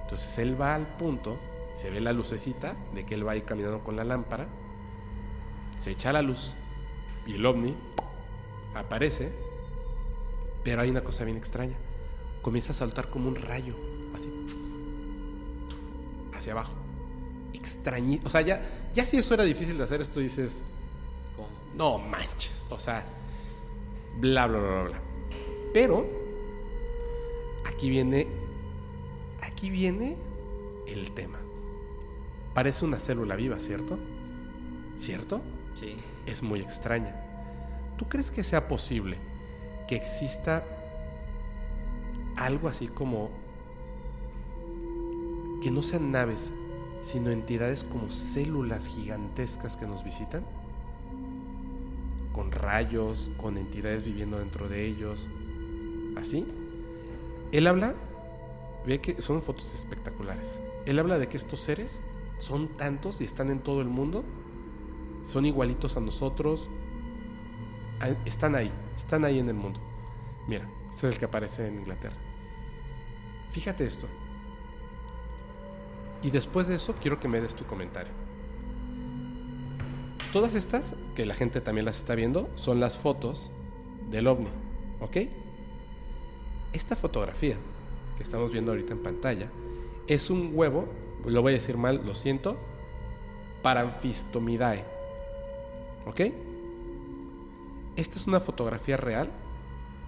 [SPEAKER 3] Entonces él va al punto, se ve la lucecita de que él va a ir caminando con la lámpara, se echa la luz y el ovni aparece, pero hay una cosa bien extraña. Comienza a saltar como un rayo, así, hacia abajo. Extrañito. O sea, ya, ya si eso era difícil de hacer, esto dices,
[SPEAKER 4] ¿Cómo?
[SPEAKER 3] no manches. O sea, bla, bla, bla, bla, bla. Pero, aquí viene, aquí viene el tema. Parece una célula viva, ¿cierto? ¿Cierto?
[SPEAKER 4] Sí.
[SPEAKER 3] Es muy extraña. ¿Tú crees que sea posible que exista algo así como que no sean naves, sino entidades como células gigantescas que nos visitan? Con rayos, con entidades viviendo dentro de ellos. ¿Así? Él habla, ve que son fotos espectaculares. Él habla de que estos seres son tantos y están en todo el mundo, son igualitos a nosotros, a- están ahí, están ahí en el mundo. Mira, este es el que aparece en Inglaterra. Fíjate esto. Y después de eso quiero que me des tu comentario. Todas estas, que la gente también las está viendo, son las fotos del ovni, ¿ok? Esta fotografía que estamos viendo ahorita en pantalla es un huevo, lo voy a decir mal, lo siento, Paranfistomidae, ¿ok? Esta es una fotografía real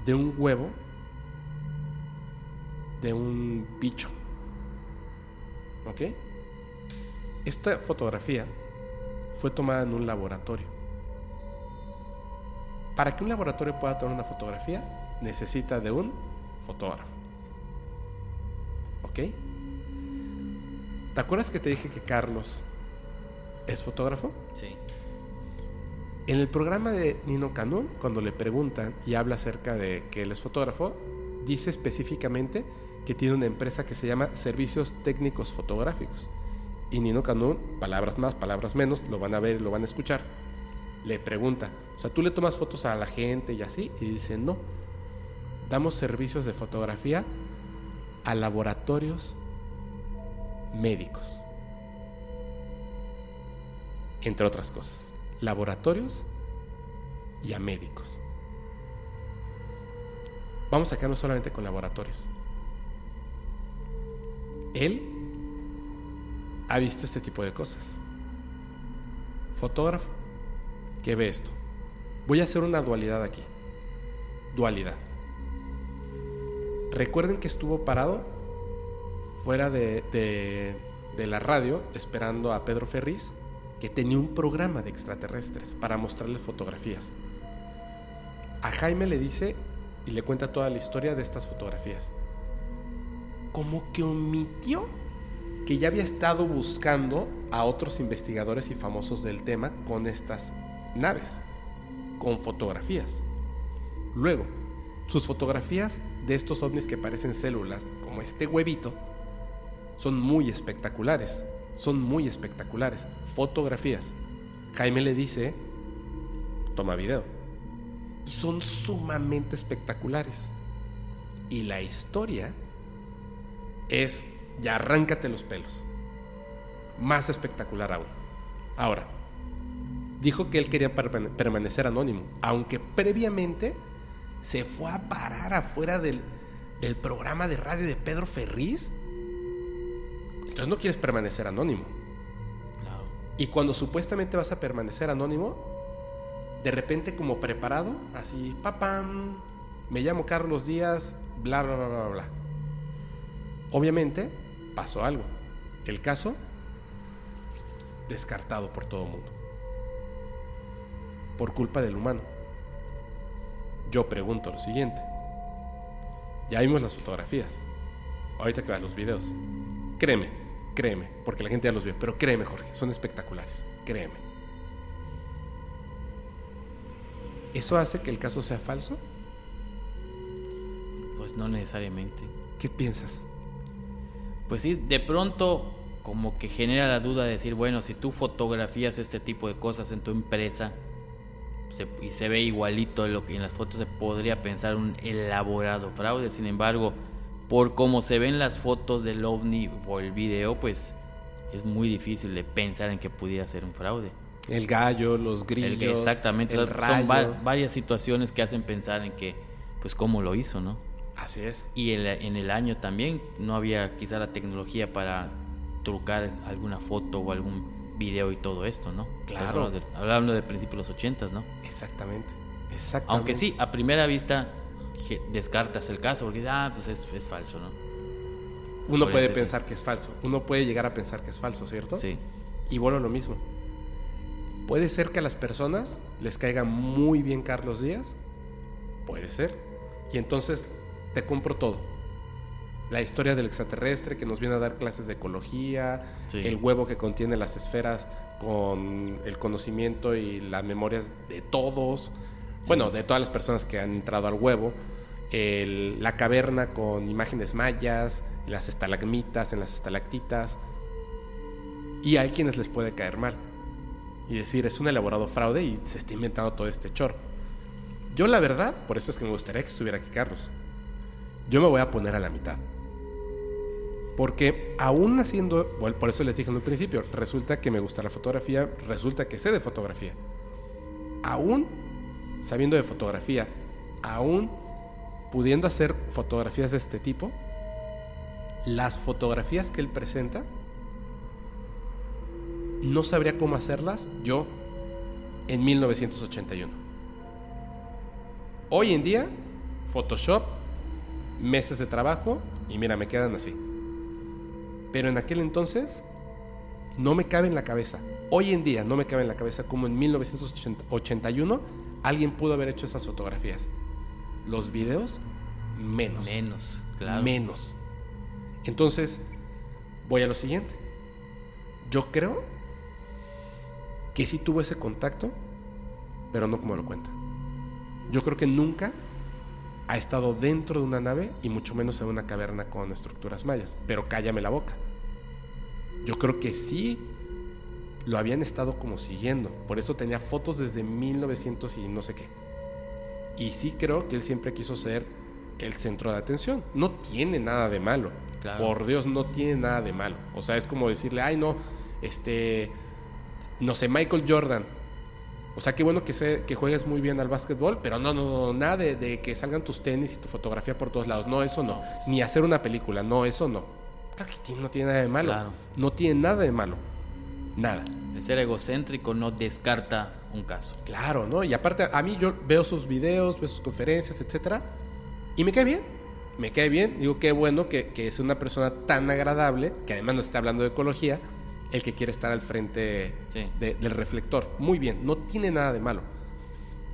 [SPEAKER 3] de un huevo de un bicho. ¿Ok? Esta fotografía fue tomada en un laboratorio. Para que un laboratorio pueda tomar una fotografía, necesita de un fotógrafo. ¿Ok? ¿Te acuerdas que te dije que Carlos es fotógrafo?
[SPEAKER 4] Sí.
[SPEAKER 3] En el programa de Nino Canún, cuando le preguntan y habla acerca de que él es fotógrafo, dice específicamente que tiene una empresa que se llama Servicios Técnicos Fotográficos. Y Nino Canún, palabras más, palabras menos, lo van a ver lo van a escuchar. Le pregunta, o sea, tú le tomas fotos a la gente y así, y dice, no, damos servicios de fotografía a laboratorios médicos. Entre otras cosas, laboratorios y a médicos. Vamos a quedarnos solamente con laboratorios. Él ha visto este tipo de cosas. Fotógrafo que ve esto. Voy a hacer una dualidad aquí. Dualidad. Recuerden que estuvo parado fuera de, de, la radio esperando a Pedro Ferriz, que tenía un programa de extraterrestres para mostrarles fotografías. A Jaime le dice y le cuenta toda la historia de estas fotografías. Como que omitió que ya había estado buscando a otros investigadores y famosos del tema con estas naves, con fotografías. Luego, sus fotografías de estos ovnis que parecen células, como este huevito, son muy espectaculares. Son muy espectaculares. Fotografías. Jaime le dice, toma video. Y son sumamente espectaculares. Y la historia es, ya arráncate los pelos. Más espectacular aún. Ahora, dijo que él quería permanecer anónimo, aunque previamente se fue a parar afuera del, del programa de radio de Pedro Ferriz. Entonces no quieres permanecer anónimo.
[SPEAKER 4] Claro.
[SPEAKER 3] Y cuando supuestamente vas a permanecer anónimo, de repente como preparado, así, papam, me llamo Carlos Díaz, bla, bla, bla, bla, bla. Obviamente pasó algo. El caso descartado por todo el mundo. Por culpa del humano. Yo pregunto lo siguiente. Ya vimos las fotografías. Ahorita que veas los videos. Créeme, créeme, porque la gente ya los vio. Pero créeme, Jorge, son espectaculares. Créeme. ¿Eso hace que el caso sea falso?
[SPEAKER 4] Pues no necesariamente.
[SPEAKER 3] ¿Qué piensas?
[SPEAKER 4] Pues sí, de pronto como que genera la duda de decir, bueno, si tú fotografías este tipo de cosas en tu empresa se, y se ve igualito lo que en las fotos, se podría pensar un elaborado fraude. Sin embargo, por cómo se ven las fotos del ovni o el video, pues es muy difícil de pensar en que pudiera ser un fraude.
[SPEAKER 3] El gallo, los grillos.
[SPEAKER 4] El- exactamente,
[SPEAKER 3] el
[SPEAKER 4] son
[SPEAKER 3] rayo.
[SPEAKER 4] va- varias situaciones que hacen pensar en que, pues, cómo lo hizo, ¿no?
[SPEAKER 3] Así es.
[SPEAKER 4] Y el- en el año también no había quizá la tecnología para trucar alguna foto o algún video y todo esto, ¿no?
[SPEAKER 3] Claro.
[SPEAKER 4] Hablando de, hablando de principios de los ochentas, ¿no?
[SPEAKER 3] Exactamente. Exactamente.
[SPEAKER 4] Aunque sí, a primera vista descartas el caso porque ah, pues es, es falso, ¿no?
[SPEAKER 3] Uno
[SPEAKER 4] Podría
[SPEAKER 3] puede
[SPEAKER 4] ser,
[SPEAKER 3] pensar que es falso. Uno puede llegar a pensar que es falso, ¿cierto?
[SPEAKER 4] Sí,
[SPEAKER 3] Y bueno, lo mismo. Puede ser que a las personas les caiga muy bien Carlos Díaz. Puede ser. Y entonces te compro todo. La historia del extraterrestre que nos viene a dar clases de ecología,
[SPEAKER 4] Sí.
[SPEAKER 3] el huevo que contiene las esferas con el conocimiento y las memorias de todos, bueno, de todas las personas que han entrado al huevo, el- la caverna con imágenes mayas, las estalagmitas en las estalactitas, y hay quienes les puede caer mal y decir es un elaborado fraude y se está inventando todo este chorro. Yo la verdad, por eso es que me gustaría que estuviera aquí Carlos. Yo me voy a poner a la mitad. Porque aún haciendo, por eso les dije en un principio, resulta que me gusta la fotografía, resulta que sé de fotografía. Aún sabiendo de fotografía, aún pudiendo hacer fotografías de este tipo, las fotografías que él presenta, no sabría cómo hacerlas yo en 1981. Hoy en día, Photoshop, meses de trabajo y mira, me quedan así. Pero en aquel entonces no me cabe en la cabeza. Hoy en día no me cabe en la cabeza como en 1981 alguien pudo haber hecho esas fotografías. Los videos, menos.
[SPEAKER 4] Menos, claro.
[SPEAKER 3] Menos. Entonces, voy a lo siguiente. Yo creo que sí tuvo ese contacto, pero no como lo cuenta. Yo creo que nunca ha estado dentro de una nave y mucho menos en una caverna con estructuras mayas. Pero cállame la boca. Yo creo que sí lo habían estado como siguiendo. Por eso tenía fotos desde 1900 y no sé qué. Y sí creo que él siempre quiso ser el centro de atención. No tiene nada de malo.
[SPEAKER 4] Claro.
[SPEAKER 3] Por Dios, no tiene nada de malo. O sea, es como decirle, ay, no, este, no sé, Michael Jordan. O sea, qué bueno que, que juegues muy bien al básquetbol, pero no, no, no, nada de, de que salgan tus tenis y tu fotografía por todos lados. No, eso no. Ni hacer una película, no, eso no. No tiene nada de malo.
[SPEAKER 4] Claro.
[SPEAKER 3] No tiene nada de malo. Nada.
[SPEAKER 4] El ser egocéntrico no descarta un caso.
[SPEAKER 3] Claro, ¿no? Y aparte, a mí yo veo sus videos, veo sus conferencias, etcétera, y me cae bien. Me cae bien. Digo, qué bueno que, que es una persona tan agradable, que además nos está hablando de ecología, el que quiere estar al frente
[SPEAKER 4] Sí.
[SPEAKER 3] de- del reflector. Muy bien, no tiene nada de malo.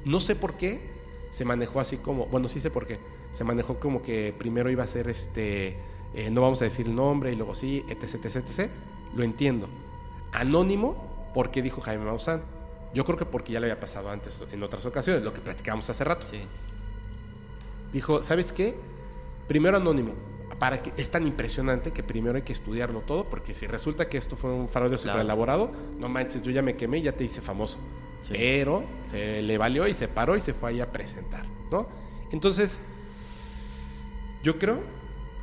[SPEAKER 3] No sé por qué se manejó así como, bueno, sí sé por qué. Se manejó como que primero iba a ser este, eh, no vamos a decir el nombre y luego sí, etc, etc, etc. Lo entiendo. Anónimo, porque dijo Jaime Maussan. Yo creo que porque ya le había pasado antes en otras ocasiones, lo que platicamos hace rato.
[SPEAKER 4] Sí.
[SPEAKER 3] Dijo, ¿sabes qué? Primero anónimo. Para que es tan impresionante que primero hay que estudiarlo todo, porque si resulta que esto fue un fraude
[SPEAKER 4] Claro.
[SPEAKER 3] super elaborado, no manches, yo ya me quemé y ya te hice famoso.
[SPEAKER 4] Sí.
[SPEAKER 3] Pero se le valió y se paró y se fue ahí a presentar, ¿no? Entonces, yo creo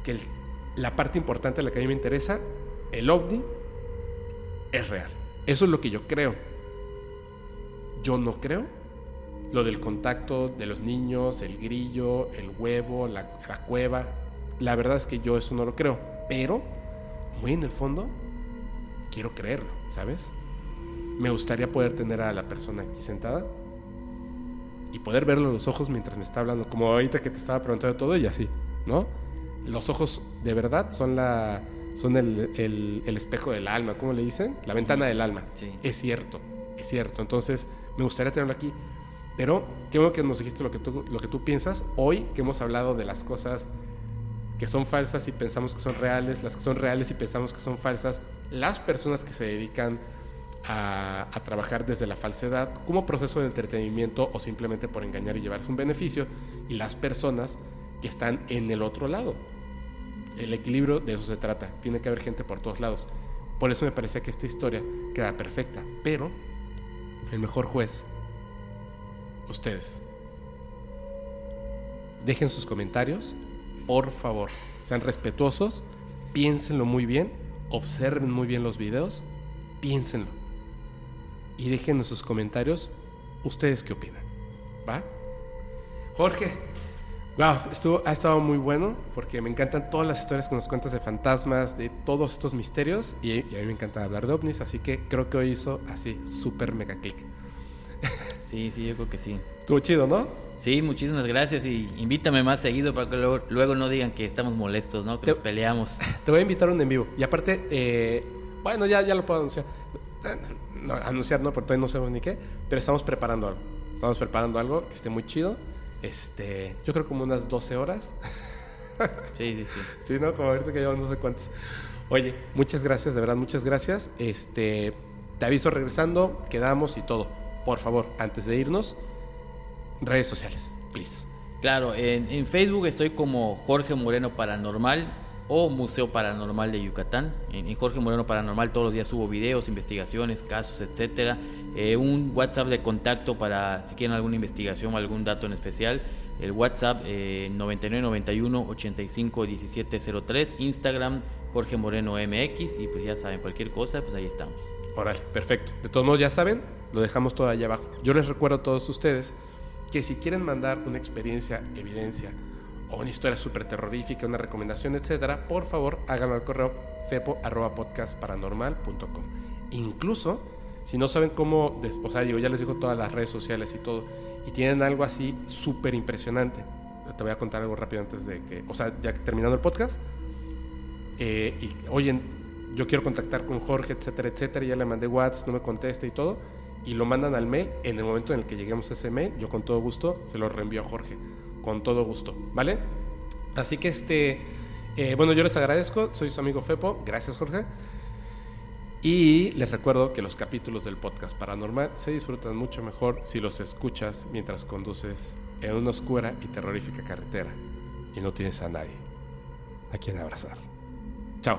[SPEAKER 3] que el- la parte importante, la que a mí me interesa, el ovni es real. Eso es lo que yo creo. Yo no creo lo del contacto de los niños, el grillo, el huevo, la, la cueva. La verdad es que yo eso no lo creo. Pero, muy en el fondo, quiero creerlo, ¿sabes? Me gustaría poder tener a la persona aquí sentada y poder verlo en los ojos mientras me está hablando, como ahorita que te estaba preguntando todo y así, ¿no? Los ojos de verdad son la son el, el- el espejo del alma, ¿cómo le dicen? La ventana del alma.
[SPEAKER 4] Sí.
[SPEAKER 3] Es cierto, es cierto. Entonces, me gustaría tenerlo aquí. Pero qué bueno que nos dijiste lo que tú, lo que tú piensas. Hoy que hemos hablado de las cosas que son falsas y pensamos que son reales, las que son reales y pensamos que son falsas, las personas que se dedican a, trabajar desde la falsedad como proceso de entretenimiento o simplemente por engañar y llevarse un beneficio, y las personas que están en el otro lado. El equilibrio de eso se trata. Tiene que haber gente por todos lados. Por eso me parecía que esta historia queda perfecta. Pero el mejor juez, ustedes. Dejen sus comentarios, por favor. Sean respetuosos, piénsenlo muy bien, observen muy bien los videos, piénsenlo. Y dejen en sus comentarios ustedes qué opinan. ¿Va? Jorge, wow, estuvo, ha estado muy bueno porque me encantan todas las historias que nos cuentas de fantasmas, de todos estos misterios y, y a mí me encanta hablar de ovnis, así que creo que hoy hizo así, súper mega click.
[SPEAKER 4] Sí, sí, yo creo que sí.
[SPEAKER 3] Estuvo chido, ¿no?
[SPEAKER 4] Sí, muchísimas gracias y invítame más seguido para que luego, luego no digan que estamos molestos, ¿no? Que
[SPEAKER 3] Te-
[SPEAKER 4] nos peleamos.
[SPEAKER 3] Te voy a invitar a un en vivo. Y aparte, eh, bueno, ya, ya lo puedo anunciar. No, anunciar no, porque todavía no sabemos ni qué, pero estamos preparando algo. Estamos preparando algo que esté muy chido. Este, yo creo como unas 12 horas.
[SPEAKER 4] Sí, sí, sí.
[SPEAKER 3] Sí, ¿no? Como ahorita que llevamos no sé cuántos. Oye, muchas gracias, de verdad, muchas gracias. Este, te aviso regresando, quedamos y todo. Por favor, antes de irnos, redes sociales, please.
[SPEAKER 4] Claro, en, en Facebook estoy como Jorge Moreno Paranormal o Museo Paranormal de Yucatán. En, en Jorge Moreno Paranormal todos los días subo videos, investigaciones, casos, etcétera. Eh, un WhatsApp de contacto para si quieren alguna investigación o algún dato en especial. El WhatsApp eh, 9991 85 1703. Instagram Jorge Moreno MX. Y pues ya saben, cualquier cosa, pues ahí estamos.
[SPEAKER 3] Órale, perfecto. De todos modos, ya saben, lo dejamos todo allá abajo. Yo les recuerdo a todos ustedes que si quieren mandar una experiencia, evidencia o una historia súper terrorífica, una recomendación, etcétera, por favor háganlo al correo fepo.podcastparanormal.com. Incluso, Si no saben cómo, o sea, digo, ya les digo todas las redes sociales y todo, y tienen algo así súper impresionante. Te voy a contar algo rápido antes de que, o sea, ya terminando el podcast. Eh, y oye, yo quiero contactar con Jorge, etcétera, etcétera. y Ya le mandé WhatsApp, no me contesta y todo. Y lo mandan al mail. En el momento en el que lleguemos a ese mail, yo con todo gusto se lo reenvío a Jorge. Con todo gusto, ¿vale? Así que este, eh, bueno, yo les agradezco. Soy su amigo Fepo. Gracias, Jorge. Y les recuerdo que los capítulos del podcast paranormal se disfrutan mucho mejor si los escuchas mientras conduces en una oscura y terrorífica carretera y no tienes a nadie a quien abrazar. Chao.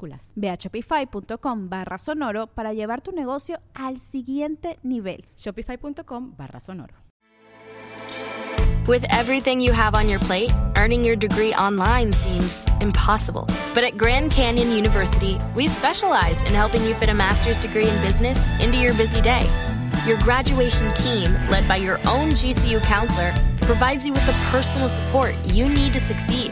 [SPEAKER 2] minúsculas.
[SPEAKER 1] Ve a shopify.com barra sonoro para llevar tu negocio al siguiente nivel.
[SPEAKER 2] Shopify.com barra sonoro.
[SPEAKER 5] With everything you have on your plate, earning your degree online seems impossible. But at Grand Canyon University, we specialize in helping you fit a master's degree in business into your busy day. Your graduation team, led by your own GCU counselor, provides you with the personal support you need to succeed.